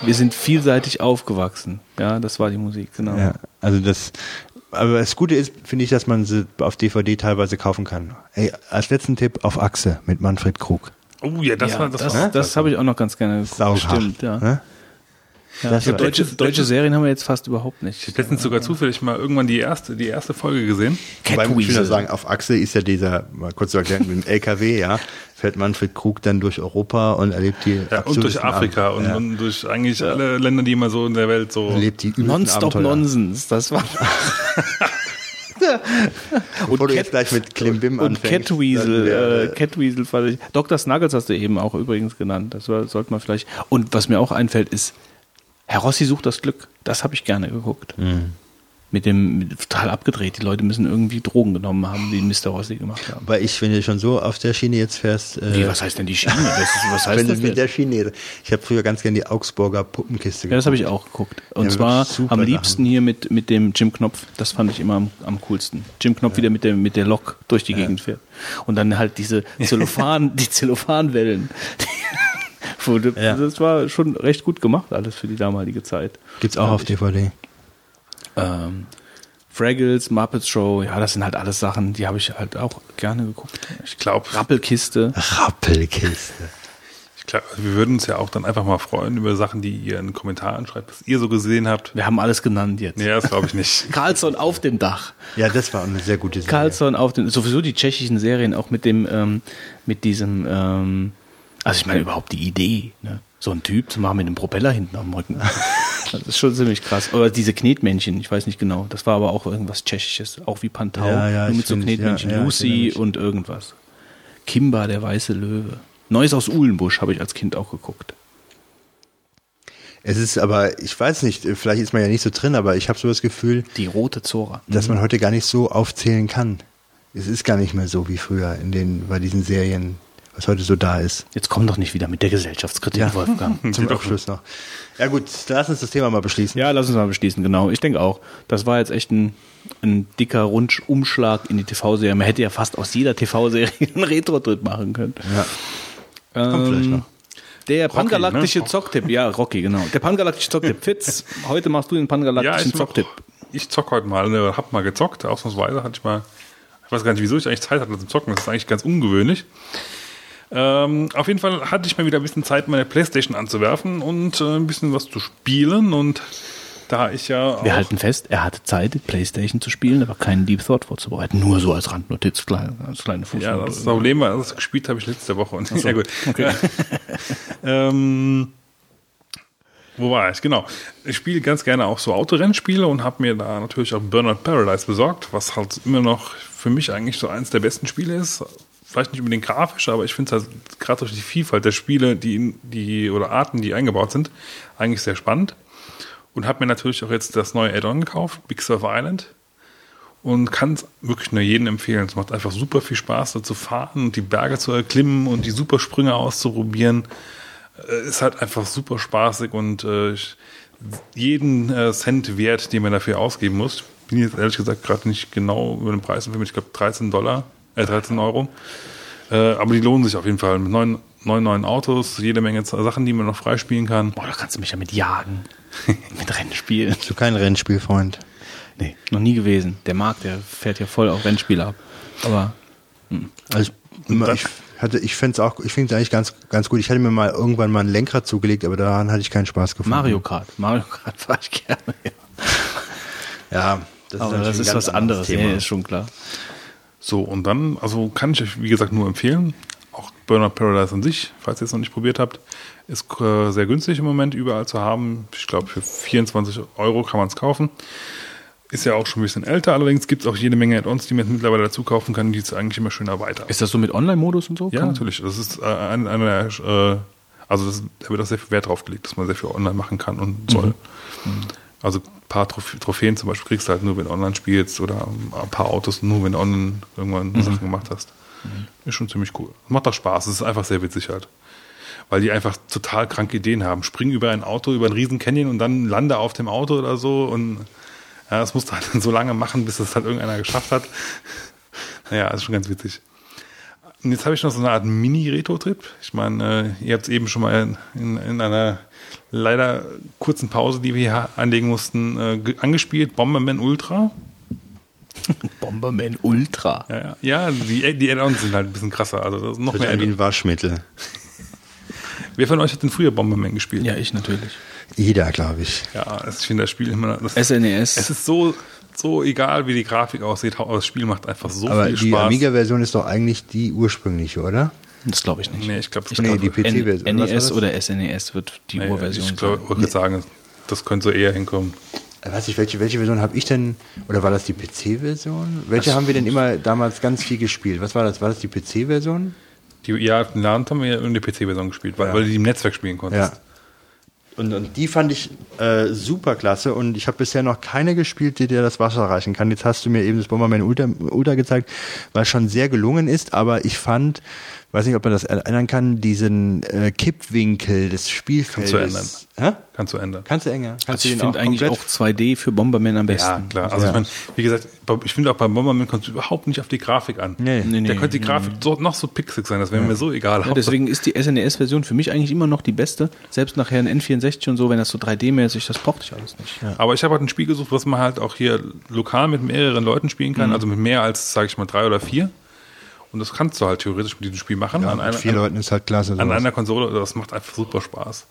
wir sind vielseitig aufgewachsen. Ja, das war die Musik, genau. Ja, also das, aber das Gute ist, finde ich, dass man sie auf DVD teilweise kaufen kann. Ey, als letzten Tipp auf Achse mit Manfred Krug. Oh ja, das ja, war das, das, war das, habe ich auch noch ganz gerne. Sauhart, Stimmt, ja. Ne? Ja. So war- deutsche, deutsche Serien haben wir jetzt fast überhaupt Ich nicht. habe letztens sogar zufällig mal irgendwann die erste, die erste Folge gesehen. Wobei ich Catweasel. nur sagen, auf Achse ist ja dieser, mal kurz zu erklären, mit dem LKW, ja, fährt Manfred Krug dann durch Europa und erlebt die Ja, und durch Afrika und, ja, und durch eigentlich alle Länder, die immer so in der Welt so. erlebt die Nonstop. Nonsens, das war. [laughs] Bevor du Cat- jetzt gleich mit Klimbim Und anfängst. Catweasel, äh, Catweasel fand ich. Dr. Snuggles hast du eben auch übrigens genannt. Das war, sollte man vielleicht. Und was mir auch einfällt, ist, Herr Rossi sucht das Glück. Das habe ich gerne geguckt. Mhm. Mit dem mit, total abgedreht. Die Leute müssen irgendwie Drogen genommen haben, die Mr. Rossi gemacht haben. Aber ich, wenn du schon so auf der Schiene jetzt fährst, äh, Wie, was heißt denn die Schiene? Ist, was [laughs] heißt wenn das mit denn? der Schiene, ich habe früher ganz gerne die Augsburger Puppenkiste Ja, das habe ich auch geguckt. Und Ja, zwar am liebsten hier mit, mit dem Jim Knopf. Das fand ich immer am, am coolsten. Jim Knopf wieder mit der, mit der Lok durch die Gegend fährt. Und dann halt diese [laughs] Zellophan, die Zellophanwellen. [laughs] [laughs] Ja. Das war schon recht gut gemacht, alles für die damalige Zeit. Gibt's auch auf DVD. Ähm, Fraggles, Muppets Show, ja, das sind halt alles Sachen, die habe ich halt auch gerne geguckt. Ich glaube, Rappelkiste. Rappelkiste. ich glaub, wir würden uns ja auch dann einfach mal freuen über Sachen, die ihr in den Kommentaren schreibt, was ihr so gesehen habt. Wir haben alles genannt jetzt. Nee, das glaube ich nicht. [laughs] Carlson auf dem Dach. Ja, das war eine sehr gute Serie. Carlson auf den, sowieso die tschechischen Serien auch mit dem, ähm, mit diesem, ähm, also ich meine überhaupt die Idee, ne? so ein Typ zu machen mit einem Propeller hinten am Rücken. [laughs] Das ist schon ziemlich krass. Oder diese Knetmännchen, ich weiß nicht genau. Das war aber auch irgendwas Tschechisches, auch wie Pantau, Ja, ja, nur mit so Knetmännchen. ja, Lucy und irgendwas. Kimba, der weiße Löwe. Neues aus Uhlenbusch habe ich als Kind auch geguckt. Es ist aber, ich weiß nicht, vielleicht ist man ja nicht so drin, aber ich habe so das Gefühl, Die rote Zora. dass man heute gar nicht so aufzählen kann. Es ist gar nicht mehr so wie früher in den, bei diesen Serien, was heute so da ist. Jetzt komm doch nicht wieder mit der Gesellschaftskritik, Wolfgang. [laughs] Zum Abschluss noch. Ja gut, lass uns das Thema mal beschließen. Ja, lass uns mal beschließen, genau. Ich denke auch. Das war jetzt echt ein, ein dicker Rundumschlag in die TV-Serie. Man hätte ja fast aus jeder TV-Serie einen Retro-Tritt machen können. Ja. Kommt vielleicht Ähm, noch. Der Rocky, pangalaktische ne? Zocktipp, ja, Rocky, genau. Der pangalaktische Zocktipp. Fitz, heute machst du den Ja, pangalaktischen ich, mach, Zocktipp. ich zock heute mal, ne, hab mal gezockt, ausnahmsweise hatte ich mal, ich weiß gar nicht, wieso ich eigentlich Zeit hatte zum Zocken, das ist eigentlich ganz ungewöhnlich. Ähm, auf jeden Fall hatte ich mal wieder ein bisschen Zeit, meine Playstation anzuwerfen und äh, ein bisschen was zu spielen und da ich ja Wir halten fest, er hatte Zeit, Playstation zu spielen, aber keinen Deep Thought vorzubereiten. Nur so als Randnotiz, kleine, als kleine Fuß. ja, das Problem war, das gespielt habe ich letzte Woche und [laughs] ja gut. Okay. [laughs] [laughs] Ähm, wo war ich? Genau. Ich spiele ganz gerne auch so Autorennspiele und habe mir da natürlich auch Burnout Paradise besorgt, was halt immer noch für mich eigentlich so eins der besten Spiele ist. Vielleicht nicht unbedingt grafisch, aber ich finde es halt gerade durch die Vielfalt der Spiele, die, die oder Arten, die eingebaut sind, eigentlich sehr spannend. Und habe mir natürlich auch jetzt das neue Add-on gekauft, Big Surf Island. Und kann es wirklich nur jedem empfehlen. Es macht einfach super viel Spaß, da zu fahren und die Berge zu erklimmen und die Supersprünge auszuprobieren äh, ist halt einfach super spaßig und äh, jeden äh, Cent wert, den man dafür ausgeben muss. Bin jetzt ehrlich gesagt gerade nicht genau über den Preis ich glaube 13 Dollar, äh 13 Euro. Äh, aber die lohnen sich auf jeden Fall. Mit neun, neun neuen Autos, jede Menge Sachen, die man noch freispielen kann. Boah, da kannst du mich ja mit jagen. [laughs] mit Rennspielen. Bist du kein Rennspielfreund? Nee, noch nie gewesen. Der Markt, der fährt ja voll auf Rennspiele ab. Aber Also ich, ich hatte, ich finde es auch, ich finde es eigentlich ganz, ganz gut. Ich hatte mir mal irgendwann mal ein Lenkrad zugelegt, aber daran hatte ich keinen Spaß gefunden. Mario Kart. Mario Kart [laughs] fahre ich gerne. Ja. Ja, das Aber natürlich das ist ganz was anderes. Thema. Ja, ist schon klar. So, und dann, also kann ich euch, wie gesagt, nur empfehlen. Auch Burnout Paradise an sich, falls ihr es noch nicht probiert habt, ist äh, sehr günstig im Moment überall zu haben. Ich glaube, für 24 Euro kann man es kaufen. Ist ja auch schon ein bisschen älter, allerdings gibt es auch jede Menge Add-ons, die man mittlerweile dazu kaufen kann, die es eigentlich immer schön erweitern. Ist das so mit Online-Modus und so? Ja, natürlich. Das ist äh, eine, eine der, äh, also das, da wird auch sehr viel Wert drauf gelegt, dass man sehr viel online machen kann und soll. Also ein paar Troph Trophäen zum Beispiel kriegst du halt nur, wenn du online spielst oder ein paar Autos nur, wenn du online irgendwann Sachen gemacht hast. Ist schon ziemlich cool. Macht auch Spaß. Es ist einfach sehr witzig halt. Weil die einfach total kranke Ideen haben. Spring über ein Auto, über einen riesen Canyon und dann lande auf dem Auto oder so und ja, das musst du halt [laughs] so lange machen, bis es halt irgendeiner geschafft hat. [laughs] Naja, ist schon ganz witzig. Und jetzt habe ich noch so eine Art Mini-Retro-Trip. Ich meine, äh, ihr habt es eben schon mal in, in einer leider kurzen Pause, die wir hier anlegen mussten, äh, ge- angespielt. Bomberman Ultra. [laughs] Bomberman Ultra. Ja, ja. ja die, die Add-ons sind halt ein bisschen krasser. Also das ist noch Wird mehr wie ein Waschmittel. [laughs] Wer von euch hat denn früher Bomberman gespielt? Ja, ich natürlich. Jeder, glaube ich. Ja, ich finde das Spiel immer. Das, SNES. es ist so, so egal, wie die Grafik aussieht. Das Spiel macht einfach so Aber viel die Spaß. Amiga-Version ist doch eigentlich die ursprüngliche, oder? Das glaube ich nicht. nee, ich glaube, das Nee, kann- die PC-Version. NES oder SNES wird die nee, Urversion Ich ich würde sagen, das könnte so eher hinkommen. Äh, Weiß ich, welche, welche Version habe ich denn, oder war das die PC-Version? Welche haben wir denn immer damals ganz viel gespielt? Was war das? War das die PC-Version? Die, ja, in Land haben wir ja in der PC-Version gespielt, weil, Ja. weil du die im Netzwerk spielen konntest. Ja. Und, und die fand ich äh, super klasse und ich habe bisher noch keine gespielt, die dir das Wasser reichen kann. Jetzt hast du mir eben das Bomberman Ultra, Ultra gezeigt, was schon sehr gelungen ist, aber ich fand, weiß nicht, ob man das erinnern kann, diesen äh, Kippwinkel des Spielfeldes. Kannst du ändern. Hä? Kannst du ändern. Kannst du enger? Kannst Also du ich finde eigentlich auch 2D für Bomberman am besten. Ja, klar. Also Ja. ich meine, wie gesagt, ich finde auch bei Bomberman kommt es überhaupt nicht auf die Grafik an. Nee. Nee, Da nee, könnte die Grafik so, noch so pixelig sein, das wäre mir so egal. Ja, deswegen ist die SNES-Version für mich eigentlich immer noch die beste. Selbst nachher ein N64 und so, wenn das so 3D-mäßig, das brauchte ich alles nicht. Aber ich habe halt ein Spiel gesucht, was man halt auch hier lokal mit mehreren Leuten spielen Mhm. kann, also mit mehr als, sage ich mal, drei oder vier. Und das kannst du halt theoretisch mit diesem Spiel machen. Ja, an mit einer, vier an, Leuten ist halt klasse. an sowas. einer Konsole, das macht einfach super Spaß.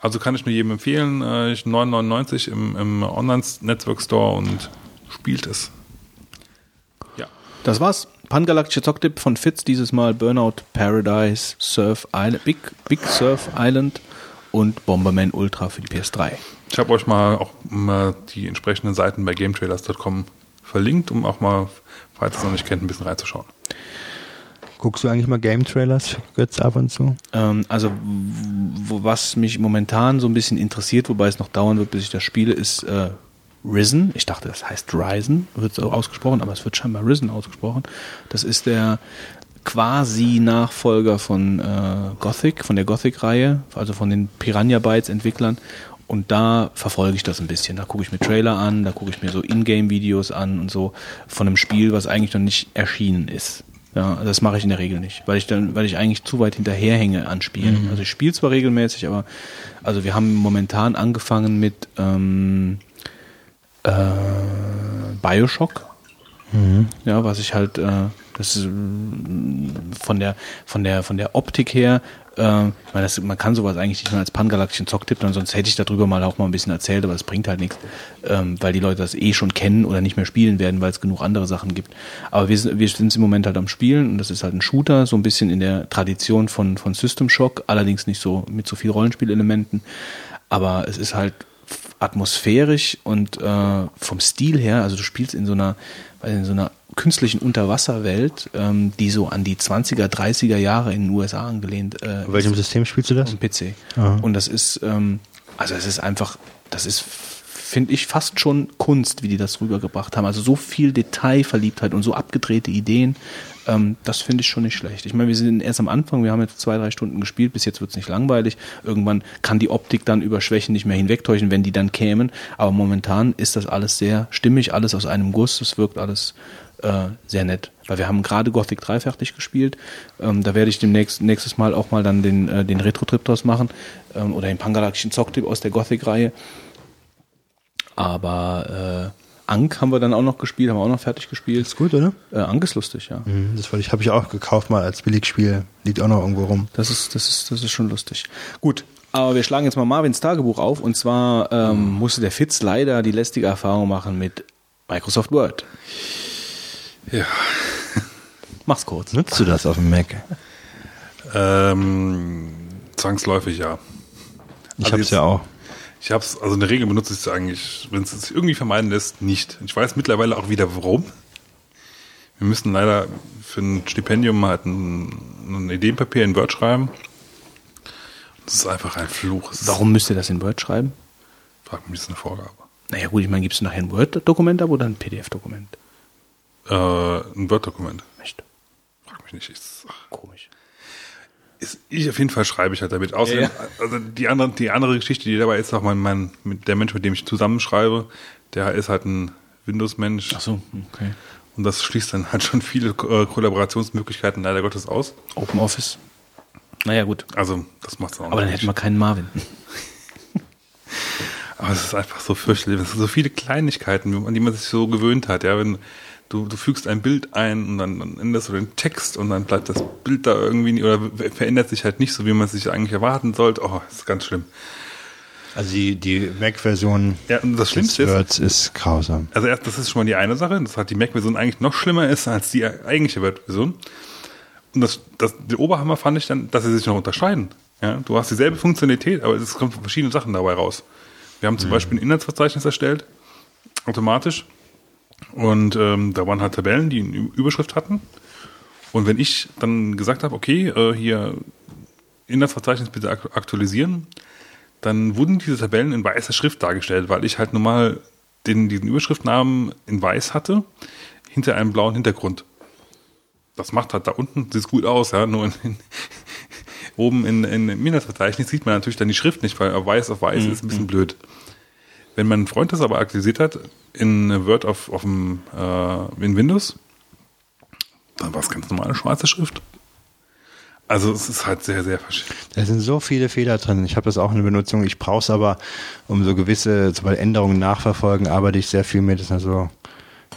Also kann ich nur jedem empfehlen, äh, ich 9,99 im, im Online-Network-Store und spielt es. Ja. Das war's. Pangalaktische Zocktipp von Fitz, dieses Mal Burnout Paradise, Surf Island, Big, Big Surf Island und Bomberman Ultra für die PS3. Ich habe euch mal auch mal die entsprechenden Seiten bei gametrailers.com verlinkt, um auch mal, falls ihr es noch nicht kennt, ein bisschen reinzuschauen. Guckst du eigentlich mal Game-Trailers jetzt ab und zu? Ähm, also, wo, was mich momentan so ein bisschen interessiert, wobei es noch dauern wird, bis ich das spiele, ist äh, Risen. Ich dachte, das heißt Ryzen, wird so ausgesprochen, aber es wird scheinbar Risen ausgesprochen. Das ist der quasi Nachfolger von äh, Gothic, von der Gothic-Reihe, also von den Piranha Bytes-Entwicklern. Und da verfolge ich das ein bisschen. Da gucke ich mir Trailer an, da gucke ich mir so Ingame-Videos an und so von einem Spiel, was eigentlich noch nicht erschienen ist. Ja, das mache ich in der Regel nicht, weil ich dann, weil ich eigentlich zu weit hinterherhänge an Spielen. Also ich spiele zwar regelmäßig, aber also wir haben momentan angefangen mit ähm, äh, Bioshock. Ja, was ich halt, äh, das ist mm, von der von der von der Optik her, äh, ich meine, das, man kann sowas eigentlich nicht nur als pangalaktischen Zocktipp, sonst hätte ich darüber mal auch mal ein bisschen erzählt, aber das bringt halt nichts, ähm, weil die Leute das eh schon kennen oder nicht mehr spielen werden, weil es genug andere Sachen gibt. Aber wir sind wir sind im Moment halt am Spielen und das ist halt ein Shooter, so ein bisschen in der Tradition von von System Shock, allerdings nicht so mit so viel Rollenspielelementen, aber es ist halt atmosphärisch und äh, vom Stil her, also du spielst in so einer, in so einer künstlichen Unterwasserwelt, ähm, die so an die 20er, 30er Jahre in den USA angelehnt äh, Auf welchem System spielst du das? am PC. Aha. Und das ist, ähm, also es ist einfach, das ist, finde ich, fast schon Kunst, wie die das rübergebracht haben. Also so viel Detailverliebtheit und so abgedrehte Ideen, ähm, das finde ich schon nicht schlecht. Ich meine, wir sind erst am Anfang, wir haben jetzt zwei, drei Stunden gespielt, bis jetzt wird es nicht langweilig. Irgendwann kann die Optik dann über Schwächen nicht mehr hinwegtäuschen, wenn die dann kämen. Aber momentan ist das alles sehr stimmig, alles aus einem Guss, es wirkt alles äh, sehr nett. Weil wir haben gerade Gothic 3 fertig gespielt. Ähm, da werde ich demnächst nächstes Mal auch mal dann den, äh, den Retro-Trip draus machen. Ähm, oder den Pangalaktischen Zocktipp aus der Gothic-Reihe. Aber äh, Ank haben wir dann auch noch gespielt, haben wir auch noch fertig gespielt. Ist gut, oder? Äh, Ank ist lustig, ja. Mhm, Das wollte ich, habe ich auch gekauft mal als Billigspiel. Liegt auch noch irgendwo rum. Das ist, das ist, das ist schon lustig. Gut. Aber wir schlagen jetzt mal Marvins Tagebuch auf und zwar ähm, musste der Fitz leider die lästige Erfahrung machen mit Microsoft Word. Ja. [laughs] Mach's kurz. Nutzt du das auf dem Mac? Ähm, zwangsläufig ja. Ich Also habe jetzt- es ja auch. Ich habe es, also in der Regel benutze ich es eigentlich, wenn es sich irgendwie vermeiden lässt, nicht. Ich weiß mittlerweile auch wieder warum. Wir müssen leider für ein Stipendium halt ein, ein Ideenpapier in Word schreiben. Das ist einfach ein Fluch. Warum müsst ihr das in Word schreiben? Frag mich, das ist eine Vorgabe. Naja gut, ich meine, gibst du nachher ein Word-Dokument ab oder ein PDF-Dokument? Äh, ein Word-Dokument. Echt Frag mich nicht. Ist, komisch. Ist, ich auf jeden Fall schreibe ich halt damit. Außerdem, Ja. also die andere, die andere Geschichte, die dabei ist, auch mein, mein, der Mensch, mit dem ich zusammenschreibe, der ist halt ein Windows-Mensch. Ach so, okay. Und das schließt dann halt schon viele äh, Kollaborationsmöglichkeiten leider Gottes aus. Open Office. Naja gut. Also, das macht dann auch Aber dann nicht. hätten wir keinen Marvin. [laughs] Aber es ist einfach so fürchterlich. Es sind so viele Kleinigkeiten, an die man sich so gewöhnt hat. Ja, wenn du, du fügst ein Bild ein und dann, dann änderst du den Text und dann bleibt das Bild da irgendwie oder verändert sich halt nicht so, wie man es sich eigentlich erwarten sollte. Oh, ist ganz schlimm. Also die, die Mac-Version Ja, das des Schlimmste ist, Words ist grausam. Also erst, das ist schon mal die eine Sache, dass halt die Mac-Version eigentlich noch schlimmer ist als die eigentliche Word-Version. Und das, das, der Oberhammer fand ich dann, dass sie sich noch unterscheiden. Ja, du hast dieselbe Funktionalität, aber es kommen verschiedene Sachen dabei raus. Wir haben zum Beispiel ein Inhaltsverzeichnis erstellt, automatisch. Und ähm, da waren halt Tabellen, die eine Überschrift hatten. Und wenn ich dann gesagt habe, okay, äh, hier Inhaltsverzeichnis bitte ak- aktualisieren, dann wurden diese Tabellen in weißer Schrift dargestellt, weil ich halt normal den, diesen Überschriftnamen in weiß hatte, hinter einem blauen Hintergrund. Das macht halt da unten, sieht gut aus, ja, nur in, in, [laughs] oben in, in, im Inhaltsverzeichnis sieht man natürlich dann die Schrift nicht, weil weiß auf weiß ist ein bisschen blöd. Wenn mein Freund das aber aktualisiert hat, in Word auf, auf dem, äh, in Windows, dann war es ganz normale schwarze Schrift. Also es ist halt sehr, sehr verschieden. Da sind so viele Fehler drin. Ich habe das auch in der Benutzung. Ich brauche es aber, um so gewisse zum Beispiel Änderungen nachverfolgen, arbeite ich sehr viel mit. Das sind so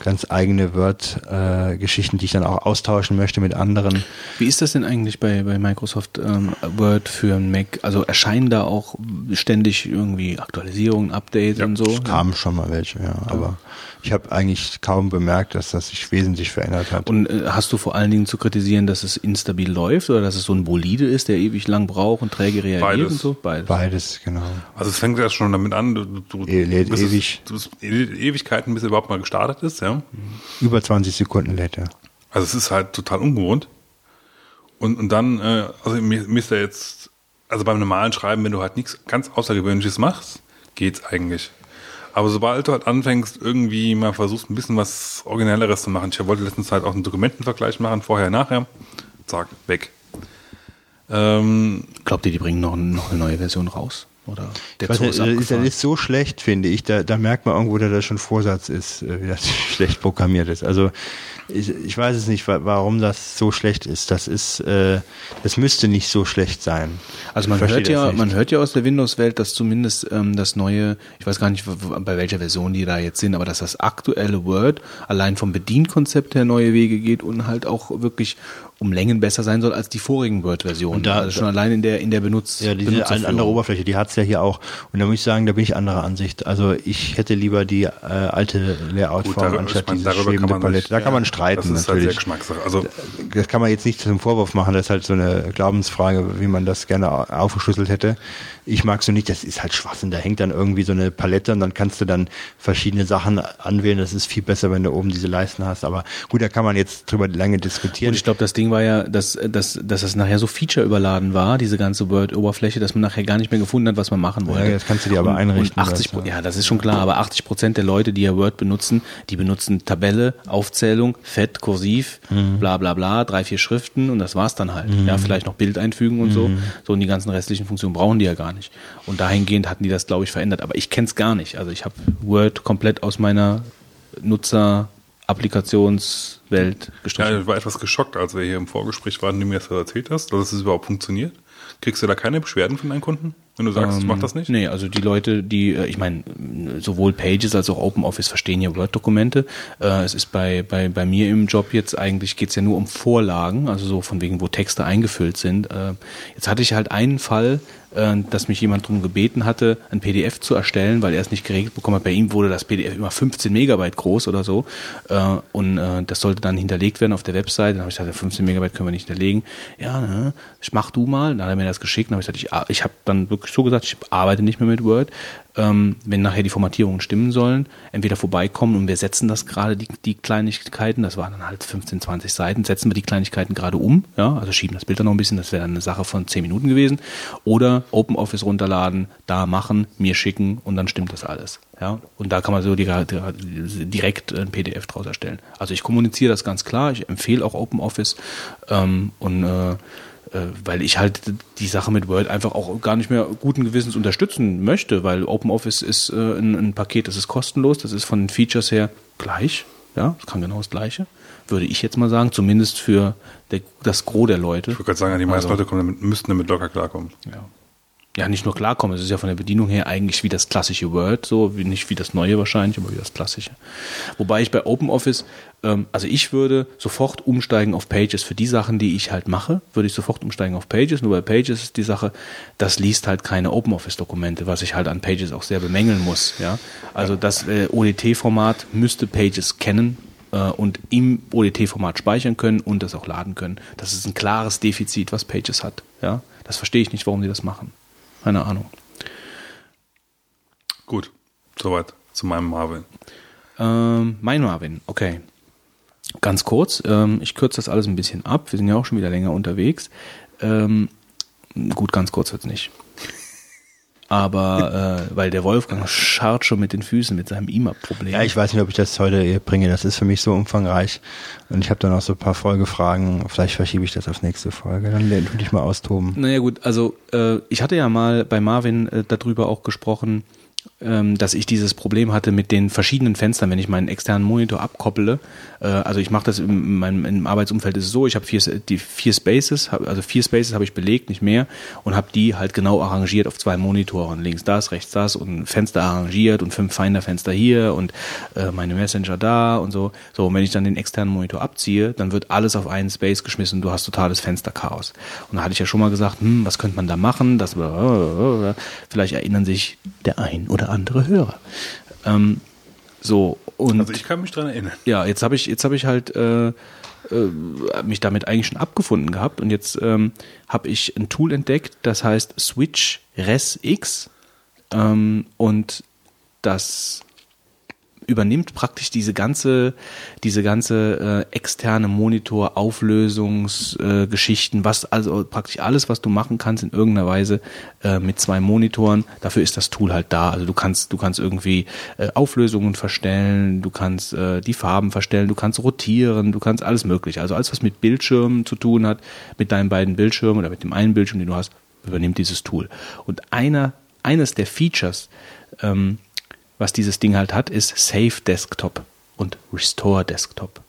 ganz eigene Word-Geschichten, die ich dann auch austauschen möchte mit anderen. Wie ist das denn eigentlich bei, bei Microsoft ähm, Word für Mac? Also erscheinen da auch ständig irgendwie Aktualisierungen, Updates Ja, und so? Es kamen schon mal welche, ja. Aber ich habe eigentlich kaum bemerkt, dass das sich wesentlich verändert hat. Und äh, hast du vor allen Dingen zu kritisieren, dass es instabil läuft oder dass es so ein Bolide ist, der ewig lang braucht und träge reagiert Beides. und so? Beides. Beides, genau. Also es fängt ja schon damit an, du, du, E- lädt bist es- ewig. du bist e- Ewigkeiten, bis er überhaupt mal gestartet ist, ja. Über 20 Sekunden lädt er. Also es ist halt total ungewohnt. Und, und dann, äh, also mir, mir ist da jetzt, also beim normalen Schreiben, wenn du halt nichts ganz Außergewöhnliches machst, geht's eigentlich. Aber sobald du halt anfängst, irgendwie mal versuchst, ein bisschen was Originelleres zu machen, ich wollte letztens halt auch einen Dokumentenvergleich machen, vorher, nachher, zack, weg. Ähm, Glaubt ihr, die bringen noch, noch eine neue Version raus? Oder der weiß ist das ist, das ist so schlecht, finde ich. Da, da merkt man irgendwo, dass das schon Vorsatz ist, äh, wie das [laughs] schlecht programmiert ist. Also ich, ich weiß es nicht, wa- warum das so schlecht ist. Das ist, äh, das müsste nicht so schlecht sein. Also man hört ja, nicht. man hört ja aus der Windows-Welt, dass zumindest ähm, das neue, ich weiß gar nicht, bei welcher Version die da jetzt sind, aber dass das aktuelle Word allein vom Bedienkonzept her neue Wege geht und halt auch wirklich um Längen besser sein soll als die vorigen Word-Versionen. Und da- also schon allein in der in der Benutz Ja, diese Benutzerführung. andere Oberfläche, die hat's ja hier auch. Und da muss ich sagen, da bin ich anderer Ansicht. Also ich hätte lieber die äh, alte Layout-Form anstatt diese darüber schwebende kann man Palette. sich- da kann man streiten das ist halt natürlich. sehr Geschmackssache. Also das kann man jetzt nicht zum Vorwurf machen, das ist halt so eine Glaubensfrage, wie man das gerne au- aufgeschlüsselt hätte. Ich mag so nicht, das ist halt Schwachsinn, da hängt dann irgendwie so eine Palette und dann kannst du dann verschiedene Sachen anwählen. Das ist viel besser, wenn du oben diese Leisten hast. Aber gut, da kann man jetzt drüber lange diskutieren. Und ich glaube, das Ding war ja, dass, dass, dass das nachher so Feature überladen war, diese ganze Word-Oberfläche, dass man nachher gar nicht mehr gefunden hat, was man machen wollte. Ja, das kannst du dir aber und, einrichten, Und 80, das, ja. ja, das ist schon klar, aber 80 Prozent der Leute, die ja Word benutzen, die benutzen Tabelle, Aufzählung, Fett, Kursiv, Mhm. bla bla bla, drei, vier Schriften und das war's dann halt. Ja, vielleicht noch Bild einfügen und Mhm. so. So und die ganzen restlichen Funktionen brauchen die ja gar nicht. Und dahingehend hatten die das, glaube ich, verändert. Aber ich kenne es gar nicht. Also ich habe Word komplett aus meiner Nutzer-Applikationswelt ja, gestrichen. ich war etwas geschockt, als wir hier im Vorgespräch waren, du mir das erzählt hast, dass es überhaupt funktioniert. Kriegst du da keine Beschwerden von deinen Kunden? Wenn du sagst, ich Ähm, mach das nicht? Nee, also die Leute, die, äh, ich meine, sowohl Pages als auch OpenOffice verstehen ja Word-Dokumente. Äh, Es ist bei, bei, bei mir im Job jetzt eigentlich geht's ja nur um Vorlagen, also so von wegen, wo Texte eingefüllt sind. Äh, Jetzt hatte ich halt einen Fall, dass mich jemand darum gebeten hatte, ein PDF zu erstellen, weil er es nicht geregelt bekommen hat. Bei ihm wurde das PDF immer 15 Megabyte groß oder so. Äh, Und äh, das sollte dann hinterlegt werden auf der Website. Dann habe ich gesagt, 15 Megabyte können wir nicht hinterlegen. Ja, ne, mach du mal. Dann hat er mir das geschickt. Dann habe ich gesagt, ich, ich habe dann wirklich so gesagt, ich arbeite nicht mehr mit Word. Ähm, wenn nachher die Formatierungen stimmen sollen, entweder vorbeikommen und wir setzen das gerade, die, die Kleinigkeiten, das waren dann halt 15, 20 Seiten, setzen wir die Kleinigkeiten gerade um, ja, also schieben das Bild dann noch ein bisschen, das wäre dann eine Sache von 10 Minuten gewesen. Oder OpenOffice runterladen, da machen, mir schicken und dann stimmt das alles. Ja, und da kann man so direkt ein PDF draus erstellen. Also ich kommuniziere das ganz klar, ich empfehle auch OpenOffice ähm, und äh, weil ich halt die Sache mit Word einfach auch gar nicht mehr guten Gewissens unterstützen möchte, weil OpenOffice ist äh, ein, ein Paket, das ist kostenlos, das ist von den Features her gleich, ja, es kann genau das gleiche, würde ich jetzt mal sagen, zumindest für der, das Gros der Leute. Ich wollte gerade sagen, die meisten Also- Leute kommen müssten damit locker klarkommen. Ja. ja, nicht nur klarkommen, es ist ja von der Bedienung her eigentlich wie das klassische Word, so wie nicht wie das neue wahrscheinlich, aber wie das klassische. Wobei ich bei OpenOffice, also ich würde sofort umsteigen auf Pages für die Sachen, die ich halt mache, würde ich sofort umsteigen auf Pages. Nur bei Pages ist die Sache, das liest halt keine OpenOffice-Dokumente, was ich halt an Pages auch sehr bemängeln muss. Ja, also das äh, ODT-Format müsste Pages kennen äh, und im ODT-Format speichern können und das auch laden können. Das ist ein klares Defizit, was Pages hat. Ja, das verstehe ich nicht, warum die das machen. Keine Ahnung. Gut, soweit zu meinem Marvin. Ähm, mein Marvin, okay. Ganz kurz, ähm, ich kürze das alles ein bisschen ab. Wir sind ja auch schon wieder länger unterwegs. Ähm, gut, ganz kurz wird's nicht. Aber äh, weil der Wolfgang scharrt schon mit den Füßen mit seinem IMAP-Problem. Ja, ich weiß nicht, ob ich das heute hier bringe. Das ist für mich so umfangreich. Und ich habe dann auch so ein paar Folgefragen. Vielleicht verschiebe ich das auf nächste Folge. Dann würde ich mal austoben. Naja gut, also äh, ich hatte ja mal bei Marvin äh, darüber auch gesprochen, dass ich dieses Problem hatte mit den verschiedenen Fenstern, wenn ich meinen externen Monitor abkoppele. Äh, also ich mache das in meinem im Arbeitsumfeld ist es so, ich habe vier, die vier Spaces, also vier Spaces habe ich belegt, nicht mehr, und habe die halt genau arrangiert auf zwei Monitoren, links das, rechts das und Fenster arrangiert und fünf Finder-Fenster hier und äh, meine Messenger da und so. So, und wenn ich dann den externen Monitor abziehe, dann wird alles auf einen Space geschmissen, du hast totales Fensterchaos. Und da hatte ich ja schon mal gesagt, hm, was könnte man da machen? Das, vielleicht erinnern sich der ein oder andere Hörer. Ähm, so, und Also ich kann mich dran erinnern. ja, jetzt habe ich, jetzt habe ich halt äh, äh, mich damit eigentlich schon abgefunden gehabt und jetzt ähm, habe ich ein Tool entdeckt, das heißt Switch Res X ähm, und das übernimmt praktisch diese ganze, diese ganze äh, externe Monitor, Auflösungsgeschichten, äh, was also praktisch alles, was du machen kannst in irgendeiner Weise äh, mit zwei Monitoren. Dafür ist das Tool halt da. Also du kannst, du kannst irgendwie äh, Auflösungen verstellen, du kannst äh, die Farben verstellen, du kannst rotieren, du kannst alles mögliche. Also alles, was mit Bildschirmen zu tun hat, mit deinen beiden Bildschirmen oder mit dem einen Bildschirm, den du hast, übernimmt dieses Tool. Und einer, eines der Features, ähm, was dieses Ding halt hat, ist Save Desktop und Restore Desktop.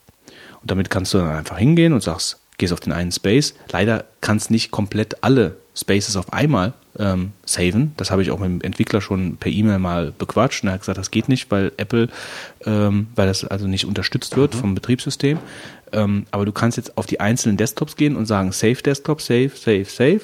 Und damit kannst du dann einfach hingehen und sagst, gehst auf den einen Space. Leider kannst nicht komplett alle Spaces auf einmal ähm, saven. Das habe ich auch mit dem Entwickler schon per E-Mail mal bequatscht. Und er hat gesagt, das geht nicht, weil Apple, ähm, weil das also nicht unterstützt wird vom Betriebssystem. Ähm, aber du kannst jetzt auf die einzelnen Desktops gehen und sagen, Save Desktop, Save, Save, Save.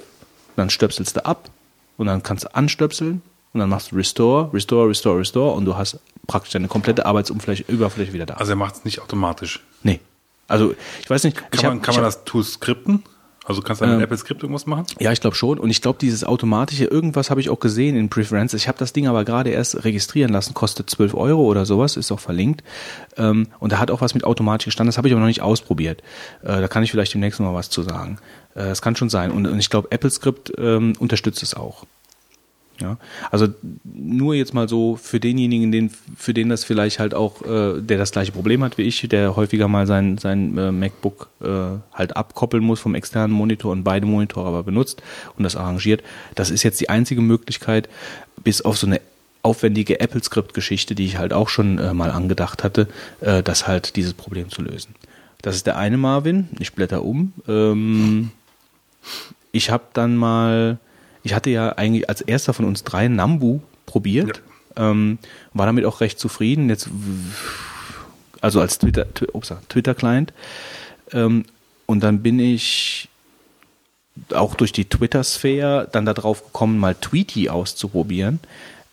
Dann stöpselst du ab und dann kannst du anstöpseln und dann machst du Restore, Restore, Restore, Restore und du hast praktisch deine komplette Arbeitsoberfläche Überfläche wieder da. Also er macht es nicht automatisch. nee. Also ich weiß nicht. Kann ich man, hab- kann man hab- das Tool skripten? Also kannst du mit Ähm, Apple Skript irgendwas machen? Ja, ich glaube schon. Und ich glaube, dieses automatische, irgendwas habe ich auch gesehen in Preferences. Ich habe das Ding aber gerade erst registrieren lassen, kostet 12 Euro oder sowas, ist auch verlinkt. Ähm, und da hat auch was mit automatisch gestanden, das habe ich aber noch nicht ausprobiert. Äh, da kann ich vielleicht demnächst mal was zu sagen. Äh, das kann schon sein. Und, und ich glaube, Apple Script ähm, unterstützt es auch. Ja, also nur jetzt mal so für denjenigen, den, für den das vielleicht halt auch, äh, der das gleiche Problem hat wie ich, der häufiger mal sein, sein äh, MacBook äh, halt abkoppeln muss vom externen Monitor und beide Monitore aber benutzt und das arrangiert. Das ist jetzt die einzige Möglichkeit, bis auf so eine aufwendige Apple-Script-Geschichte, die ich halt auch schon äh, mal angedacht hatte, äh, das halt dieses Problem zu lösen. Das ist der eine Marvin. Ich blätter um. Ähm, ich habe dann mal ich hatte ja eigentlich als erster von uns drei Nambu probiert, ähm, war damit auch recht zufrieden. Jetzt, also als Twitter, Twi- upsa, Twitter-Client. Ähm, und dann bin ich auch durch die Twitter-Sphäre dann darauf gekommen, mal Tweety auszuprobieren.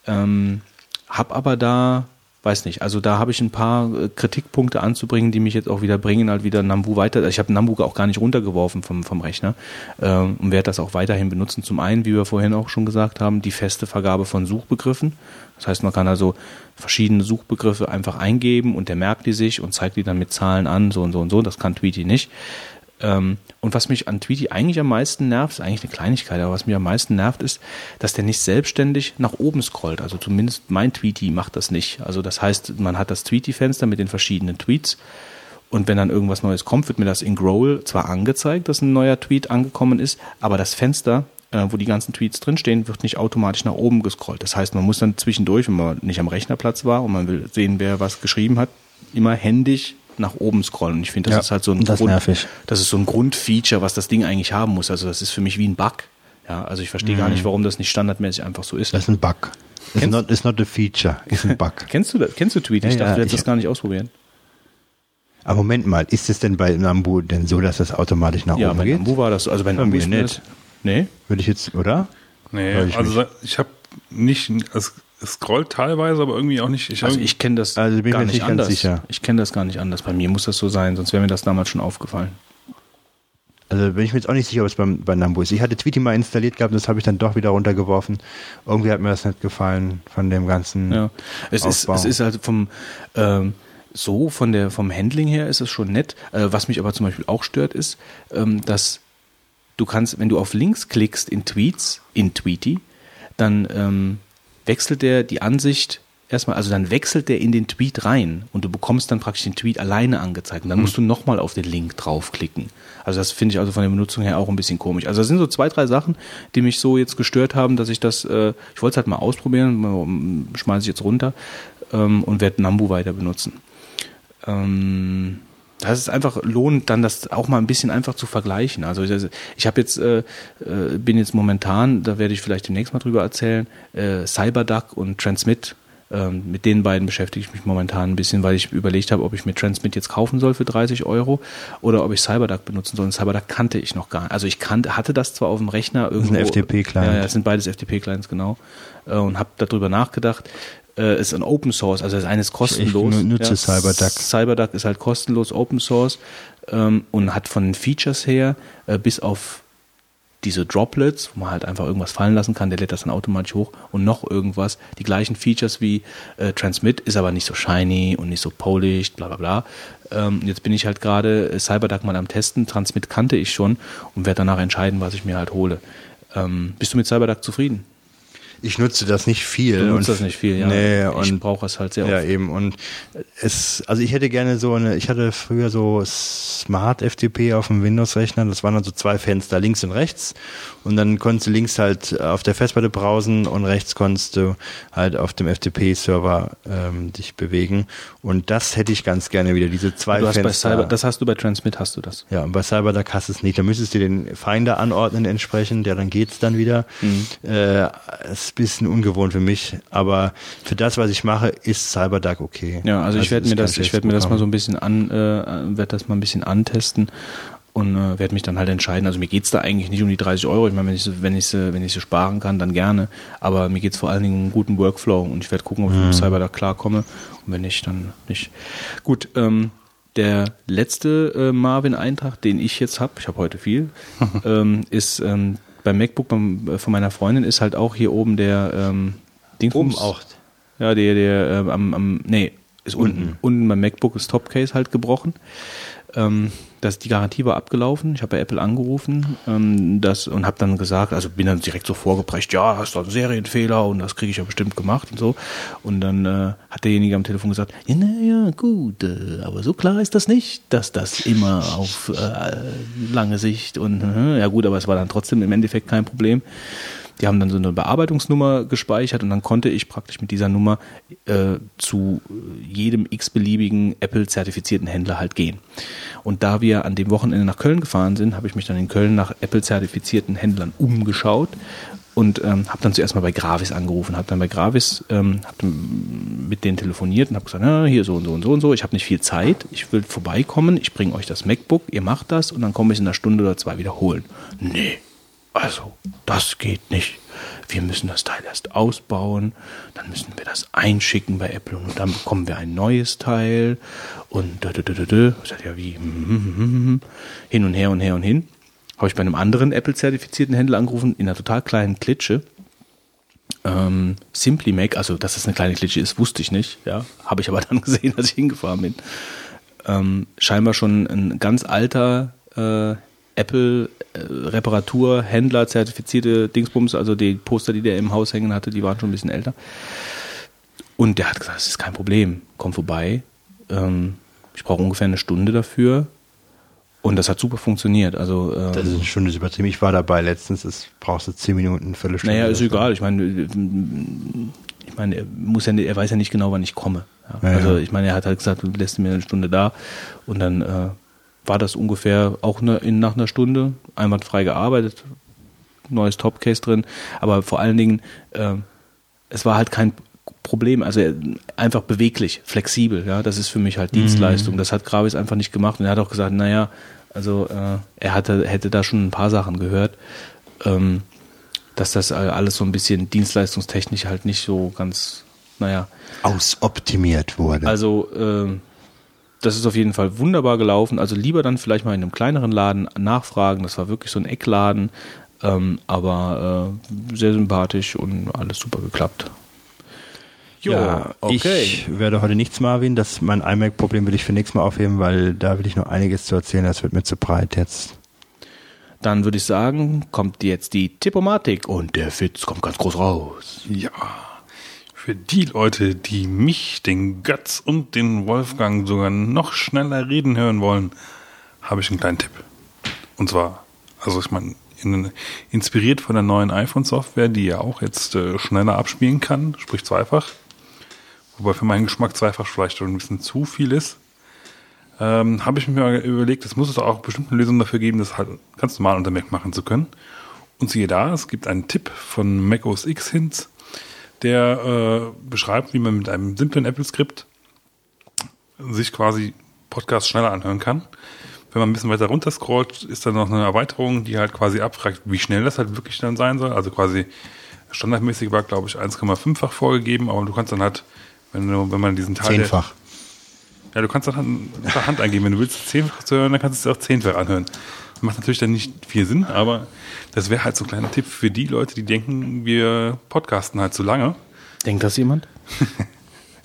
Ähm, hab aber da, weiß nicht, also da habe ich ein paar äh, Kritikpunkte anzubringen, die mich jetzt auch wieder bringen, halt wieder Nambu weiter. Ich habe Nambu auch gar nicht runtergeworfen vom, vom Rechner ähm, und werde das auch weiterhin benutzen. Zum einen, wie wir vorhin auch schon gesagt haben, die feste Vergabe von Suchbegriffen. Das heißt, man kann also verschiedene Suchbegriffe einfach eingeben und der merkt die sich und zeigt die dann mit Zahlen an, so und so und so. Das kann Tweety nicht. Ähm, und was mich an Tweety eigentlich am meisten nervt, ist eigentlich eine Kleinigkeit, aber was mich am meisten nervt, ist, dass der nicht selbstständig nach oben scrollt. Also zumindest mein Tweety macht das nicht. Also das heißt, man hat das Tweety-Fenster mit den verschiedenen Tweets und wenn dann irgendwas Neues kommt, wird mir das in Growl zwar angezeigt, dass ein neuer Tweet angekommen ist, aber das Fenster, äh, wo die ganzen Tweets drinstehen, wird nicht automatisch nach oben gescrollt. Das heißt, man muss dann zwischendurch, wenn man nicht am Rechnerplatz war und man will sehen, wer was geschrieben hat, immer händisch nach oben scrollen. Und ich finde, das Ja, ist halt so ein das Grund, nervig. das ist so ein Grundfeature, was das Ding eigentlich haben muss. Also das ist für mich wie ein Bug. Ja, also ich verstehe gar nicht, warum das nicht standardmäßig einfach so ist. Das ist ein Bug. It's Kennst- not, it's not a feature, it's ein [laughs] Bug. Kennst du das? Kennst du Tweety? ich Ja, dachte, ja, du hättest ich- das gar nicht ausprobieren. Aber Moment mal, ist es denn bei Nambu denn so, dass das automatisch nach Ja, oben bei geht? Nambu war das so. Also bei Nambu ist nicht. das, Nee? Würde ich jetzt, oder? Nee, ich also ich habe nicht, es scrollt teilweise, aber irgendwie auch nicht. Ich Also ich kenne das Also bin ich gar mir nicht nicht ganz anders. sicher. Ich kenne das gar nicht anders. Bei mir muss das so sein, sonst wäre mir das damals schon aufgefallen. Also bin ich mir jetzt auch nicht sicher, ob es beim, bei Nambu ist. Ich hatte Tweety mal installiert gehabt, das habe ich dann doch wieder runtergeworfen. Irgendwie hat mir das nicht gefallen von dem ganzen Ja. Es ist, es ist halt vom ähm, so von der vom Handling her ist es schon nett. Äh, was mich aber zum Beispiel auch stört, ist, ähm, dass du kannst, wenn du auf Links klickst in Tweets, in Tweety, dann ähm, wechselt der die Ansicht erstmal, also dann wechselt der in den Tweet rein und du bekommst dann praktisch den Tweet alleine angezeigt. Und dann musst du nochmal auf den Link draufklicken. Also das finde ich also von der Benutzung her auch ein bisschen komisch. Also das sind so zwei, drei Sachen, die mich so jetzt gestört haben, dass ich das, äh, ich wollte es halt mal ausprobieren, schmeiße ich jetzt runter ähm, und werde Nambu weiter benutzen. Ähm, das ist einfach lohnt, dann das auch mal ein bisschen einfach zu vergleichen. Also ich, ich habe jetzt, äh, äh, bin jetzt momentan, da werde ich vielleicht demnächst mal drüber erzählen, äh, Cyberduck und Transmit. Ähm, mit den beiden beschäftige ich mich momentan ein bisschen, weil ich überlegt habe, ob ich mir Transmit jetzt kaufen soll für 30 Euro oder ob ich Cyberduck benutzen soll. Und Cyberduck kannte ich noch gar nicht. Also ich kannte, hatte das zwar auf dem Rechner irgendwo. ein FTP-Client. Ja, ja, es sind beides FTP-Clients, genau. Äh, und habe darüber nachgedacht. Äh, ist ein Open Source, also das eine ist kostenlos. Ich nutze Cyberduck. Cyberduck ist halt kostenlos Open Source ähm, und hat von den Features her äh, bis auf diese Droplets, wo man halt einfach irgendwas fallen lassen kann, der lädt das dann automatisch hoch und noch irgendwas. Die gleichen Features wie äh, Transmit, ist aber nicht so shiny und nicht so polished, bla bla bla. Ähm, jetzt bin ich halt gerade äh, Cyberduck mal am Testen. Transmit kannte ich schon und werde danach entscheiden, was ich mir halt hole. Ähm, bist du mit Cyberduck zufrieden? Ich nutze das nicht viel. Du nutzt das nicht viel, ja. Nee, ich brauche es halt sehr ja, oft. eben. Und es, also ich hätte gerne so eine, ich hatte früher so Smart FTP auf dem Windows-Rechner. Das waren dann so zwei Fenster, links und rechts. Und dann konntest du links halt auf der Festplatte browsen und rechts konntest du halt auf dem FTP-Server ähm, dich bewegen. Und das hätte ich ganz gerne wieder, diese zwei Du hast bei Fenster. Cyber, das hast du bei Transmit, hast du das. Ja, und bei CyberDuck hast du es nicht. Da müsstest du den Finder anordnen entsprechend, ja, dann geht's dann wieder. Mhm. Äh, ist ein bisschen ungewohnt für mich, aber für das, was ich mache, ist CyberDuck okay. Ja, also, ich werde mir das, ich werde mir das mal so ein bisschen an, äh, werde das mal ein bisschen antesten und äh, werde mich dann halt entscheiden. Also mir geht's da eigentlich nicht um die 30 Euro. Ich meine, wenn ich sie, wenn ich sie, wenn ich sie sparen kann, dann gerne. Aber mir geht's vor allen Dingen um einen guten Workflow und ich werde gucken, ob ich Mhm. mit Cyberduck klarkomme. Und wenn nicht, dann nicht. Gut, ähm, der letzte äh, Marvin-Eintrag, den ich jetzt habe, ich habe heute viel, [laughs] ähm, ist ähm, beim MacBook beim, äh, von meiner Freundin ist halt auch hier oben der ähm, Dingsbums. Oben auch. Ja, der, der ähm, am, am, nee, ist unten. Unten beim MacBook ist Topcase halt gebrochen. Ähm, das, die Garantie war abgelaufen. Ich habe bei Apple angerufen ähm, das, und habe dann gesagt, also bin dann direkt so vorgeprescht, ja, hast du einen Serienfehler und das kriege ich ja bestimmt gemacht und so. Und dann äh, hat derjenige am Telefon gesagt, ja, naja, gut, äh, aber so klar ist das nicht, dass das immer auf äh, lange Sicht und äh, ja gut, aber es war dann trotzdem im Endeffekt kein Problem. Die haben dann so eine Bearbeitungsnummer gespeichert und dann konnte ich praktisch mit dieser Nummer äh, zu jedem x-beliebigen Apple-zertifizierten Händler halt gehen. Und da wir an dem Wochenende nach Köln gefahren sind, habe ich mich dann in Köln nach Apple-zertifizierten Händlern umgeschaut und ähm, habe dann zuerst mal bei Gravis angerufen, habe dann bei Gravis ähm, hab dann mit denen telefoniert und habe gesagt, na, hier so und so und so und so, ich habe nicht viel Zeit, ich will vorbeikommen, ich bringe euch das MacBook, ihr macht das und dann komme ich in einer Stunde oder zwei wiederholen. Nee, also das geht nicht. Wir müssen das Teil erst ausbauen, dann müssen wir das einschicken bei Apple und dann bekommen wir ein neues Teil und dö, dö. Ich sag, ja wie hm, hm, hm, hin und her und her und hin habe ich bei einem anderen Apple-zertifizierten Händler angerufen, in einer total kleinen Klitsche. Ähm, Simply Mac, also dass das eine kleine Klitsche ist, wusste ich nicht. Ja, habe ich aber [laughs] dann gesehen, als ich hingefahren bin. Ähm, scheinbar schon ein ganz alter äh, Apple äh, Reparaturhändler, zertifizierte Dingsbums, also die Poster, die der im Haus hängen hatte, die waren schon ein bisschen älter. Und der hat gesagt, das ist kein Problem, komm vorbei. Ähm, ich brauche ungefähr eine Stunde dafür. Und das hat super funktioniert. Also, ähm, Das ist eine Stunde übertrieben. Ich war dabei letztens, das brauchst du zehn Minuten, eine Viertelstunde. Naja, ist egal. Ich meine, ich meine, er muss ja, er weiß ja nicht genau, wann ich komme. Ja, also ja. ich meine, er hat halt gesagt, du lässt mir eine Stunde da und dann äh, war das ungefähr auch ne, in, nach einer Stunde einwandfrei gearbeitet, neues Topcase drin, aber vor allen Dingen, äh, es war halt kein Problem, also er- einfach beweglich, flexibel, ja, das ist für mich halt Dienstleistung. Das hat Gravis einfach nicht gemacht und er hat auch gesagt, naja, also äh, er hatte, hätte da schon ein paar Sachen gehört. Ähm, dass das alles so ein bisschen dienstleistungstechnisch halt nicht so ganz, naja. Ausoptimiert wurde. Also äh, das ist auf jeden Fall wunderbar gelaufen. Also lieber dann vielleicht mal in einem kleineren Laden nachfragen. Das war wirklich so ein Eckladen, ähm, aber äh, sehr sympathisch und alles super geklappt. ja, ich werde heute nichts Marvin. Das mein iMac-Problem will ich für nächstes Mal aufheben, weil da will ich noch einiges zu erzählen. Das wird mir zu breit jetzt. Dann würde ich sagen, kommt jetzt die Tippomatik und der Fitz kommt ganz groß raus. Ja. Für die Leute, die mich, den Götz und den Wolfgang sogar noch schneller reden hören wollen, habe ich einen kleinen Tipp. Und zwar, also ich meine, in, inspiriert von der neuen iPhone-Software, die ja auch jetzt äh, schneller abspielen kann, sprich zweifach. Wobei für meinen Geschmack zweifach vielleicht ein bisschen zu viel ist. Ähm, habe ich mir überlegt, es muss es auch bestimmte Lösungen dafür geben, das halt ganz normal unter Mac machen zu können. Und siehe da, es gibt einen Tipp von Mac OS X Hints, der äh, beschreibt, wie man mit einem simplen Apple-Skript sich quasi Podcasts schneller anhören kann. Wenn man ein bisschen weiter runter scrollt, ist dann noch eine Erweiterung, die halt quasi abfragt, wie schnell das halt wirklich dann sein soll. Also quasi standardmäßig war, glaube ich, 1,5-fach vorgegeben, aber du kannst dann halt, wenn du, wenn man diesen Teil Zehnfach. ja, du kannst dann halt per Hand eingeben. Wenn du willst, zehnfach zu hören, dann kannst du es auch zehnfach anhören. Das macht natürlich dann nicht viel Sinn, aber das wäre halt so ein kleiner Tipp für die Leute, die denken, wir podcasten halt zu lange. Denkt das jemand? [laughs]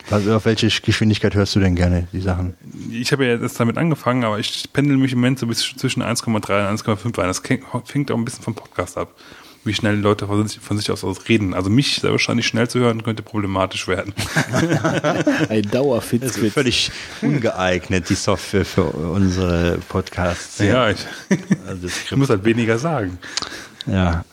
Also auf welche Geschwindigkeit hörst du denn gerne die Sachen? Ich habe ja jetzt damit angefangen, aber ich pendel mich im Moment so bis zwischen 1,3 und 1,5 ein. Das fängt auch ein bisschen vom Podcast ab, wie schnell die Leute von sich, von sich aus, aus reden. Also mich sehr wahrscheinlich schnell zu hören, könnte problematisch werden. [laughs] Ein Dauerfitz. Das ist völlig ungeeignet, die Software für unsere Podcasts. Ja, ich, Also ich [laughs] muss halt weniger sagen. Ja.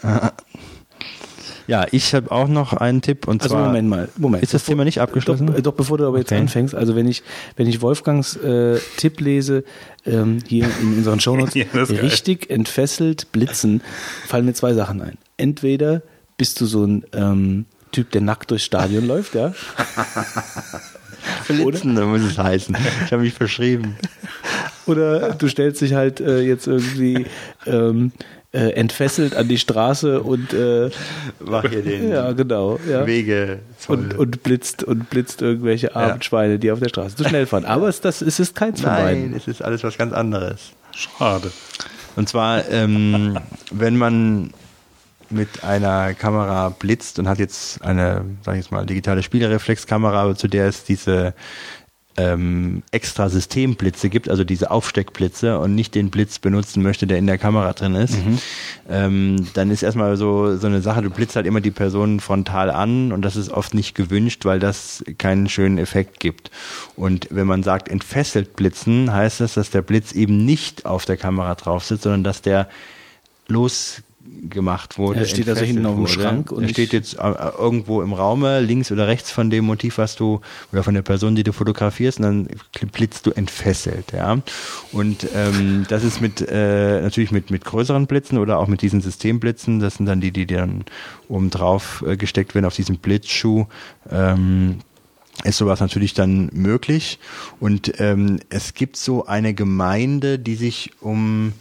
Ja, ich habe auch noch einen Tipp und Also zwar. Moment mal, Moment. Ist das Thema nicht abgeschlossen? Doch, doch bevor du aber jetzt Okay. anfängst, also wenn ich, wenn ich Wolfgangs äh, Tipp lese, ähm, hier in unseren Shownotes, [laughs] Ja, ist geil. richtig entfesselt blitzen, fallen mir zwei Sachen ein. Entweder bist du so ein ähm, Typ, der nackt durchs Stadion läuft, ja, [laughs] Blitzen, muss es heißen. Ich habe mich verschrieben. oder du stellst dich halt äh, jetzt irgendwie ähm, äh, entfesselt an die Straße und äh, Mach hier den ja, genau, ja. Wege. Und, und blitzt und blitzt irgendwelche armen Schweine, die auf der Straße zu schnell fahren. Aber es, das, es ist keins von Nein, es ist alles was ganz anderes. Schade. Und zwar, ähm, wenn man mit einer Kamera blitzt und hat jetzt eine, sag ich jetzt mal, digitale Spiegelreflexkamera, aber zu der es diese ähm, extra Systemblitze gibt, also diese Aufsteckblitze und nicht den Blitz benutzen möchte, der in der Kamera drin ist, ähm, dann ist erstmal so, so eine Sache, du blitzt halt immer die Person frontal an und das ist oft nicht gewünscht, weil das keinen schönen Effekt gibt. Und wenn man sagt entfesselt blitzen, heißt das, dass der Blitz eben nicht auf der Kamera drauf sitzt, sondern dass der los gemacht wurde. Er steht also hinten auf dem. Schrank und er steht jetzt äh, irgendwo im Raume, links oder rechts von dem Motiv, was du, oder von der Person, die du fotografierst, und dann blitzt du entfesselt, ja. Und ähm, das ist mit äh, natürlich mit, mit größeren Blitzen oder auch mit diesen Systemblitzen, das sind dann die, die dann oben drauf äh, gesteckt werden auf diesem Blitzschuh. Ähm, ist sowas natürlich dann möglich. Und ähm, es gibt so eine Gemeinde, die sich um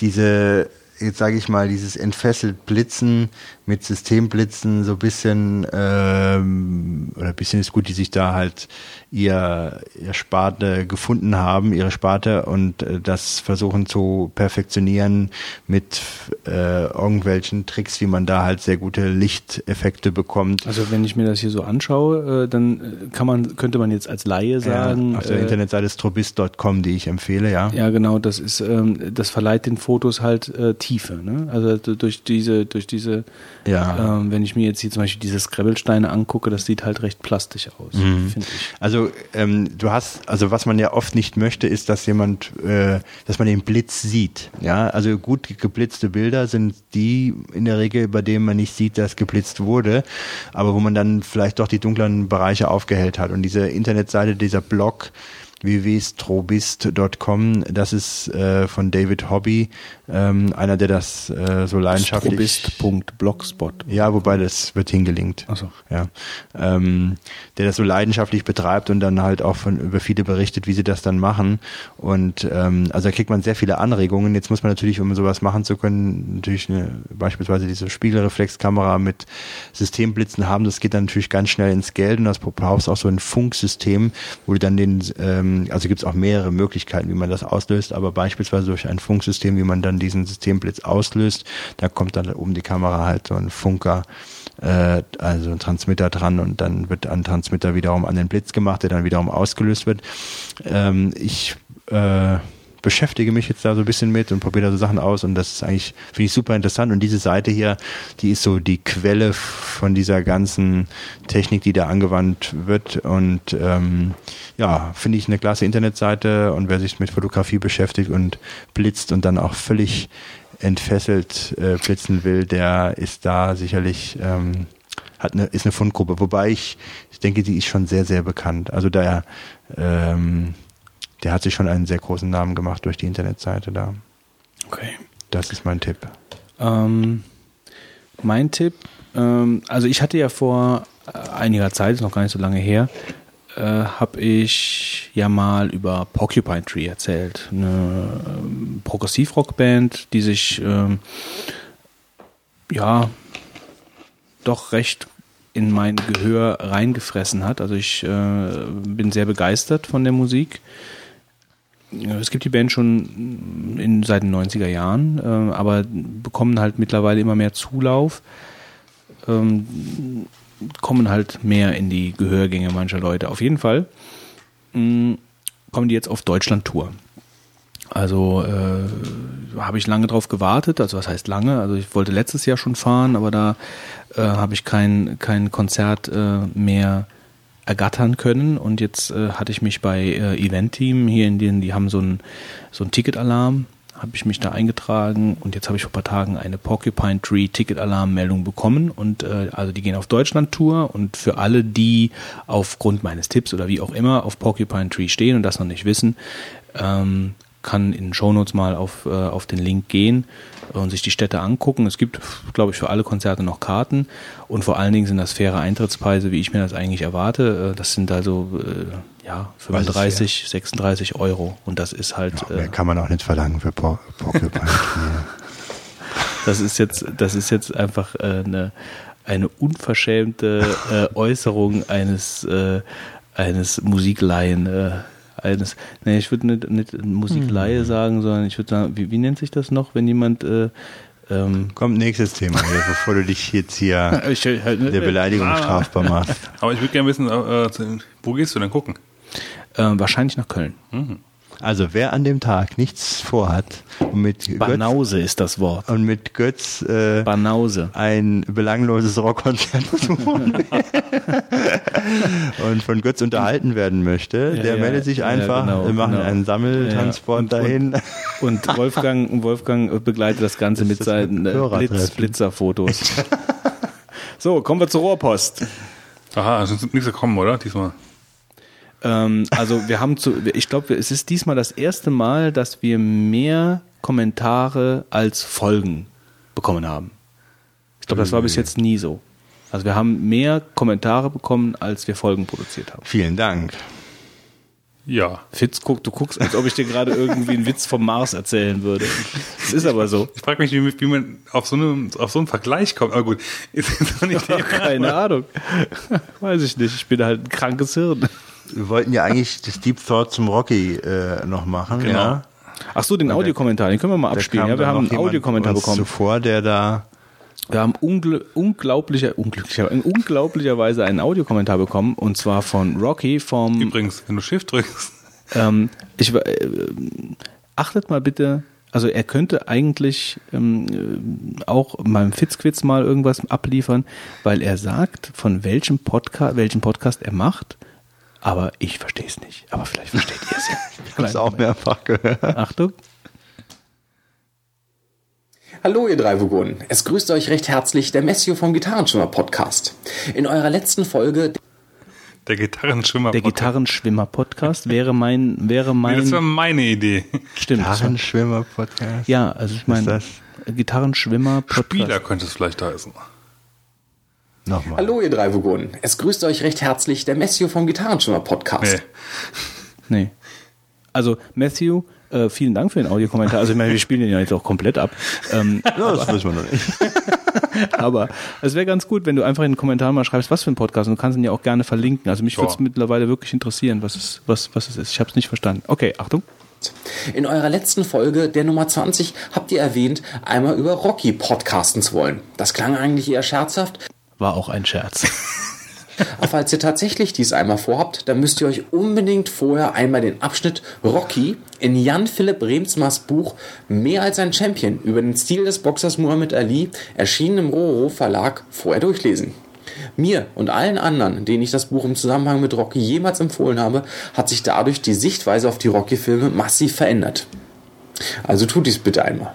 diese, jetzt sage ich mal, dieses entfesselt Blitzen mit Systemblitzen so ein bisschen, ähm, oder ein bisschen ist gut, die sich da halt ihr, ihr Sparte gefunden haben, ihre Sparte und äh, das versuchen zu perfektionieren mit äh, irgendwelchen Tricks, wie man da halt sehr gute Lichteffekte bekommt. Also wenn ich mir das hier so anschaue, äh, dann äh, kann man, könnte man jetzt als Laie sagen, ja, auf der äh, Internetseite strobist.com, die ich empfehle, ja. Ja, genau, das ist, ähm, das verleiht den Fotos halt äh, Tiefe. Ne? Also durch diese, durch diese, Ja. ähm, wenn ich mir jetzt hier zum Beispiel diese Scrabble-Steine angucke, das sieht halt recht plastisch aus, Mhm. finde ich. Also ähm, du hast, also was man ja oft nicht möchte, ist, dass jemand, äh, dass man den Blitz sieht. Ja, also gut geblitzte Bilder sind die in der Regel, bei denen man nicht sieht, dass geblitzt wurde, aber wo man dann vielleicht doch die dunklen Bereiche aufgehellt hat. Und diese Internetseite, dieser Blog www.strobist.com, das ist äh, von David Hobby, ähm, einer, der das äh, so leidenschaftlich Strobist.blogspot. Ja, wobei das wird hingelinkt. Ach so. Ja. Ähm, der das so leidenschaftlich betreibt und dann halt auch von über viele berichtet, wie sie das dann machen. Und ähm, also da kriegt man sehr viele Anregungen. Jetzt muss man natürlich, um sowas machen zu können, natürlich eine, beispielsweise diese Spiegelreflexkamera mit Systemblitzen haben. Das geht dann natürlich ganz schnell ins Geld und das brauchst auch so ein Funksystem, wo du dann den, ähm, also gibt es auch mehrere Möglichkeiten, wie man das auslöst, aber beispielsweise durch ein Funksystem, wie man dann diesen Systemblitz auslöst, da kommt dann oben die Kamera halt so ein Funker äh, also ein Transmitter dran und dann wird ein Transmitter wiederum an den Blitz gemacht, der dann wiederum ausgelöst wird. Ähm, ich äh, beschäftige mich jetzt da so ein bisschen mit und probiere da so Sachen aus und das ist eigentlich, finde ich super interessant. Und diese Seite hier, die ist so die Quelle von dieser ganzen Technik, die da angewandt wird. Und ähm, ja, finde ich eine klasse Internetseite. Und wer sich mit Fotografie beschäftigt und blitzt und dann auch völlig entfesselt äh, blitzen will, der ist da sicherlich ähm, hat eine ist eine Fundgruppe, wobei ich ich denke, die ist schon sehr sehr bekannt. Also der ähm, der hat sich schon einen sehr großen Namen gemacht durch die Internetseite da. Okay. Das ist mein Tipp. Ähm, mein Tipp, ähm, also ich hatte ja vor äh, einiger Zeit, ist noch gar nicht so lange her, äh, habe ich ja mal über Porcupine Tree erzählt. Eine ähm, Progressivrockband, die sich ähm, ja doch recht in mein Gehör reingefressen hat. Also ich äh, bin sehr begeistert von der Musik. Es gibt die Band schon in, seit den 90er Jahren, äh, aber bekommen halt mittlerweile immer mehr Zulauf, ähm, kommen halt mehr in die Gehörgänge mancher Leute. Auf jeden Fall mh, kommen die jetzt auf Deutschland-Tour. Also äh, habe ich lange drauf gewartet, also was heißt lange? Also ich wollte letztes Jahr schon fahren, aber da äh, habe ich kein, kein Konzert äh, mehr ergattern können. Und jetzt äh, hatte ich mich bei äh, Event-Team hier in denen, die haben so einen so einen Ticketalarm, habe ich mich da eingetragen. Und jetzt habe ich vor ein paar Tagen eine Porcupine Tree Ticketalarm-Meldung bekommen. Und äh, also die gehen auf Deutschland-Tour. Und für alle, die aufgrund meines Tipps oder wie auch immer auf Porcupine Tree stehen und das noch nicht wissen, ähm, kann in den Shownotes mal auf, äh, auf den Link gehen und sich die Städte angucken. Es gibt, glaube ich, für alle Konzerte noch Karten und vor allen Dingen sind das faire Eintrittspreise, wie ich mir das eigentlich erwarte. Äh, Das sind also äh, ja Was ist 35, 36 Euro und das ist halt Mehr äh, kann man auch nicht verlangen für Por Porcupine [laughs] das ist jetzt das ist jetzt einfach äh, eine eine unverschämte äh, Äußerung eines äh, eines Musikleien äh, eines nee, ich würde nicht, nicht Musikleihe sagen, sondern ich würde sagen, wie, wie nennt sich das noch, wenn jemand äh, ähm, Kommt nächstes Thema hier, bevor du dich jetzt hier [laughs] ich, halt, der Beleidigung strafbar machst. Aber ich würde gerne wissen, äh, wo gehst du denn gucken? äh, wahrscheinlich nach Köln. Also wer an dem Tag nichts vorhat und mit Götz, Banause ist das Wort. und mit Götz äh, Banause. ein belangloses Rockkonzert [laughs] und von Götz unterhalten werden möchte, der ja, meldet sich ja, einfach. genau, wir machen genau. einen Sammeltransport Ja, und- dahin. Und Wolfgang, Wolfgang begleitet das Ganze mit das seinen äh? Blitz, Blitzerfotos. [laughs] so, kommen wir zur Rohrpost. Aha, es ist nichts gekommen, oder? Diesmal. Ähm, also wir haben zu, ich glaube, es ist diesmal das erste Mal, dass wir mehr Kommentare als Folgen bekommen haben. Ich glaube, das war bis jetzt nie so. Also wir haben mehr Kommentare bekommen, als wir Folgen produziert haben. Vielen Dank. Ja. Fitz, guck, du guckst, als ob ich dir gerade irgendwie einen Witz vom Mars erzählen würde. Es ist aber so. Ich frage mich, wie, wie man auf so, eine, auf so einen Vergleich kommt. Aber gut, [laughs] ist jetzt auch nicht der Keine [laughs] Ahnung. Weiß ich nicht. Ich bin halt ein krankes Hirn. Wir wollten ja eigentlich das Deep Thought zum Rocky äh, noch machen. Genau. Ja. Ach so, den Audiokommentar, den können wir mal abspielen. Ja, wir haben einen Audiokommentar bekommen. Zuvor, der da Wir haben ungl unglaublicher, unglücklicher, unglaublicherweise einen Audiokommentar bekommen und zwar von Rocky vom. Übrigens, wenn du Shift drückst. Ähm, ich, äh, achtet mal bitte. Also er könnte eigentlich ähm, äh, auch beim Fitzquiz mal irgendwas abliefern, weil er sagt, von welchem Podcast, welchen Podcast er macht. Aber ich verstehe es nicht. Aber vielleicht versteht ihr es ja. [laughs] Ich habe es auch mehrfach gehört. Achtung. Hallo ihr drei Vogonen. Es grüßt euch recht herzlich der Messio vom Gitarrenschimmer Podcast. In eurer letzten Folge Der Gitarrenschwimmer. Der Gitarrenschwimmer-Podcast wäre mein, wäre Nee, das war mein, meine Idee. stimmt. Gitarrenschwimmer-Podcast. Ja, also ich meine, das? Gitarrenschwimmer-Podcast. Spieler könnte es vielleicht heißen. Nochmal. Hallo ihr drei Vogonen. Es grüßt euch recht herzlich der Messio vom Gitarrenschimmer Podcast. Nee. Nee. Also Matthew, äh, vielen Dank für den Audiokommentar. Also ich meine, wir spielen den ja jetzt auch komplett ab. Ähm, [laughs] Ja, das wissen wir noch nicht. [laughs] aber es wäre ganz gut, wenn du einfach in den Kommentaren mal schreibst, was für ein Podcast. Und du kannst ihn ja auch gerne verlinken. Also mich würde es mittlerweile wirklich interessieren, was es, was, was es ist. Ich habe es nicht verstanden. Okay, Achtung. In eurer letzten Folge, der Nummer 20, habt ihr erwähnt, einmal über Rocky podcasten zu wollen. Das klang eigentlich eher scherzhaft, War auch ein Scherz. [laughs] aber falls ihr tatsächlich dies einmal vorhabt, dann müsst ihr euch unbedingt vorher einmal den Abschnitt Rocky in Jan-Philipp Remsmars Buch Mehr als ein Champion über den Stil des Boxers Muhammad Ali, erschienen im Roro Verlag, vorher durchlesen. Mir und allen anderen, denen ich das Buch im Zusammenhang mit Rocky jemals empfohlen habe, hat sich dadurch die Sichtweise auf die Rocky-Filme massiv verändert. Also tut dies bitte einmal.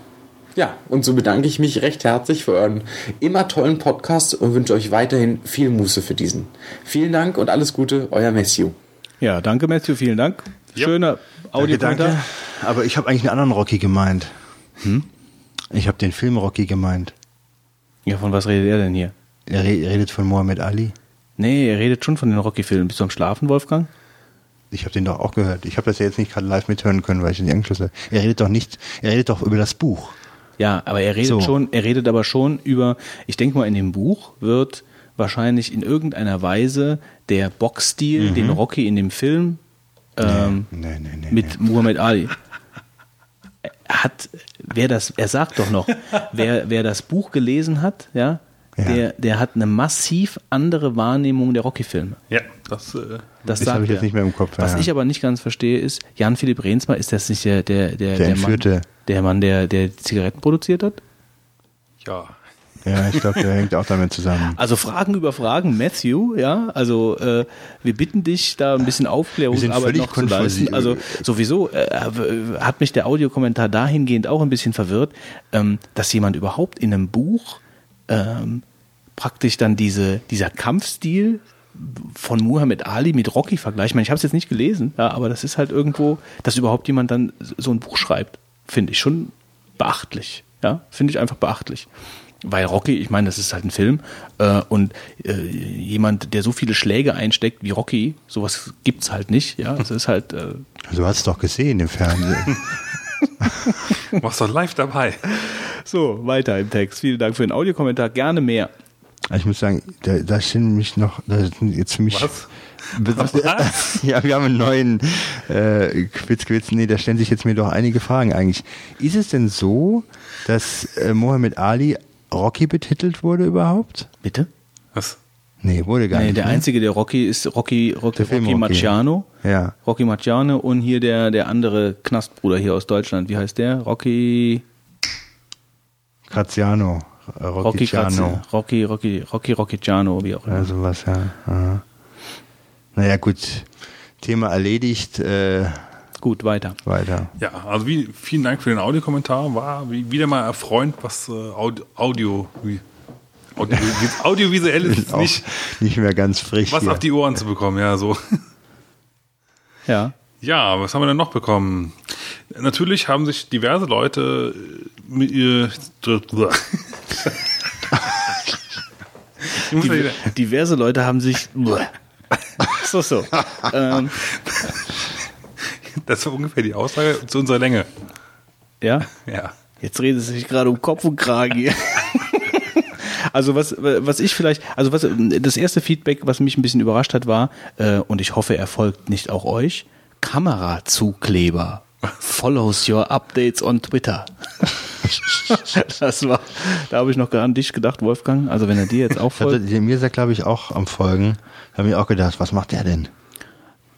Ja, und so bedanke ich mich recht herzlich für euren immer tollen Podcast und wünsche euch weiterhin viel Muße für diesen. Vielen Dank und alles Gute, euer Messio. Ja, danke Matthew, vielen Dank. Ja. Schöner Danke, Audiokommentar. danke. Aber ich habe eigentlich einen anderen Rocky gemeint. Hm? Ich habe den Film Rocky gemeint. Ja, von was redet er denn hier? Er re- redet von Muhammad Ali. Nee, er redet schon von den Rocky-Filmen. Bist du am Schlafen, Wolfgang? Ich habe den doch auch gehört. Ich habe das ja jetzt nicht gerade live mithören können, weil ich den angeschlossen habe. Er redet doch nicht, er redet doch über das Buch. Ja, aber er redet So. schon, er redet aber schon über, ich denke mal, in dem Buch wird wahrscheinlich in irgendeiner Weise der Boxstil, den Rocky in dem Film ähm, Nee, nee, nee. mit Muhammad Ali Er hat, wer das, er sagt doch noch, [laughs] wer, wer das Buch gelesen hat, ja, Ja. Der, der hat eine massiv andere Wahrnehmung der Rocky-Filme. Ja, das. Äh, Das, habe ich jetzt nicht mehr im Kopf, Was ja. ich aber nicht ganz verstehe, ist, Jan-Philipp Rehnsma, ist das nicht der, der, der, Der Mann, Entführte. Der Mann, der, der Zigaretten produziert hat? ja. Ja, ich glaube, der hängt auch damit zusammen. [laughs] Also Fragen über Fragen, Matthew, ja, also äh, wir bitten dich, da ein bisschen Wir Aufklärungsarbeit sind noch völlig zu leisten. Also sowieso äh, hat mich der Audiokommentar dahingehend auch ein bisschen verwirrt, ähm, dass jemand überhaupt in einem Buch ähm, praktisch dann diese, dieser Kampfstil von Muhammad Ali mit Rocky vergleicht. Ich meine, ich habe es jetzt nicht gelesen, ja, aber das ist halt irgendwo, dass überhaupt jemand dann so ein Buch schreibt, finde ich schon beachtlich. Ja, finde ich einfach beachtlich. Weil Rocky, ich meine, das ist halt ein Film äh, und äh, jemand, der so viele Schläge einsteckt wie Rocky, sowas gibt's halt nicht. Ja, es ist halt äh, Du hast es doch gesehen im Fernsehen. [laughs] Du warst doch live dabei. so weiter im Text. Vielen Dank für den Audiokommentar. Gerne mehr. Also ich muss sagen, da, da stehen mich noch, da sind jetzt für mich. Was? Was? [laughs] ja, wir haben einen neuen äh, Quiz, Quiz. Nee, da stellen sich jetzt mir doch einige Fragen eigentlich. Ist es denn so, dass äh, Mohammed Ali Rocky betitelt wurde überhaupt? Bitte? Was? Nee, wurde gar Nee, nicht. der ne? einzige, der Rocky ist Rocky, Rocky, Rocky Rocky. Marciano. Ja. Rocky Marciano und hier der, der andere Knastbruder hier aus Deutschland. Wie heißt der? Rocky, Graziano. äh, Rocky, Rocky Grazi- Ciano. Rocky, Rocky, Rocky, Rocky Ciano, wie auch immer. Ja, sowas, ja. Aha. Naja, gut. Thema erledigt. Äh, Gut, weiter. weiter. Ja, also wie, vielen Dank für den Audiokommentar. War wie, wieder mal erfreuend, was äh, Audio, Audio, wie, Audio, audiovisuell [laughs] ist nicht, nicht mehr ganz frisch was hier. auf die Ohren zu bekommen. Ja, so. [laughs] Ja. Ja, was haben wir denn noch bekommen? Natürlich haben sich diverse Leute äh, mit ihr. [laughs] Diverse Leute haben sich. [laughs] so, so. ähm, Das war ungefähr die Aussage zu unserer Länge. ja. Ja. Jetzt redet es sich gerade um Kopf und Kragen hier. [laughs] Also was, was ich vielleicht, also was das erste Feedback, was mich ein bisschen überrascht hat, war, äh, und ich hoffe, er folgt nicht auch euch, Kamerazukleber. [laughs] Follows your updates on Twitter. [laughs] das war, da habe ich noch an dich gedacht, Wolfgang. Also wenn er dir jetzt auch hatte, folgt. mir ist er, glaube ich, auch am Folgen. Da habe ich auch gedacht, was macht der denn?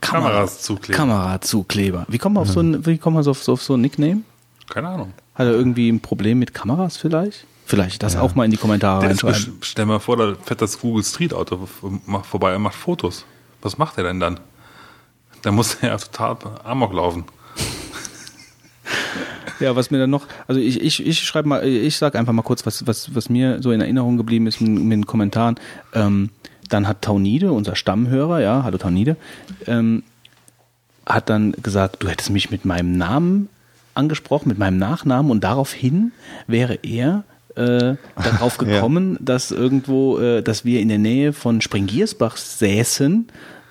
Kameras zukleben. Kamerazukleber. Wie kommt man auf so ein, wie kommt man so auf, so auf so ein Nickname? Keine Ahnung. Hat er irgendwie ein Problem mit Kameras vielleicht? Vielleicht das auch mal in die Kommentare Der ist, reinschreiben. stell mal vor, da fährt das Google Street Auto vorbei und macht Fotos. Was macht er denn dann? Da muss er ja total amok laufen. Ja, was mir dann noch, also ich, ich, ich schreibe mal, ich sag einfach mal kurz, was, was, was mir so in Erinnerung geblieben ist mit, den Kommentaren. Ähm, dann hat Taunide, unser Stammhörer, ja, hallo Taunide, ähm, hat dann gesagt, du hättest mich mit meinem Namen angesprochen, mit meinem Nachnamen und daraufhin wäre er äh, darauf [laughs] Ja. gekommen, dass irgendwo, äh, dass wir in der Nähe von Springiersbach säßen,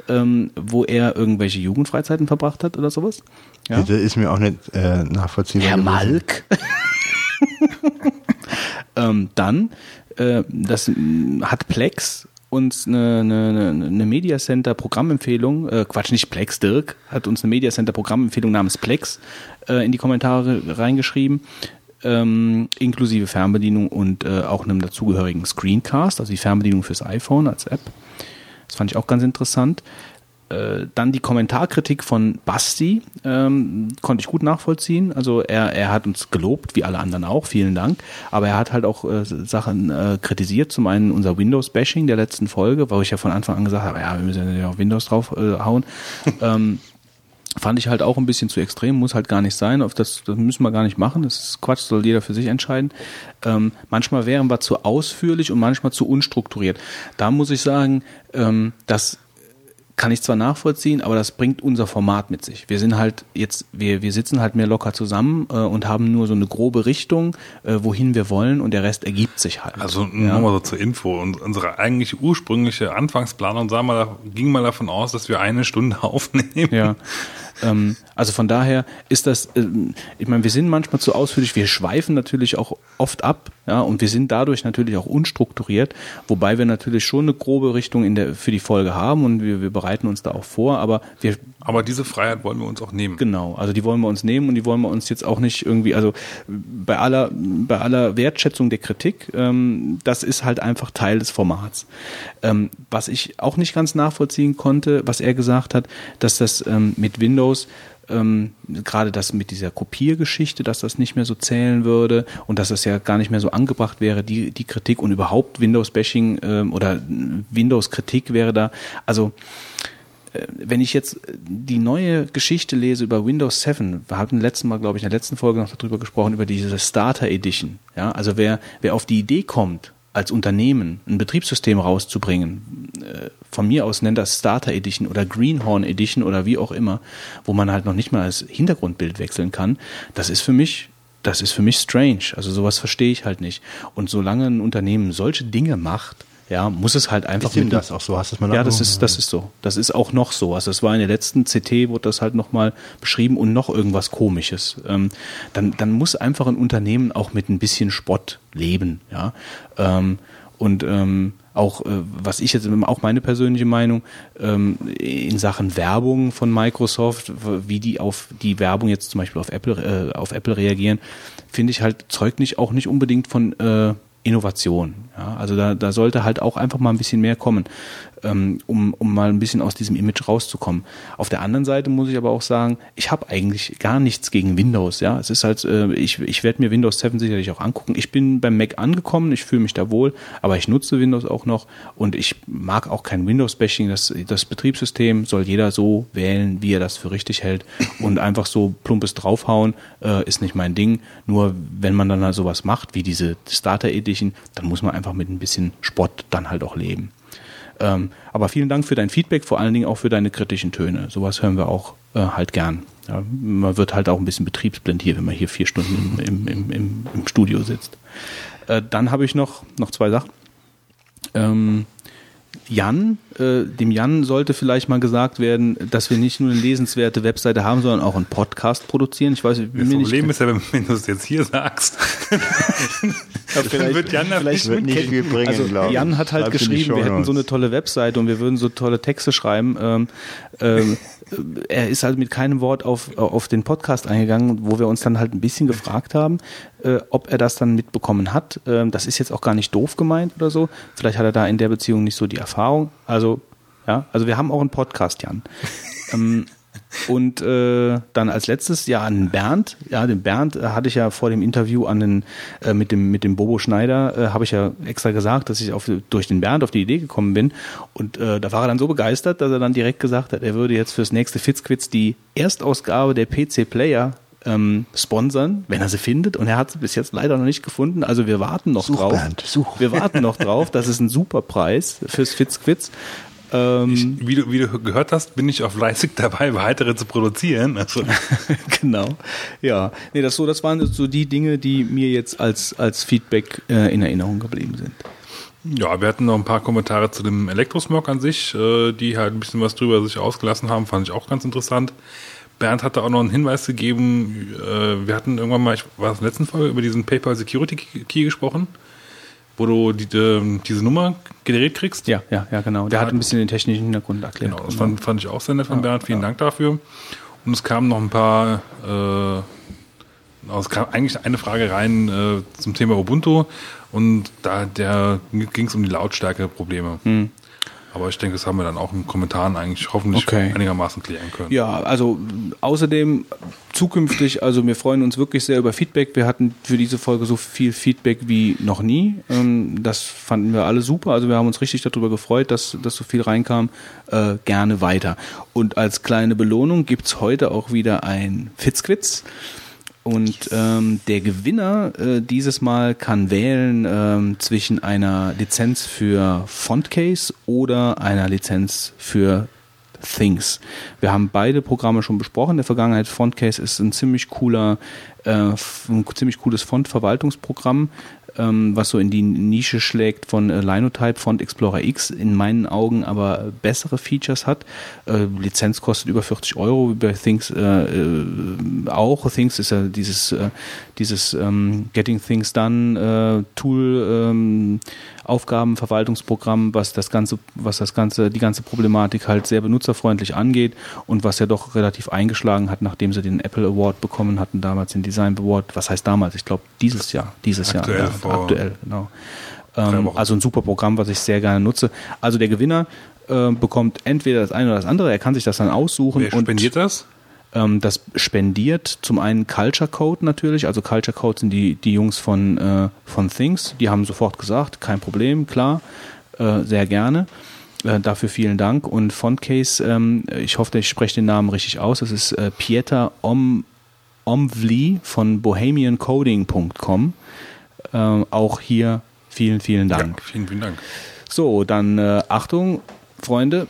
ähm, wo er irgendwelche Jugendfreizeiten verbracht hat oder sowas. Ja? Das ist mir auch nicht äh, nachvollziehbar. Herr gewesen. Malk. [laughs] ähm, dann, äh, das mh, hat Plex uns eine, eine, eine Media Center Programmempfehlung, äh, Quatsch, nicht Plex, Dirk, hat uns eine Media Center Programmempfehlung namens Plex äh, in die Kommentare reingeschrieben. Ähm, inklusive Fernbedienung und äh, auch einem dazugehörigen Screencast, also die Fernbedienung fürs iPhone als App. Das fand ich auch ganz interessant. Äh, dann die Kommentarkritik von Basti ähm, konnte ich gut nachvollziehen. Also er, er hat uns gelobt, wie alle anderen auch, vielen Dank. Aber er hat halt auch äh, Sachen äh, kritisiert. Zum einen unser Windows-Bashing der letzten Folge, wo ich ja von Anfang an gesagt habe, ja, wir müssen ja auf Windows drauf äh, hauen. ähm, fand ich halt auch ein bisschen zu extrem, muss halt gar nicht sein. Auf das, das müssen wir gar nicht machen. Das ist Quatsch, soll jeder für sich entscheiden. Ähm, manchmal wären wir zu ausführlich und manchmal zu unstrukturiert. Da muss ich sagen, ähm, das kann ich zwar nachvollziehen, aber das bringt unser Format mit sich. Wir sind halt jetzt, wir, wir sitzen halt mehr locker zusammen äh, und haben nur so eine grobe Richtung, äh, wohin wir wollen und der Rest ergibt sich halt. Also ja. nur mal so zur Info. Und unsere eigentlich ursprüngliche Anfangsplanung sah mal, ging mal davon aus, dass wir eine Stunde [laughs] aufnehmen. Ja. Ähm, also von daher ist das, ähm, ich meine, wir sind manchmal zu ausführlich, wir schweifen natürlich auch oft ab, ja, und wir sind dadurch natürlich auch unstrukturiert, wobei wir natürlich schon eine grobe Richtung in der, für die Folge haben und wir, wir bereiten uns da auch vor, aber wir Aber diese Freiheit wollen wir uns auch nehmen. Genau, also die wollen wir uns nehmen und die wollen wir uns jetzt auch nicht irgendwie, also bei aller, bei aller Wertschätzung der Kritik, ähm, das ist halt einfach Teil des Formats. Ähm, was ich auch nicht ganz nachvollziehen konnte, was er gesagt hat, dass das ähm, mit Windows ähm, gerade das mit dieser Kopiergeschichte, dass das nicht mehr so zählen würde und dass das ja gar nicht mehr so angebracht wäre, die, die Kritik und überhaupt Windows-Bashing ähm, oder Windows-Kritik wäre da. Also wenn ich jetzt die neue Geschichte lese über Windows 7, wir hatten letzten Mal, glaube ich, in der letzten Folge noch darüber gesprochen, über diese Starter Edition. Ja, also wer, wer auf die Idee kommt, als Unternehmen ein Betriebssystem rauszubringen, äh, von mir aus nennt das Starter Edition oder Greenhorn Edition oder wie auch immer, wo man halt noch nicht mal das Hintergrundbild wechseln kann, das ist für mich das ist für mich strange. Also sowas verstehe ich halt nicht. Und solange ein Unternehmen solche Dinge macht, ja, muss es halt einfach Ist mit das auch so? Hast du das mal ja, das ist, das ist so. Das ist auch noch so. Also das war in der letzten CT, wurde das halt nochmal beschrieben und noch irgendwas komisches. Ähm, dann, dann muss einfach ein Unternehmen auch mit ein bisschen Spott leben, ja. Ähm, und ähm, auch, äh, was ich jetzt, auch meine persönliche Meinung, ähm, in Sachen Werbung von Microsoft, wie die auf die Werbung jetzt zum Beispiel auf Apple, äh, auf Apple reagieren, finde ich halt, zeugt nicht auch nicht unbedingt von äh, Innovation. Ja, also da, da sollte halt auch einfach mal ein bisschen mehr kommen, ähm, um, um mal ein bisschen aus diesem Image rauszukommen. Auf der anderen Seite muss ich aber auch sagen, ich habe eigentlich gar nichts gegen Windows. Ja, es ist halt, äh, ich, ich werde mir Windows 7 sicherlich auch angucken. Ich bin beim Mac angekommen, ich fühle mich da wohl, aber ich nutze Windows auch noch und ich mag auch kein Windows-Bashing. Das, das Betriebssystem soll jeder so wählen, wie er das für richtig hält und einfach so plumpes draufhauen äh, ist nicht mein Ding. Nur wenn man dann halt sowas macht, wie diese Starter Edition, dann muss man einfach mit ein bisschen Spott dann halt auch leben. Ähm, aber vielen Dank für dein Feedback, vor allen Dingen auch für deine kritischen Töne. Sowas hören wir auch äh, halt gern. Ja, man wird halt auch ein bisschen betriebsblind hier, wenn man hier vier Stunden im, im, im, im Studio sitzt. Äh, dann habe ich noch, noch zwei Sachen. Ähm, Jan, äh, dem Jan sollte vielleicht mal gesagt werden, dass wir nicht nur eine lesenswerte Webseite haben, sondern auch einen Podcast produzieren. Ich weiß, ich Das mir Problem nicht, ist ja, wenn, du es jetzt hier sagst, [laughs] dann wird Jan Vielleicht wird nicht viel bringen, also glaube ich. Jan hat halt geschrieben, wir hätten so eine tolle Webseite und wir würden so tolle Texte schreiben. Ähm, ähm, [laughs] er ist halt mit keinem Wort auf, auf den Podcast eingegangen, wo wir uns dann halt ein bisschen gefragt haben, äh, ob er das dann mitbekommen hat. Ähm, das ist jetzt auch gar nicht doof gemeint oder so. Vielleicht hat er da in der Beziehung nicht so die Erfahrung. Also, ja, also wir haben auch einen Podcast, Jan. [laughs] ähm, und äh, dann als letztes ja an Bernd. Ja, den Bernd äh, hatte ich ja vor dem Interview an den äh, mit dem mit dem Bobo Schneider äh, habe ich ja extra gesagt, dass ich auf, durch den Bernd auf die Idee gekommen bin. Und äh, da war er dann so begeistert, dass er dann direkt gesagt hat, er würde jetzt fürs nächste Fitzquiz die Erstausgabe der PC Player ähm, sponsern, wenn er sie findet. Und er hat sie bis jetzt leider noch nicht gefunden. Also wir warten noch Such, drauf. Bernd, such. Wir warten noch drauf. Das ist ein super Preis fürs Fitzquiz. Ähm, Ich, wie, du, wie du gehört hast, bin ich auch fleißig dabei, weitere zu produzieren. Also, [laughs] genau. Ja. Nee, das so, das waren so die Dinge, die mir jetzt als, als Feedback äh, in Erinnerung geblieben sind. ja, wir hatten noch ein paar Kommentare zu dem Elektrosmog an sich, äh, die halt ein bisschen was drüber sich ausgelassen haben, fand ich auch ganz interessant. Bernd hatte auch noch einen Hinweis gegeben, äh, wir hatten irgendwann mal, ich war es in der letzten Folge, über diesen PayPal Security Key gesprochen, wo du die, die, diese Nummer generiert kriegst. Ja, ja, ja, genau. Der hat ein bisschen den technischen Hintergrund erklärt. Genau, das fand, fand ich auch sehr nett von Bernd. Vielen Dank dafür. Und es kamen noch ein paar, äh, also es kam eigentlich eine Frage rein äh, zum Thema Ubuntu und da ging es um die Lautstärke-Probleme. Hm. Aber ich denke, das haben wir dann auch in Kommentaren eigentlich hoffentlich Okay. einigermaßen klären können. Ja, also außerdem zukünftig, also wir freuen uns wirklich sehr über Feedback. Wir hatten für diese Folge so viel Feedback wie noch nie. Ähm, Das fanden wir alle super. Also wir haben uns richtig darüber gefreut, dass, dass so viel reinkam. Äh, gerne weiter. Und als kleine Belohnung gibt's heute auch wieder ein Fitzquiz. Und ähm, der Gewinner äh, dieses Mal kann wählen ähm, zwischen einer Lizenz für Fontcase oder einer Lizenz für Things. Wir haben beide Programme schon besprochen. In der Vergangenheit Fontcase ist ein ziemlich cooler, äh, ein ziemlich cooles Font-Verwaltungsprogramm, ähm, was so in die Nische schlägt von äh, Linotype Font Explorer X, in meinen Augen aber bessere Features hat. Äh, Lizenz kostet über 40 Euro, wie bei Things äh, äh, auch. Things ist ja dieses, äh, dieses ähm, Getting Things Done äh, Tool, ähm, Aufgabenverwaltungsprogramm, was das ganze, was das ganze, die ganze Problematik halt sehr benutzerfreundlich angeht und was ja doch relativ eingeschlagen hat, nachdem sie den Apple Award bekommen hatten, damals den Design Award. Was heißt damals? Ich glaube dieses Jahr, dieses Aktuell Jahr, vor aktuell, genau. Ähm, also ein super Programm, was ich sehr gerne nutze. Also der Gewinner äh, bekommt entweder das eine oder das andere. Er kann sich das dann aussuchen Wer und spendiert das? Ähm, das spendiert zum einen Culture Code natürlich, also Culture Code sind die, die Jungs von, äh, von Things, die haben sofort gesagt, kein Problem, klar, äh, sehr gerne. Äh, dafür vielen Dank. Und Fontcase, ähm, ich hoffe, ich spreche den Namen richtig aus, das ist äh, Pieter Om, Omvli von bohemiancoding.com. Äh, auch hier vielen, vielen Dank. Ja, vielen, vielen Dank. So, dann äh, Achtung, Freunde,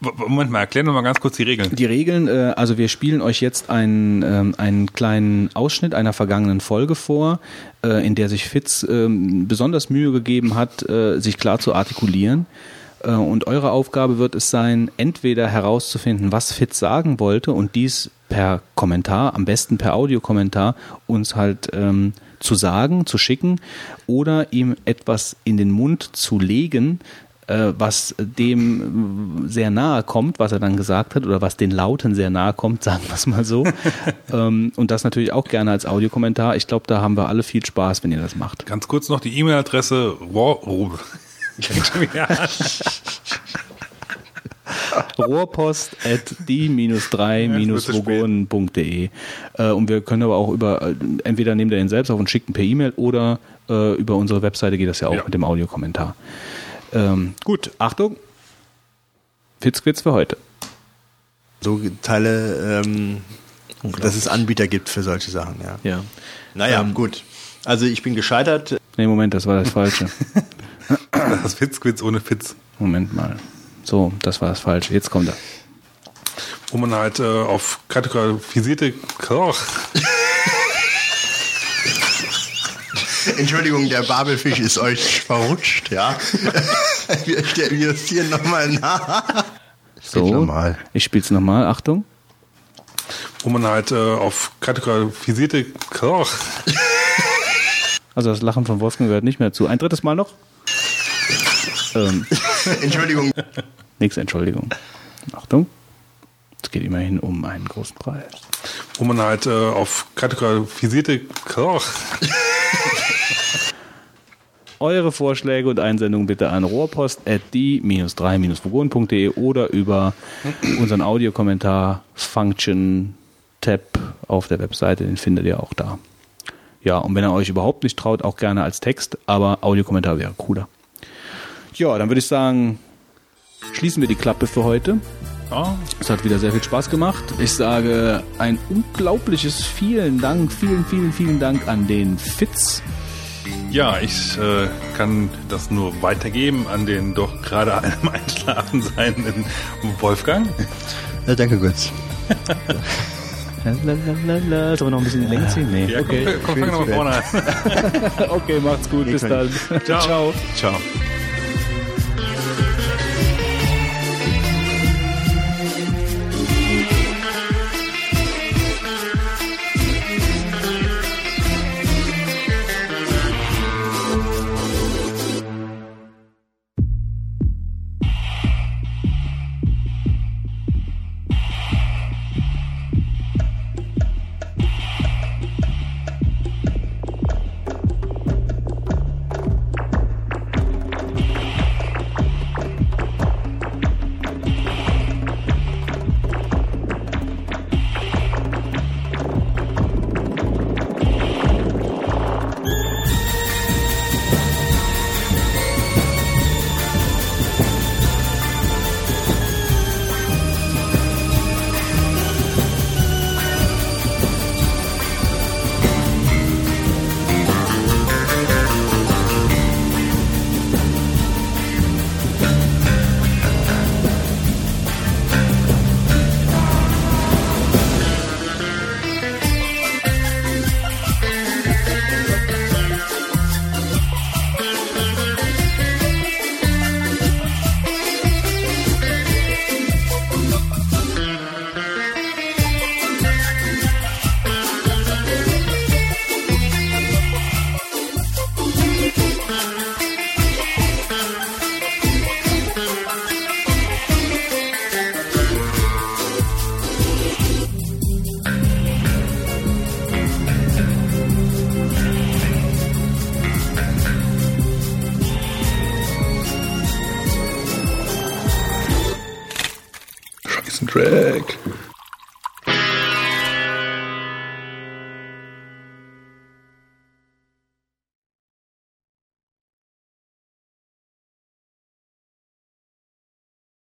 Moment mal, erklär noch mal ganz kurz die Regeln. die Regeln, äh, also wir spielen euch jetzt einen, ähm, einen kleinen Ausschnitt einer vergangenen Folge vor, äh, in der sich Fitz ähm, besonders Mühe gegeben hat, äh, sich klar zu artikulieren. Und eure Aufgabe wird es sein, entweder herauszufinden, was Fitz sagen wollte und dies per Kommentar, am besten per Audiokommentar, uns halt ähm, zu sagen, zu schicken oder ihm etwas in den Mund zu legen, äh, was dem sehr nahe kommt, was er dann gesagt hat, oder was den Lauten sehr nahe kommt, [laughs] sagen wir es mal so. ähm, und das natürlich auch gerne als Audiokommentar. Ich glaube, da haben wir alle viel Spaß, wenn ihr das macht. Ganz kurz noch die E-Mail-Adresse oh. [laughs] Rohrpost at die-3-vogonen.de äh, und wir können aber auch über, äh, entweder nehmt ihr den selbst auf und schickt ihn per E-Mail oder äh, über unsere Webseite geht das ja auch Ja. mit dem Audiokommentar. Ähm, gut, Achtung, Fitzquiz für heute. So Teile, ähm, dass es Anbieter gibt für solche Sachen, ja. Ja. Naja, gut. Also ich bin gescheitert. Nee, Moment, das war das Falsche. [laughs] Das Fitzquiz ohne Fitz. Moment mal. So, das war das Falsche. Jetzt kommt er. Wo man halt äh, auf kategorisierte Koch. [laughs] Entschuldigung, der Babelfisch ist euch verrutscht, ja. [laughs] wir, stellen- wir justieren nochmal nach. So, ich spiel's nochmal. Achtung. Wo man halt äh, auf kategorisierte Koch. [laughs] Also das Lachen von Wolfgang gehört nicht mehr zu. Ein drittes Mal noch. Ähm, Entschuldigung. nix, Entschuldigung. Achtung. Es geht immerhin um einen großen Preis. Wo man halt äh, auf kategorisierte Koch. Eure Vorschläge und Einsendungen bitte an rohrpost at die-3-vogonen.de oder über unseren Audiokommentar Function Tab auf der Webseite, den findet ihr auch da. Ja, und wenn ihr euch überhaupt nicht traut, auch gerne als Text, aber Audiokommentar wäre cooler. Ja, dann würde ich sagen, schließen wir die Klappe für heute. Ja, Es hat wieder sehr viel Spaß gemacht. Ich sage ein unglaubliches vielen Dank, vielen, vielen, vielen Dank an den Fitz. Ja ich äh, kann das nur weitergeben an den doch gerade [laughs] am Einschlafen seienden Wolfgang. Ja, danke, Götz. Lalalala. [laughs] Sollen wir noch ein bisschen die Länge ziehen? Nee. Ja, okay. komm, komm, fang nochmal vorne an. [laughs] okay, macht's gut. Bis dann. Ciao. Ciao. Ciao.